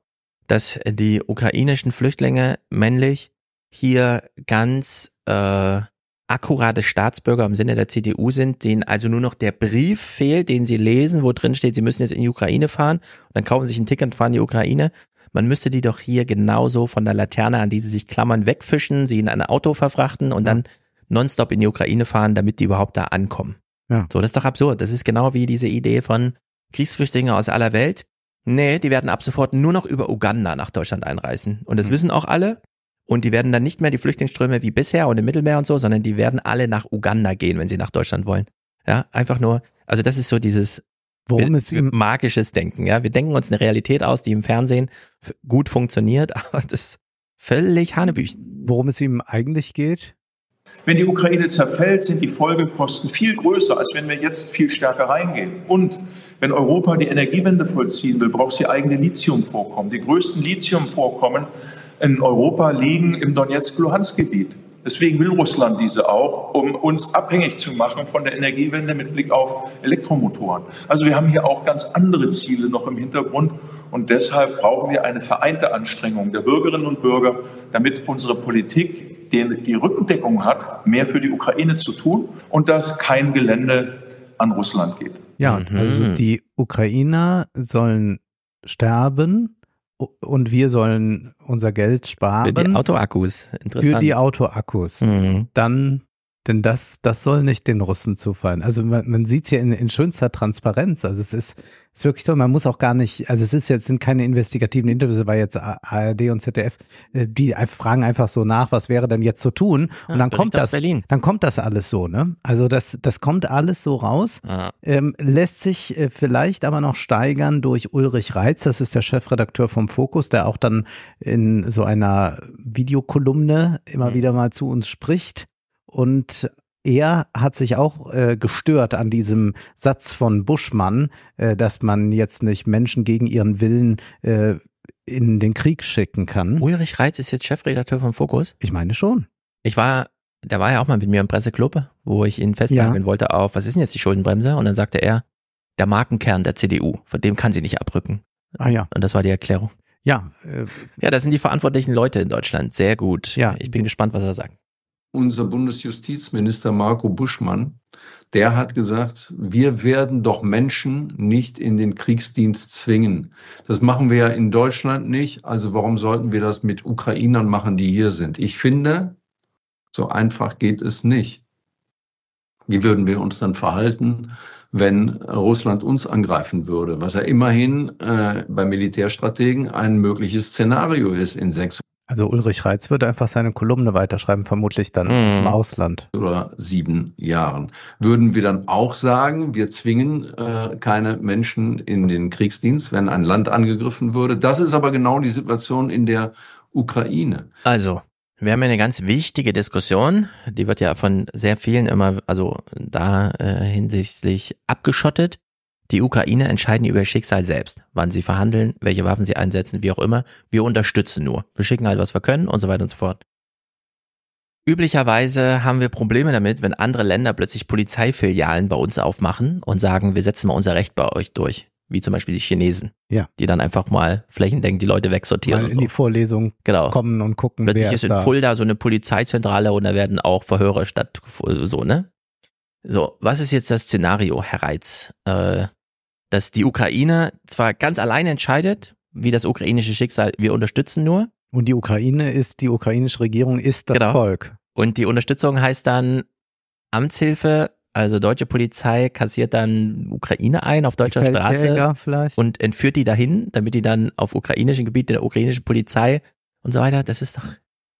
Dass die ukrainischen Flüchtlinge männlich hier ganz äh, akkurate Staatsbürger im Sinne der CDU sind, denen also nur noch der Brief fehlt, den sie lesen, wo drin steht, sie müssen jetzt in die Ukraine fahren, und dann kaufen sie sich ein Ticket und fahren in die Ukraine. Man müsste die doch hier genauso von der Laterne, an die sie sich klammern, wegfischen, sie in ein Auto verfrachten und dann nonstop in die Ukraine fahren, damit die überhaupt da ankommen. Ja. So, das ist doch absurd. Das ist genau wie diese Idee von Kriegsflüchtlingen aus aller Welt. Nee, die werden ab sofort nur noch über Uganda nach Deutschland einreisen. Und das Mhm. wissen auch alle. Und die werden dann nicht mehr die Flüchtlingsströme wie bisher und im Mittelmeer und so, sondern die werden alle nach Uganda gehen, wenn sie nach Deutschland wollen. Ja, einfach nur, also das ist so dieses Worum es ihm- magisches Denken. Ja, wir denken uns eine Realität aus, die im Fernsehen gut funktioniert, aber das ist völlig Hanebüchen. Worum es ihm eigentlich geht? Wenn die Ukraine zerfällt, sind die Folgekosten viel größer, als wenn wir jetzt viel stärker reingehen. Und wenn Europa die Energiewende vollziehen will, braucht sie eigene Lithiumvorkommen. Die größten Lithiumvorkommen in Europa liegen im Donetsk-Luhansk-Gebiet. Deswegen will Russland diese auch, um uns abhängig zu machen von der Energiewende mit Blick auf Elektromotoren. Also wir haben hier auch ganz andere Ziele noch im Hintergrund und deshalb brauchen wir eine vereinte Anstrengung der Bürgerinnen und Bürger, damit unsere Politik den, die Rückendeckung hat, mehr für die Ukraine zu tun und dass kein Gelände an Russland geht. Ja, Mhm. also die Ukrainer sollen sterben und wir sollen unser Geld sparen. Für die Autoakkus. Interessant. Für die Autoakkus. Mhm. Dann, denn das, das soll nicht den Russen zufallen. Also man, man sieht es ja in, in schönster Transparenz. Also es ist, ist wirklich toll. Man muss auch gar nicht, also es ist jetzt, sind keine investigativen Interviews, war jetzt ARD und ZDF, äh, die fragen einfach so nach, was wäre denn jetzt zu tun? Und Ja, dann kommt das, Berlin. dann kommt das alles so, ne? Also das, das kommt alles so raus. Ähm, lässt sich äh, vielleicht aber noch steigern durch Ulrich Reitz, das ist der Chefredakteur vom Fokus, der auch dann in so einer Videokolumne immer wieder mal zu uns spricht. Und er hat sich auch äh, gestört an diesem Satz von Buschmann, äh, dass man jetzt nicht Menschen gegen ihren Willen äh, in den Krieg schicken kann. Ulrich Reitz ist jetzt Chefredakteur vom Fokus? Ich meine schon. Ich war, der war ja auch mal mit mir im Presseclub, wo ich ihn festnageln Ja. wollte auf, was ist denn jetzt die Schuldenbremse? Und dann sagte er, der Markenkern der CDU, von dem kann sie nicht abrücken. Ah ja. Und das war die Erklärung. Ja. Äh, ja, das sind die verantwortlichen Leute in Deutschland. Sehr gut. Ja. Ich bin gespannt, was er sagt. Unser Bundesjustizminister Marco Buschmann, der hat gesagt, wir werden doch Menschen nicht in den Kriegsdienst zwingen. Das machen wir ja in Deutschland nicht, also warum sollten wir das mit Ukrainern machen, die hier sind? Ich finde, so einfach geht es nicht. Wie würden wir uns dann verhalten, wenn Russland uns angreifen würde, was ja immerhin äh, bei Militärstrategen ein mögliches Szenario ist in sechs also Ulrich Reitz würde einfach seine Kolumne weiterschreiben, vermutlich dann mm. im Ausland. Oder sieben Jahren. Würden wir dann auch sagen, wir zwingen äh, keine Menschen in den Kriegsdienst, wenn ein Land angegriffen würde? Das ist aber genau die Situation in der Ukraine. Also, wir haben eine ganz wichtige Diskussion, die wird ja von sehr vielen immer, also da äh, hinsichtlich abgeschottet. Die Ukraine entscheiden über ihr Schicksal selbst, wann sie verhandeln, welche Waffen sie einsetzen, wie auch immer. Wir unterstützen nur. Wir schicken halt, was wir können und so weiter und so fort. Üblicherweise haben wir Probleme damit, wenn andere Länder plötzlich Polizeifilialen bei uns aufmachen und sagen, wir setzen mal unser Recht bei euch durch. Wie zum Beispiel die Chinesen. Ja. Die dann einfach mal flächendeckend die Leute wegsortieren. Mal in so. die Vorlesung genau. kommen und gucken. Plötzlich wer ist in Fulda so eine Polizeizentrale und da werden auch Verhöre statt, so, ne? So, was ist jetzt das Szenario, Herr Reitz? Äh, dass die Ukraine zwar ganz allein entscheidet, wie das ukrainische Schicksal, wir unterstützen nur. Und die Ukraine ist, die ukrainische Regierung ist das genau. Volk. Und die Unterstützung heißt dann Amtshilfe, also deutsche Polizei kassiert dann Ukraine ein auf deutscher Straße vielleicht. und entführt die dahin, damit die dann auf ukrainischem Gebiet der ukrainischen Polizei und so weiter. Das ist doch.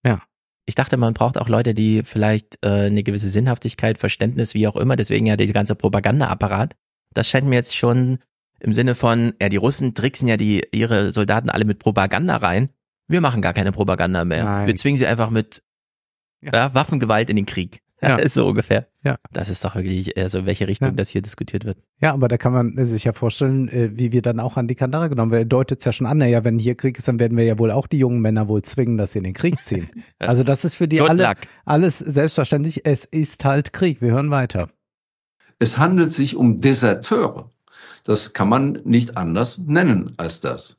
Ja. Ich dachte, man braucht auch Leute, die vielleicht äh, eine gewisse Sinnhaftigkeit, Verständnis, wie auch immer. Deswegen ja dieser ganze Propagandaapparat. Das scheint mir jetzt schon im Sinne von, ja, die Russen tricksen ja die, ihre Soldaten alle mit Propaganda rein. Wir machen gar keine Propaganda mehr. Nein. Wir zwingen sie einfach mit ja. Ja, Waffengewalt in den Krieg. Ja. ist so ungefähr. Ja. Das ist doch wirklich, also in welche Richtung ja. das hier diskutiert wird. Ja, aber da kann man sich ja vorstellen, äh, wie wir dann auch an die Kandare genommen werden. Deutet es ja schon an, naja, wenn hier Krieg ist, dann werden wir ja wohl auch die jungen Männer wohl zwingen, dass sie in den Krieg ziehen. also das ist für die alle, alles selbstverständlich. Es ist halt Krieg. Wir hören weiter. Es handelt sich um Deserteure. Das kann man nicht anders nennen als das.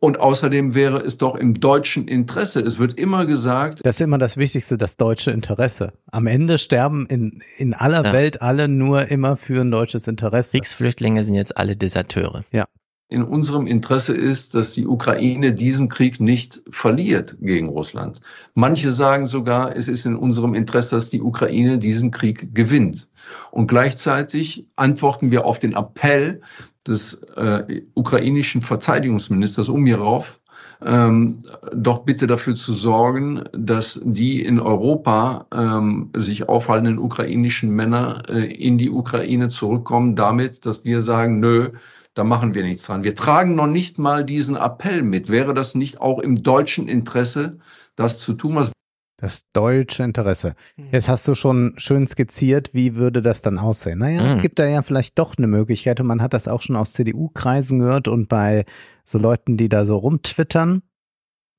Und außerdem wäre es doch im deutschen Interesse. Es wird immer gesagt. Das ist immer das Wichtigste, das deutsche Interesse. Am Ende sterben in, in aller ja. Welt alle nur immer für ein deutsches Interesse. Kriegsflüchtlinge sind jetzt alle Deserteure. Ja. In unserem Interesse ist, dass die Ukraine diesen Krieg nicht verliert gegen Russland. Manche sagen sogar, es ist in unserem Interesse, dass die Ukraine diesen Krieg gewinnt. Und gleichzeitig antworten wir auf den Appell des äh, ukrainischen Verteidigungsministers Umirov, ähm, doch bitte dafür zu sorgen, dass die in Europa ähm, sich aufhaltenden ukrainischen Männer äh, in die Ukraine zurückkommen, damit, dass wir sagen, nö, da machen wir nichts dran. Wir tragen noch nicht mal diesen Appell mit. Wäre das nicht auch im deutschen Interesse, das zu tun, was das deutsche Interesse. Mhm. Jetzt hast du schon schön skizziert, wie würde das dann aussehen? Naja, mhm. es gibt da ja vielleicht doch eine Möglichkeit und man hat das auch schon aus CDU-Kreisen gehört und bei so Leuten, die da so rumtwittern.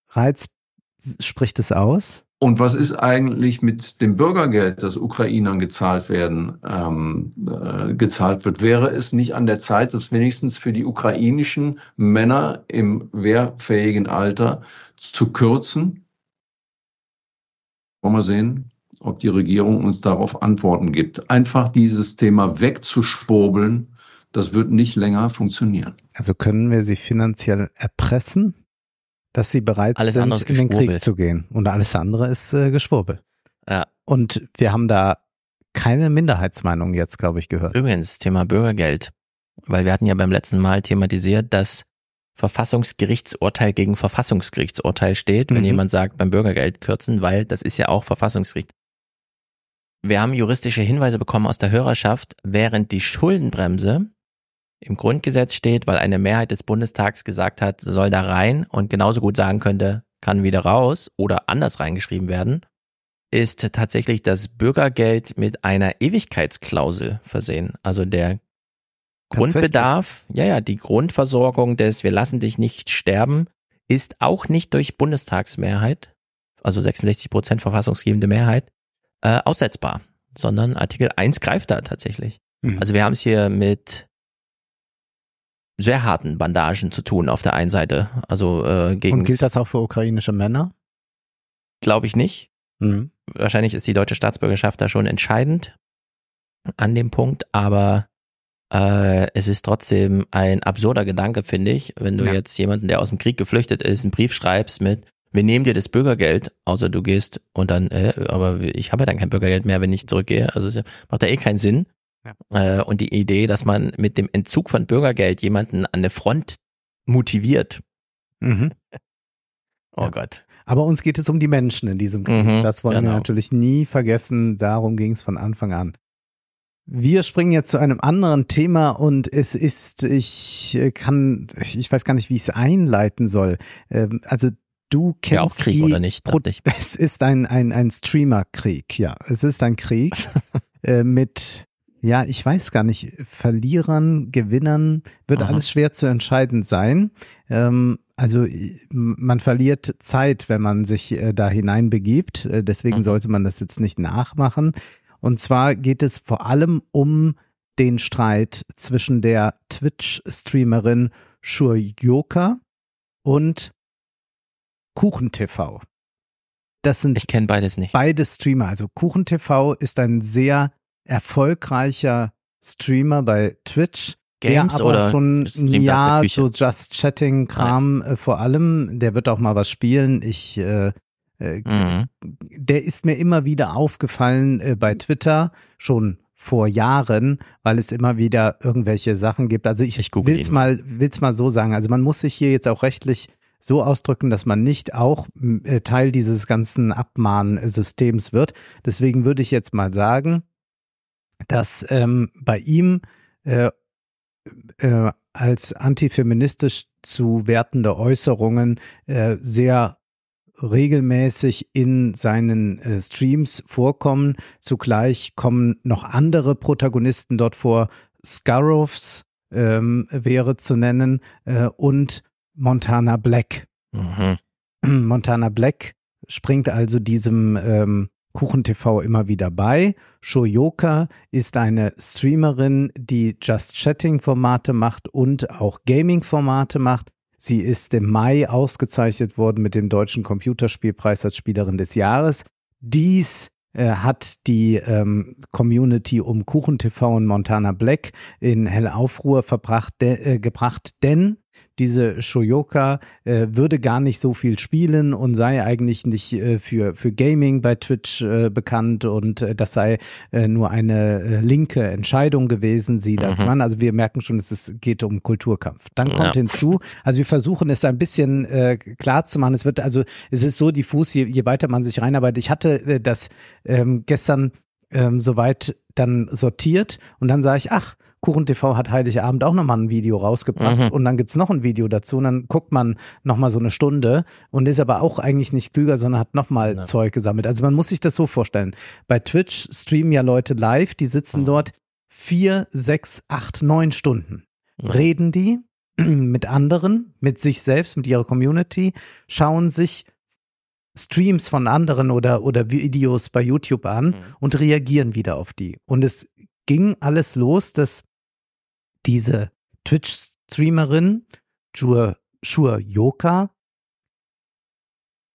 Reiz spricht es aus. Und was ist eigentlich mit dem Bürgergeld, das Ukrainern gezahlt werden, ähm, äh, gezahlt wird? Wäre es nicht an der Zeit, dass wenigstens für die ukrainischen Männer im wehrfähigen Alter zu kürzen? Wollen wir sehen, ob die Regierung uns darauf Antworten gibt. Einfach dieses Thema wegzuschwurbeln, das wird nicht länger funktionieren. Also können wir sie finanziell erpressen, dass sie bereit alles sind, in den Krieg zu gehen. Und alles andere ist äh, Geschwurbel. Ja. Und wir haben da keine Minderheitsmeinung jetzt, glaube ich, gehört. Übrigens, Thema Bürgergeld. Weil wir hatten ja beim letzten Mal thematisiert, dass Verfassungsgerichtsurteil gegen Verfassungsgerichtsurteil steht, wenn mhm. jemand sagt, beim Bürgergeld kürzen, weil das ist ja auch Verfassungsgericht. Wir haben juristische Hinweise bekommen aus der Hörerschaft, während die Schuldenbremse im Grundgesetz steht, weil eine Mehrheit des Bundestags gesagt hat, soll da rein und genauso gut sagen könnte, kann wieder raus oder anders reingeschrieben werden, ist tatsächlich das Bürgergeld mit einer Ewigkeitsklausel versehen. Also der Grundbedarf, ja, ja, die Grundversorgung des Wir lassen dich nicht sterben ist auch nicht durch Bundestagsmehrheit, also 66 Prozent verfassungsgebende Mehrheit, äh, aussetzbar, sondern Artikel 1 greift da tatsächlich. Mhm. Also wir haben es hier mit sehr harten Bandagen zu tun auf der einen Seite. Also äh, gegen. Und gilt das auch für ukrainische Männer? Glaube ich nicht. Mhm. Wahrscheinlich ist die deutsche Staatsbürgerschaft da schon entscheidend an dem Punkt, aber äh, es ist trotzdem ein absurder Gedanke, finde ich, wenn du ja. jetzt jemanden, der aus dem Krieg geflüchtet ist, einen Brief schreibst mit, wir nehmen dir das Bürgergeld, außer du gehst und dann, äh, aber ich habe ja dann kein Bürgergeld mehr, wenn ich zurückgehe. Also es macht ja eh keinen Sinn. Ja. Äh, und die Idee, dass man mit dem Entzug von Bürgergeld jemanden an eine Front motiviert. Mhm. Oh ja. Gott. Aber uns geht es um die Menschen in diesem Krieg. Mhm, das wollen genau. wir natürlich nie vergessen. Darum ging es von Anfang an. Wir springen jetzt zu einem anderen Thema und es ist, ich kann, ich weiß gar nicht, wie ich es einleiten soll. Ähm, also du kennst ja, auch Krieg oder nicht? Ich. Es ist ein ein ein Streamer-Krieg, ja. Es ist ein Krieg äh, mit ja, ich weiß gar nicht, Verlierern, Gewinnern wird Aha. alles schwer zu entscheiden sein. Ähm, also man verliert Zeit, wenn man sich äh, da hineinbegibt. Äh, deswegen mhm. sollte man das jetzt nicht nachmachen. Und zwar geht es vor allem um den Streit zwischen der Twitch-Streamerin Shuryoka und KuchenTV. Das sind ich kenne beides nicht. Beide Streamer. Also KuchenTV ist ein sehr erfolgreicher Streamer bei Twitch. Games der aber oder schon ja so Just Chatting Kram äh, vor allem. Der wird auch mal was spielen. Ich äh, äh, mhm. der ist mir immer wieder aufgefallen äh, bei Twitter schon vor Jahren, weil es immer wieder irgendwelche Sachen gibt. Also ich, ich will's mal will's mal so sagen. Also man muss sich hier jetzt auch rechtlich so ausdrücken, dass man nicht auch äh, Teil dieses ganzen Abmahnsystems wird. Deswegen würde ich jetzt mal sagen, dass ähm, bei ihm äh, äh, als antifeministisch zu wertende Äußerungen äh, sehr regelmäßig in seinen äh, Streams vorkommen. Zugleich kommen noch andere Protagonisten dort vor. Scarrows ähm, wäre zu nennen äh, und Montana Black. Mhm. Montana Black springt also diesem ähm, KuchenTV immer wieder bei. Shoyoka ist eine Streamerin, die Just Chatting Formate macht und auch Gaming Formate macht. Sie ist im Mai ausgezeichnet worden mit dem Deutschen Computerspielpreis als Spielerin des Jahres. Dies äh, hat die ähm, Community um KuchenTV und Montana Black in helle Aufruhr verbracht, de, äh, gebracht, denn diese Shoyoka äh, würde gar nicht so viel spielen und sei eigentlich nicht äh, für, für Gaming bei Twitch äh, bekannt und äh, das sei äh, nur eine äh, linke Entscheidung gewesen, sie mhm. als Mann. Also wir merken schon, es ist, geht um Kulturkampf. Dann kommt ja. hinzu, also wir versuchen es ein bisschen äh, klar zu machen. Es wird also, es ist so diffus, je, je weiter man sich reinarbeitet. Ich hatte äh, das ähm, gestern ähm, soweit dann sortiert und dann sah ich, ach, KuchenTV hat Heiligabend auch nochmal ein Video rausgebracht mhm. und dann gibt's noch ein Video dazu und dann guckt man nochmal so eine Stunde und ist aber auch eigentlich nicht klüger, sondern hat nochmal ja. Zeug gesammelt. Also man muss sich das so vorstellen. Bei Twitch streamen ja Leute live, die sitzen mhm. dort vier, sechs, acht, neun Stunden. Mhm. Reden die mit anderen, mit sich selbst, mit ihrer Community, schauen sich Streams von anderen oder, oder Videos bei YouTube an mhm. und reagieren wieder auf die. Und es ging alles los, dass diese Twitch-Streamerin Jur, Shur Yoka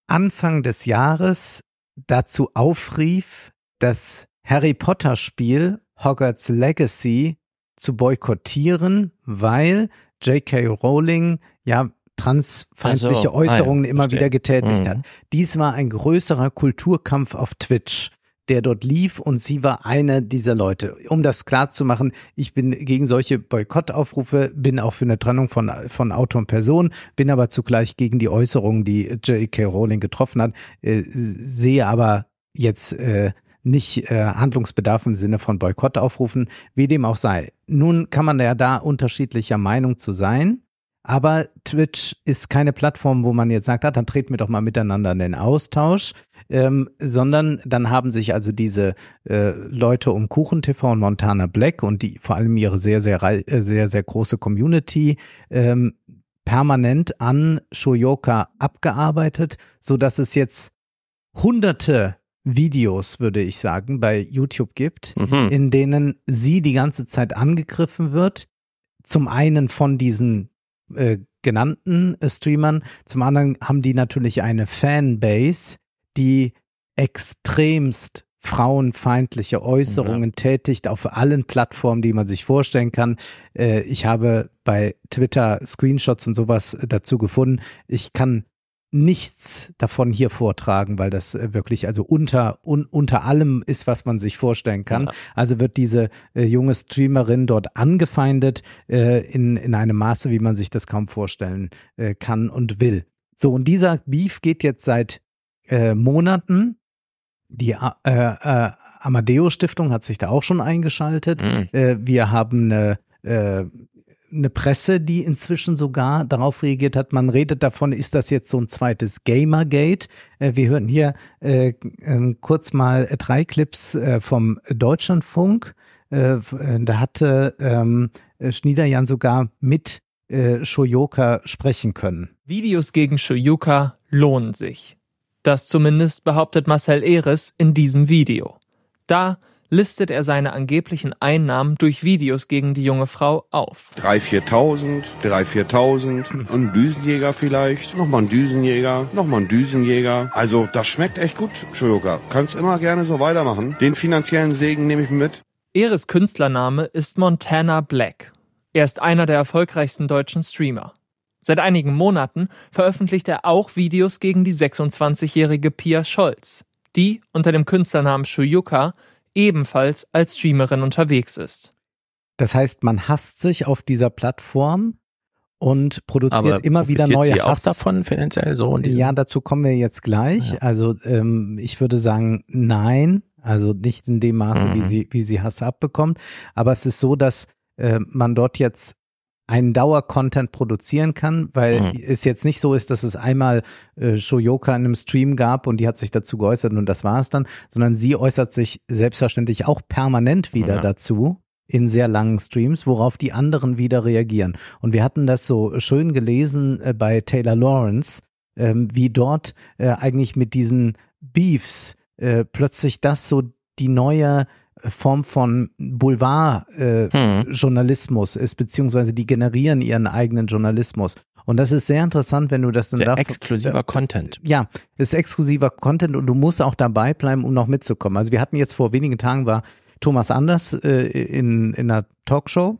Anfang des Jahres dazu aufrief, das Harry Potter Spiel Hogwarts Legacy zu boykottieren, weil J.K. Rowling ja transfeindliche also, Äußerungen ah ja, immer verstehe. wieder getätigt mhm. hat. Dies war ein größerer Kulturkampf auf Twitch der dort lief und sie war eine dieser Leute. Um das klar zu machen, ich bin gegen solche Boykottaufrufe, bin auch für eine Trennung von, von Autor und Person, bin aber zugleich gegen die Äußerungen, die J.K. Rowling getroffen hat, äh, sehe aber jetzt äh, nicht äh, Handlungsbedarf im Sinne von Boykott aufrufen, wie dem auch sei. Nun kann man ja da unterschiedlicher Meinung zu sein. Aber Twitch ist keine Plattform, wo man jetzt sagt, ah, dann treten wir doch mal miteinander in den Austausch, ähm, sondern dann haben sich also diese äh, Leute um KuchenTV und Montana Black und die vor allem ihre sehr, sehr, äh, sehr, sehr große Community ähm, permanent an Shoyoka abgearbeitet, so dass es jetzt hunderte Videos, würde ich sagen, bei YouTube gibt, mhm. in denen sie die ganze Zeit angegriffen wird. Zum einen von diesen äh, genannten äh, Streamern. Zum anderen haben die natürlich eine Fanbase, die extremst frauenfeindliche Äußerungen ja. tätigt auf allen Plattformen, die man sich vorstellen kann. Äh, ich habe bei Twitter Screenshots und sowas dazu gefunden. Ich kann nichts davon hier vortragen, weil das äh, wirklich also unter un, unter allem ist, was man sich vorstellen kann. Ja. Also wird diese äh, junge Streamerin dort angefeindet äh, in in einem Maße, wie man sich das kaum vorstellen äh, kann und will. So und dieser Beef geht jetzt seit äh, Monaten. Die äh, äh, Amadeo Stiftung hat sich da auch schon eingeschaltet. Mhm. Äh, wir haben eine äh, eine Presse, die inzwischen sogar darauf reagiert hat. Man redet davon, ist das jetzt so ein zweites Gamergate? Äh, wir hören hier äh, äh, kurz mal drei Clips äh, vom Deutschlandfunk. Äh, da hatte ähm, Schniederjan sogar mit äh, Shoyoka sprechen können. Videos gegen Shoyuka lohnen sich. Das zumindest behauptet Marcel Eres in diesem Video. Da listet er seine angeblichen Einnahmen durch Videos gegen die junge Frau auf. 3.000, 4.000, 3.000, 4.000, ein Düsenjäger vielleicht, nochmal ein Düsenjäger, nochmal ein Düsenjäger. Also das schmeckt echt gut, Shoyoka. Kannst immer gerne so weitermachen. Den finanziellen Segen nehme ich mit. Eres Künstlername ist Montana Black. Er ist einer der erfolgreichsten deutschen Streamer. Seit einigen Monaten veröffentlicht er auch Videos gegen die 26-jährige Pia Scholz, die unter dem Künstlernamen Shuyuka ebenfalls als Streamerin unterwegs ist. Das heißt, man hasst sich auf dieser Plattform und produziert Aber immer wieder neue sie Hass. auch davon finanziell so? Ja, dazu kommen wir jetzt gleich. Ja. Also ähm, ich würde sagen, nein, also nicht in dem Maße, mhm. wie sie wie sie Hass abbekommt. Aber es ist so, dass äh, man dort jetzt einen Dauer-Content produzieren kann, weil mhm. es jetzt nicht so ist, dass es einmal äh, Shoyoka in einem Stream gab und die hat sich dazu geäußert und das war es dann, sondern sie äußert sich selbstverständlich auch permanent wieder ja. dazu in sehr langen Streams, worauf die anderen wieder reagieren. Und wir hatten das so schön gelesen äh, bei Taylor Lawrence, ähm, wie dort äh, eigentlich mit diesen Beefs äh, plötzlich das so die neue Form von Boulevard-Journalismus äh, hm. ist, beziehungsweise die generieren ihren eigenen Journalismus. Und das ist sehr interessant, wenn du das dann da exklusiver Content. Ja, ist exklusiver Content und du musst auch dabei bleiben, um noch mitzukommen. Also wir hatten jetzt vor wenigen Tagen war Thomas Anders äh, in in einer Talkshow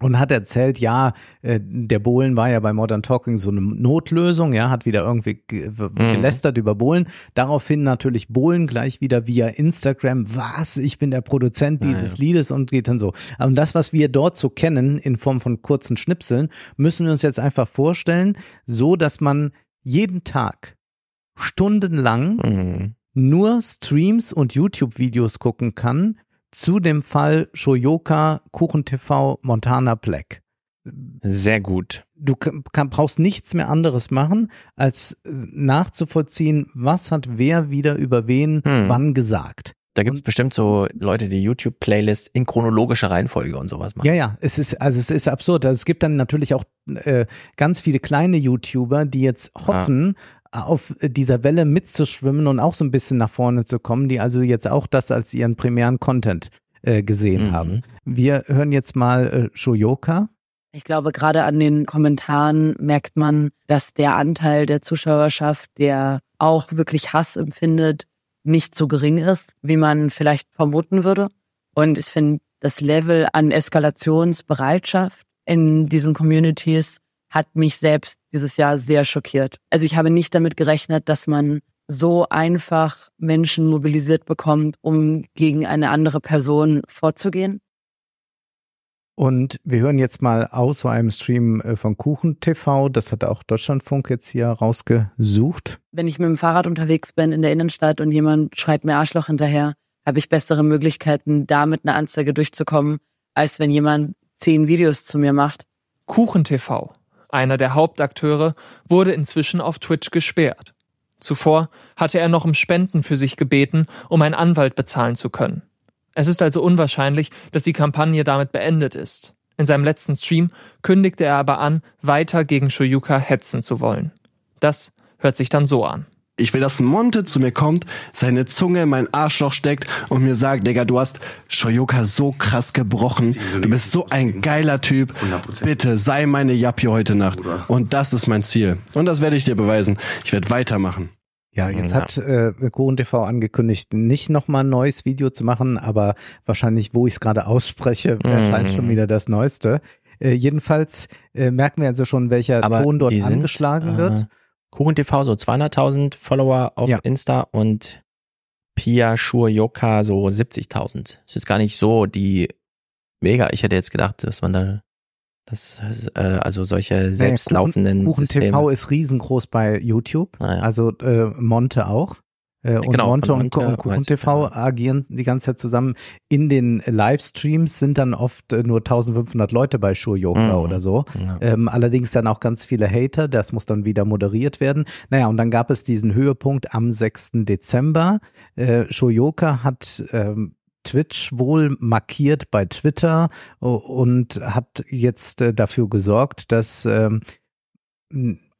und hat erzählt, ja, äh, der Bohlen war ja bei Modern Talking so eine Notlösung, ja, hat wieder irgendwie mhm. gelästert mhm. über Bohlen. Daraufhin natürlich Bohlen gleich wieder via Instagram, was, ich bin der Produzent dieses ja. Liedes und geht dann so. Und das, was wir dort so kennen in Form von kurzen Schnipseln, müssen wir uns jetzt einfach vorstellen, so dass man jeden Tag stundenlang mhm. nur Streams und YouTube-Videos gucken kann, zu dem Fall Shoyoka Kuchen TV Montana Black. Sehr gut. Du kann, brauchst nichts mehr anderes machen, als äh, nachzuvollziehen, was hat wer wieder über wen hm. wann gesagt. Da gibt es bestimmt so Leute, die YouTube-Playlist in chronologischer Reihenfolge und sowas machen. Ja, ja, es ist, also es ist absurd. Also es gibt dann natürlich auch äh, ganz viele kleine YouTuber, die jetzt hoffen, ah auf dieser Welle mitzuschwimmen und auch so ein bisschen nach vorne zu kommen, die also jetzt auch das als ihren primären Content äh, gesehen mhm. haben. Wir hören jetzt mal äh, Shoyoka. Ich glaube, gerade an den Kommentaren merkt man, dass der Anteil der Zuschauerschaft, der auch wirklich Hass empfindet, nicht so gering ist, wie man vielleicht vermuten würde. Und ich finde, das Level an Eskalationsbereitschaft in diesen Communities hat mich selbst dieses Jahr sehr schockiert. Also ich habe nicht damit gerechnet, dass man so einfach Menschen mobilisiert bekommt, um gegen eine andere Person vorzugehen. Und wir hören jetzt mal aus so einem Stream äh, von Kuchen TV. Das hat auch Deutschlandfunk jetzt hier rausgesucht. Wenn ich mit dem Fahrrad unterwegs bin in der Innenstadt und jemand schreit mir Arschloch hinterher, habe ich bessere Möglichkeiten, da mit einer Anzeige durchzukommen, als wenn jemand zehn Videos zu mir macht. Kuchen TV einer der Hauptakteure, wurde inzwischen auf Twitch gesperrt. Zuvor hatte er noch um Spenden für sich gebeten, um einen Anwalt bezahlen zu können. Es ist also unwahrscheinlich, dass die Kampagne damit beendet ist. In seinem letzten Stream kündigte er aber an, weiter gegen Shoyuka hetzen zu wollen. Das hört sich dann so an. Ich will, dass Monte zu mir kommt, seine Zunge in mein Arschloch steckt und mir sagt, Digga, du hast Shoyoka so krass gebrochen. Du bist so ein geiler Typ. Bitte sei meine Jappi heute Nacht. Und das ist mein Ziel. Und das werde ich dir beweisen. Ich werde weitermachen. Ja, jetzt ja. hat äh, TV angekündigt, nicht nochmal ein neues Video zu machen, aber wahrscheinlich, wo ich es gerade ausspreche, erscheint mm. schon wieder das Neueste. Äh, jedenfalls äh, merken wir also schon, welcher aber Ton dort angeschlagen sind, wird. KuchenTV so 200.000 Follower auf Ja. Insta und Pia Shuryoka so 70.000. Ist jetzt gar nicht so die mega. Ich hätte jetzt gedacht, dass man da das äh, also solche selbstlaufenden Kuchen, Kuchen Systeme. TV ist riesengroß bei YouTube. Also äh, Monte auch. Äh, und genau, Monte und, und ich, TV agieren die ganze Zeit zusammen. In den Livestreams sind dann oft äh, nur 1500 Leute bei Shuryoka Mhm. oder so. Ja. Ähm, allerdings dann auch ganz viele Hater. Das muss dann wieder moderiert werden. Naja, und dann gab es diesen Höhepunkt am 6. Dezember. Äh, Shuryoka hat ähm, Twitch wohl markiert bei Twitter und hat jetzt äh, dafür gesorgt, dass ähm,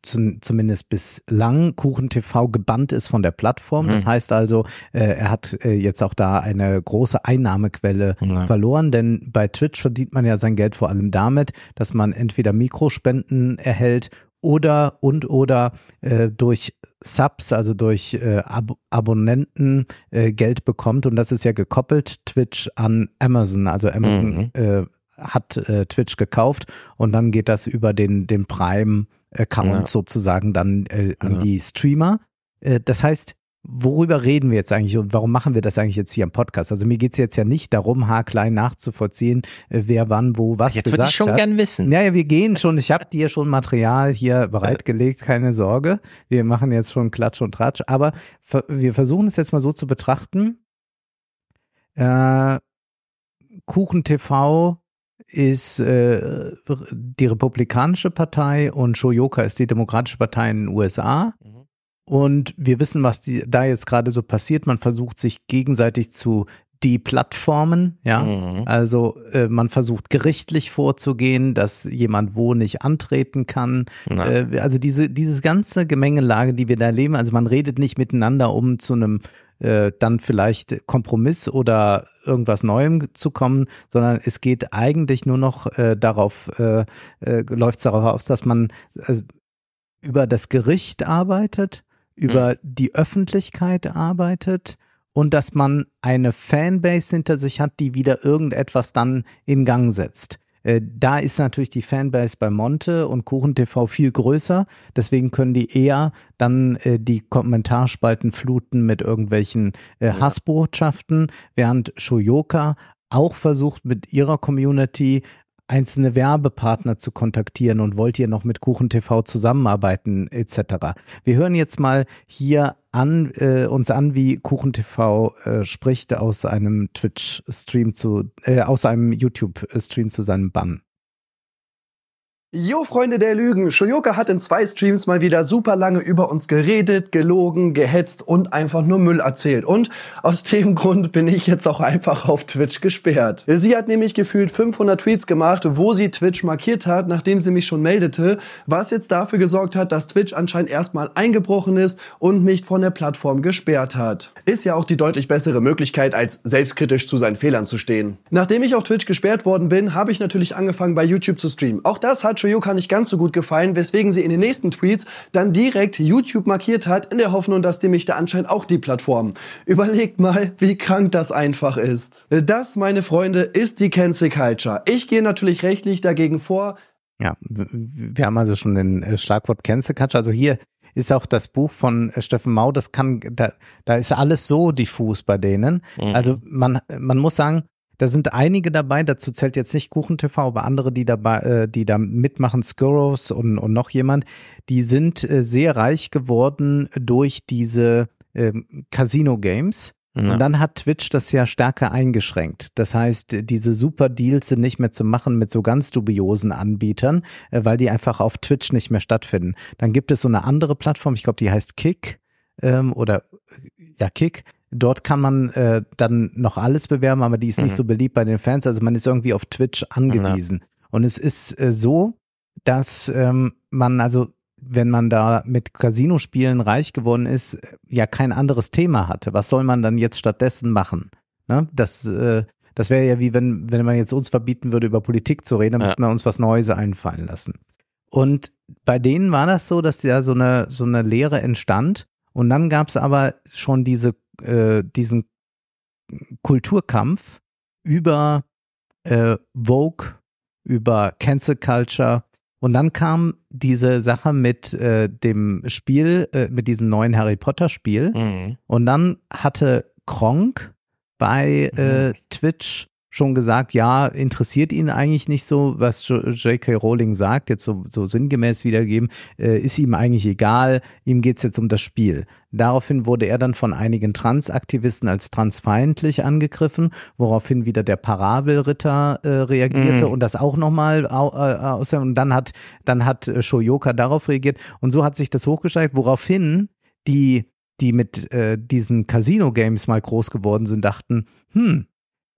zum, zumindest bislang Kuchen TV gebannt ist von der Plattform. Das Mhm. heißt also, äh, er hat äh, jetzt auch da eine große Einnahmequelle Ja. verloren, denn bei Twitch verdient man ja sein Geld vor allem damit, dass man entweder Mikrospenden erhält oder und oder äh, durch Subs, also durch äh, Ab Abonnenten äh, Geld bekommt und das ist ja gekoppelt Twitch an Amazon, also Amazon Mhm. äh, hat äh, Twitch gekauft und dann geht das über den den Prime Account Ja. sozusagen dann äh, an Ja. die Streamer. Äh, das heißt, worüber reden wir jetzt eigentlich und warum machen wir das eigentlich jetzt hier im Podcast? Also mir geht's jetzt ja nicht darum, haarklein nachzuvollziehen, äh, wer wann wo was Jetzt würde gesagt ich schon hat. gern wissen. Ja, ja, wir gehen schon. Ich habe dir schon Material hier bereitgelegt, keine Sorge. Wir machen jetzt schon Klatsch und Tratsch. Aber wir versuchen es jetzt mal so zu betrachten. Äh, Kuchen TV ist äh, die Republikanische Partei und Shoyoka ist die Demokratische Partei in den USA. Und wir wissen, was die, da jetzt gerade so passiert. Man versucht sich gegenseitig zu deplattformen, ja. Mhm. Also äh, man versucht gerichtlich vorzugehen, dass jemand wo nicht antreten kann. Äh, also diese dieses ganze Gemengelage, die wir da erleben. Also man redet nicht miteinander, um zu einem äh, dann vielleicht Kompromiss oder irgendwas Neuem zu kommen, sondern es geht eigentlich nur noch äh, darauf, äh, äh, läuft es darauf aus, dass man äh, über das Gericht arbeitet, über die Öffentlichkeit arbeitet und dass man eine Fanbase hinter sich hat, die wieder irgendetwas dann in Gang setzt. Äh, Da ist natürlich die Fanbase bei Monte und Kuchen TV viel größer. Deswegen können die eher dann äh, die Kommentarspalten fluten mit irgendwelchen äh, Hassbotschaften, während Shoyoka auch versucht mit ihrer Community einzelne Werbepartner zu kontaktieren und wollt ihr noch mit Kuchen TV zusammenarbeiten etc. Wir hören jetzt mal hier an äh, uns an, wie Kuchen TV äh, spricht aus einem Twitch-Stream zu, äh, aus einem YouTube-Stream zu seinem Bann. Jo, Freunde der Lügen, Shoyoka hat in zwei Streams mal wieder super lange über uns geredet, gelogen, gehetzt und einfach nur Müll erzählt. Und aus dem Grund bin ich jetzt auch einfach auf Twitch gesperrt. Sie hat nämlich gefühlt 500 Tweets gemacht, wo sie Twitch markiert hat, nachdem sie mich schon meldete, was jetzt dafür gesorgt hat, dass Twitch anscheinend erstmal eingebrochen ist und mich von der Plattform gesperrt hat. Ist ja auch die deutlich bessere Möglichkeit, als selbstkritisch zu seinen Fehlern zu stehen. Nachdem ich auf Twitch gesperrt worden bin, habe ich natürlich angefangen bei YouTube zu streamen. Auch das hat Shoyoka nicht ganz so gut gefallen, weswegen sie in den nächsten Tweets dann direkt YouTube markiert hat, in der Hoffnung, dass die mich da anscheinend auch die Plattform. Überlegt mal, wie krank das einfach ist. Das, meine Freunde, ist die Cancel Culture. Ich gehe natürlich rechtlich dagegen vor. Ja, wir haben also schon den äh, Schlagwort Cancel Culture. Also hier ist auch das Buch von äh, Steffen Mau, das kann, da, da ist alles so diffus bei denen. Mhm. Also man, man muss sagen, da sind einige dabei, dazu zählt jetzt nicht Kuchen TV, aber andere, die dabei, äh, die da mitmachen, Skurrows und, und noch jemand, die sind äh, sehr reich geworden durch diese ähm, Casino-Games. Ja. Und dann hat Twitch das ja stärker eingeschränkt. Das heißt, diese super Deals sind nicht mehr zu machen mit so ganz dubiosen Anbietern, äh, weil die einfach auf Twitch nicht mehr stattfinden. Dann gibt es so eine andere Plattform, ich glaube, die heißt Kick ähm, oder ja Kick. Dort kann man äh, dann noch alles bewerben, aber die ist nicht Mhm. so beliebt bei den Fans. Also man ist irgendwie auf Twitch angewiesen. Und es ist äh, so, dass ähm, man also wenn man da mit Casino-Spielen reich geworden ist, äh, ja kein anderes Thema hatte. Was soll man dann jetzt stattdessen machen? Ne? Das, äh, das wäre ja wie wenn, wenn man jetzt uns verbieten würde, über Politik zu reden, dann Ja. müssten wir uns was Neues einfallen lassen. Und bei denen war das so, dass da so eine, so eine Lehre entstand. Und dann gab es aber schon diese, äh, diesen Kulturkampf über äh, Vogue, über Cancel Culture, Und dann kam diese Sache mit äh, dem Spiel, äh, mit diesem neuen Harry Potter Spiel. Mhm. Und dann hatte Kronk bei äh, Twitch schon gesagt, ja, interessiert ihn eigentlich nicht so, was J.K. Rowling sagt, jetzt so, so sinngemäß wiedergeben, äh, ist ihm eigentlich egal, ihm geht's jetzt um das Spiel. Daraufhin wurde er dann von einigen Transaktivisten als transfeindlich angegriffen, woraufhin wieder der Parabelritter äh, reagierte Mhm. und das auch nochmal au, äh, aus und dann hat dann hat äh, Shoyoka darauf reagiert und so hat sich das hochgesteigt, woraufhin die die mit äh, diesen Casino-Games mal groß geworden sind, dachten, hm,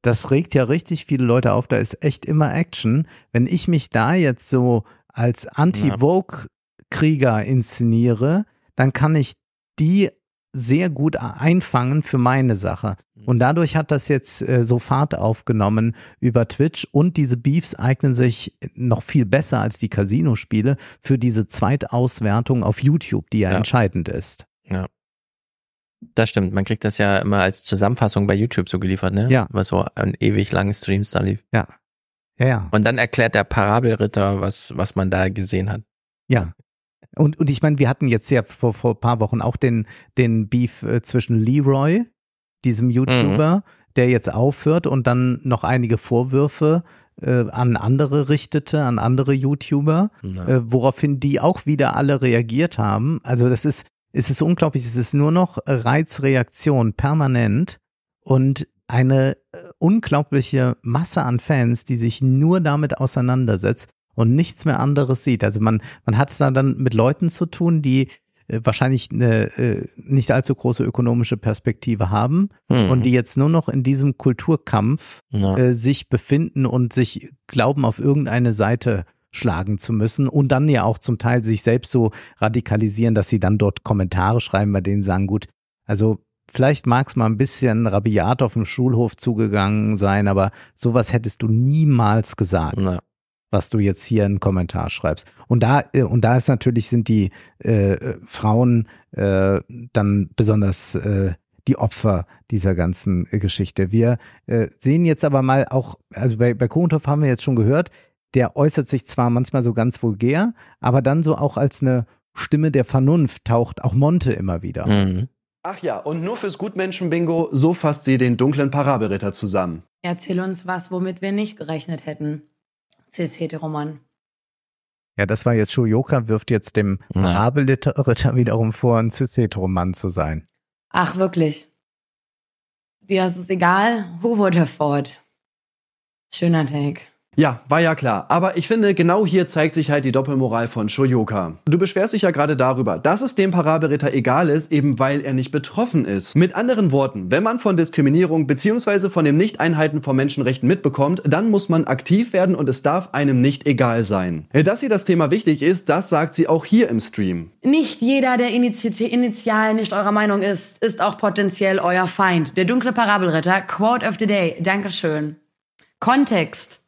das regt ja richtig viele Leute auf, da ist echt immer Action. Wenn ich mich da jetzt so als Anti-Vogue-Krieger inszeniere, dann kann ich die sehr gut einfangen für meine Sache. Und dadurch hat das jetzt äh, so Fahrt aufgenommen über Twitch und diese Beefs eignen sich noch viel besser als die Casino-Spiele für diese Zweitauswertung auf YouTube, die ja, Ja. entscheidend ist. Ja. Das stimmt, man kriegt das ja immer als Zusammenfassung bei YouTube so geliefert, ne? Ja. Was so ein ewig langen Streams da lief. Ja. Ja, ja. Und dann erklärt der Parabelritter, was, was man da gesehen hat. Ja. Und, und ich meine, wir hatten jetzt ja vor, vor ein paar Wochen auch den, den Beef äh, zwischen Leroy, diesem YouTuber, der jetzt aufhört und dann noch einige Vorwürfe äh, an andere richtete, an andere YouTuber, äh, woraufhin die auch wieder alle reagiert haben. Also das ist, es ist unglaublich, es ist nur noch Reizreaktion permanent und eine äh, unglaubliche Masse an Fans, die sich nur damit auseinandersetzt und nichts mehr anderes sieht. Also man, man hat es da dann mit Leuten zu tun, die äh, wahrscheinlich eine äh, nicht allzu große ökonomische Perspektive haben Mhm. und die jetzt nur noch in diesem Kulturkampf Ja. äh, sich befinden und sich glauben, auf irgendeine Seite schlagen zu müssen und dann ja auch zum Teil sich selbst so radikalisieren, dass sie dann dort Kommentare schreiben, bei denen sagen, gut, also vielleicht mag es mal ein bisschen rabiat auf dem Schulhof zugegangen sein, aber sowas hättest du niemals gesagt Ja. was du jetzt hier in einen Kommentar schreibst. Und da, äh, und da ist natürlich, sind die äh, Frauen äh, dann besonders äh, die Opfer dieser ganzen Geschichte. Wir äh, sehen jetzt aber mal auch, also bei, bei Konthoff haben wir jetzt schon gehört, der äußert sich zwar manchmal so ganz vulgär, aber dann so auch als eine Stimme der Vernunft taucht auch Monte immer wieder. Mhm. Ach ja, und nur fürs Gutmenschen-Bingo, so fasst sie den dunklen Parabelritter zusammen. Erzähl uns was, womit wir nicht gerechnet hätten. Cis-Heteroman. Ja, das war jetzt Shoyoka, wirft jetzt dem Parabelritter wiederum vor, ein cis-heteroman zu sein. Ach, wirklich. Dir ist es egal? Who would have thought? Schöner Take. Ja, war ja klar. Aber ich finde, genau hier zeigt sich halt die Doppelmoral von Shoyoka. Du beschwerst dich ja gerade darüber, dass es dem Parabelritter egal ist, eben weil er nicht betroffen ist. Mit anderen Worten, wenn man von Diskriminierung bzw. von dem Nicht-Einhalten von Menschenrechten mitbekommt, dann muss man aktiv werden und es darf einem nicht egal sein. Dass ihr das Thema wichtig ist, das sagt sie auch hier im Stream. Nicht jeder, der initi initial nicht eurer Meinung ist, ist auch potenziell euer Feind. Der dunkle Parabelritter, Quote of the Day. Dankeschön. Kontext.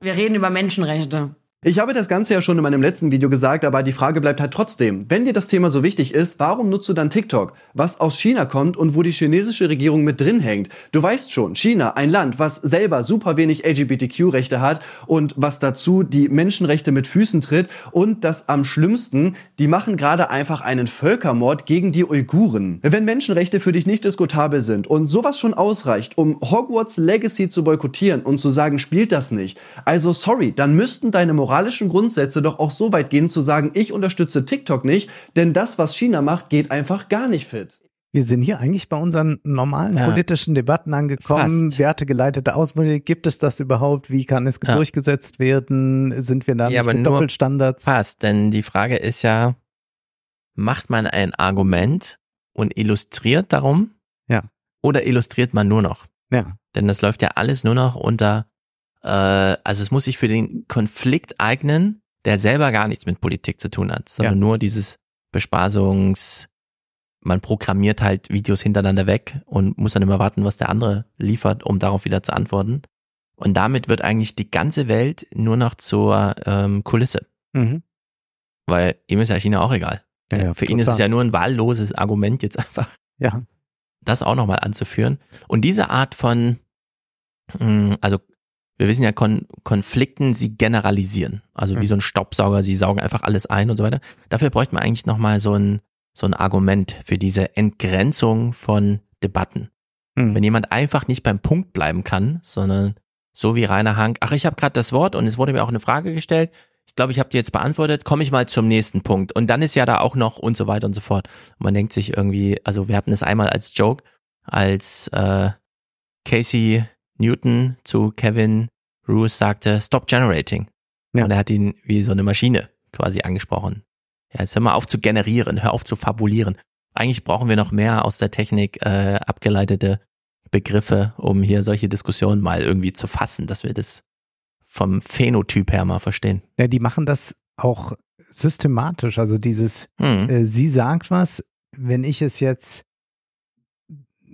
Wir reden über Menschenrechte. Ich habe das Ganze ja schon in meinem letzten Video gesagt, aber die Frage bleibt halt trotzdem. Wenn dir das Thema so wichtig ist, warum nutzt du dann TikTok? Was aus China kommt und wo die chinesische Regierung mit drin hängt. Du weißt schon, China, ein Land, was selber super wenig LGBTQ-Rechte hat und was dazu die Menschenrechte mit Füßen tritt und das am schlimmsten, die machen gerade einfach einen Völkermord gegen die Uiguren. Wenn Menschenrechte für dich nicht diskutabel sind und sowas schon ausreicht, um Hogwarts Legacy zu boykottieren und zu sagen, spielt das nicht. Also sorry, dann müssten deine moralischen Grundsätze doch auch so weit gehen zu sagen, ich unterstütze TikTok nicht, denn das, was China macht, geht einfach gar nicht fit. Wir sind hier eigentlich bei unseren normalen Ja. politischen Debatten angekommen. Fast. Wertegeleitete Außenpolitik, gibt es das überhaupt? Wie kann es Ja. durchgesetzt werden? Sind wir da Ja, nicht aber mit nur Doppelstandards? Fast, denn die Frage ist ja, macht man ein Argument und illustriert darum? Ja. Oder illustriert man nur noch? Ja. Denn das läuft ja alles nur noch unter, äh, also es muss sich für den Konflikt eignen, der selber gar nichts mit Politik zu tun hat, sondern Ja. nur dieses Bespaßungs, man programmiert halt Videos hintereinander weg und muss dann immer warten, was der andere liefert, um darauf wieder zu antworten. Und damit wird eigentlich die ganze Welt nur noch zur ähm, Kulisse. Mhm. Weil ihm ist ja China auch egal. Ja, ja, Für ihn ist es total. ja nur ein wahlloses Argument, jetzt einfach Ja. das auch nochmal anzuführen. Und diese Art von, mh, also wir wissen ja, Kon Konflikten, sie generalisieren. Also wie Mhm. so ein Staubsauger, sie saugen einfach alles ein und so weiter. Dafür bräuchte man eigentlich nochmal so ein, so ein Argument für diese Entgrenzung von Debatten. Mhm. Wenn jemand einfach nicht beim Punkt bleiben kann, sondern so wie Rainer Hank, ach, ich habe gerade das Wort und es wurde mir auch eine Frage gestellt. Ich glaube, ich habe die jetzt beantwortet. Komme ich mal zum nächsten Punkt. Und dann ist ja da auch noch und so weiter und so fort. Und man denkt sich irgendwie, also wir hatten es einmal als Joke, als äh, Casey Newton zu Kevin Roos sagte, stop generating. Und er hat ihn wie so eine Maschine quasi angesprochen. Ja, jetzt hör mal auf zu generieren, hör auf zu fabulieren. Eigentlich brauchen wir noch mehr aus der Technik äh, abgeleitete Begriffe, um hier solche Diskussionen mal irgendwie zu fassen, dass wir das vom Phänotyp her mal verstehen. Ja, die machen das auch systematisch. Also dieses, Mhm. äh, sie sagt was, wenn ich es jetzt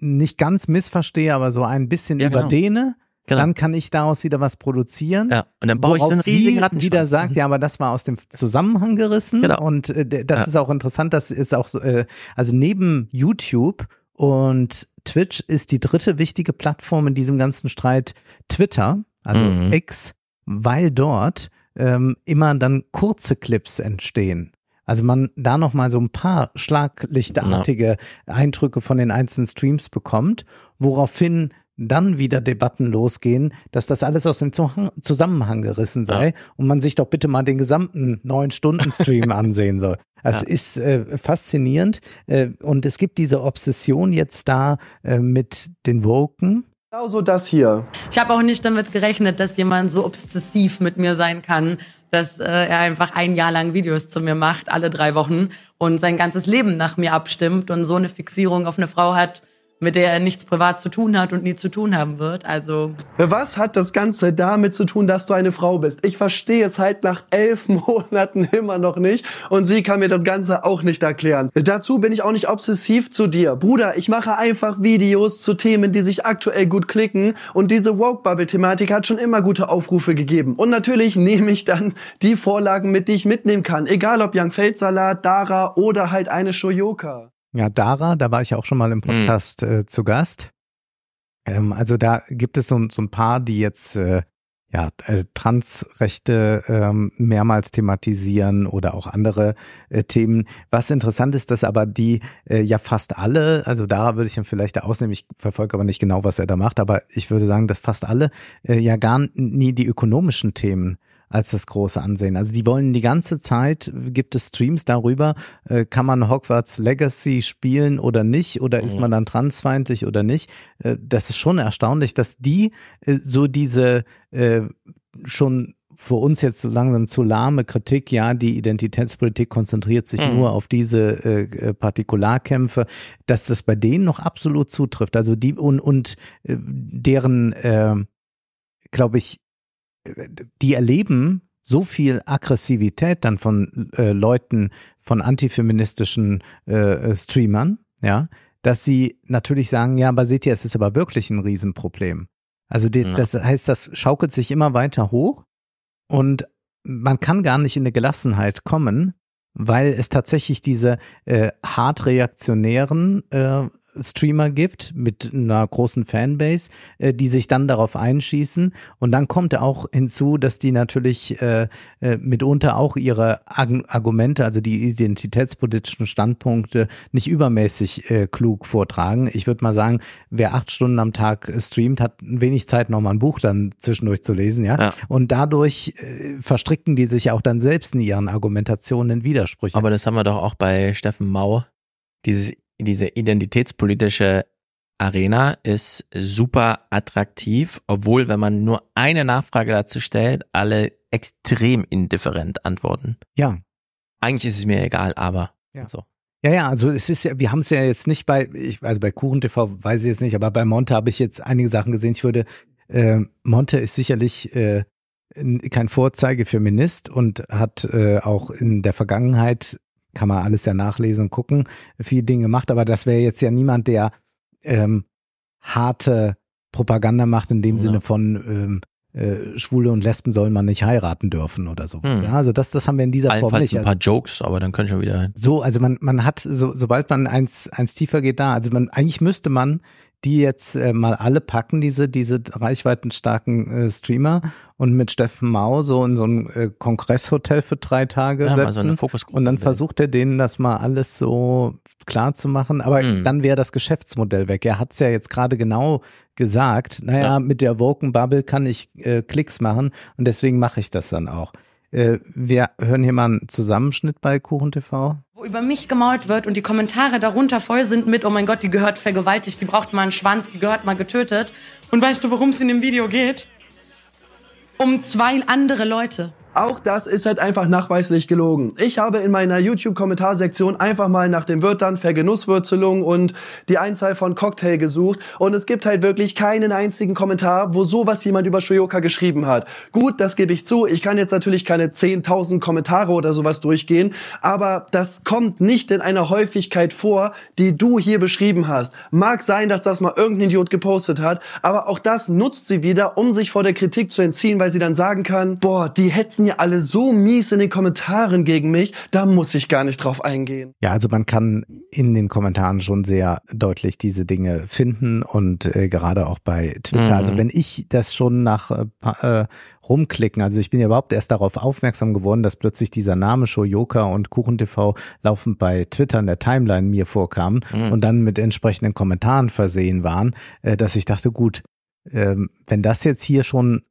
nicht ganz missverstehe, aber so ein bisschen Ja, genau. überdehne, Genau. dann kann ich daraus wieder was produzieren. Ja, und dann baue ich so einen riesigen sie Rattenschwanz. wieder sagt, ja, aber das war aus dem Zusammenhang gerissen. Genau. Und äh, das Ja. ist auch interessant, das ist auch so, äh, also neben YouTube und Twitch ist die dritte wichtige Plattform in diesem ganzen Streit Twitter, also Mhm. X, weil dort ähm, immer dann kurze Clips entstehen. Also man da noch mal so ein paar schlaglichtartige Eindrücke von den einzelnen Streams bekommt, woraufhin dann wieder Debatten losgehen, dass das alles aus dem Zusammenhang gerissen sei und man sich doch bitte mal den gesamten neun Stunden Stream ansehen soll. Das Ja. ist äh, faszinierend äh, und es gibt diese Obsession jetzt da äh, mit den Woken. Genauso das hier. Ich habe auch nicht damit gerechnet, dass jemand so obsessiv mit mir sein kann, dass äh, er einfach ein Jahr lang Videos zu mir macht, alle drei Wochen und sein ganzes Leben nach mir abstimmt und so eine Fixierung auf eine Frau hat, mit der er nichts privat zu tun hat und nie zu tun haben wird. Also Was hat das Ganze damit zu tun, dass du eine Frau bist? Ich verstehe es halt nach elf Monaten immer noch nicht und sie kann mir das Ganze auch nicht erklären. Dazu bin ich auch nicht obsessiv zu dir. Bruder, ich mache einfach Videos zu Themen, die sich aktuell gut klicken und diese Woke-Bubble-Thematik hat schon immer gute Aufrufe gegeben. Und natürlich nehme ich dann die Vorlagen mit, die ich mitnehmen kann. Egal ob Young Feldsalat, Dara oder halt eine Shoyoka. Ja, Dara, da war ich auch schon mal im Podcast äh, zu Gast. Ähm, also da gibt es so, so ein paar, die jetzt äh, ja äh, Transrechte ähm, mehrmals thematisieren oder auch andere äh, Themen. Was interessant ist, dass aber die äh, ja fast alle, also Dara würde ich ihn vielleicht da ausnehmen, ich verfolge aber nicht genau, was er da macht, aber ich würde sagen, dass fast alle äh, ja gar nie die ökonomischen Themen als das große ansehen. Also die wollen die ganze Zeit, gibt es Streams darüber, äh, kann man Hogwarts Legacy spielen oder nicht oder ist Mhm. man dann transfeindlich oder nicht. Äh, das ist schon erstaunlich, dass die äh, so diese äh, schon für uns jetzt so langsam zu lahme Kritik, ja, die Identitätspolitik konzentriert sich Mhm. nur auf diese äh, äh, Partikularkämpfe, dass das bei denen noch absolut zutrifft. Also die und, und äh, deren, äh, glaube ich, die erleben so viel Aggressivität dann von äh, Leuten, von antifeministischen äh, Streamern, ja, dass sie natürlich sagen, ja, aber seht ihr, es ist aber wirklich ein Riesenproblem. Also die, Ja. das heißt, das schaukelt sich immer weiter hoch und man kann gar nicht in eine Gelassenheit kommen, weil es tatsächlich diese äh, hart reaktionären äh, Streamer gibt mit einer großen Fanbase, äh, die sich dann darauf einschießen. Und dann kommt auch hinzu, dass die natürlich äh, äh, mitunter auch ihre Arg Argumente, also die identitätspolitischen Standpunkte, nicht übermäßig äh, klug vortragen. Ich würde mal sagen, wer acht Stunden am Tag streamt, hat wenig Zeit, nochmal ein Buch dann zwischendurch zu lesen, ja. Ja. Und dadurch äh, verstricken die sich auch dann selbst in ihren Argumentationen in Widersprüche. Aber das haben wir doch auch bei Steffen Mau. Dieses, diese identitätspolitische Arena ist super attraktiv, obwohl, wenn man nur eine Nachfrage dazu stellt, alle extrem indifferent antworten. Ja. Eigentlich ist es mir egal, aber Ja. so. Ja, ja, also es ist ja, wir haben es ja jetzt nicht bei, ich, also bei Kuchen TV weiß ich jetzt nicht, aber bei Monte habe ich jetzt einige Sachen gesehen. Ich würde, äh, Monte ist sicherlich äh, kein Vorzeigefeminist und hat äh, auch in der Vergangenheit, kann man alles ja nachlesen und gucken, viele Dinge gemacht, aber das wäre jetzt ja niemand, der ähm, harte Propaganda macht in dem Ja. Sinne von ähm, äh, Schwule und Lesben sollen man nicht heiraten dürfen oder sowas. Hm. Ja, also das, das haben wir in dieser Form Allenfalls nicht. ein paar Jokes, aber dann können schon wieder. So, also man, man hat, so, sobald man eins, eins tiefer geht da, also man, eigentlich müsste man die jetzt äh, mal alle packen, diese, diese reichweitenstarken äh, Streamer und mit Steffen Mau so in so ein äh, Kongresshotel für drei Tage Ja, setzen. so und dann versucht er denen das mal alles so klar zu machen. Aber Mhm. dann wäre das Geschäftsmodell weg. Er hat es ja jetzt gerade genau gesagt. Naja, Ja. mit der Woken Bubble kann ich äh, Klicks machen und deswegen mache ich das dann auch. Äh, wir hören hier mal einen Zusammenschnitt bei Kuchen TV. Über mich gemault wird und die Kommentare darunter voll sind mit, oh mein Gott, die gehört vergewaltigt, die braucht mal einen Schwanz, die gehört mal getötet. Und weißt du, worum es in dem Video geht? Um zwei andere Leute. Auch das ist halt einfach nachweislich gelogen. Ich habe in meiner YouTube-Kommentarsektion einfach mal nach den Wörtern Vergenusswürzelung und die Einzahl von Cocktail gesucht und es gibt halt wirklich keinen einzigen Kommentar, wo sowas jemand über Shoyoka geschrieben hat. Gut, das gebe ich zu. Ich kann jetzt natürlich keine 10.000 Kommentare oder sowas durchgehen, aber das kommt nicht in einer Häufigkeit vor, die du hier beschrieben hast. Mag sein, dass das mal irgendein Idiot gepostet hat, aber auch das nutzt sie wieder, um sich vor der Kritik zu entziehen, weil sie dann sagen kann, boah, die hetzen ja alle so mies in den Kommentaren gegen mich, da muss ich gar nicht drauf eingehen. Ja, also man kann in den Kommentaren schon sehr deutlich diese Dinge finden und äh, gerade auch bei Twitter. Mhm. Also wenn ich das schon nach äh, äh, rumklicken, also ich bin ja überhaupt erst darauf aufmerksam geworden, dass plötzlich dieser Name Shoyoka und KuchenTV laufend bei Twitter in der Timeline mir vorkamen Mhm. und dann mit entsprechenden Kommentaren versehen waren, äh, dass ich dachte, gut, ähm, wenn das jetzt hier schon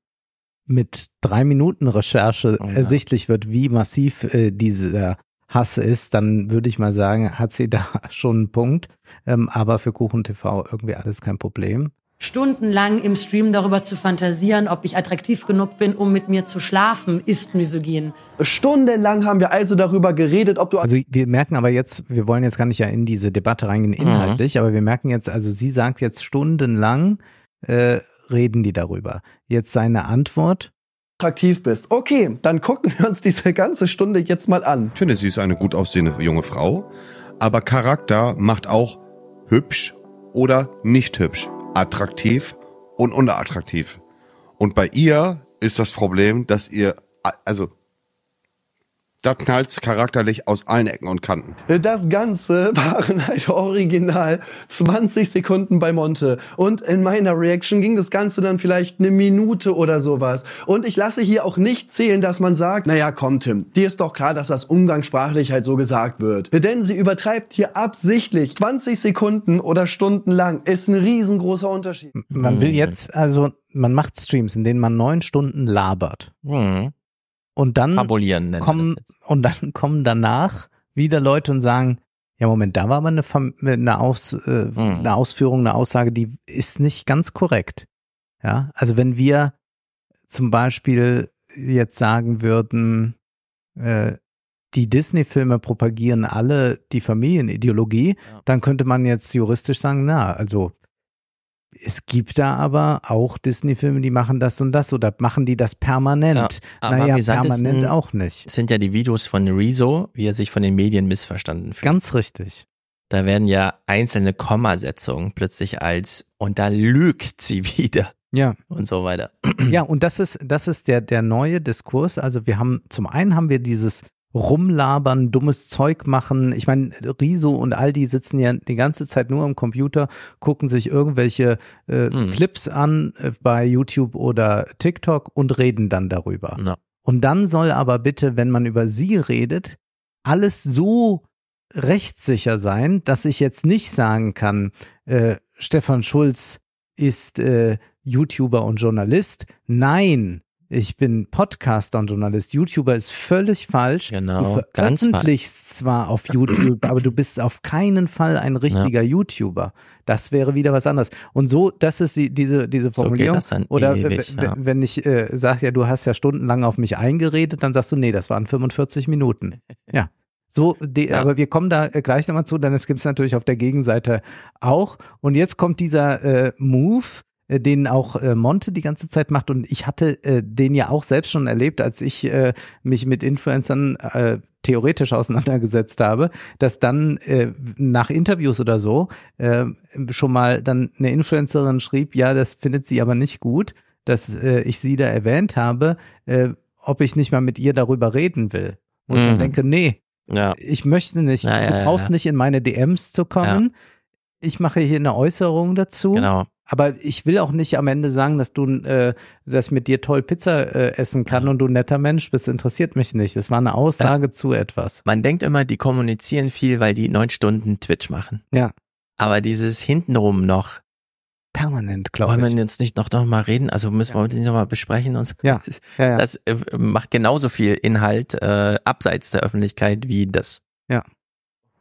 mit drei Minuten Recherche Oh ja. ersichtlich wird, wie massiv äh, dieser Hass ist, dann würde ich mal sagen, hat sie da schon einen Punkt. Ähm, aber für Kuchen TV irgendwie alles kein Problem. Stundenlang im Stream darüber zu fantasieren, ob ich attraktiv genug bin, um mit mir zu schlafen, ist misogyn. Stundenlang haben wir also darüber geredet, ob du Also wir merken aber jetzt, wir wollen jetzt gar nicht ja in diese Debatte reingehen inhaltlich, aber wir merken jetzt, also sie sagt jetzt stundenlang, äh, reden die darüber. Jetzt seine Antwort. attraktiv bist. Okay, dann gucken wir uns diese ganze Stunde jetzt mal an. Ich finde, sie ist eine gut aussehende junge Frau, aber Charakter macht auch hübsch oder nicht hübsch, attraktiv und unattraktiv. Und bei ihr ist das Problem, dass ihr, also, da knallt charakterlich aus allen Ecken und Kanten. Das Ganze waren halt original 20 Sekunden bei Monte. Und in meiner Reaction ging das Ganze dann vielleicht eine Minute oder sowas. Und ich lasse hier auch nicht zählen, dass man sagt, naja, komm Tim, dir ist doch klar, dass das umgangssprachlich halt so gesagt wird. Denn sie übertreibt hier absichtlich 20 Sekunden oder Stunden lang. Ist ein riesengroßer Unterschied. Man will jetzt, also man macht Streams, in denen man neun Stunden labert. Mhm. Und dann Fabulieren kommen und dann kommen danach wieder Leute und sagen, ja Moment, da war aber eine, eine, Aus, äh, Mhm. eine Ausführung, eine Aussage, die ist nicht ganz korrekt. Ja, also wenn wir zum Beispiel jetzt sagen würden, äh, die Disney-Filme propagieren alle die Familienideologie, dann könnte man jetzt juristisch sagen, na, also es gibt da aber auch Disney-Filme, die machen das und das oder machen die das permanent. aber naja, permanent auch nicht. Sind ja die Videos von Rezo, wie er sich von den Medien missverstanden fühlt. Ganz richtig. Da werden ja einzelne Kommasetzungen plötzlich als und da lügt sie wieder. Ja. Und so weiter. Ja, und das ist, das ist der, der neue Diskurs. Also wir haben, zum einen haben wir dieses Rumlabern, dummes Zeug machen. Ich meine, Riso und Aldi sitzen ja die ganze Zeit nur am Computer, gucken sich irgendwelche äh, Clips an äh, bei YouTube oder TikTok und reden dann darüber. Ja. Und dann soll aber bitte, wenn man über sie redet, alles so rechtssicher sein, dass ich jetzt nicht sagen kann, äh, Stefan Schulz ist äh, YouTuber und Journalist. Nein, ich bin Podcaster und Journalist. YouTuber ist völlig falsch. Genau, du ganz veröffentlichst zwar auf YouTube, aber du bist auf keinen Fall ein richtiger YouTuber. Das wäre wieder was anderes. Und so, das ist die, diese, diese So geht Formulierung. das dann Oder ewig, ja. wenn ich äh, sage, ja, du hast ja stundenlang auf mich eingeredet, dann sagst du, nee, das waren 45 Minuten. Ja. So, die, aber wir kommen da äh, gleich nochmal zu, denn es gibt es natürlich auf der Gegenseite auch. Und jetzt kommt dieser äh, Move, äh, den auch äh, Monte die ganze Zeit macht. Und ich hatte äh, den ja auch selbst schon erlebt, als ich äh, mich mit Influencern äh, theoretisch auseinandergesetzt habe, dass dann äh, nach Interviews oder so äh, schon mal dann eine Influencerin schrieb, ja, das findet sie aber nicht gut, dass äh, ich sie da erwähnt habe, äh, ob ich nicht mal mit ihr darüber reden will. Und ich Mhm. dann denke, nee, Ja. ich möchte nicht, Ja, ja, du brauchst nicht in meine DMs zu kommen. ich mache hier eine Äußerung dazu. Genau. Aber ich will auch nicht am Ende sagen, dass du, äh, dass mit dir toll Pizza äh, essen kann und du netter Mensch bist. Interessiert mich nicht. Es war eine Aussage zu etwas. Man denkt immer, die kommunizieren viel, weil die neun Stunden Twitch machen. Ja. Aber dieses hintenrum noch. Permanent, glaube ich. Wollen wir jetzt nicht noch, noch mal reden? Also müssen wir den noch mal besprechen und so. Ja. ja, ja. Das äh, macht genauso viel Inhalt äh, abseits der Öffentlichkeit wie das. Ja.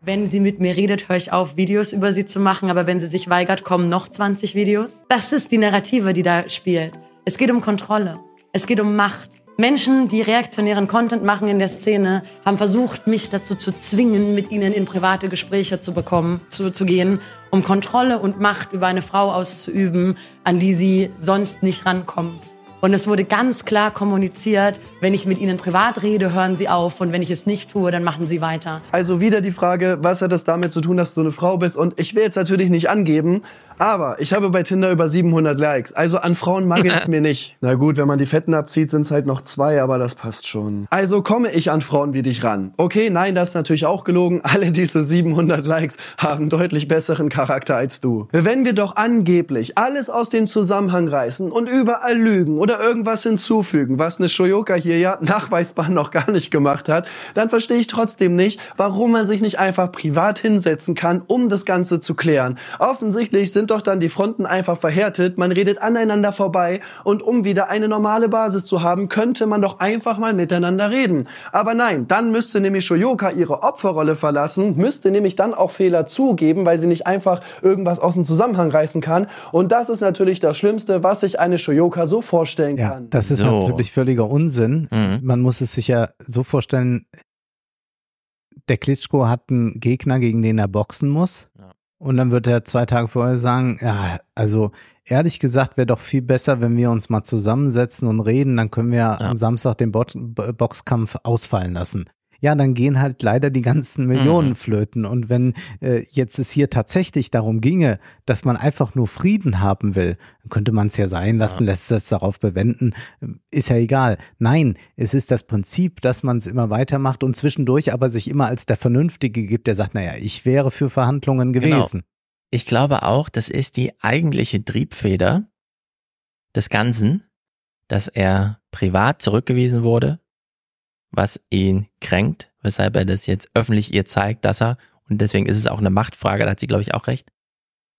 Wenn sie mit mir redet, höre ich auf, Videos über sie zu machen, aber wenn sie sich weigert, kommen noch 20 Videos. Das ist die Narrative, die da spielt. Es geht um Kontrolle. Es geht um Macht. Menschen, die reaktionären Content machen in der Szene, haben versucht, mich dazu zu zwingen, mit ihnen in private Gespräche zu bekommen, zu, zu gehen, um Kontrolle und Macht über eine Frau auszuüben, an die sie sonst nicht rankommen. Und es wurde ganz klar kommuniziert, wenn ich mit Ihnen privat rede, hören Sie auf. Und wenn ich es nicht tue, dann machen Sie weiter. Also wieder die Frage, was hat das damit zu tun, dass du eine Frau bist? Und ich will jetzt natürlich nicht angeben, aber ich habe bei Tinder über 700 Likes. Also an Frauen mag es mir nicht. Na gut, wenn man die Fetten abzieht, sind es halt noch zwei, aber das passt schon. Also komme ich an Frauen wie dich ran. Okay, nein, das ist natürlich auch gelogen. Alle diese 700 Likes haben deutlich besseren Charakter als du. Wenn wir doch angeblich alles aus dem Zusammenhang reißen und überall lügen oder irgendwas hinzufügen, was eine Shoyoka hier ja nachweisbar noch gar nicht gemacht hat, dann verstehe ich trotzdem nicht, warum man sich nicht einfach privat hinsetzen kann, um das Ganze zu klären. Offensichtlich sind doch dann die Fronten einfach verhärtet, man redet aneinander vorbei und um wieder eine normale Basis zu haben, könnte man doch einfach mal miteinander reden. Aber nein, dann müsste nämlich Shoyoka ihre Opferrolle verlassen, müsste nämlich dann auch Fehler zugeben, weil sie nicht einfach irgendwas aus dem Zusammenhang reißen kann. Und das ist natürlich das Schlimmste, was sich eine Shoyoka so vorstellen Ja, kann. das ist So. natürlich völliger Unsinn. Mhm. Man muss es sich ja so vorstellen, der Klitschko hat einen Gegner, gegen den er boxen muss. Und dann wird er zwei Tage vorher sagen, ja, also ehrlich gesagt wäre doch viel besser, wenn wir uns mal zusammensetzen und reden, dann können wir am Samstag den Bo- Boxkampf ausfallen lassen. Ja, dann gehen halt leider die ganzen Millionen Mhm. flöten. Und wenn äh, jetzt es hier tatsächlich darum ginge, dass man einfach nur Frieden haben will, dann könnte man es ja sein lassen, lässt es darauf bewenden, ist ja egal. Nein, es ist das Prinzip, dass man es immer weitermacht und zwischendurch aber sich immer als der Vernünftige gibt, der sagt, naja, ich wäre für Verhandlungen gewesen. Genau. Ich glaube auch, das ist die eigentliche Triebfeder des Ganzen, dass er privat zurückgewiesen wurde, was ihn kränkt, weshalb er das jetzt öffentlich ihr zeigt, dass er, und deswegen ist es auch eine Machtfrage, da hat sie, glaube ich, auch recht.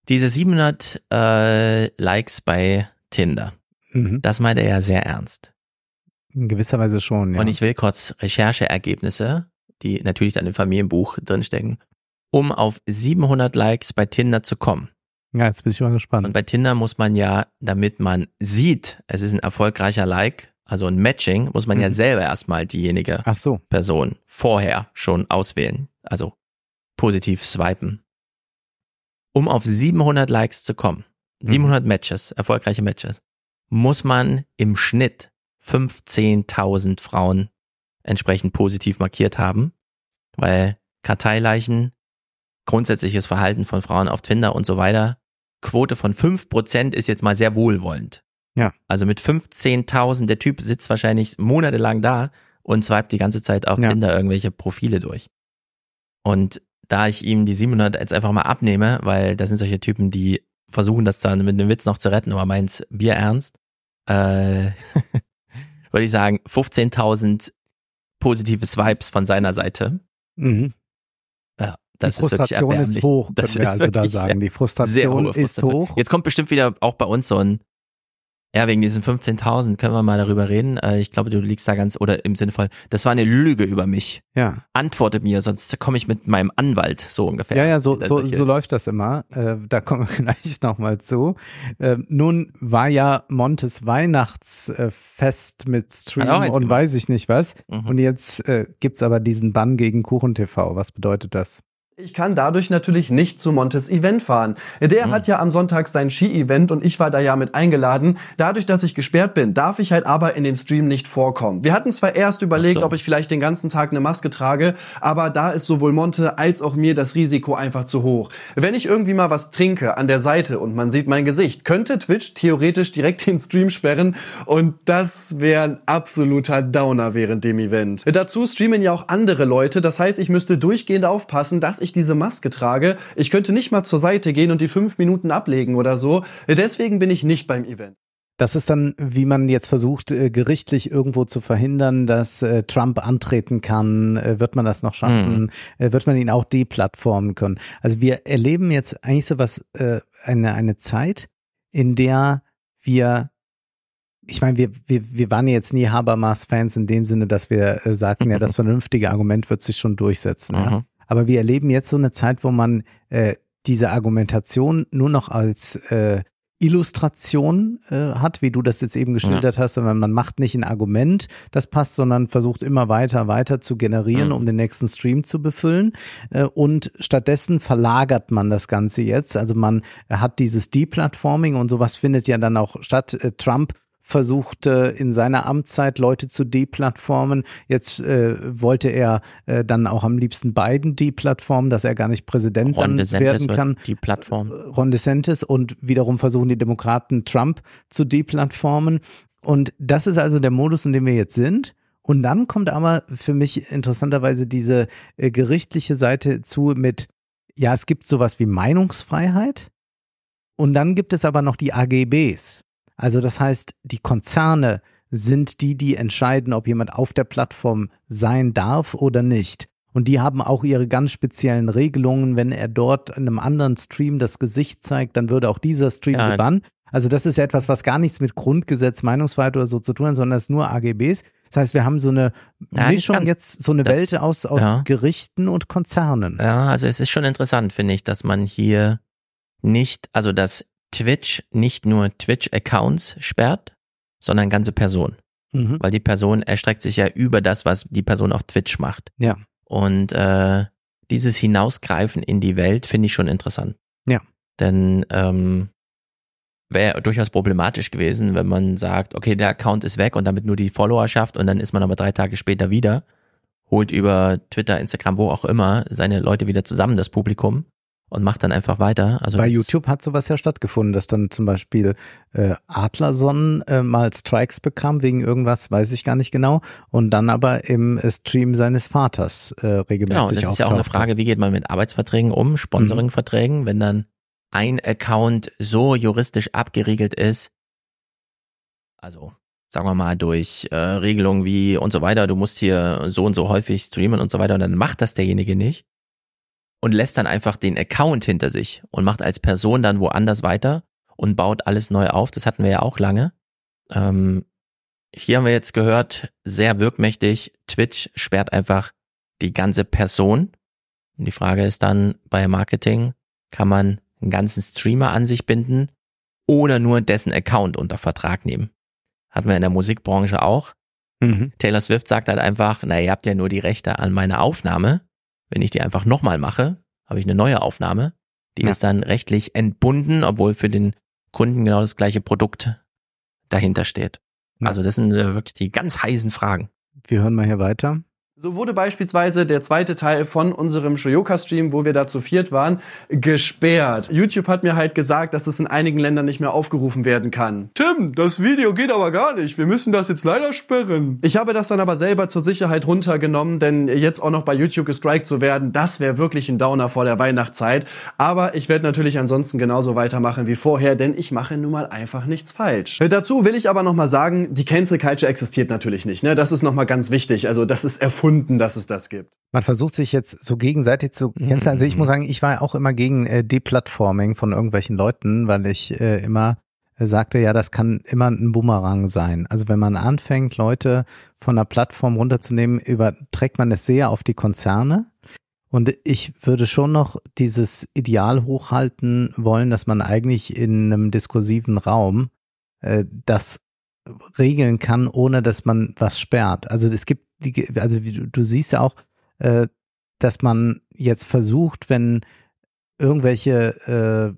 Diese 700 äh, Likes bei Tinder, Mhm. das meint er ja sehr ernst. In gewisser Weise schon, ja. Und ich will kurz Rechercheergebnisse, die natürlich dann im Familienbuch drinstecken, um auf 700 Likes bei Tinder zu kommen. ja, jetzt bin ich mal gespannt. Und bei Tinder muss man ja, damit man sieht, es ist ein erfolgreicher Like, also ein Matching, muss man ja Mhm. selber erstmal diejenige so. Person vorher schon auswählen. Also positiv swipen. Um auf 700 Likes zu kommen, Mhm. 700 Matches, erfolgreiche Matches, muss man im Schnitt 15.000 Frauen entsprechend positiv markiert haben, weil Karteileichen, grundsätzliches Verhalten von Frauen auf Tinder und so weiter, Quote von 5% ist jetzt mal sehr wohlwollend. Ja. Also mit 15.000, der Typ sitzt wahrscheinlich monatelang da und swipet die ganze Zeit auf Ja. Tinder irgendwelche Profile durch. Und da ich ihm die 700 jetzt einfach mal abnehme, weil das sind solche Typen, die versuchen das dann mit einem Witz noch zu retten, aber meins Bier ernst, äh, würde ich sagen 15.000 positive Swipes von seiner Seite. Mhm. Ja, das Die ist wirklich Frustration ist hoch, Das können wir also da sagen. Die Frustration hohe ist hoch. Jetzt kommt bestimmt wieder auch bei uns so ein, ja, wegen diesen 15.000 können wir mal darüber reden. Äh, Ich glaube, du liegst da ganz, oder im Sinne von, das war eine Lüge über mich. Ja. Antworte mir, sonst komme ich mit meinem Anwalt, so ungefähr. Ja, ja, so, so, so läuft das immer. Äh, da kommen wir gleich nochmal zu. Äh, nun war ja Montes Weihnachtsfest mit Stream und gemacht. weiß ich nicht was. Mhm. Und jetzt gibt's aber diesen Bann gegen Kuchen TV. Was bedeutet das? Ich kann dadurch natürlich nicht zu Montes Event fahren. Der hat ja am Sonntag sein Ski-Event und ich war da ja mit eingeladen. Dadurch, dass ich gesperrt bin, darf ich halt aber in dem Stream nicht vorkommen. Wir hatten zwar erst überlegt, so. ob ich vielleicht den ganzen Tag eine Maske trage, aber da ist sowohl Monte als auch mir das Risiko einfach zu hoch. Wenn ich irgendwie mal was trinke an der Seite und man sieht mein Gesicht, könnte Twitch theoretisch direkt den Stream sperren und das wäre ein absoluter Downer während dem Event. Dazu streamen ja auch andere Leute, das heißt, ich müsste durchgehend aufpassen, dass ich diese Maske trage. Ich könnte nicht mal zur Seite gehen und die fünf Minuten ablegen oder so. Deswegen bin ich nicht beim Event. Das ist dann, wie man jetzt versucht, äh, gerichtlich irgendwo zu verhindern, dass äh, Trump antreten kann. Äh, wird man das noch schaffen? Mhm. wird man ihn auch deplattformen können? Also wir erleben jetzt eigentlich so was, eine, eine Zeit, in der wir ich meine, wir, wir, wir waren jetzt nie Habermas-Fans in dem Sinne, dass wir äh, sagten, ja, das vernünftige Argument wird sich schon durchsetzen. Mhm. Ja? Aber wir erleben jetzt so eine Zeit, wo man äh, diese Argumentation nur noch als äh, Illustration äh, hat, wie du das jetzt eben geschildert ja. hast, sondern man macht nicht ein Argument, das passt, sondern versucht immer weiter, weiter zu generieren, mhm. um den nächsten Stream zu befüllen. Äh, und stattdessen verlagert man das Ganze jetzt. Also man hat dieses Deplatforming und sowas findet ja dann auch statt. Äh, Trump versuchte in seiner Amtszeit Leute zu deplattformen. Jetzt äh, wollte er äh, dann auch am liebsten Biden deplattformen, dass er gar nicht Präsident Ron werden kann. Die Plattform. Ron DeSantis und wiederum versuchen die Demokraten Trump zu deplattformen. Und das ist also der Modus, in dem wir jetzt sind. Und dann kommt aber für mich interessanterweise diese äh, gerichtliche Seite zu mit, ja, es gibt sowas wie Meinungsfreiheit. Und dann gibt es aber noch die AGBs. Also das heißt, die Konzerne sind die, die entscheiden, ob jemand auf der Plattform sein darf oder nicht. Und die haben auch ihre ganz speziellen Regelungen. Wenn er dort in einem anderen Stream das Gesicht zeigt, dann würde auch dieser Stream ja. gebannt. Also das ist etwas, was gar nichts mit Grundgesetz, Meinungsfreiheit oder so zu tun hat, sondern es ist nur AGBs. Das heißt, wir haben so eine ja, Mischung jetzt, so eine das, Welt aus, aus ja. Gerichten und Konzernen. Ja, also es ist schon interessant, finde ich, dass man hier nicht, also dass Twitch nicht nur Twitch-Accounts sperrt, sondern ganze Personen. Mhm. Weil die Person erstreckt sich ja über das, was die Person auf Twitch macht. Ja. Und äh, dieses Hinausgreifen in die Welt finde ich schon interessant. Ja. Denn ähm, wäre durchaus problematisch gewesen, wenn man sagt, okay, der Account ist weg und damit nur die Followerschaft und dann ist man aber drei Tage später wieder, holt über Twitter, Instagram, wo auch immer seine Leute wieder zusammen, das Publikum und macht dann einfach weiter. Also Bei YouTube hat sowas ja stattgefunden, dass dann zum Beispiel äh, Adlerson äh, mal Strikes bekam wegen irgendwas, weiß ich gar nicht genau, und dann aber im äh, Stream seines Vaters äh, regelmäßig Genau, das ist ja auch eine Frage, wie geht man mit Arbeitsverträgen um, Sponsoringverträgen, mhm. wenn dann ein Account so juristisch abgeriegelt ist, also sagen wir mal durch äh, Regelungen wie und so weiter, du musst hier so und so häufig streamen und so weiter und dann macht das derjenige nicht und lässt dann einfach den Account hinter sich und macht als Person dann woanders weiter und baut alles neu auf. Das hatten wir ja auch lange. Ähm, hier haben wir jetzt gehört, sehr wirkmächtig, Twitch sperrt einfach die ganze Person. Und die Frage ist dann bei Marketing, kann man einen ganzen Streamer an sich binden oder nur dessen Account unter Vertrag nehmen? Hatten wir in der Musikbranche auch. Mhm. Taylor Swift sagt halt einfach, na, ihr habt ja nur die Rechte an meiner Aufnahme. Wenn ich die einfach nochmal mache, habe ich eine neue Aufnahme. Die ja. ist dann rechtlich entbunden, obwohl für den Kunden genau das gleiche Produkt dahinter steht. Ja. Also das sind äh, wirklich die ganz heißen Fragen. Wir hören mal hier weiter. So wurde beispielsweise der zweite Teil von unserem Shoyoka-Stream, wo wir da zu viert waren, gesperrt. YouTube hat mir halt gesagt, dass es in einigen Ländern nicht mehr aufgerufen werden kann. Tim, das Video geht aber gar nicht. Wir müssen das jetzt leider sperren. Ich habe das dann aber selber zur Sicherheit runtergenommen, denn jetzt auch noch bei YouTube gestrikt zu werden, das wäre wirklich ein Downer vor der Weihnachtszeit. Aber ich werde natürlich ansonsten genauso weitermachen wie vorher, denn ich mache nun mal einfach nichts falsch. Dazu will ich aber noch mal sagen, die Cancel Culture existiert natürlich nicht. Ne? Das ist noch mal ganz wichtig. Also das ist erfunden erfunden, dass es das gibt. Man versucht sich jetzt so gegenseitig zu kennzeichnen. Also ich muss sagen, ich war auch immer gegen äh, Deplatforming von irgendwelchen Leuten, weil ich äh, immer äh, sagte, ja, das kann immer ein Boomerang sein. Also wenn man anfängt, Leute von der Plattform runterzunehmen, überträgt man es sehr auf die Konzerne. Und ich würde schon noch dieses Ideal hochhalten wollen, dass man eigentlich in einem diskursiven Raum äh, das regeln kann, ohne dass man was sperrt. Also es gibt die, also du, du siehst ja auch, äh, dass man jetzt versucht, wenn irgendwelche äh,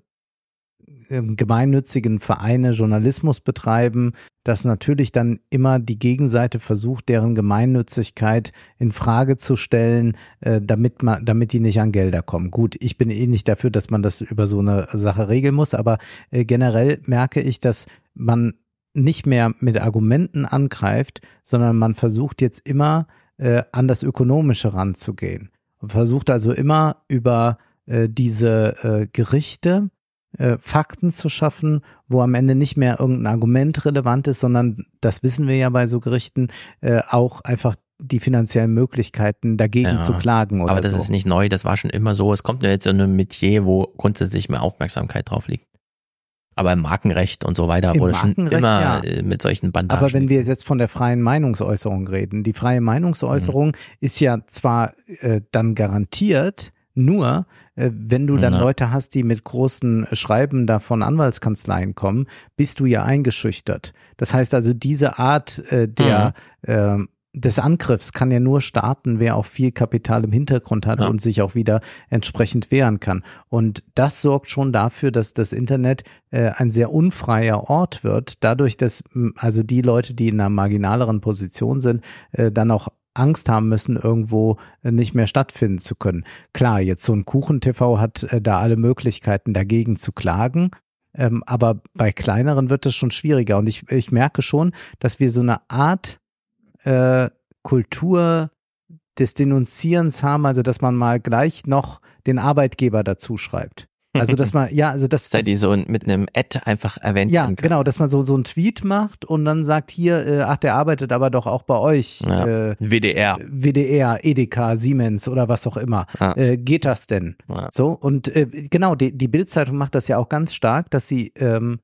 gemeinnützigen Vereine Journalismus betreiben, dass natürlich dann immer die Gegenseite versucht, deren Gemeinnützigkeit in Frage zu stellen, äh, damit man, damit die nicht an Gelder kommen. Gut, ich bin eh nicht dafür, dass man das über so eine Sache regeln muss, aber äh, generell merke ich, dass man nicht mehr mit Argumenten angreift, sondern man versucht jetzt immer äh, an das Ökonomische ranzugehen. versucht also immer über äh, diese äh, Gerichte äh, Fakten zu schaffen, wo am Ende nicht mehr irgendein Argument relevant ist, sondern das wissen wir ja bei so Gerichten äh, auch einfach die finanziellen Möglichkeiten dagegen Ja, zu klagen oder Aber das so. ist nicht neu, das war schon immer so. Es kommt nur jetzt in einem Metier, wo grundsätzlich mehr Aufmerksamkeit drauf liegt. Aber im Markenrecht und so weiter Im wurde schon immer ja. äh, mit solchen Bandagen. Aber wenn wir jetzt von der freien Meinungsäußerung reden, die freie Meinungsäußerung Mhm. ist ja zwar äh, dann garantiert, nur äh, wenn du dann Ja. Leute hast, die mit großen Schreiben da von Anwaltskanzleien kommen, bist du ja eingeschüchtert. Das heißt also, diese Art äh, der äh, des Angriffs kann ja nur starten, wer auch viel Kapital im Hintergrund hat und sich auch wieder entsprechend wehren kann. Und das sorgt schon dafür, dass das Internet äh, ein sehr unfreier Ort wird, dadurch, dass m, also die Leute, die in einer marginaleren Position sind, äh, dann auch Angst haben müssen, irgendwo äh, nicht mehr stattfinden zu können. Klar, jetzt so ein Kuchen-TV hat äh, da alle Möglichkeiten dagegen zu klagen. Ähm, aber bei kleineren wird es schon schwieriger. Und ich, ich merke schon, dass wir so eine Art äh, Kultur des Denunzierens haben, also dass man mal gleich noch den Arbeitgeber dazu schreibt. Also dass man, ja, also das. Sei die so mit einem Ad einfach erwähnt Ja, genau, dass man so, so einen Tweet macht und dann sagt hier, äh, ach, der arbeitet aber doch auch bei euch. Ja. Äh, WDR. WDR, Edeka, Siemens oder was auch immer. Ja. Äh, geht das denn? Ja. So, und äh, genau, die, die Bildzeitung macht das ja auch ganz stark, dass sie ähm,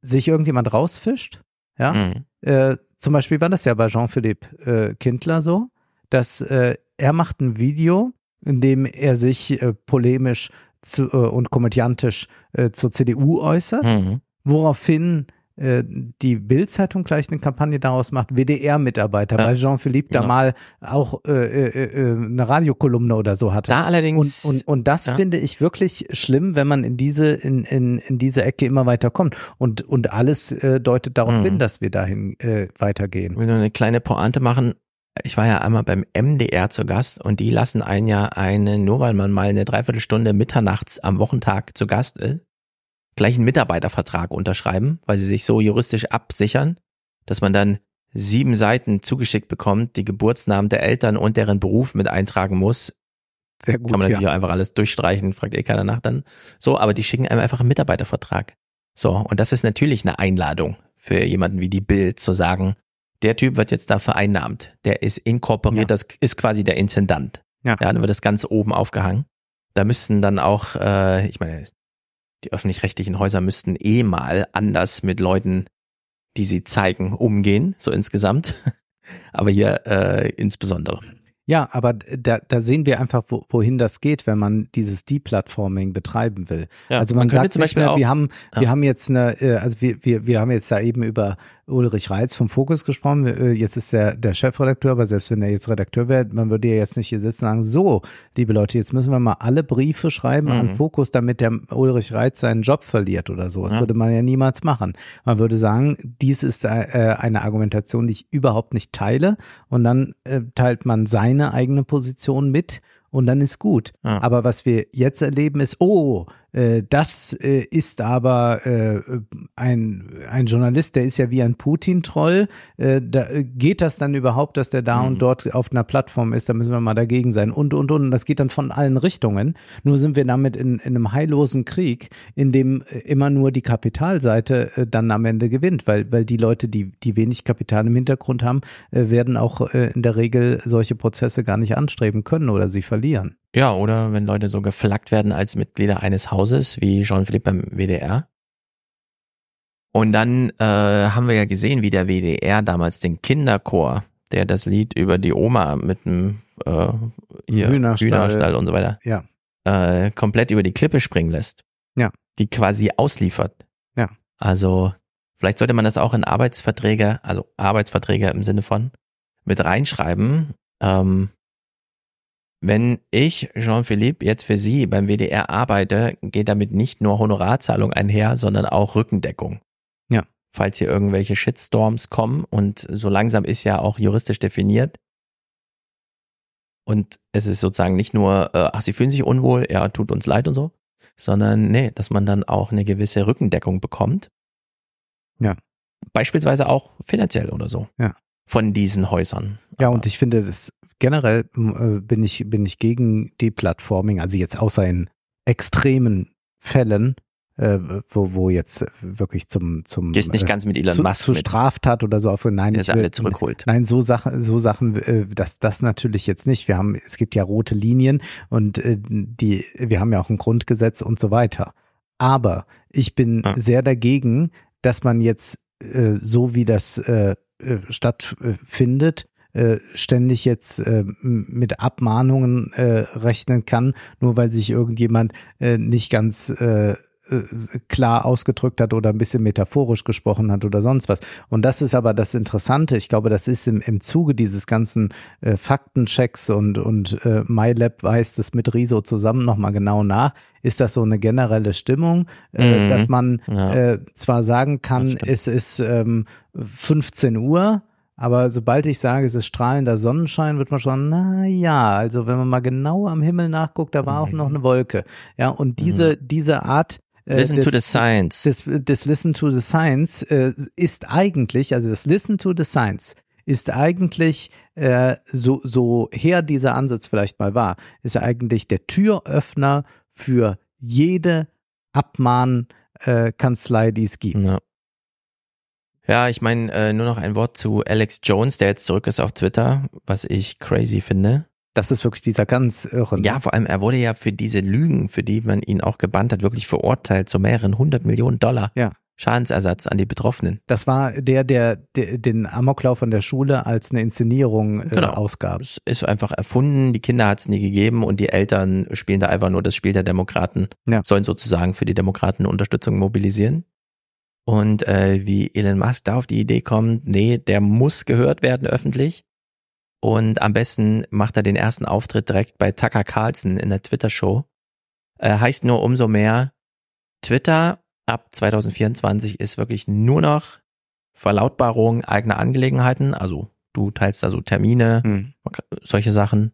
sich irgendjemand rausfischt. Ja. Mhm. Äh, zum Beispiel war das ja bei Jean-Philippe äh, Kindler so, dass äh, er macht ein Video, in dem er sich äh, polemisch zu, äh, und komödiantisch äh, zur CDU äußert, Mhm. woraufhin die Bild-Zeitung gleich eine Kampagne daraus macht, WDR-Mitarbeiter, weil Jean-Philippe da Genau. mal auch äh, äh, äh, eine Radiokolumne oder so hatte. Da allerdings- Und, und, und das Ja. finde ich wirklich schlimm, wenn man in diese, in, in, in diese Ecke immer weiter kommt. Und, und alles äh, deutet darauf Mhm. hin, dass wir dahin äh, weitergehen. Ich will nur eine kleine Pointe machen. Ich war ja einmal beim MDR zu Gast und die lassen einen ja eine, nur weil man mal eine Dreiviertelstunde mitternachts am Wochentag zu Gast ist, gleich einen Mitarbeitervertrag unterschreiben, weil sie sich so juristisch absichern, dass man dann sieben Seiten zugeschickt bekommt, die Geburtsnamen der Eltern und deren Beruf mit eintragen muss. Sehr gut, Kann man natürlich ja. auch einfach alles durchstreichen, fragt eh keiner nach dann. So, aber die schicken einem einfach einen Mitarbeitervertrag. So, und das ist natürlich eine Einladung für jemanden wie die Bild zu sagen, der Typ wird jetzt da vereinnahmt, der ist inkorporiert, das ist quasi der Intendant. Ja. ja, dann wird das Ganze oben aufgehangen. Da müssten dann auch, äh, ich meine, die öffentlich-rechtlichen Häuser müssten eh mal anders mit Leuten, die sie zeigen, umgehen, so insgesamt. Aber hier äh, insbesondere. Ja, aber da, da sehen wir einfach, wo, wohin das geht, wenn man dieses Deplatforming betreiben will. Ja, also man, man sagt zum nicht Beispiel mehr, auch- wir haben, wir ja. haben jetzt eine, äh, also wir, wir, wir haben jetzt da eben über Ulrich Reitz vom Fokus gesprochen. Äh, Jetzt ist er der Chefredakteur, aber selbst wenn er jetzt Redakteur wäre, man würde ja jetzt nicht hier sitzen und sagen, so, liebe Leute, jetzt müssen wir mal alle Briefe schreiben an Mhm. Fokus, damit der Ulrich Reitz seinen Job verliert oder so. Das Ja. würde man ja niemals machen. Man würde sagen, dies ist äh, eine Argumentation, die ich überhaupt nicht teile und dann äh, teilt man seine eigene Position mit und dann ist gut. Ja. Aber was wir jetzt erleben ist, oh, das äh, ist aber äh, ein, ein Journalist, der ist ja wie ein Putin-Troll. Äh, da, äh, geht das dann überhaupt, dass der da Mhm. und dort auf einer Plattform ist? Da müssen wir mal dagegen sein. Und, und, und. Das geht dann von allen Richtungen. Nur sind wir damit in, in einem heillosen Krieg, in dem äh, immer nur die Kapitalseite äh, dann am Ende gewinnt, weil, weil die Leute, die, die wenig Kapital im Hintergrund haben, äh, werden auch äh, in der Regel solche Prozesse gar nicht anstreben können oder sie verlieren. Ja, oder wenn Leute so geflaggt werden als Mitglieder eines Hauses, wie Jean-Philippe beim WDR. Und dann äh, haben wir ja gesehen, wie der WDR damals den Kinderchor, der das Lied über die Oma mit dem äh, hier, Hühnerstall. Hühnerstall und so weiter Ja. äh, komplett über die Klippe springen lässt. Ja. Die quasi ausliefert. Ja. Also vielleicht sollte man das auch in Arbeitsverträge, also Arbeitsverträge im Sinne von, mit reinschreiben. Ähm, wenn ich, Jean-Philippe, jetzt für Sie beim WDR arbeite, geht damit nicht nur Honorarzahlung einher, sondern auch Rückendeckung. Ja. Falls hier irgendwelche Shitstorms kommen und so langsam ist ja auch juristisch definiert. Und es ist sozusagen nicht nur, äh, ach, Sie fühlen sich unwohl, ja, tut uns leid und so, sondern nee, dass man dann auch eine gewisse Rückendeckung bekommt. Ja. Beispielsweise auch finanziell oder so. Ja. Von diesen Häusern. Ja, und ich finde, das generell äh, bin ich bin ich gegen Deplatforming, also jetzt außer in extremen Fällen, äh, wo, wo jetzt wirklich zum zum Gehst nicht ganz mit Elon zu, Musk zu mit. Straftat oder so auf nein ich es alle will- zurückholt. nein so Sachen so Sachen äh, das das natürlich jetzt nicht wir haben es gibt ja rote Linien und äh, die wir haben ja auch ein Grundgesetz und so weiter aber ich bin sehr dagegen dass man jetzt äh, so wie das äh, äh, stattfindet äh, ständig jetzt äh, mit Abmahnungen äh, rechnen kann, nur weil sich irgendjemand äh, nicht ganz äh, äh, klar ausgedrückt hat oder ein bisschen metaphorisch gesprochen hat oder sonst was. Und das ist aber das Interessante. Ich glaube, das ist im, im Zuge dieses ganzen äh, Faktenchecks und, und äh, MyLab weist das mit Riso zusammen nochmal genau nach. Ist das so eine generelle Stimmung, äh, Mhm. dass man Ja. äh, zwar sagen kann, es ist ähm, 15 Uhr, aber sobald ich sage, es ist strahlender Sonnenschein, wird man schon, na ja, also wenn man mal genau am Himmel nachguckt, da war auch noch eine Wolke. Ja, und diese, diese Art äh, Listen to des- the science. Das, das Listen to the Science äh, ist eigentlich, also das Listen to the Science ist eigentlich, äh, so, so her dieser Ansatz vielleicht mal war, ist eigentlich der Türöffner für jede Abmahnkanzlei, äh, die es gibt. Ja. Ja, ich meine, äh, nur noch ein Wort zu Alex Jones, der jetzt zurück ist auf Twitter, was ich crazy finde. Das ist wirklich dieser ganz irre. Ja, vor allem, er wurde ja für diese Lügen, für die man ihn auch gebannt hat, wirklich verurteilt zu mehreren hundert Millionen Dollar Ja. Schadensersatz an die Betroffenen. Das war der, der, der den Amoklauf an der Schule als eine Inszenierung äh, Genau. ausgab. Es ist einfach erfunden, die Kinder hat es nie gegeben und die Eltern spielen da einfach nur das Spiel der Demokraten, Ja. sollen sozusagen für die Demokraten Unterstützung mobilisieren. Und äh, wie Elon Musk da auf die Idee kommt, nee, der muss gehört werden öffentlich. Und am besten macht er den ersten Auftritt direkt bei Tucker Carlson in der Twitter-Show. Äh, heißt nur umso mehr, Twitter ab 2024 ist wirklich nur noch Verlautbarung eigener Angelegenheiten. Also du teilst da so Termine, Hm. solche Sachen,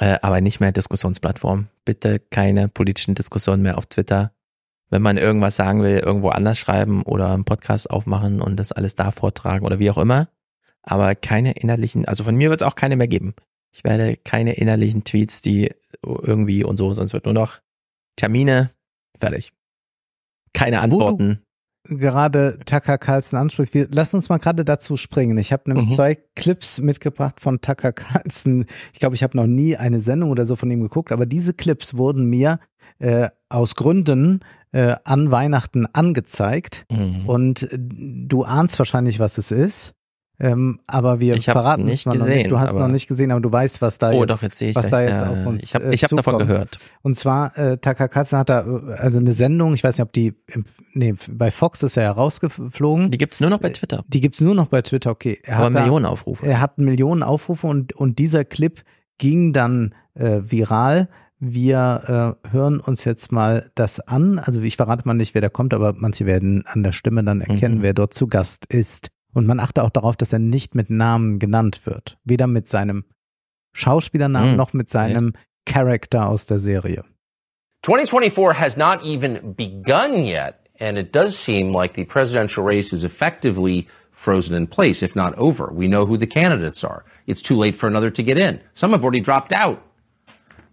äh, aber nicht mehr Diskussionsplattform. Bitte keine politischen Diskussionen mehr auf Twitter. Wenn man irgendwas sagen will, irgendwo anders schreiben oder einen Podcast aufmachen und das alles da vortragen oder wie auch immer. Aber keine innerlichen, also von mir wird es auch keine mehr geben. Ich werde keine innerlichen Tweets, die irgendwie und so, sonst wird nur noch Termine, fertig. Keine Antworten. gerade Tucker Carlson ansprichst, wir, lass uns mal gerade dazu springen. Ich habe nämlich Mhm. zwei Clips mitgebracht von Tucker Carlson. Ich glaube, ich habe noch nie eine Sendung oder so von ihm geguckt, aber diese Clips wurden mir äh, aus Gründen äh, an Weihnachten angezeigt Mhm. und äh, du ahnst wahrscheinlich, was es ist. Ähm, aber wir Ich verraten nicht es mal noch gesehen, nicht. Du hast es noch nicht gesehen, aber du weißt, was da Oh, jetzt, doch, jetzt sehe ich was da jetzt Ja, auf uns ich hab- äh, ich hab davon gehört. Und zwar äh, Carlson hat da äh, also eine Sendung, ich weiß nicht, ob die nee, bei Fox ist er ja rausgeflogen. Die gibt's nur noch bei Twitter. Die gibt's nur noch bei Twitter, okay. Er Aber hat da- Millionen Aufrufe. Er hat Millionen Aufrufe und, und dieser Clip ging dann äh, viral. Wir äh, hören uns jetzt mal das an. Also ich verrate mal nicht, wer da kommt, aber manche werden an der Stimme dann erkennen, Mhm. wer dort zu Gast ist. Und man achte auch darauf, dass er nicht mit Namen genannt wird. Weder mit seinem Schauspielernamen Mhm. noch mit seinem Charakter aus der Serie. 2024 has not even begun yet, and it does seem like the presidential race is effectively frozen in place, if not over. We know who the candidates are. It's too late for another to get in. Some have already dropped out.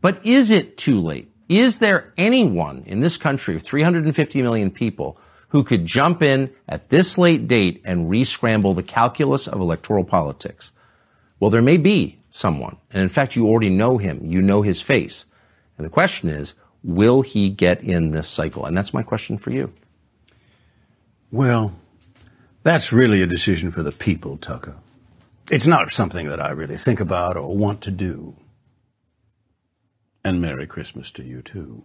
But is it too late? Is there anyone in this country of 350 million people who could jump in at this late date and re-scramble the calculus of electoral politics? Well, there may be someone, and in fact, you already know him. You know his face. And the question is, will he get in this cycle? And that's my question for you. Well, that's really a decision for the people, Tucker. It's not something that I really think about or want to do. And Merry Christmas to you, too.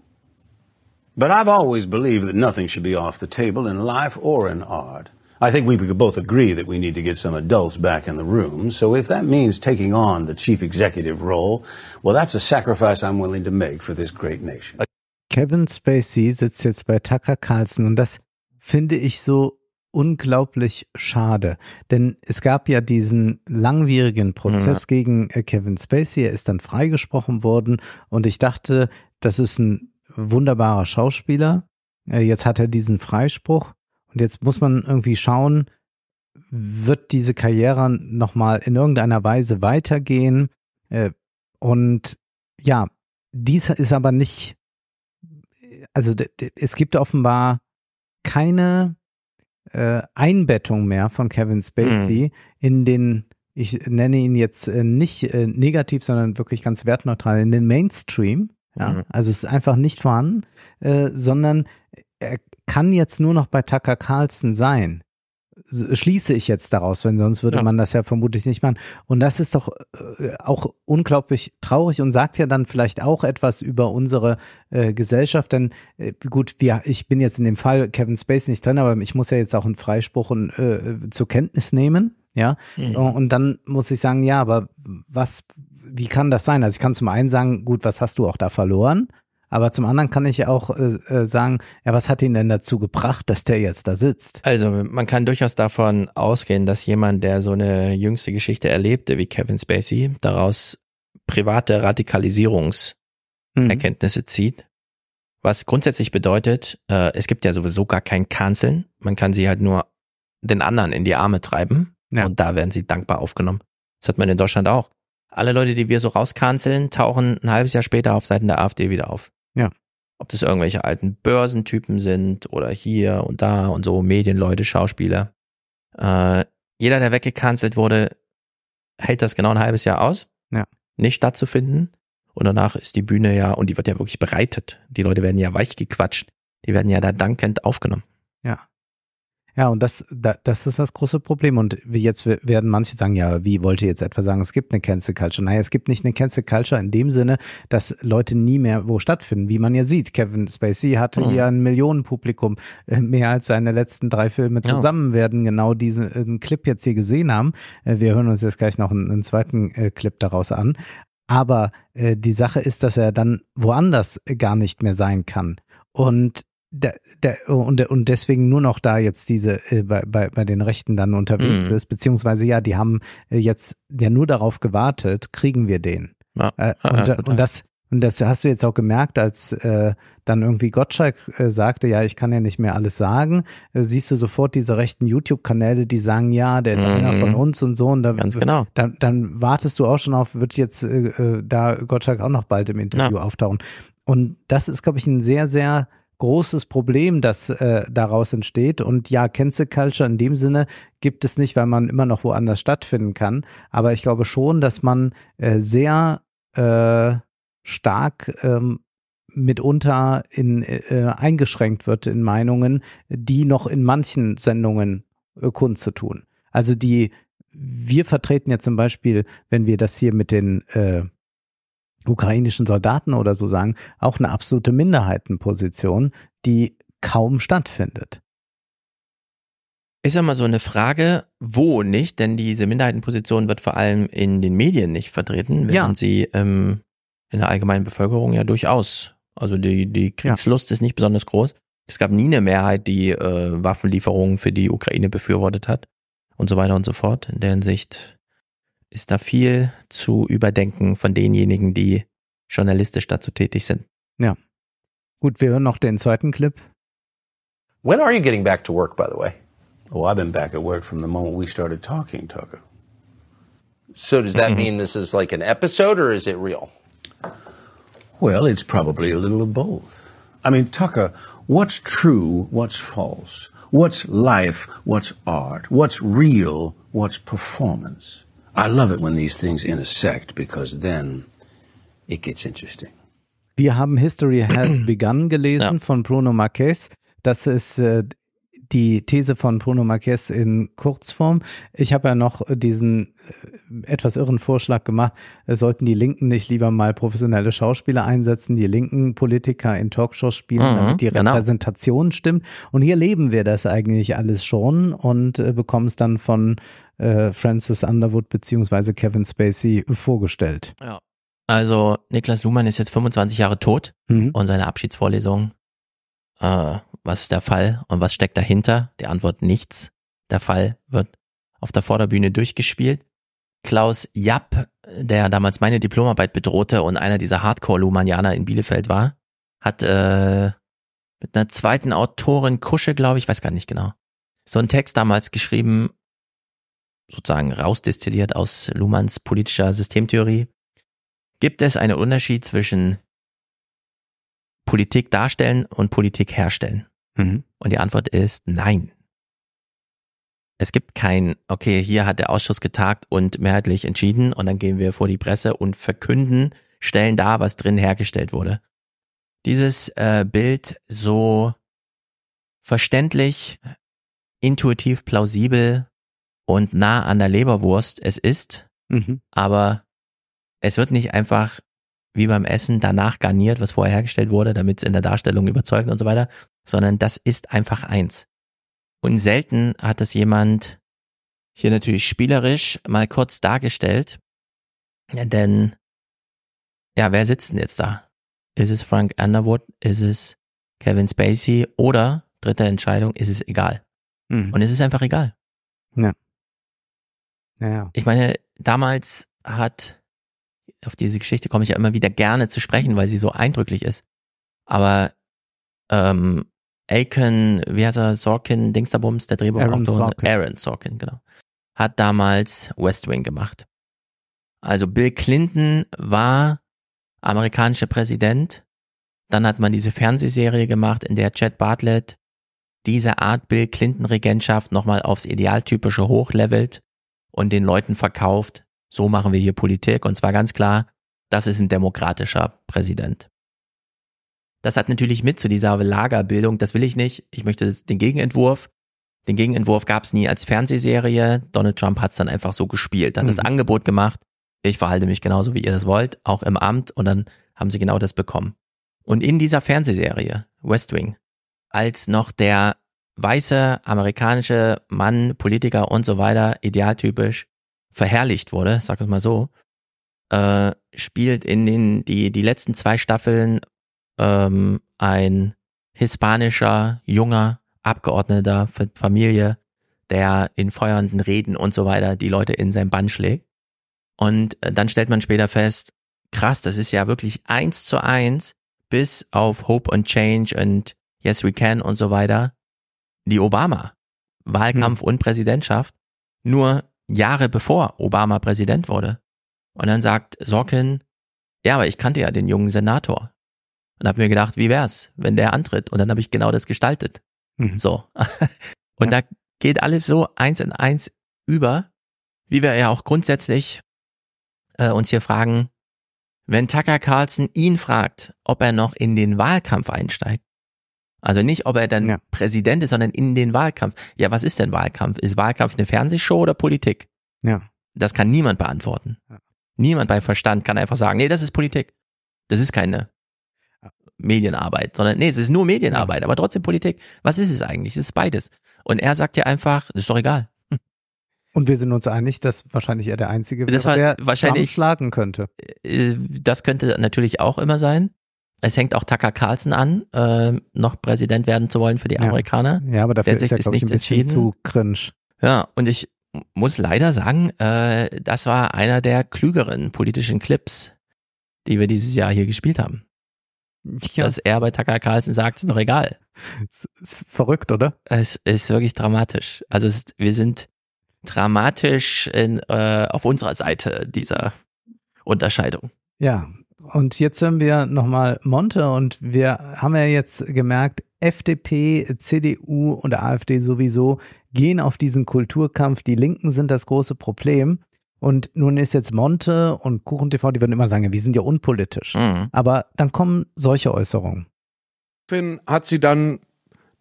But I've always believed that nothing should be off the table in life or in art. I think we could both agree that we need to get some adults back in the room. So if that means taking on the chief executive role, well, that's a sacrifice I'm willing to make for this great nation. Kevin Spacey sitzt jetzt bei Tucker Carlson und das finde ich so unglaublich schade, denn es gab ja diesen langwierigen Prozess Ja. gegen äh, Kevin Spacey, er ist dann freigesprochen worden und ich dachte, das ist ein wunderbarer Schauspieler. Äh, Jetzt hat er diesen Freispruch und jetzt muss man irgendwie schauen, wird diese Karriere nochmal in irgendeiner Weise weitergehen? Äh, und ja, dies ist aber nicht, also es gibt offenbar keine äh, Einbettung mehr von Kevin Spacey mhm. in den, ich nenne ihn jetzt äh, nicht äh, negativ, sondern wirklich ganz wertneutral, in den Mainstream. Ja, mhm. also es ist einfach nicht vorhanden, äh, sondern er kann jetzt nur noch bei Tucker Carlson sein schließe ich jetzt daraus, wenn sonst würde ja. man das ja vermutlich nicht machen. Und das ist doch äh, auch unglaublich traurig und sagt ja dann vielleicht auch etwas über unsere äh, Gesellschaft. Denn äh, gut, wir, ich bin jetzt in dem Fall Kevin Space nicht drin, aber ich muss ja jetzt auch einen Freispruch und, äh, zur Kenntnis nehmen. Ja, mhm. und dann muss ich sagen, ja, aber was, wie kann das sein? Also ich kann zum einen sagen, gut, was hast du auch da verloren? Aber zum anderen kann ich auch äh, äh, sagen, ja, was hat ihn denn dazu gebracht, dass der jetzt da sitzt? Also man kann durchaus davon ausgehen, dass jemand, der so eine jüngste Geschichte erlebte wie Kevin Spacey, daraus private Radikalisierungserkenntnisse mhm. zieht. Was grundsätzlich bedeutet, äh, es gibt ja sowieso gar kein Canceln. Man kann sie halt nur den anderen in die Arme treiben. Ja. Und da werden sie dankbar aufgenommen. Das hat man in Deutschland auch. Alle Leute, die wir so rauskanzeln, tauchen ein halbes Jahr später auf Seiten der AfD wieder auf. Ja. Ob das irgendwelche alten Börsentypen sind oder hier und da und so Medienleute, Schauspieler. Äh, jeder, der weggecancelt wurde, hält das genau ein halbes Jahr aus. Ja. Nicht stattzufinden. Und danach ist die Bühne ja, und die wird ja wirklich bereitet. Die Leute werden ja weich gequatscht. Die werden ja da dankend aufgenommen. Ja. Ja, und das, das ist das große Problem. Und jetzt werden manche sagen, ja, wie wollt ihr jetzt etwa sagen, es gibt eine Cancel Culture? Naja, es gibt nicht eine Cancel Culture in dem Sinne, dass Leute nie mehr wo stattfinden, wie man ja sieht. Kevin Spacey hatte mhm. hier ein Millionenpublikum, äh, mehr als seine letzten drei Filme zusammen ja. werden genau diesen äh, Clip jetzt hier gesehen haben. Äh, wir hören uns jetzt gleich noch einen, einen zweiten Clip daraus an. Aber äh, die Sache ist, dass er dann woanders gar nicht mehr sein kann. Und der, der, und, und deswegen nur noch da jetzt diese äh, bei, bei, bei den Rechten dann unterwegs mhm. ist, beziehungsweise ja, die haben äh, jetzt ja nur darauf gewartet, kriegen wir den. Ja, äh, und, ja, und das und das hast du jetzt auch gemerkt, als äh, dann irgendwie Gottschalk äh, sagte, ja, ich kann ja nicht mehr alles sagen, äh, siehst du sofort diese rechten YouTube-Kanäle, die sagen, ja, der ist mhm. einer von uns und so. Und da, Ganz genau. Dann, dann wartest du auch schon auf, wird jetzt äh, äh da Gottschalk auch noch bald im Interview ja. auftauchen. Und das ist, glaube ich, ein sehr, sehr großes Problem, das äh, daraus entsteht. Und ja, Cancel Culture in dem Sinne gibt es nicht, weil man immer noch woanders stattfinden kann. Aber ich glaube schon, dass man äh, sehr äh, stark ähm, mitunter in, äh, eingeschränkt wird in Meinungen, die noch in manchen Sendungen äh, kundzutun. Also die, wir vertreten ja zum Beispiel, wenn wir das hier mit den äh, ukrainischen Soldaten oder so sagen, auch eine absolute Minderheitenposition, die kaum stattfindet. Ist ja mal so eine Frage, wo nicht, denn diese Minderheitenposition wird vor allem in den Medien nicht vertreten, während ja. sie ähm, in der allgemeinen Bevölkerung ja durchaus. Also die, die Kriegslust ja. ist nicht besonders groß. Es gab nie eine Mehrheit, die äh, Waffenlieferungen für die Ukraine befürwortet hat und so weiter und so fort. In der Hinsicht ist da viel zu überdenken von denjenigen, die journalistisch dazu tätig sind. Ja. Gut, wir hören noch den zweiten Clip. When are you getting back to work, by the way? Oh, I've been back at work from the moment we started talking, Tucker. So does that mm-hmm. mean this is like an episode or is it real? Well, it's probably a little of both. I mean, Tucker, what's true, what's false? What's life, what's art? What's real, what's performance? I love it when these things intersect because then it gets interesting. Wir haben History Has Begun gelesen ja. von Bruno Marquez. Das ist äh, die These von Bruno Marquez in Kurzform. Ich habe ja noch diesen äh, etwas irren Vorschlag gemacht, äh, sollten die Linken nicht lieber mal professionelle Schauspieler einsetzen, die linken Politiker in Talkshows spielen, mhm, damit die genau. Repräsentation stimmt. Und hier leben wir das eigentlich alles schon und äh, bekommen es dann von äh, Francis Underwood beziehungsweise Kevin Spacey vorgestellt. Ja. Also Niklas Luhmann ist jetzt 25 Jahre tot mhm. und seine Abschiedsvorlesung äh, was ist der Fall und was steckt dahinter? Die Antwort nichts. Der Fall wird auf der Vorderbühne durchgespielt. Klaus Japp, der damals meine Diplomarbeit bedrohte und einer dieser Hardcore-Lumanianer in Bielefeld war, hat äh, mit einer zweiten Autorin Kusche, glaube ich, weiß gar nicht genau, so einen Text damals geschrieben, sozusagen rausdestilliert aus Luhmanns politischer Systemtheorie, Gibt es einen Unterschied zwischen Politik darstellen und Politik herstellen? Mhm. Und die Antwort ist nein. Es gibt kein, okay, hier hat der Ausschuss getagt und mehrheitlich entschieden und dann gehen wir vor die Presse und verkünden, stellen dar, was drin hergestellt wurde. Dieses äh, Bild so verständlich, intuitiv plausibel und nah an der Leberwurst es ist, Mhm. aber es wird nicht einfach wie beim Essen danach garniert, was vorher hergestellt wurde, damit es in der Darstellung überzeugt und so weiter, sondern das ist einfach eins. Und selten hat es jemand hier natürlich spielerisch mal kurz dargestellt, denn ja, wer sitzt denn jetzt da? Ist es Frank Underwood? Ist es Kevin Spacey? Oder, dritte Entscheidung, ist es egal? Mhm. Und es ist einfach egal. Ja. Naja. Ich meine, damals hat, auf diese Geschichte komme ich ja immer wieder gerne zu sprechen, weil sie so eindrücklich ist. Aber ähm, Aiken, wie heißt er, Sorkin, Dingsterbums, der Drehbuchautor, Aaron Sorkin. Aaron Sorkin, genau, hat damals West Wing gemacht. Also Bill Clinton war amerikanischer Präsident. Dann hat man diese Fernsehserie gemacht, in der Chad Bartlett diese Art Bill Clinton Regentschaft nochmal aufs Idealtypische hochlevelt und den Leuten verkauft, so machen wir hier Politik und zwar ganz klar, das ist ein demokratischer Präsident. Das hat natürlich mit zu dieser Lagerbildung, das will ich nicht, ich möchte das- den Gegenentwurf. Den Gegenentwurf gab es nie als Fernsehserie, Donald Trump hat es dann einfach so gespielt, hat das Mhm. Angebot gemacht, ich verhalte mich genauso, wie ihr das wollt, auch im Amt und dann haben sie genau das bekommen. Und in dieser Fernsehserie, West Wing, als noch der weiße amerikanische Mann, Politiker und so weiter, idealtypisch verherrlicht wurde, sag es mal so, äh, spielt in den die die letzten zwei Staffeln ähm, ein hispanischer junger Abgeordneter für Familie, der in feuernden Reden und so weiter die Leute in sein Bann schlägt. Und äh, dann stellt man später fest, krass, das ist ja wirklich eins zu eins bis auf Hope and Change und Yes We Can und so weiter die Obama Wahlkampf und Präsidentschaft nur Jahre bevor Obama Präsident wurde. Und dann sagt Sorkin, ja, aber ich kannte ja den jungen Senator. Und habe mir gedacht, wie wär's, wenn der antritt? Und dann habe ich genau das gestaltet. Mhm. So. Und da geht alles so eins in eins über, wie wir ja auch grundsätzlich äh, uns hier fragen, wenn Tucker Carlson ihn fragt, ob er noch in den Wahlkampf einsteigt. Also nicht, ob er dann Präsident ist, sondern in den Wahlkampf. Ja, was ist denn Wahlkampf? Ist Wahlkampf eine Fernsehshow oder Politik? Ja. Das kann niemand beantworten. Niemand bei Verstand kann einfach sagen, nee, das ist Politik. Das ist keine Medienarbeit, sondern nee, es ist nur Medienarbeit, aber trotzdem Politik. Was ist es eigentlich? Es ist beides. Und er sagt ja einfach, das ist doch egal. Und wir sind uns einig, dass wahrscheinlich er der Einzige Das wäre, war der wahrscheinlich- Trump schlagen könnte. Äh, Das könnte natürlich auch immer sein. Es hängt auch Tucker Carlson an, äh, noch Präsident werden zu wollen für die Ja. Amerikaner. Ja, aber dafür Der ist er, ist nichts entschieden. zu cringe. Ja, und ich muss leider sagen, äh, das war einer der klügeren politischen Clips, die wir dieses Jahr hier gespielt haben. Ja. Dass er bei Tucker Carlson sagt, ist doch egal. Es ist verrückt, oder? Es ist wirklich dramatisch. Also ist, wir sind dramatisch in, äh, auf unserer Seite dieser Unterscheidung. Ja, und jetzt hören wir nochmal Monte und wir haben ja jetzt gemerkt, FDP, CDU und AfD sowieso gehen auf diesen Kulturkampf. Die Linken sind das große Problem. Und nun ist jetzt Monte und KuchenTV, die würden immer sagen, wir sind ja unpolitisch. Mhm. Aber dann kommen solche Äußerungen. Finn hat sie dann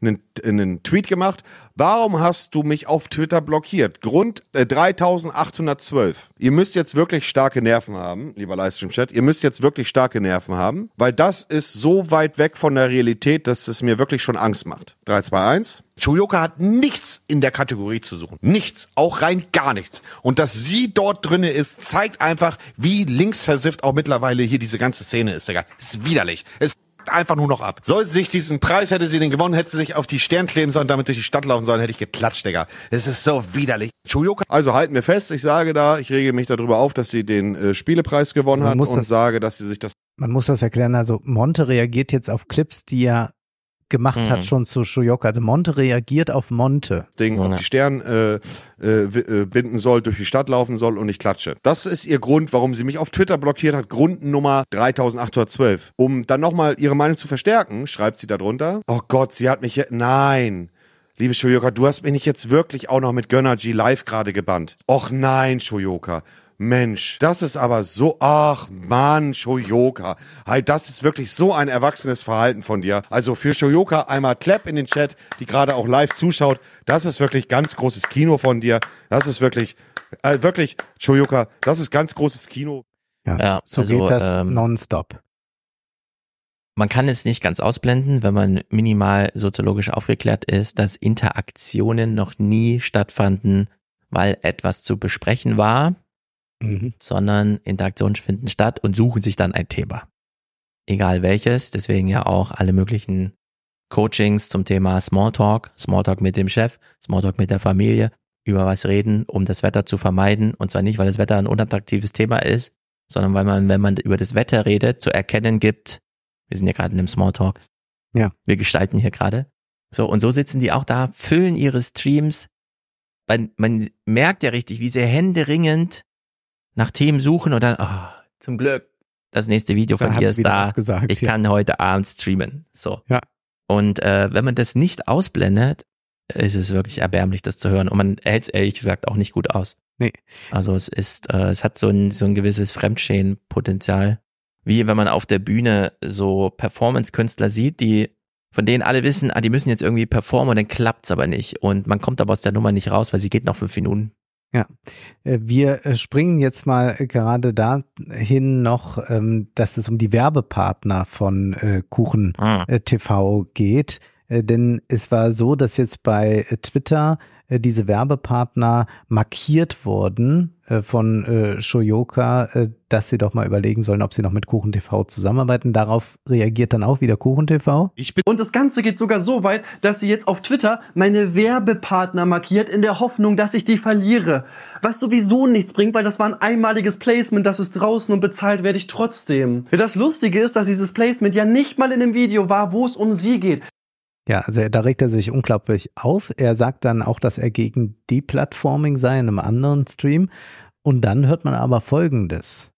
einen, einen Tweet gemacht. Warum hast du mich auf Twitter blockiert? Grund äh, 3812. Ihr müsst jetzt wirklich starke Nerven haben, lieber Livestream-Chat. Ihr müsst jetzt wirklich starke Nerven haben, weil das ist so weit weg von der Realität, dass es mir wirklich schon Angst macht. 321. Shuyoka hat nichts in der Kategorie zu suchen. Nichts. Auch rein gar nichts. Und dass sie dort drinne ist, zeigt einfach, wie linksversifft auch mittlerweile hier diese ganze Szene ist, Digga. ist widerlich. Es einfach nur noch ab. Sollte sich diesen Preis, hätte sie den gewonnen, hätte sie sich auf die Stirn kleben sollen, damit durch die Stadt laufen sollen, hätte ich geklatscht, Digga. Es ist so widerlich. Also halten wir fest, ich sage da, ich rege mich darüber auf, dass sie den äh, Spielepreis gewonnen Also man hat muss und das- sage, dass sie sich das Man muss das erklären. Also Monte reagiert jetzt auf Clips, die er gemacht mhm. hat schon zu Shoyoka. Also Monte reagiert auf Monte. Ding ja. auf die Stern äh, äh, äh, binden soll, durch die Stadt laufen soll und ich klatsche. Das ist ihr Grund, warum sie mich auf Twitter blockiert hat. Grund Nummer 3812. Um dann nochmal ihre Meinung zu verstärken, schreibt sie darunter. Oh Gott, sie hat mich, nein. Liebe Shoyoka, du hast mich nicht jetzt wirklich auch noch mit Gönner G live gerade gebannt. Och nein, Shoyoka. Mensch, das ist aber so, ach Mann, Shoyoka. Hey, das ist wirklich so ein erwachsenes Verhalten von dir. Also für Shoyoka einmal Clap in den Chat, die gerade auch live zuschaut. Das ist wirklich ganz großes Kino von dir. Das ist wirklich, äh, wirklich, Shoyoka, das ist ganz großes Kino. Ja, ja so also, geht das ähm, nonstop. Man kann es nicht ganz ausblenden, wenn man minimal soziologisch aufgeklärt ist, dass Interaktionen noch nie stattfanden, weil etwas zu besprechen war mhm. sondern Interaktionen finden statt und suchen sich dann ein Thema. Egal welches, deswegen ja auch alle möglichen Coachings zum Thema Smalltalk, Smalltalk mit dem Chef, Smalltalk mit der Familie, über was reden, um das Wetter zu vermeiden. Und zwar nicht, weil das Wetter ein unattraktives Thema ist, sondern weil man, wenn man über das Wetter redet, zu erkennen gibt, wir sind ja gerade in einem Smalltalk. Ja. Wir gestalten hier gerade. So, und so sitzen die auch da, füllen ihre Streams. Man, man merkt ja richtig, wie sie händeringend nach Themen suchen und dann, oh, zum Glück, das nächste Video von hier ist da. Gesagt, ich ja. kann heute Abend streamen. So. Ja. Und äh, wenn man das nicht ausblendet, ist es wirklich erbärmlich, das zu hören. Und man hält es ehrlich gesagt auch nicht gut aus. Nee. Also es ist, äh, es hat so ein, so ein gewisses Fremdschämen-Potenzial. Wie wenn man auf der Bühne so Performance-Künstler sieht, die, von denen alle wissen, ah, die müssen jetzt irgendwie performen und dann klappt's aber nicht. Und man kommt aber aus der Nummer nicht raus, weil sie geht noch fünf Minuten. Ja, äh, wir äh, springen jetzt mal gerade dahin noch, ähm, dass es um die Werbepartner von äh, Kuchen ah. TV geht. Denn es war so, dass jetzt bei Twitter diese Werbepartner markiert wurden von äh, Shoyoka, äh, dass sie doch mal überlegen sollen, ob sie noch mit Kuchen TV zusammenarbeiten. Darauf reagiert dann auch wieder Kuchen TV. Und das Ganze geht sogar so weit, dass sie jetzt auf Twitter meine Werbepartner markiert, in der Hoffnung, dass ich die verliere. Was sowieso nichts bringt, weil das war ein einmaliges Placement, das ist draußen und bezahlt werde ich trotzdem. Das Lustige ist, dass dieses Placement ja nicht mal in dem Video war, wo es um sie geht. Ja, also da regt er sich unglaublich auf. Er sagt dann auch, dass er gegen Deplatforming sei in einem anderen Stream. Und dann hört man aber Folgendes.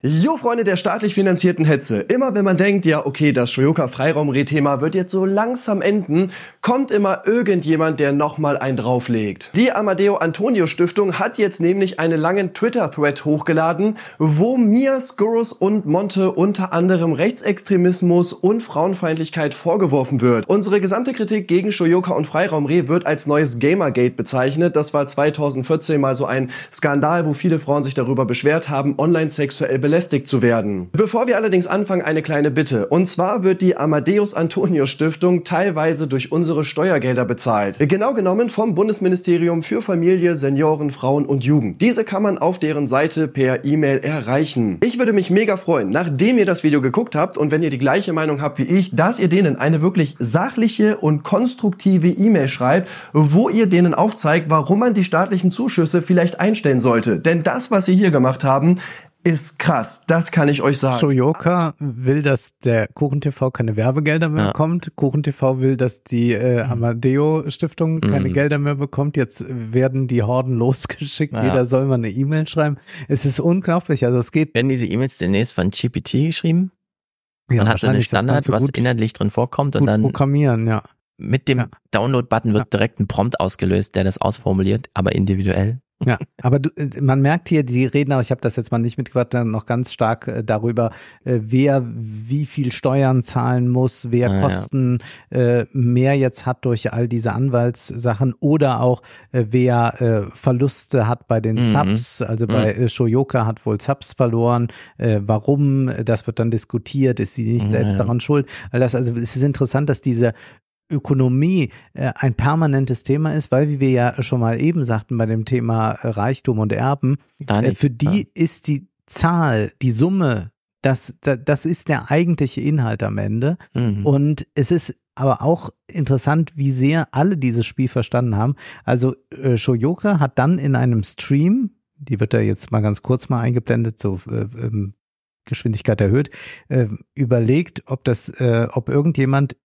Jo, Freunde der staatlich finanzierten Hetze. Immer wenn man denkt, ja, okay, das Shoyoka-Freiraumreh-Thema wird jetzt so langsam enden, kommt immer irgendjemand, der nochmal einen drauflegt. Die Amadeo Antonio Stiftung hat jetzt nämlich einen langen Twitter-Thread hochgeladen, wo mir, Skurrus und Monte unter anderem Rechtsextremismus und Frauenfeindlichkeit vorgeworfen wird. Unsere gesamte Kritik gegen Shoyoka und Freiraumreh wird als neues Gamergate bezeichnet. Das war 2014 mal so ein Skandal, wo viele Frauen sich darüber beschwert haben, online sexuell belästigt zu werden. Bevor wir allerdings anfangen, eine kleine Bitte. Und zwar wird die Amadeus Antonius Stiftung teilweise durch unsere Steuergelder bezahlt. Genau genommen vom Bundesministerium für Familie, Senioren, Frauen und Jugend. Diese kann man auf deren Seite per E-Mail erreichen. Ich würde mich mega freuen, nachdem ihr das Video geguckt habt und wenn ihr die gleiche Meinung habt wie ich, dass ihr denen eine wirklich sachliche und konstruktive E-Mail schreibt, wo ihr denen aufzeigt, warum man die staatlichen Zuschüsse vielleicht einstellen sollte. Denn das, was sie hier gemacht haben, ist krass, das kann ich euch sagen. Shoyoka will, dass der KuchenTV keine Werbegelder mehr ja. bekommt. KuchenTV will, dass die äh, mhm. Amadeo Stiftung mhm. keine Gelder mehr bekommt. Jetzt werden die Horden losgeschickt. Ja. Jeder soll mal eine E-Mail schreiben. Es ist unglaublich. Also es geht. Werden diese E-Mails demnächst von GPT geschrieben? Ja, Man hat so einen Standard, was inhaltlich drin vorkommt und dann programmieren, ja. Mit dem ja. Download-Button wird direkt ein Prompt ausgelöst, der das ausformuliert, aber individuell. Ja, aber du, äh, man merkt hier, die reden, aber ich habe das jetzt mal nicht mitgebracht, noch ganz stark äh, darüber, äh, wer wie viel Steuern zahlen muss, wer ah, Kosten ja. mehr jetzt hat durch all diese Anwaltssachen oder auch wer Verluste hat bei den mhm. Subs. Also bei mhm. Shoyoka hat wohl Subs verloren. Warum? Das wird dann diskutiert. Ist sie nicht mhm, selbst ja. daran schuld? All das, also es ist interessant, dass diese Ökonomie äh, ein permanentes Thema ist, weil, wie wir ja schon mal eben sagten bei dem Thema äh, Reichtum und Erben, äh, für die ja. ist die Zahl, die Summe, das, das, das ist der eigentliche Inhalt am Ende. Mhm. Und es ist aber auch interessant, wie sehr alle dieses Spiel verstanden haben. Also äh, Shoyoka hat dann in einem Stream, die wird da jetzt mal ganz kurz mal eingeblendet, so äh, ähm, Geschwindigkeit erhöht, äh, überlegt, ob das, äh, ob irgendjemand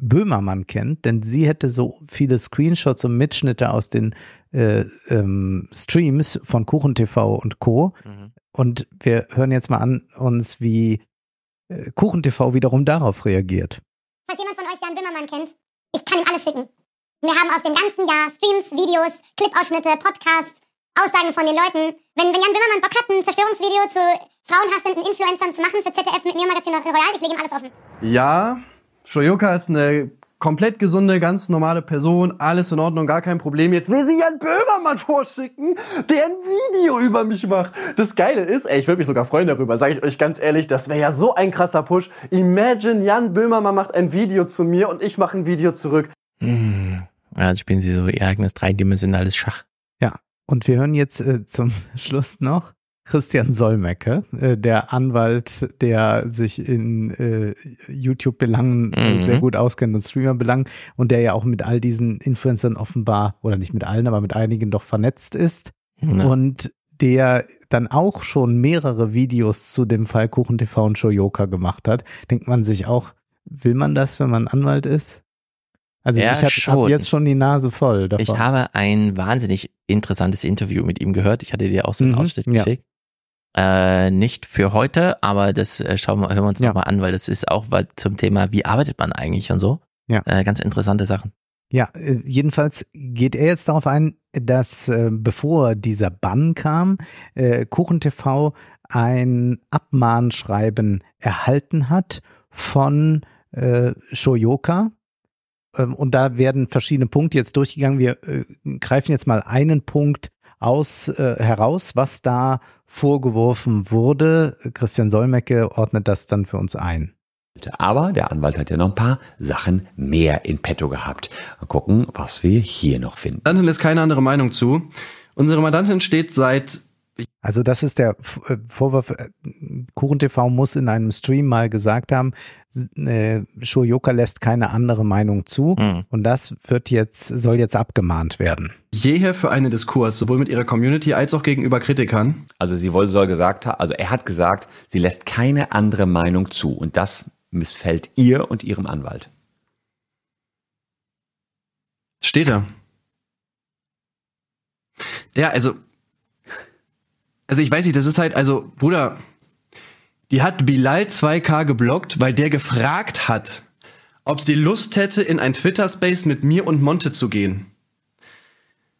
Böhmermann kennt, denn sie hätte so viele Screenshots und Mitschnitte aus den äh, ähm, Streams von KuchenTV und Co. Mhm. Und wir hören jetzt mal an uns, wie äh, KuchenTV wiederum darauf reagiert. Falls jemand von euch Jan Böhmermann kennt, ich kann ihm alles schicken. Wir haben aus dem ganzen Jahr Streams, Videos, Clipausschnitte, Podcasts, Aussagen von den Leuten. Wenn, wenn Jan Böhmermann Bock hat, ein Zerstörungsvideo zu frauenhassenden Influencern zu machen für ZDF mit Neo Magazin Royal, ich lege ihm alles offen. Ja, Shoyoka ist eine komplett gesunde, ganz normale Person, alles in Ordnung, gar kein Problem. Jetzt will sie Jan Böhmermann vorschicken, der ein Video über mich macht. Das Geile ist, ey, ich würde mich sogar freuen darüber, sage ich euch ganz ehrlich, das wäre ja so ein krasser Push. Imagine, Jan Böhmermann macht ein Video zu mir und ich mache ein Video zurück. Hm. Ja, spielen sie so ihr eigenes dreidimensionales Schach. Ja, und wir hören jetzt äh, zum Schluss noch Christian Solmecke, äh, der Anwalt, der sich in äh, YouTube-Belangen äh, mhm. sehr gut auskennt und Streamer-Belangen und der ja auch mit all diesen Influencern offenbar, oder nicht mit allen, aber mit einigen doch vernetzt ist. Mhm. Und der dann auch schon mehrere Videos zu dem Fall Kuchen TV und Shoyoka gemacht hat, denkt man sich auch, will man das, wenn man Anwalt ist? Also ja, ich habe hab jetzt schon die Nase voll davon. Ich habe ein wahnsinnig interessantes Interview mit ihm gehört. Ich hatte dir auch so einen mhm, Ausschnitt geschickt. Äh, nicht für heute, aber das äh, schauen wir, hören wir uns ja. nochmal an, weil das ist auch zum Thema, wie arbeitet man eigentlich und so. Ja. Äh, ganz interessante Sachen. Ja, äh, jedenfalls geht er jetzt darauf ein, dass äh, bevor dieser Bann kam, äh, KuchenTV ein Abmahnschreiben erhalten hat von äh, Shoyoka. Ähm, und da werden verschiedene Punkte jetzt durchgegangen. Wir äh, greifen jetzt mal einen Punkt aus äh, heraus, was da vorgeworfen wurde. Christian Solmecke ordnet das dann für uns ein. Aber der Anwalt hat ja noch ein paar Sachen mehr in petto gehabt. Mal gucken, was wir hier noch finden. Mandantin lässt keine andere Meinung zu. Unsere Mandantin steht seit also das ist der äh, Vorwurf. Äh, KuchenTV muss in einem Stream mal gesagt haben, äh, Shoyoka lässt keine andere Meinung zu mhm. und das wird jetzt soll jetzt abgemahnt werden. Jeher für einen Diskurs sowohl mit ihrer Community als auch gegenüber Kritikern. Also sie wohl soll gesagt haben, also er hat gesagt, sie lässt keine andere Meinung zu und das missfällt ihr und ihrem Anwalt. Steht da. Ja, also also ich weiß nicht, das ist halt, also, Bruder, die hat Bilal 2K geblockt, weil der gefragt hat, ob sie Lust hätte, in ein Twitter-Space mit mir und Monte zu gehen.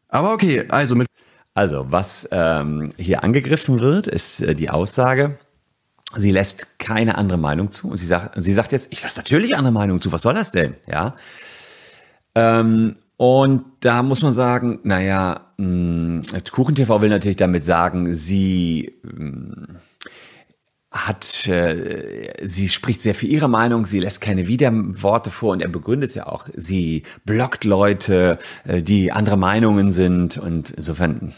Aber okay, also mit. Also, was ähm, hier angegriffen wird, ist äh, die Aussage, sie lässt keine andere Meinung zu. Und sie sagt, sie sagt jetzt, ich lasse natürlich andere Meinung zu, was soll das denn? Ja. Ähm, und da muss man sagen, naja, hm, KuchenTV will natürlich damit sagen, sie hm, hat, äh, sie spricht sehr für ihre Meinung, sie lässt keine Widerworte vor und er begründet es ja auch. Sie blockt Leute, äh, die andere Meinungen sind und insofern,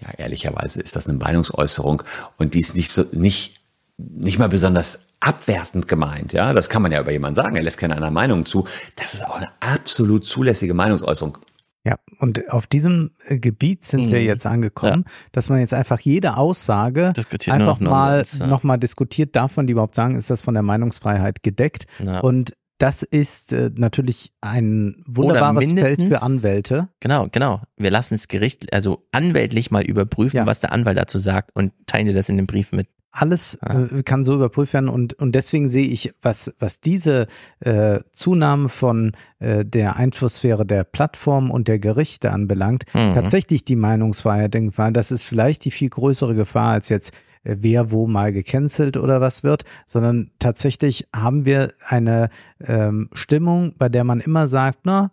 ja, ehrlicherweise ist das eine Meinungsäußerung und die ist nicht so, nicht, nicht mal besonders abwertend gemeint, ja. Das kann man ja über jemanden sagen, er lässt keine andere Meinung zu. Das ist auch eine absolut zulässige Meinungsäußerung. Ja, und auf diesem äh, Gebiet sind mhm. wir jetzt angekommen, ja. dass man jetzt einfach jede Aussage einfach noch mal ja. noch mal diskutiert, darf man die überhaupt sagen, ist das von der Meinungsfreiheit gedeckt? Ja. Und das ist äh, natürlich ein wunderbares Feld für Anwälte. Genau, genau. Wir lassen es Gericht, also anwältlich mal überprüfen, was der Anwalt dazu sagt und teilen dir das in dem Brief mit alles äh, kann so überprüft werden und, und deswegen sehe ich, was, was diese äh, Zunahme von äh, der Einflusssphäre der Plattform und der Gerichte anbelangt, mhm. tatsächlich die Meinungsfreiheit denkbar. Das ist vielleicht die viel größere Gefahr als jetzt wer wo mal gecancelt oder was wird, sondern tatsächlich haben wir eine ähm, Stimmung, bei der man immer sagt, na,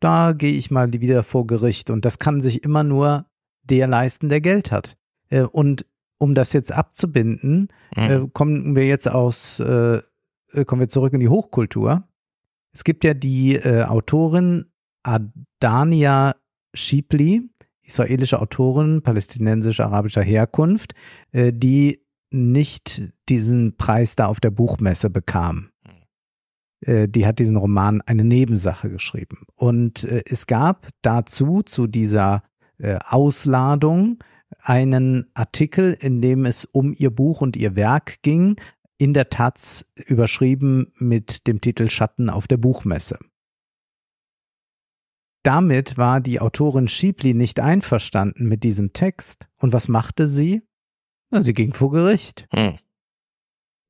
da gehe ich mal wieder vor Gericht und das kann sich immer nur der leisten, der Geld hat. Äh, und um das jetzt abzubinden, mhm. äh, kommen wir jetzt aus, äh, äh, kommen wir zurück in die Hochkultur. Es gibt ja die äh, Autorin Adania Shipli, israelische Autorin palästinensisch-arabischer Herkunft, äh, die nicht diesen Preis da auf der Buchmesse bekam. Äh, die hat diesen Roman eine Nebensache geschrieben. Und äh, es gab dazu, zu dieser äh, Ausladung, einen Artikel, in dem es um ihr Buch und ihr Werk ging, in der Taz überschrieben mit dem Titel Schatten auf der Buchmesse. Damit war die Autorin Schiebli nicht einverstanden mit diesem Text. Und was machte sie? Na, sie ging vor Gericht. Hm.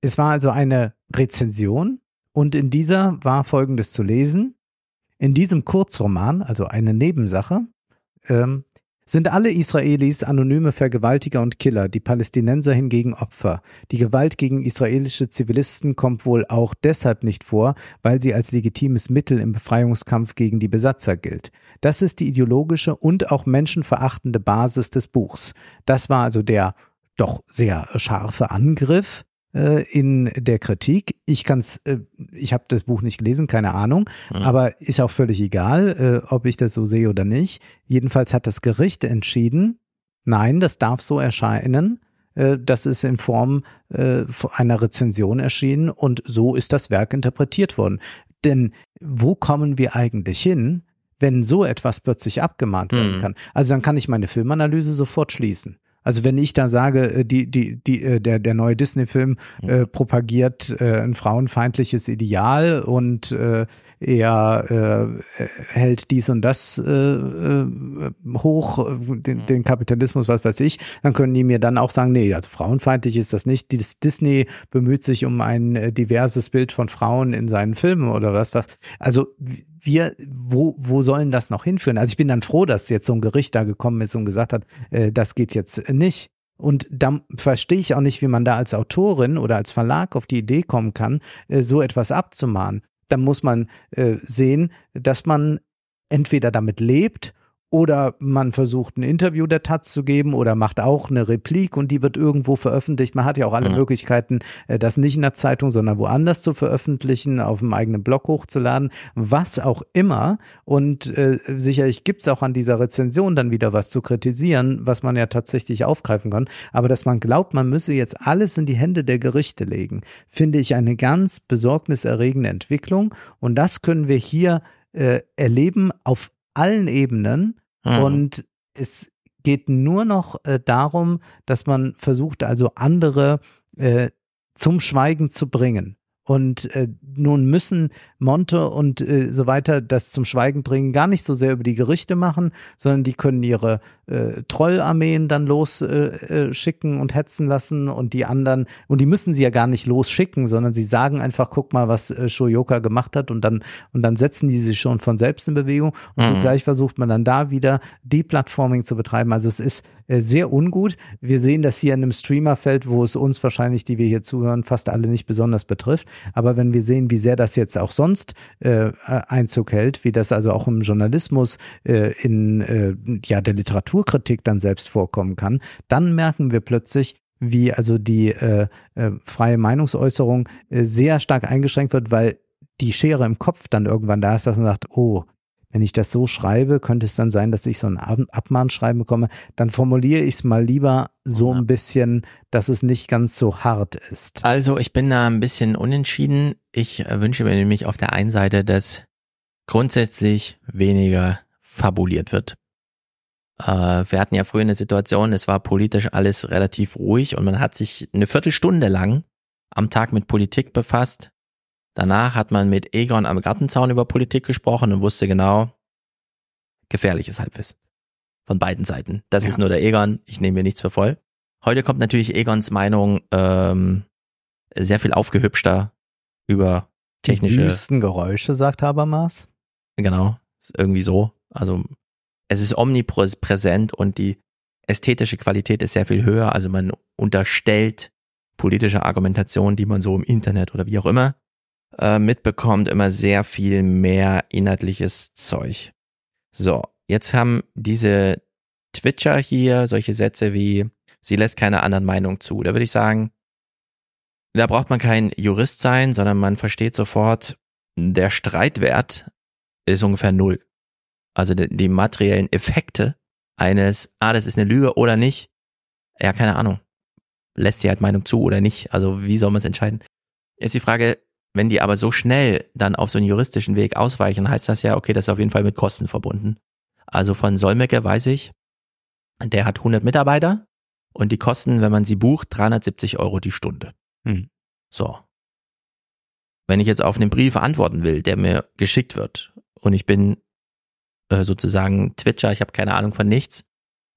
Es war also eine Rezension und in dieser war Folgendes zu lesen. In diesem Kurzroman, also eine Nebensache, ähm, sind alle Israelis anonyme Vergewaltiger und Killer, die Palästinenser hingegen Opfer. Die Gewalt gegen israelische Zivilisten kommt wohl auch deshalb nicht vor, weil sie als legitimes Mittel im Befreiungskampf gegen die Besatzer gilt. Das ist die ideologische und auch menschenverachtende Basis des Buchs. Das war also der doch sehr scharfe Angriff in der Kritik. Ich kann's, äh, ich habe das Buch nicht gelesen, keine Ahnung, mhm. aber ist auch völlig egal, äh, ob ich das so sehe oder nicht. Jedenfalls hat das Gericht entschieden, nein, das darf so erscheinen. Äh, das ist in Form äh, einer Rezension erschienen und so ist das Werk interpretiert worden. Denn wo kommen wir eigentlich hin, wenn so etwas plötzlich abgemahnt werden mhm. kann? Also dann kann ich meine Filmanalyse sofort schließen. Also wenn ich da sage, äh, die, die, die, äh, der, der neue Disney-Film äh, propagiert äh, ein frauenfeindliches Ideal und äh, er äh, hält dies und das äh, äh, hoch, den, den Kapitalismus, was weiß ich, dann können die mir dann auch sagen, nee, also frauenfeindlich ist das nicht. Das Disney bemüht sich um ein diverses Bild von Frauen in seinen Filmen oder was, was. Also wir, wo, wo sollen das noch hinführen? Also ich bin dann froh, dass jetzt so ein Gericht da gekommen ist und gesagt hat, äh, das geht jetzt nicht. Und da verstehe ich auch nicht, wie man da als Autorin oder als Verlag auf die Idee kommen kann, äh, so etwas abzumahnen. Da muss man äh, sehen, dass man entweder damit lebt oder man versucht ein Interview der Taz zu geben oder macht auch eine Replik und die wird irgendwo veröffentlicht. Man hat ja auch alle ja. Möglichkeiten, äh, das nicht in der Zeitung, sondern woanders zu veröffentlichen, auf dem eigenen Blog hochzuladen, was auch immer. Und äh, sicherlich gibt's auch an dieser Rezension dann wieder was zu kritisieren, was man ja tatsächlich aufgreifen kann. Aber dass man glaubt, man müsse jetzt alles in die Hände der Gerichte legen, finde ich eine ganz besorgniserregende Entwicklung. Und das können wir hier äh, erleben auf allen Ebenen mhm. und es geht nur noch äh, darum, dass man versucht, also andere äh, zum Schweigen zu bringen. Und äh, nun müssen Monte und äh, so weiter das zum Schweigen bringen, gar nicht so sehr über die Gerichte machen, sondern die können ihre äh, Trollarmeen dann losschicken äh, äh, und hetzen lassen und die anderen, und die müssen sie ja gar nicht losschicken, sondern sie sagen einfach, guck mal, was äh, Shoyoka gemacht hat und dann, und dann setzen die sich schon von selbst in Bewegung und mhm. zugleich versucht man dann da wieder Deplatforming zu betreiben. Also es ist äh, sehr ungut. Wir sehen das hier in einem Streamerfeld, wo es uns wahrscheinlich, die wir hier zuhören, fast alle nicht besonders betrifft. Aber wenn wir sehen, wie sehr das jetzt auch sonst äh, Einzug hält, wie das also auch im Journalismus, äh, in äh, ja der Literaturkritik dann selbst vorkommen kann, dann merken wir plötzlich, wie also die äh, äh, freie Meinungsäußerung äh, sehr stark eingeschränkt wird, weil die Schere im Kopf dann irgendwann da ist, dass man sagt, oh, wenn ich das so schreibe, könnte es dann sein, dass ich so ein Abmahnschreiben bekomme. Dann formuliere ich es mal lieber so ein bisschen, dass es nicht ganz so hart ist. Also ich bin da ein bisschen unentschieden. Ich äh, wünsche mir nämlich auf der einen Seite, dass grundsätzlich weniger fabuliert wird. Äh, wir hatten ja früher eine Situation, es war politisch alles relativ ruhig und man hat sich eine Viertelstunde lang am Tag mit Politik befasst Danach hat man mit Egon am Gartenzaun über Politik gesprochen und wusste genau, gefährliches Halbwissen. Von beiden Seiten. Das ja. ist nur der Egon, ich nehme mir nichts für voll. Heute kommt natürlich Egons Meinung ähm, sehr viel aufgehübschter über technische. Die wüsten Geräusche, sagt Habermas. Genau, irgendwie so. Also es ist omnipräsent und die ästhetische Qualität ist sehr viel höher. Also man unterstellt politische Argumentation, die man so im Internet oder wie auch immer äh, mitbekommt, immer sehr viel mehr inhaltliches Zeug. So, jetzt haben diese Twitcher hier solche Sätze wie, sie lässt keine anderen Meinungen zu. Da würde ich sagen, da braucht man kein Jurist sein, sondern man versteht sofort, der Streitwert ist ungefähr null. Also die, die materiellen Effekte eines, ah, das ist eine Lüge oder nicht, ja, keine Ahnung. Lässt sie halt Meinung zu oder nicht? Also wie soll man es entscheiden? Jetzt die Frage, wenn die aber so schnell dann auf so einen juristischen Weg ausweichen, heißt das ja, okay, das ist auf jeden Fall mit Kosten verbunden. Also von Solmecke weiß ich, der hat 100 Mitarbeiter und die kosten, wenn man sie bucht, 370 Euro die Stunde. Hm. So. Wenn ich jetzt auf einen Brief antworten will, der mir geschickt wird und ich bin äh, sozusagen Twitcher, ich habe keine Ahnung von nichts.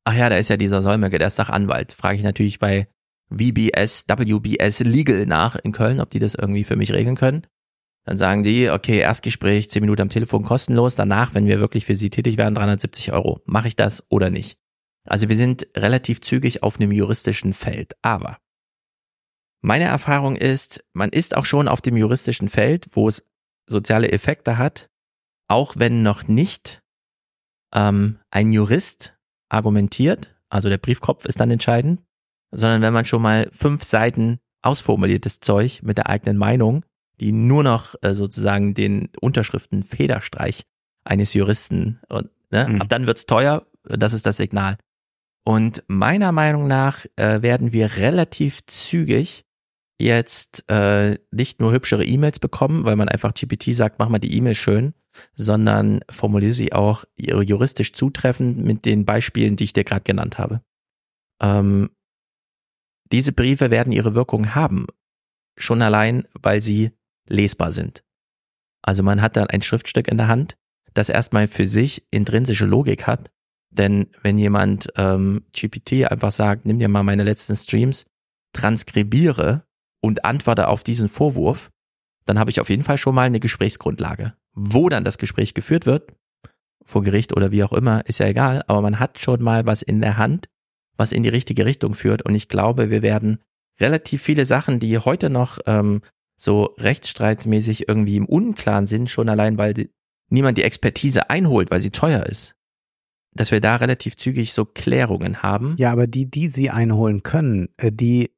Ach ja, da ist ja dieser Solmecke, der ist Sachanwalt. Frage ich natürlich bei VBS, WBS Legal nach in Köln, ob die das irgendwie für mich regeln können. Dann sagen die, okay, Erstgespräch, 10 Minuten am Telefon kostenlos, danach, wenn wir wirklich für sie tätig werden, 370 Euro. Mache ich das oder nicht? Also wir sind relativ zügig auf einem juristischen Feld. Aber meine Erfahrung ist, man ist auch schon auf dem juristischen Feld, wo es soziale Effekte hat, auch wenn noch nicht ähm, ein Jurist argumentiert, also der Briefkopf ist dann entscheidend, sondern wenn man schon mal fünf Seiten ausformuliertes Zeug mit der eigenen Meinung, die nur noch äh, sozusagen den Unterschriften Federstreich eines Juristen und ne, mhm. ab dann wird's teuer, das ist das Signal. Und meiner Meinung nach äh, werden wir relativ zügig jetzt äh, nicht nur hübschere E-Mails bekommen, weil man einfach GPT sagt, mach mal die E-Mail schön, sondern formuliere sie auch juristisch zutreffend mit den Beispielen, die ich dir gerade genannt habe. Ähm, diese Briefe werden ihre Wirkung haben, schon allein, weil sie lesbar sind. Also man hat dann ein Schriftstück in der Hand, das erstmal für sich intrinsische Logik hat. Denn wenn jemand ähm, GPT einfach sagt, nimm dir mal meine letzten Streams, transkribiere und antworte auf diesen Vorwurf, dann habe ich auf jeden Fall schon mal eine Gesprächsgrundlage. Wo dann das Gespräch geführt wird, vor Gericht oder wie auch immer, ist ja egal, aber man hat schon mal was in der Hand, was in die richtige Richtung führt. Und ich glaube, wir werden relativ viele Sachen, die heute noch ähm, so rechtsstreitsmäßig irgendwie im Unklaren sind, schon allein, weil die, niemand die Expertise einholt, weil sie teuer ist, dass wir da relativ zügig so Klärungen haben. Ja, aber die, die sie einholen können, äh, die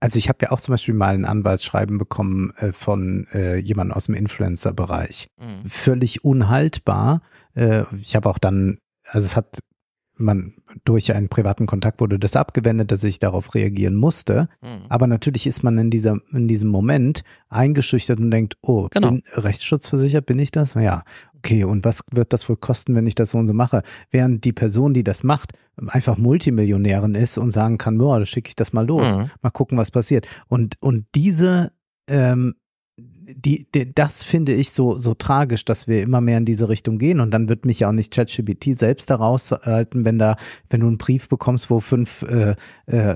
also ich habe ja auch zum Beispiel mal ein Anwaltsschreiben bekommen äh, von äh, jemandem aus dem Influencer-Bereich. Mhm. Völlig unhaltbar. Äh, ich habe auch dann, also es hat man durch einen privaten Kontakt wurde das abgewendet, dass ich darauf reagieren musste. Mhm. Aber natürlich ist man in dieser in diesem Moment eingeschüchtert und denkt, oh, genau. bin rechtsschutzversichert, bin ich das? Ja, okay. Und was wird das wohl kosten, wenn ich das so und so mache? Während die Person, die das macht, einfach Multimillionärin ist und sagen kann, boah, schicke ich das mal los, mhm. mal gucken, was passiert. Und und diese ähm, die, die, das finde ich so, so tragisch, dass wir immer mehr in diese Richtung gehen und dann wird mich ja auch nicht ChatGPT selbst daraus halten, wenn da, wenn du einen Brief bekommst, wo fünf äh, äh,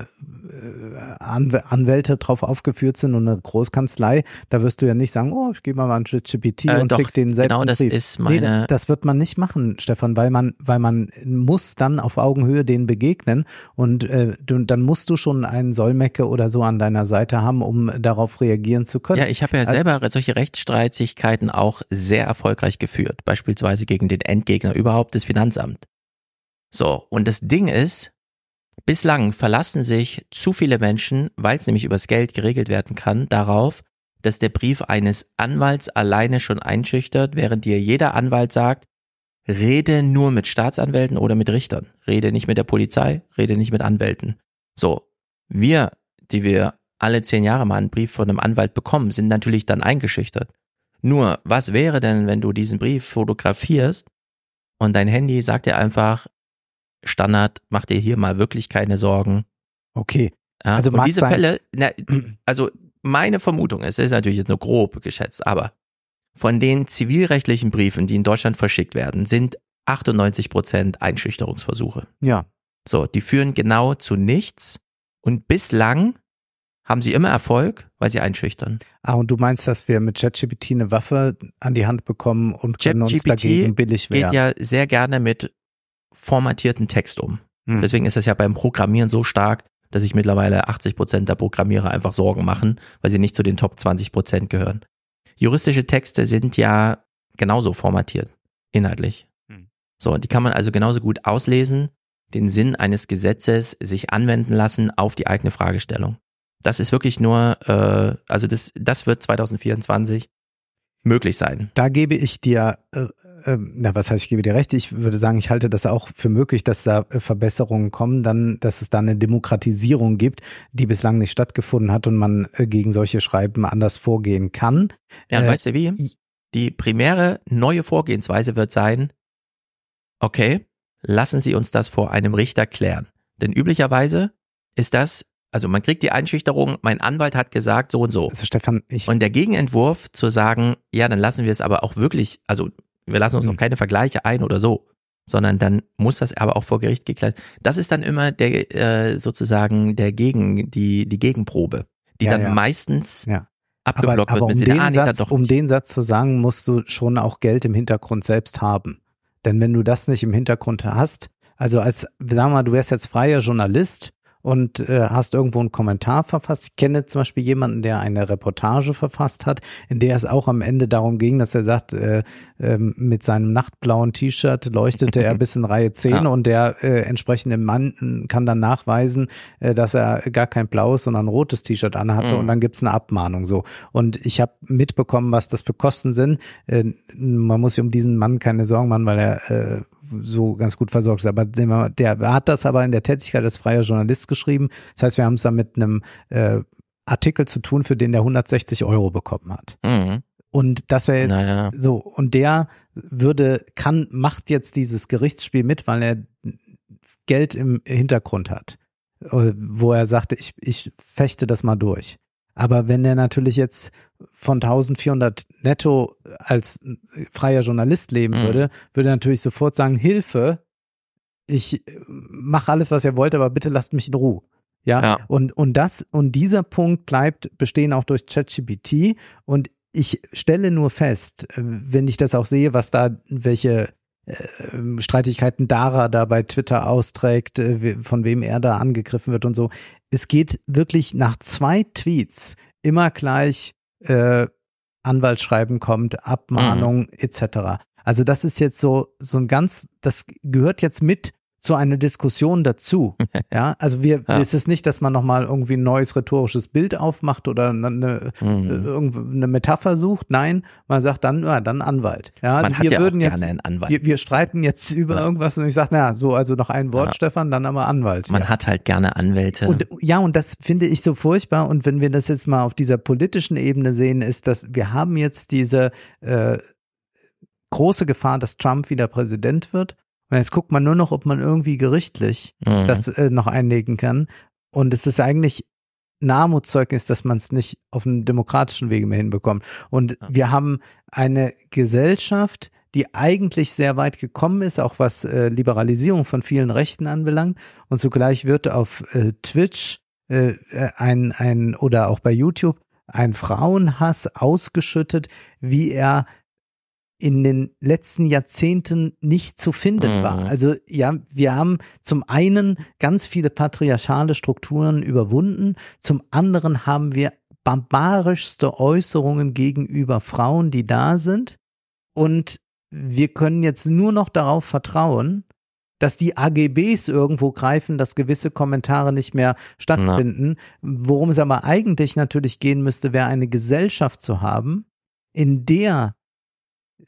Anwälte drauf aufgeführt sind und eine Großkanzlei, da wirst du ja nicht sagen, oh, ich gehe mal an ChatGPT äh, und doch, den selbst Genau, das Brief. ist meine. Nee, das wird man nicht machen, Stefan, weil man, weil man muss dann auf Augenhöhe denen begegnen und äh, du, dann musst du schon einen Sollmecke oder so an deiner Seite haben, um darauf reagieren zu können. Ja, ich habe ja selber solche Rechtsstreitigkeiten auch sehr erfolgreich geführt, beispielsweise gegen den Endgegner überhaupt des Finanzamt. So, und das Ding ist, bislang verlassen sich zu viele Menschen, weil es nämlich übers Geld geregelt werden kann, darauf, dass der Brief eines Anwalts alleine schon einschüchtert, während dir jeder Anwalt sagt, rede nur mit Staatsanwälten oder mit Richtern, rede nicht mit der Polizei, rede nicht mit Anwälten. So, wir, die wir alle zehn Jahre mal einen Brief von einem Anwalt bekommen, sind natürlich dann eingeschüchtert. Nur, was wäre denn, wenn du diesen Brief fotografierst und dein Handy sagt dir einfach, Standard, mach dir hier mal wirklich keine Sorgen. Okay. Ja, also und diese sein. Fälle, na, also meine Vermutung ist, ist natürlich jetzt nur grob geschätzt, aber von den zivilrechtlichen Briefen, die in Deutschland verschickt werden, sind 98 Prozent Einschüchterungsversuche. Ja. So, die führen genau zu nichts und bislang haben sie immer Erfolg, weil sie einschüchtern. Ah, und du meinst, dass wir mit ChatGPT eine Waffe an die Hand bekommen und können uns dagegen billig wehren? geht ja sehr gerne mit formatierten Text um. Hm. Deswegen ist das ja beim Programmieren so stark, dass sich mittlerweile 80 Prozent der Programmierer einfach Sorgen machen, weil sie nicht zu den Top 20 Prozent gehören. Juristische Texte sind ja genauso formatiert, inhaltlich. Hm. So, die kann man also genauso gut auslesen, den Sinn eines Gesetzes sich anwenden lassen auf die eigene Fragestellung. Das ist wirklich nur, äh, also das, das wird 2024 möglich sein. Da gebe ich dir, äh, äh, na was heißt, ich gebe dir recht, ich würde sagen, ich halte das auch für möglich, dass da äh, Verbesserungen kommen, dann, dass es da eine Demokratisierung gibt, die bislang nicht stattgefunden hat und man äh, gegen solche Schreiben anders vorgehen kann. Ja, und äh, weißt du wie? Die primäre neue Vorgehensweise wird sein, okay, lassen Sie uns das vor einem Richter klären. Denn üblicherweise ist das also man kriegt die Einschüchterung, mein Anwalt hat gesagt so und so. Also Stefan, ich und der Gegenentwurf zu sagen, ja, dann lassen wir es aber auch wirklich, also wir lassen uns Mhm. auf keine Vergleiche ein oder so, sondern dann muss das aber auch vor Gericht geklärt. Das ist dann immer der äh, sozusagen der Gegen die die Gegenprobe, die Ja, dann ja. meistens Ja. abgeblockt aber, aber wird um den, Satz, doch um nicht. den Satz zu sagen, musst du schon auch Geld im Hintergrund selbst haben. Denn wenn du das nicht im Hintergrund hast, also als, sagen wir mal, du wärst jetzt freier Journalist und äh, hast irgendwo einen Kommentar verfasst. Ich kenne zum Beispiel jemanden, der eine Reportage verfasst hat, in der es auch am Ende darum ging, dass er sagt, äh, ähm, mit seinem nachtblauen T-Shirt leuchtete er bis in Reihe 10 Ja. und der äh, entsprechende Mann kann dann nachweisen, äh, dass er gar kein blaues, sondern ein rotes T-Shirt anhatte Mhm. und dann gibt's eine Abmahnung so. Und ich habe mitbekommen, was das für Kosten sind. Äh, man muss sich um diesen Mann keine Sorgen machen, weil er äh, so ganz gut versorgt ist. Aber mal, der hat das aber in der Tätigkeit als freier Journalist geschrieben. Das heißt, wir haben es da mit einem äh, Artikel zu tun, für den der 160 Euro bekommen hat. Mhm. Und das wäre jetzt Naja. so. Und der würde, kann, macht jetzt dieses Gerichtsspiel mit, weil er Geld im Hintergrund hat, äh, wo er sagte, ich, ich fechte das mal durch. Aber wenn er natürlich jetzt von 1400 netto als freier Journalist leben Mhm. würde, würde er natürlich sofort sagen, Hilfe, ich mache alles, was ihr wollt, aber bitte lasst mich in Ruhe. Ja, Ja. und, und das, und dieser Punkt bleibt bestehen auch durch ChatGPT. Und ich stelle nur fest, äh, wenn ich das auch sehe, was da, welche äh, Streitigkeiten Dara da bei Twitter austrägt, äh, von wem er da angegriffen wird und so. Es geht wirklich nach zwei Tweets immer gleich äh, Anwaltsschreiben kommt, Abmahnung etc. Also das ist jetzt so so ein ganz, das gehört jetzt mit zu einer Diskussion dazu. Ja, also wir, Ja. es ist nicht, dass man nochmal irgendwie ein neues rhetorisches Bild aufmacht oder eine, Mhm. äh, eine Metapher sucht. Nein, man sagt dann, ja, dann Anwalt. Ja, also wir ja würden jetzt. Wir, wir streiten jetzt über irgendwas und ich sage, na, so, also noch ein Wort, Ja. Stefan, dann aber Anwalt. Man ja. hat halt gerne Anwälte. Und ja, und das finde ich so furchtbar. Und wenn wir das jetzt mal auf dieser politischen Ebene sehen, ist, dass wir haben jetzt diese äh, große Gefahr, dass Trump wieder Präsident wird. Und jetzt guckt man nur noch, ob man irgendwie gerichtlich Mhm. das äh, noch einlegen kann. Und es ist eigentlich ein Armutszeugnis, dass man es nicht auf einem demokratischen Wege mehr hinbekommt. Und wir haben eine Gesellschaft, die eigentlich sehr weit gekommen ist, auch was äh, Liberalisierung von vielen Rechten anbelangt. Und zugleich wird auf äh, Twitch äh, äh, ein, ein oder auch bei YouTube ein Frauenhass ausgeschüttet, wie er in den letzten Jahrzehnten nicht zu finden Mhm. war. Also ja, wir haben zum einen ganz viele patriarchale Strukturen überwunden, zum anderen haben wir barbarischste Äußerungen gegenüber Frauen, die da sind und wir können jetzt nur noch darauf vertrauen, dass die AGBs irgendwo greifen, dass gewisse Kommentare nicht mehr stattfinden. Worum es aber eigentlich natürlich gehen müsste, wäre eine Gesellschaft zu haben, in der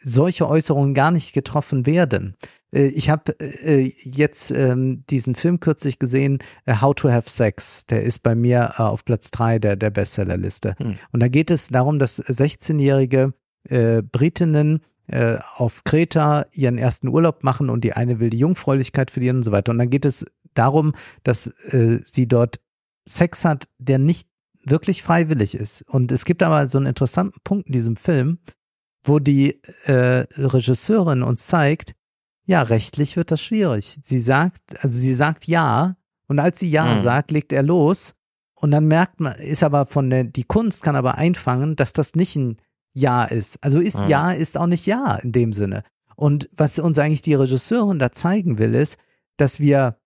solche Äußerungen gar nicht getroffen werden. Äh, Ich habe äh, jetzt ähm, diesen Film kürzlich gesehen, äh, How to Have Sex. Der ist bei mir äh, auf Platz drei der, der Bestsellerliste. Hm. Und da geht es darum, dass 16-jährige äh, Britinnen äh, auf Kreta ihren ersten Urlaub machen und die eine will die Jungfräulichkeit verlieren und so weiter. Und dann geht es darum, dass äh, sie dort Sex hat, der nicht wirklich freiwillig ist. Und es gibt aber so einen interessanten Punkt in diesem Film, wo die äh, Regisseurin uns zeigt, ja, rechtlich wird das schwierig. Sie sagt, also sie sagt ja, und als sie ja Mhm. sagt, legt er los. Und dann merkt man, ist aber von der, die Kunst kann aber einfangen, dass das nicht ein Ja ist. Also ist Mhm. Ja ist auch nicht Ja in dem Sinne. Und was uns eigentlich die Regisseurin da zeigen will, ist, dass wir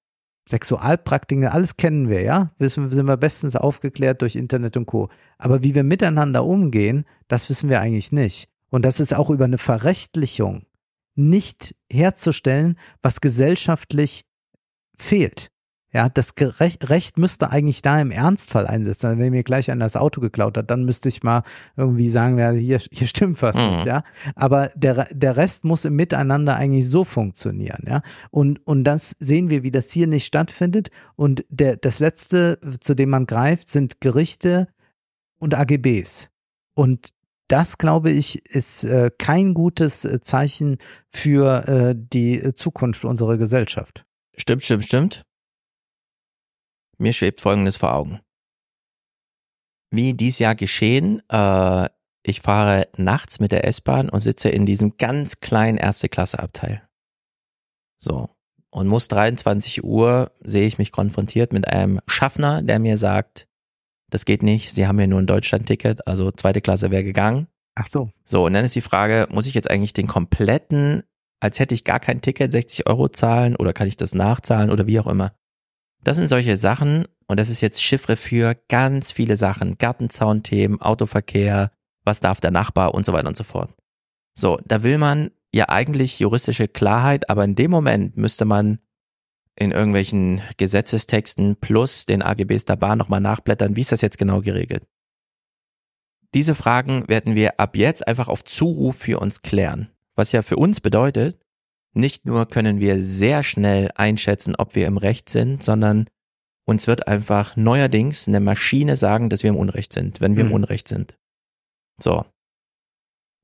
Sexualpraktiken, alles kennen wir, ja, wissen, sind wir bestens aufgeklärt durch Internet und Co. Aber wie wir miteinander umgehen, das wissen wir eigentlich nicht. Und das ist auch über eine Verrechtlichung nicht herzustellen, was gesellschaftlich fehlt. Ja, das Gerecht, Recht müsste eigentlich da im Ernstfall einsetzen. Also wenn mir gleich einer das Auto geklaut hat, dann müsste ich mal irgendwie sagen, ja, hier, hier stimmt was Mhm. nicht, ja. Aber der, der Rest muss im Miteinander eigentlich so funktionieren, ja. Und, und das sehen wir, wie das hier nicht stattfindet. Und der, das letzte, zu dem man greift, sind Gerichte und AGBs. Und das, glaube ich, ist äh, kein gutes äh, Zeichen für äh, die äh, Zukunft unserer Gesellschaft. Stimmt, stimmt, stimmt. Mir schwebt Folgendes vor Augen. wie dies Jahr geschehen. Äh, ich fahre nachts mit der S-Bahn und sitze in diesem ganz kleinen erste Klasse Abteil. So. Und muss 23 Uhr sehe ich mich konfrontiert mit einem Schaffner, der mir sagt, das geht nicht, Sie haben ja nur ein Deutschland-Ticket, also zweite Klasse wäre gegangen. Ach so. So, und dann ist die Frage, muss ich jetzt eigentlich den kompletten, als hätte ich gar kein Ticket, 60 Euro zahlen oder kann ich das nachzahlen oder wie auch immer? Das sind solche Sachen und das ist jetzt Chiffre für ganz viele Sachen. Gartenzaunthemen, Autoverkehr, was darf der Nachbar und so weiter und so fort. So, da will man ja eigentlich juristische Klarheit, aber in dem Moment müsste man in irgendwelchen Gesetzestexten plus den AGBs der Bahn nochmal nachblättern, wie ist das jetzt genau geregelt. Diese Fragen werden wir ab jetzt einfach auf Zuruf für uns klären. Was ja für uns bedeutet, nicht nur können wir sehr schnell einschätzen, ob wir im Recht sind, sondern uns wird einfach neuerdings eine Maschine sagen, dass wir im Unrecht sind, wenn wir im Mhm. Unrecht sind. So.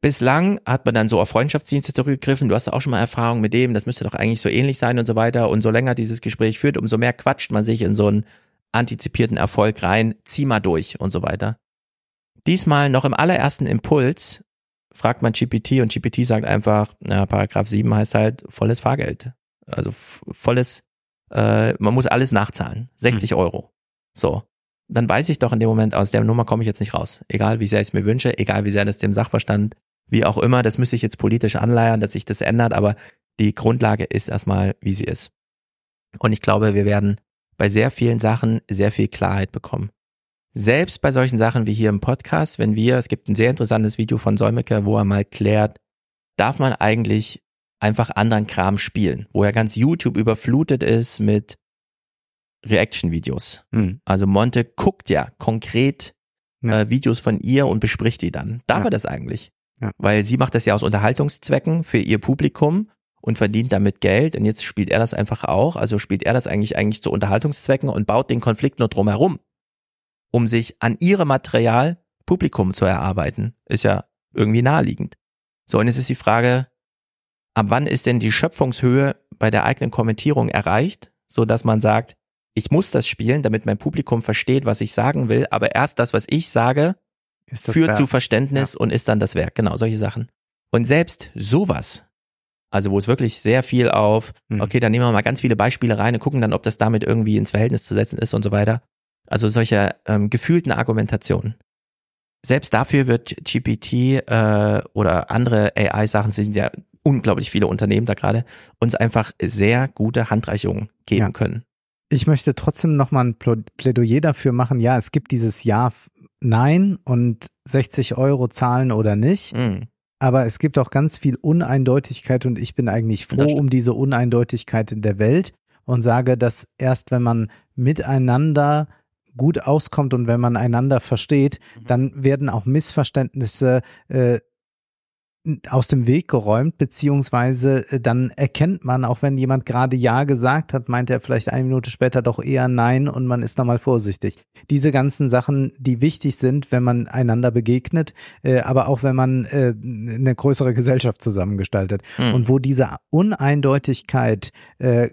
Bislang hat man dann so auf Freundschaftsdienste zurückgegriffen. Du hast auch schon mal Erfahrung mit dem, das müsste doch eigentlich so ähnlich sein und so weiter. Und so länger dieses Gespräch führt, umso mehr quatscht man sich in so einen antizipierten Erfolg rein. Zieh mal durch und so weiter. Diesmal noch im allerersten Impuls fragt man GPT und GPT sagt einfach, na, Paragraph 7 heißt halt volles Fahrgeld. Also volles, äh, man muss alles nachzahlen. 60 Euro. So. Dann weiß ich doch in dem Moment, aus der Nummer komme ich jetzt nicht raus. Egal wie sehr ich es mir wünsche, egal wie sehr das dem Sachverstand, wie auch immer, das müsste ich jetzt politisch anleiern, dass sich das ändert, aber die Grundlage ist erstmal, wie sie ist. Und ich glaube, wir werden bei sehr vielen Sachen sehr viel Klarheit bekommen. Selbst bei solchen Sachen wie hier im Podcast, wenn wir, es gibt ein sehr interessantes Video von Solmecke, wo er mal klärt, darf man eigentlich einfach anderen Kram spielen, wo ja ganz YouTube überflutet ist mit Reaction-Videos. Mhm. Also Monte guckt ja konkret Ja. Äh, Videos von ihr und bespricht die dann. Darf Ja. er das eigentlich? Weil sie macht das ja aus Unterhaltungszwecken für ihr Publikum und verdient damit Geld und jetzt spielt er das einfach auch. Also spielt er das eigentlich eigentlich zu Unterhaltungszwecken und baut den Konflikt nur drumherum, um sich an ihrem Material Publikum zu erarbeiten. Ist ja irgendwie naheliegend. So, und jetzt ist die Frage, ab wann ist denn die Schöpfungshöhe bei der eigenen Kommentierung erreicht, so dass man sagt, ich muss das spielen, damit mein Publikum versteht, was ich sagen will, aber erst das, was ich sage, führt Werk. zu Verständnis und ist dann das Werk. Genau, solche Sachen. Und selbst sowas, also wo es wirklich sehr viel auf, Mhm. okay, dann nehmen wir mal ganz viele Beispiele rein und gucken dann, ob das damit irgendwie ins Verhältnis zu setzen ist und so weiter. Also solche ähm, gefühlten Argumentationen. Selbst dafür wird GPT äh, oder andere AI-Sachen sind ja unglaublich viele Unternehmen da gerade, uns einfach sehr gute Handreichungen geben Ja. können. Ich möchte trotzdem noch mal ein Pl- Plädoyer dafür machen. Ja, es gibt dieses Ja, f- Nein und 60 Euro zahlen oder nicht. Mhm. Aber es gibt auch ganz viel Uneindeutigkeit und ich bin eigentlich froh um diese Uneindeutigkeit in der Welt und sage, dass erst wenn man miteinander gut auskommt und wenn man einander versteht, Mhm. dann werden auch Missverständnisse äh, aus dem Weg geräumt, beziehungsweise äh, dann erkennt man, auch wenn jemand gerade Ja gesagt hat, meint er vielleicht eine Minute später doch eher Nein und man ist nochmal vorsichtig. Diese ganzen Sachen, die wichtig sind, wenn man einander begegnet, äh, aber auch wenn man äh, eine größere Gesellschaft zusammengestaltet. Hm. Und wo diese Uneindeutigkeit äh,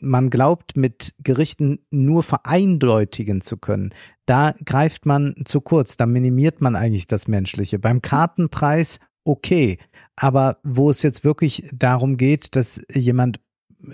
man glaubt, mit Gerichten nur vereindeutigen zu können, da greift man zu kurz, da minimiert man eigentlich das Menschliche. Beim Kartenpreis okay, aber wo es jetzt wirklich darum geht, dass jemand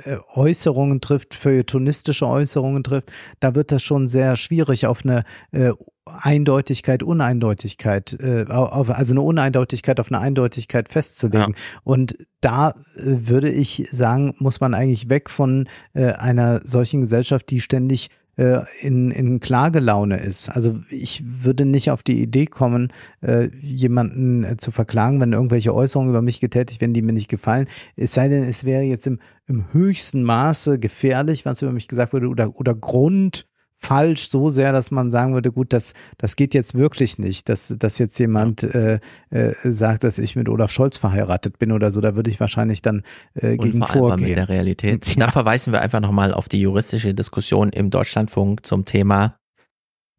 äh, Äußerungen trifft, feuilletonistische Äußerungen trifft, da wird das schon sehr schwierig auf eine äh, Eindeutigkeit, Uneindeutigkeit, äh, auf, also eine Uneindeutigkeit auf eine Eindeutigkeit festzulegen. Und da äh, würde ich sagen, muss man eigentlich weg von äh, einer solchen Gesellschaft, die ständig äh, in, in Klagelaune ist. Also ich würde nicht auf die Idee kommen, äh, jemanden äh, zu verklagen, wenn irgendwelche Äußerungen über mich getätigt werden, die mir nicht gefallen. Es sei denn, es wäre jetzt im, im höchsten Maße gefährlich, was über mich gesagt wurde, oder, oder Grund falsch so sehr, dass man sagen würde, gut, das, das geht jetzt wirklich nicht, dass, dass jetzt jemand äh, äh, sagt, dass ich mit Olaf Scholz verheiratet bin oder so, da würde ich wahrscheinlich dann äh, gegen Unvereinbar vorgehen. mit der Realität. Da verweisen wir einfach nochmal auf die juristische Diskussion im Deutschlandfunk zum Thema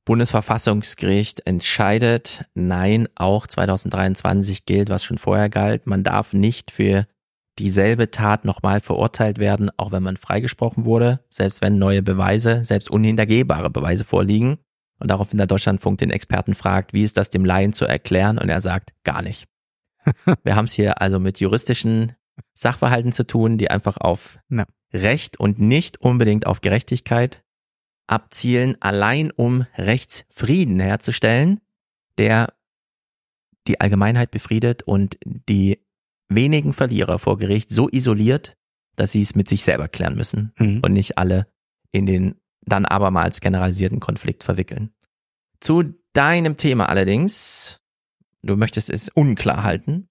Bundesverfassungsgericht entscheidet, nein, auch 2023 gilt, was schon vorher galt. Man darf nicht für dieselbe Tat nochmal verurteilt werden, auch wenn man freigesprochen wurde, selbst wenn neue Beweise, selbst unhintergehbare Beweise vorliegen. Und daraufhin der Deutschlandfunk den Experten fragt, wie ist das dem Laien zu erklären? Und er sagt, gar nicht. Wir haben es hier also mit juristischen Sachverhalten zu tun, die einfach auf ja. Recht und nicht unbedingt auf Gerechtigkeit abzielen, allein um Rechtsfrieden herzustellen, der die Allgemeinheit befriedet und die wenigen Verlierer vor Gericht so isoliert, dass sie es mit sich selber klären müssen Mhm. und nicht alle in den dann abermals generalisierten Konflikt verwickeln. Zu deinem Thema allerdings, du möchtest es unklar halten.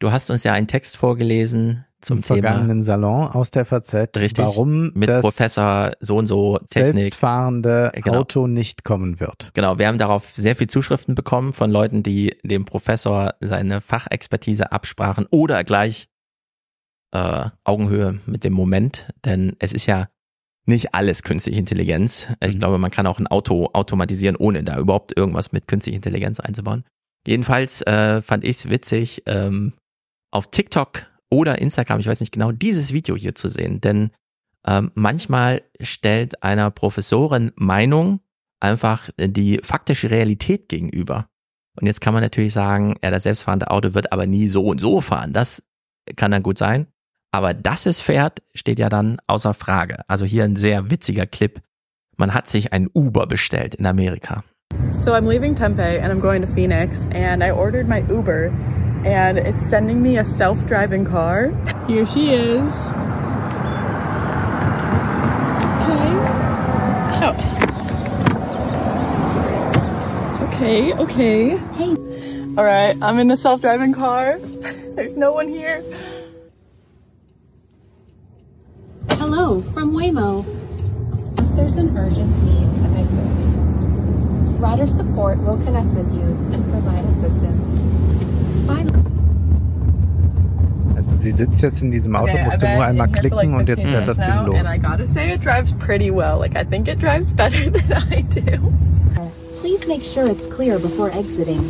Du hast uns ja einen Text vorgelesen zum Im Thema vergangenen Salon aus der FAZ, Richtig. warum mit das Professor so und so Technik. selbstfahrende Genau. Auto nicht kommen wird. Genau, wir haben darauf sehr viel Zuschriften bekommen von Leuten, die dem Professor seine Fachexpertise absprachen oder gleich äh, Augenhöhe mit dem Moment, denn es ist ja nicht alles künstliche Intelligenz. Ich glaube, man kann auch ein Auto automatisieren, ohne da überhaupt irgendwas mit künstlicher Intelligenz einzubauen. Jedenfalls äh, fand ich es witzig, ähm, auf TikTok oder Instagram, ich weiß nicht genau, dieses Video hier zu sehen, denn ähm, manchmal stellt einer Professorin Meinung einfach die faktische Realität gegenüber. Und jetzt kann man natürlich sagen, ja, das selbstfahrende Auto wird aber nie so und so fahren. Das kann dann gut sein. Aber dass es fährt, steht ja dann außer Frage. Also hier ein sehr witziger Clip. Man hat sich ein Uber bestellt in Amerika. So I'm leaving Tempe and I'm going to Phoenix and I ordered my Uber and it's sending me a self-driving car. Here she is. Okay. Okay, okay. Hey. All right, I'm in the self-driving car. There's no one here. Hello, from Waymo. Yes, there's an urgent need to exit. Rider support will connect with you and provide assistance. Finally. Also sie sitzt jetzt in diesem Auto, Okay, musste nur einmal klicken like und jetzt 15 fährt das Ding los. And I gotta say, it drives pretty well. Like, I think it drives better than I do. Please make sure it's clear before exiting.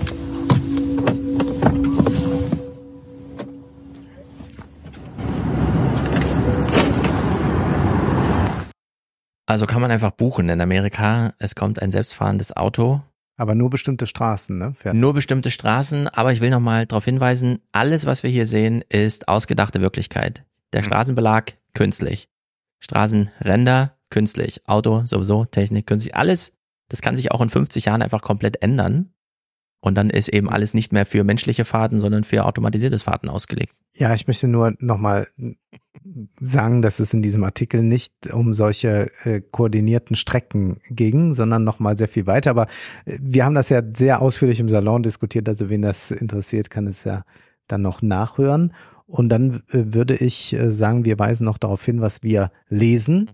Also kann man einfach buchen in Amerika. Es kommt ein selbstfahrendes Auto. Aber nur bestimmte Straßen, ne? Fährt Nur bestimmte Straßen. Aber ich will nochmal darauf hinweisen, alles, was wir hier sehen, ist ausgedachte Wirklichkeit. Der Straßenbelag künstlich. Straßenränder künstlich. Auto sowieso, Technik künstlich. Alles, das kann sich auch in 50 Jahren einfach komplett ändern. Und dann ist eben alles nicht mehr für menschliche Fahrten, sondern für automatisiertes Fahrten ausgelegt. Ja, ich möchte nur nochmal sagen, dass es in diesem Artikel nicht um solche äh, koordinierten Strecken ging, sondern nochmal sehr viel weiter. Aber äh, wir haben das ja sehr ausführlich im Salon diskutiert, also wen das interessiert, kann es ja dann noch nachhören. Und dann äh, würde ich äh, sagen, wir weisen noch darauf hin, was wir lesen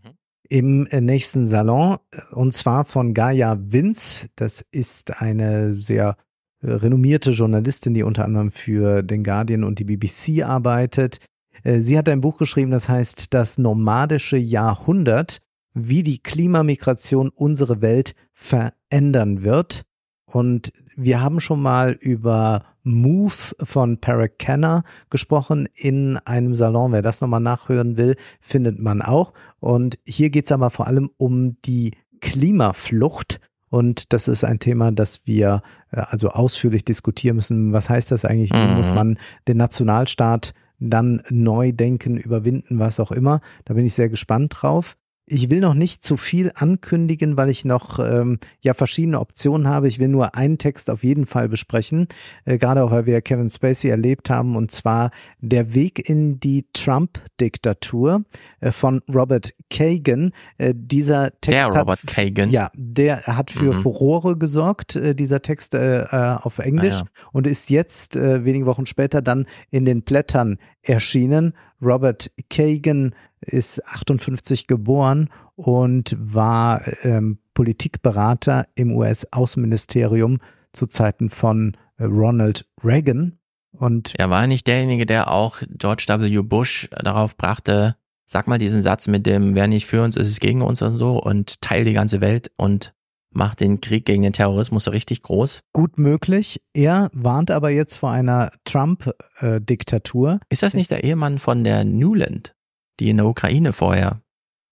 im äh, nächsten Salon, und zwar von Gaia Vince. Das ist eine sehr renommierte Journalistin, die unter anderem für den Guardian und die BBC arbeitet. Äh, Sie hat ein Buch geschrieben, das heißt Das nomadische Jahrhundert, wie die Klimamigration unsere Welt verändern wird. Und wir haben schon mal über Move von Parag Kenner gesprochen in einem Salon. Wer das nochmal nachhören will, findet man auch. Und hier geht es aber vor allem um die Klimaflucht. Und das ist ein Thema, das wir äh, also ausführlich diskutieren müssen. Was heißt das eigentlich? Mhm. muss man den Nationalstaat dann neu denken, überwinden, was auch immer? Da bin ich sehr gespannt drauf. Ich will noch nicht zu viel ankündigen, weil ich noch ähm, ja verschiedene Optionen habe. Ich will nur einen Text auf jeden Fall besprechen, äh, gerade auch weil wir Kevin Spacey erlebt haben, und zwar der Weg in die Trump-Diktatur äh, von Robert Kagan. Äh, dieser Text Der hat, Robert Kagan. Ja, der hat für Mhm. Furore gesorgt, äh, dieser Text äh, äh, auf Englisch Ah, ja. und ist jetzt äh, wenige Wochen später dann in den Blättern erschienen. Robert Kagan ist 58 geboren und war ähm, Politikberater im US-Außenministerium zu Zeiten von äh, Ronald Reagan. Und Er war nicht derjenige, der auch George W. Bush darauf brachte, sag mal diesen Satz mit dem, wer nicht für uns ist, ist gegen uns und so und teil die ganze Welt und macht den Krieg gegen den Terrorismus so richtig groß. gut möglich. Er warnt aber jetzt vor einer Trump-Diktatur. Ist das nicht der Ehemann von der Newland, die in der Ukraine vorher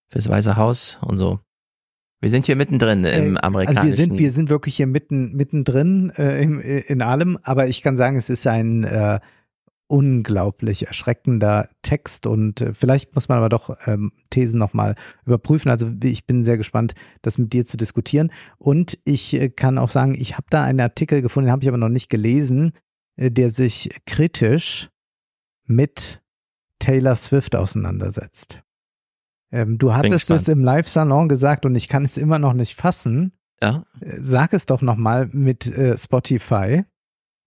fürs Weiße Haus und so? Wir sind hier mittendrin im amerikanischen. Also wir sind, wir sind wirklich hier mitten, mittendrin äh, in, in allem, aber ich kann sagen, es ist ein äh, unglaublich erschreckender Text und äh, vielleicht muss man aber doch ähm, Thesen nochmal überprüfen. Also ich bin sehr gespannt, das mit dir zu diskutieren. Und ich äh, kann auch sagen, ich habe da einen Artikel gefunden, den habe ich aber noch nicht gelesen, äh, der sich kritisch mit Taylor Swift auseinandersetzt. Ähm, du hattest es im Live-Salon gesagt und ich kann es immer noch nicht fassen. Ja. Äh, sag es doch nochmal mit äh, Spotify.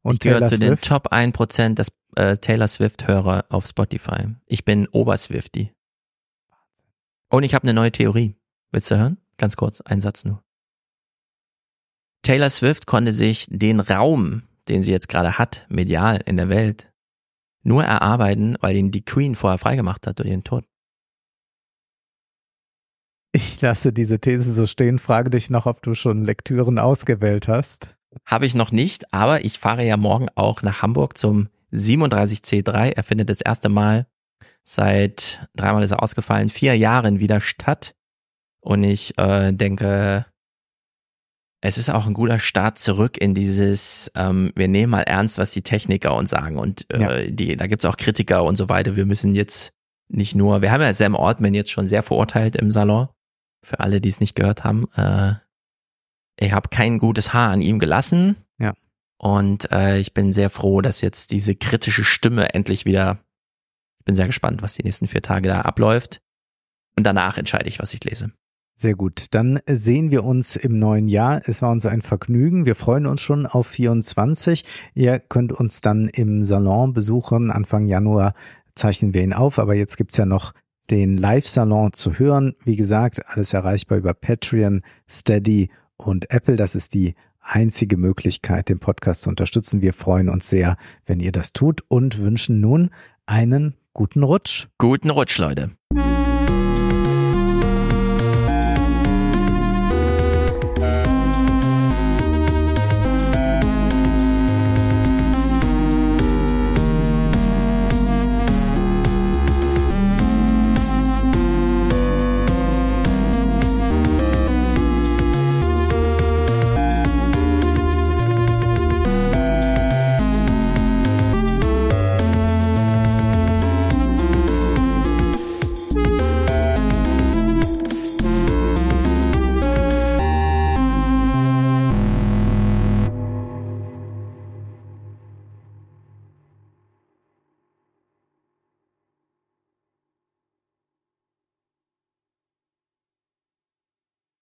Und ich gehöre zu den Top 1% des äh, Taylor Swift-Hörer auf Spotify. Ich bin Oberswifty. Und ich habe eine neue Theorie. Willst du hören? Ganz kurz, ein Satz nur. Taylor Swift konnte sich den Raum, den sie jetzt gerade hat, medial in der Welt, nur erarbeiten, weil ihn die Queen vorher freigemacht hat durch ihren Tod. Ich lasse diese These so stehen, frage dich noch, ob du schon Lektüren ausgewählt hast. Habe ich noch nicht, aber ich fahre ja morgen auch nach Hamburg zum 37C3. Er findet das erste Mal seit dreimal ist er ausgefallen, vier Jahren wieder statt. Und ich äh, denke, es ist auch ein guter Start zurück in dieses, ähm, wir nehmen mal ernst, was die Techniker uns sagen. Und äh, ja. die, da gibt's auch Kritiker und so weiter. Wir müssen jetzt nicht nur, wir haben ja Sam Ortman jetzt schon sehr verurteilt im Salon. Für alle, die es nicht gehört haben, äh, ich habe kein gutes Haar an ihm gelassen. Und äh, ich bin sehr froh, dass jetzt diese kritische Stimme endlich wieder. Ich bin sehr gespannt, was die nächsten vier Tage da abläuft. Und danach entscheide ich, was ich lese. Sehr gut. Dann sehen wir uns im neuen Jahr. Es war uns ein Vergnügen. Wir freuen uns schon auf 24. Ihr könnt uns dann im Salon besuchen. Anfang Januar zeichnen wir ihn auf, aber jetzt gibt's ja noch den Live-Salon zu hören. Wie gesagt, alles erreichbar über Patreon, Steady und Apple. Das ist die einzige Möglichkeit, den Podcast zu unterstützen. Wir freuen uns sehr, wenn ihr das tut und wünschen nun einen guten Rutsch. Guten Rutsch, Leute.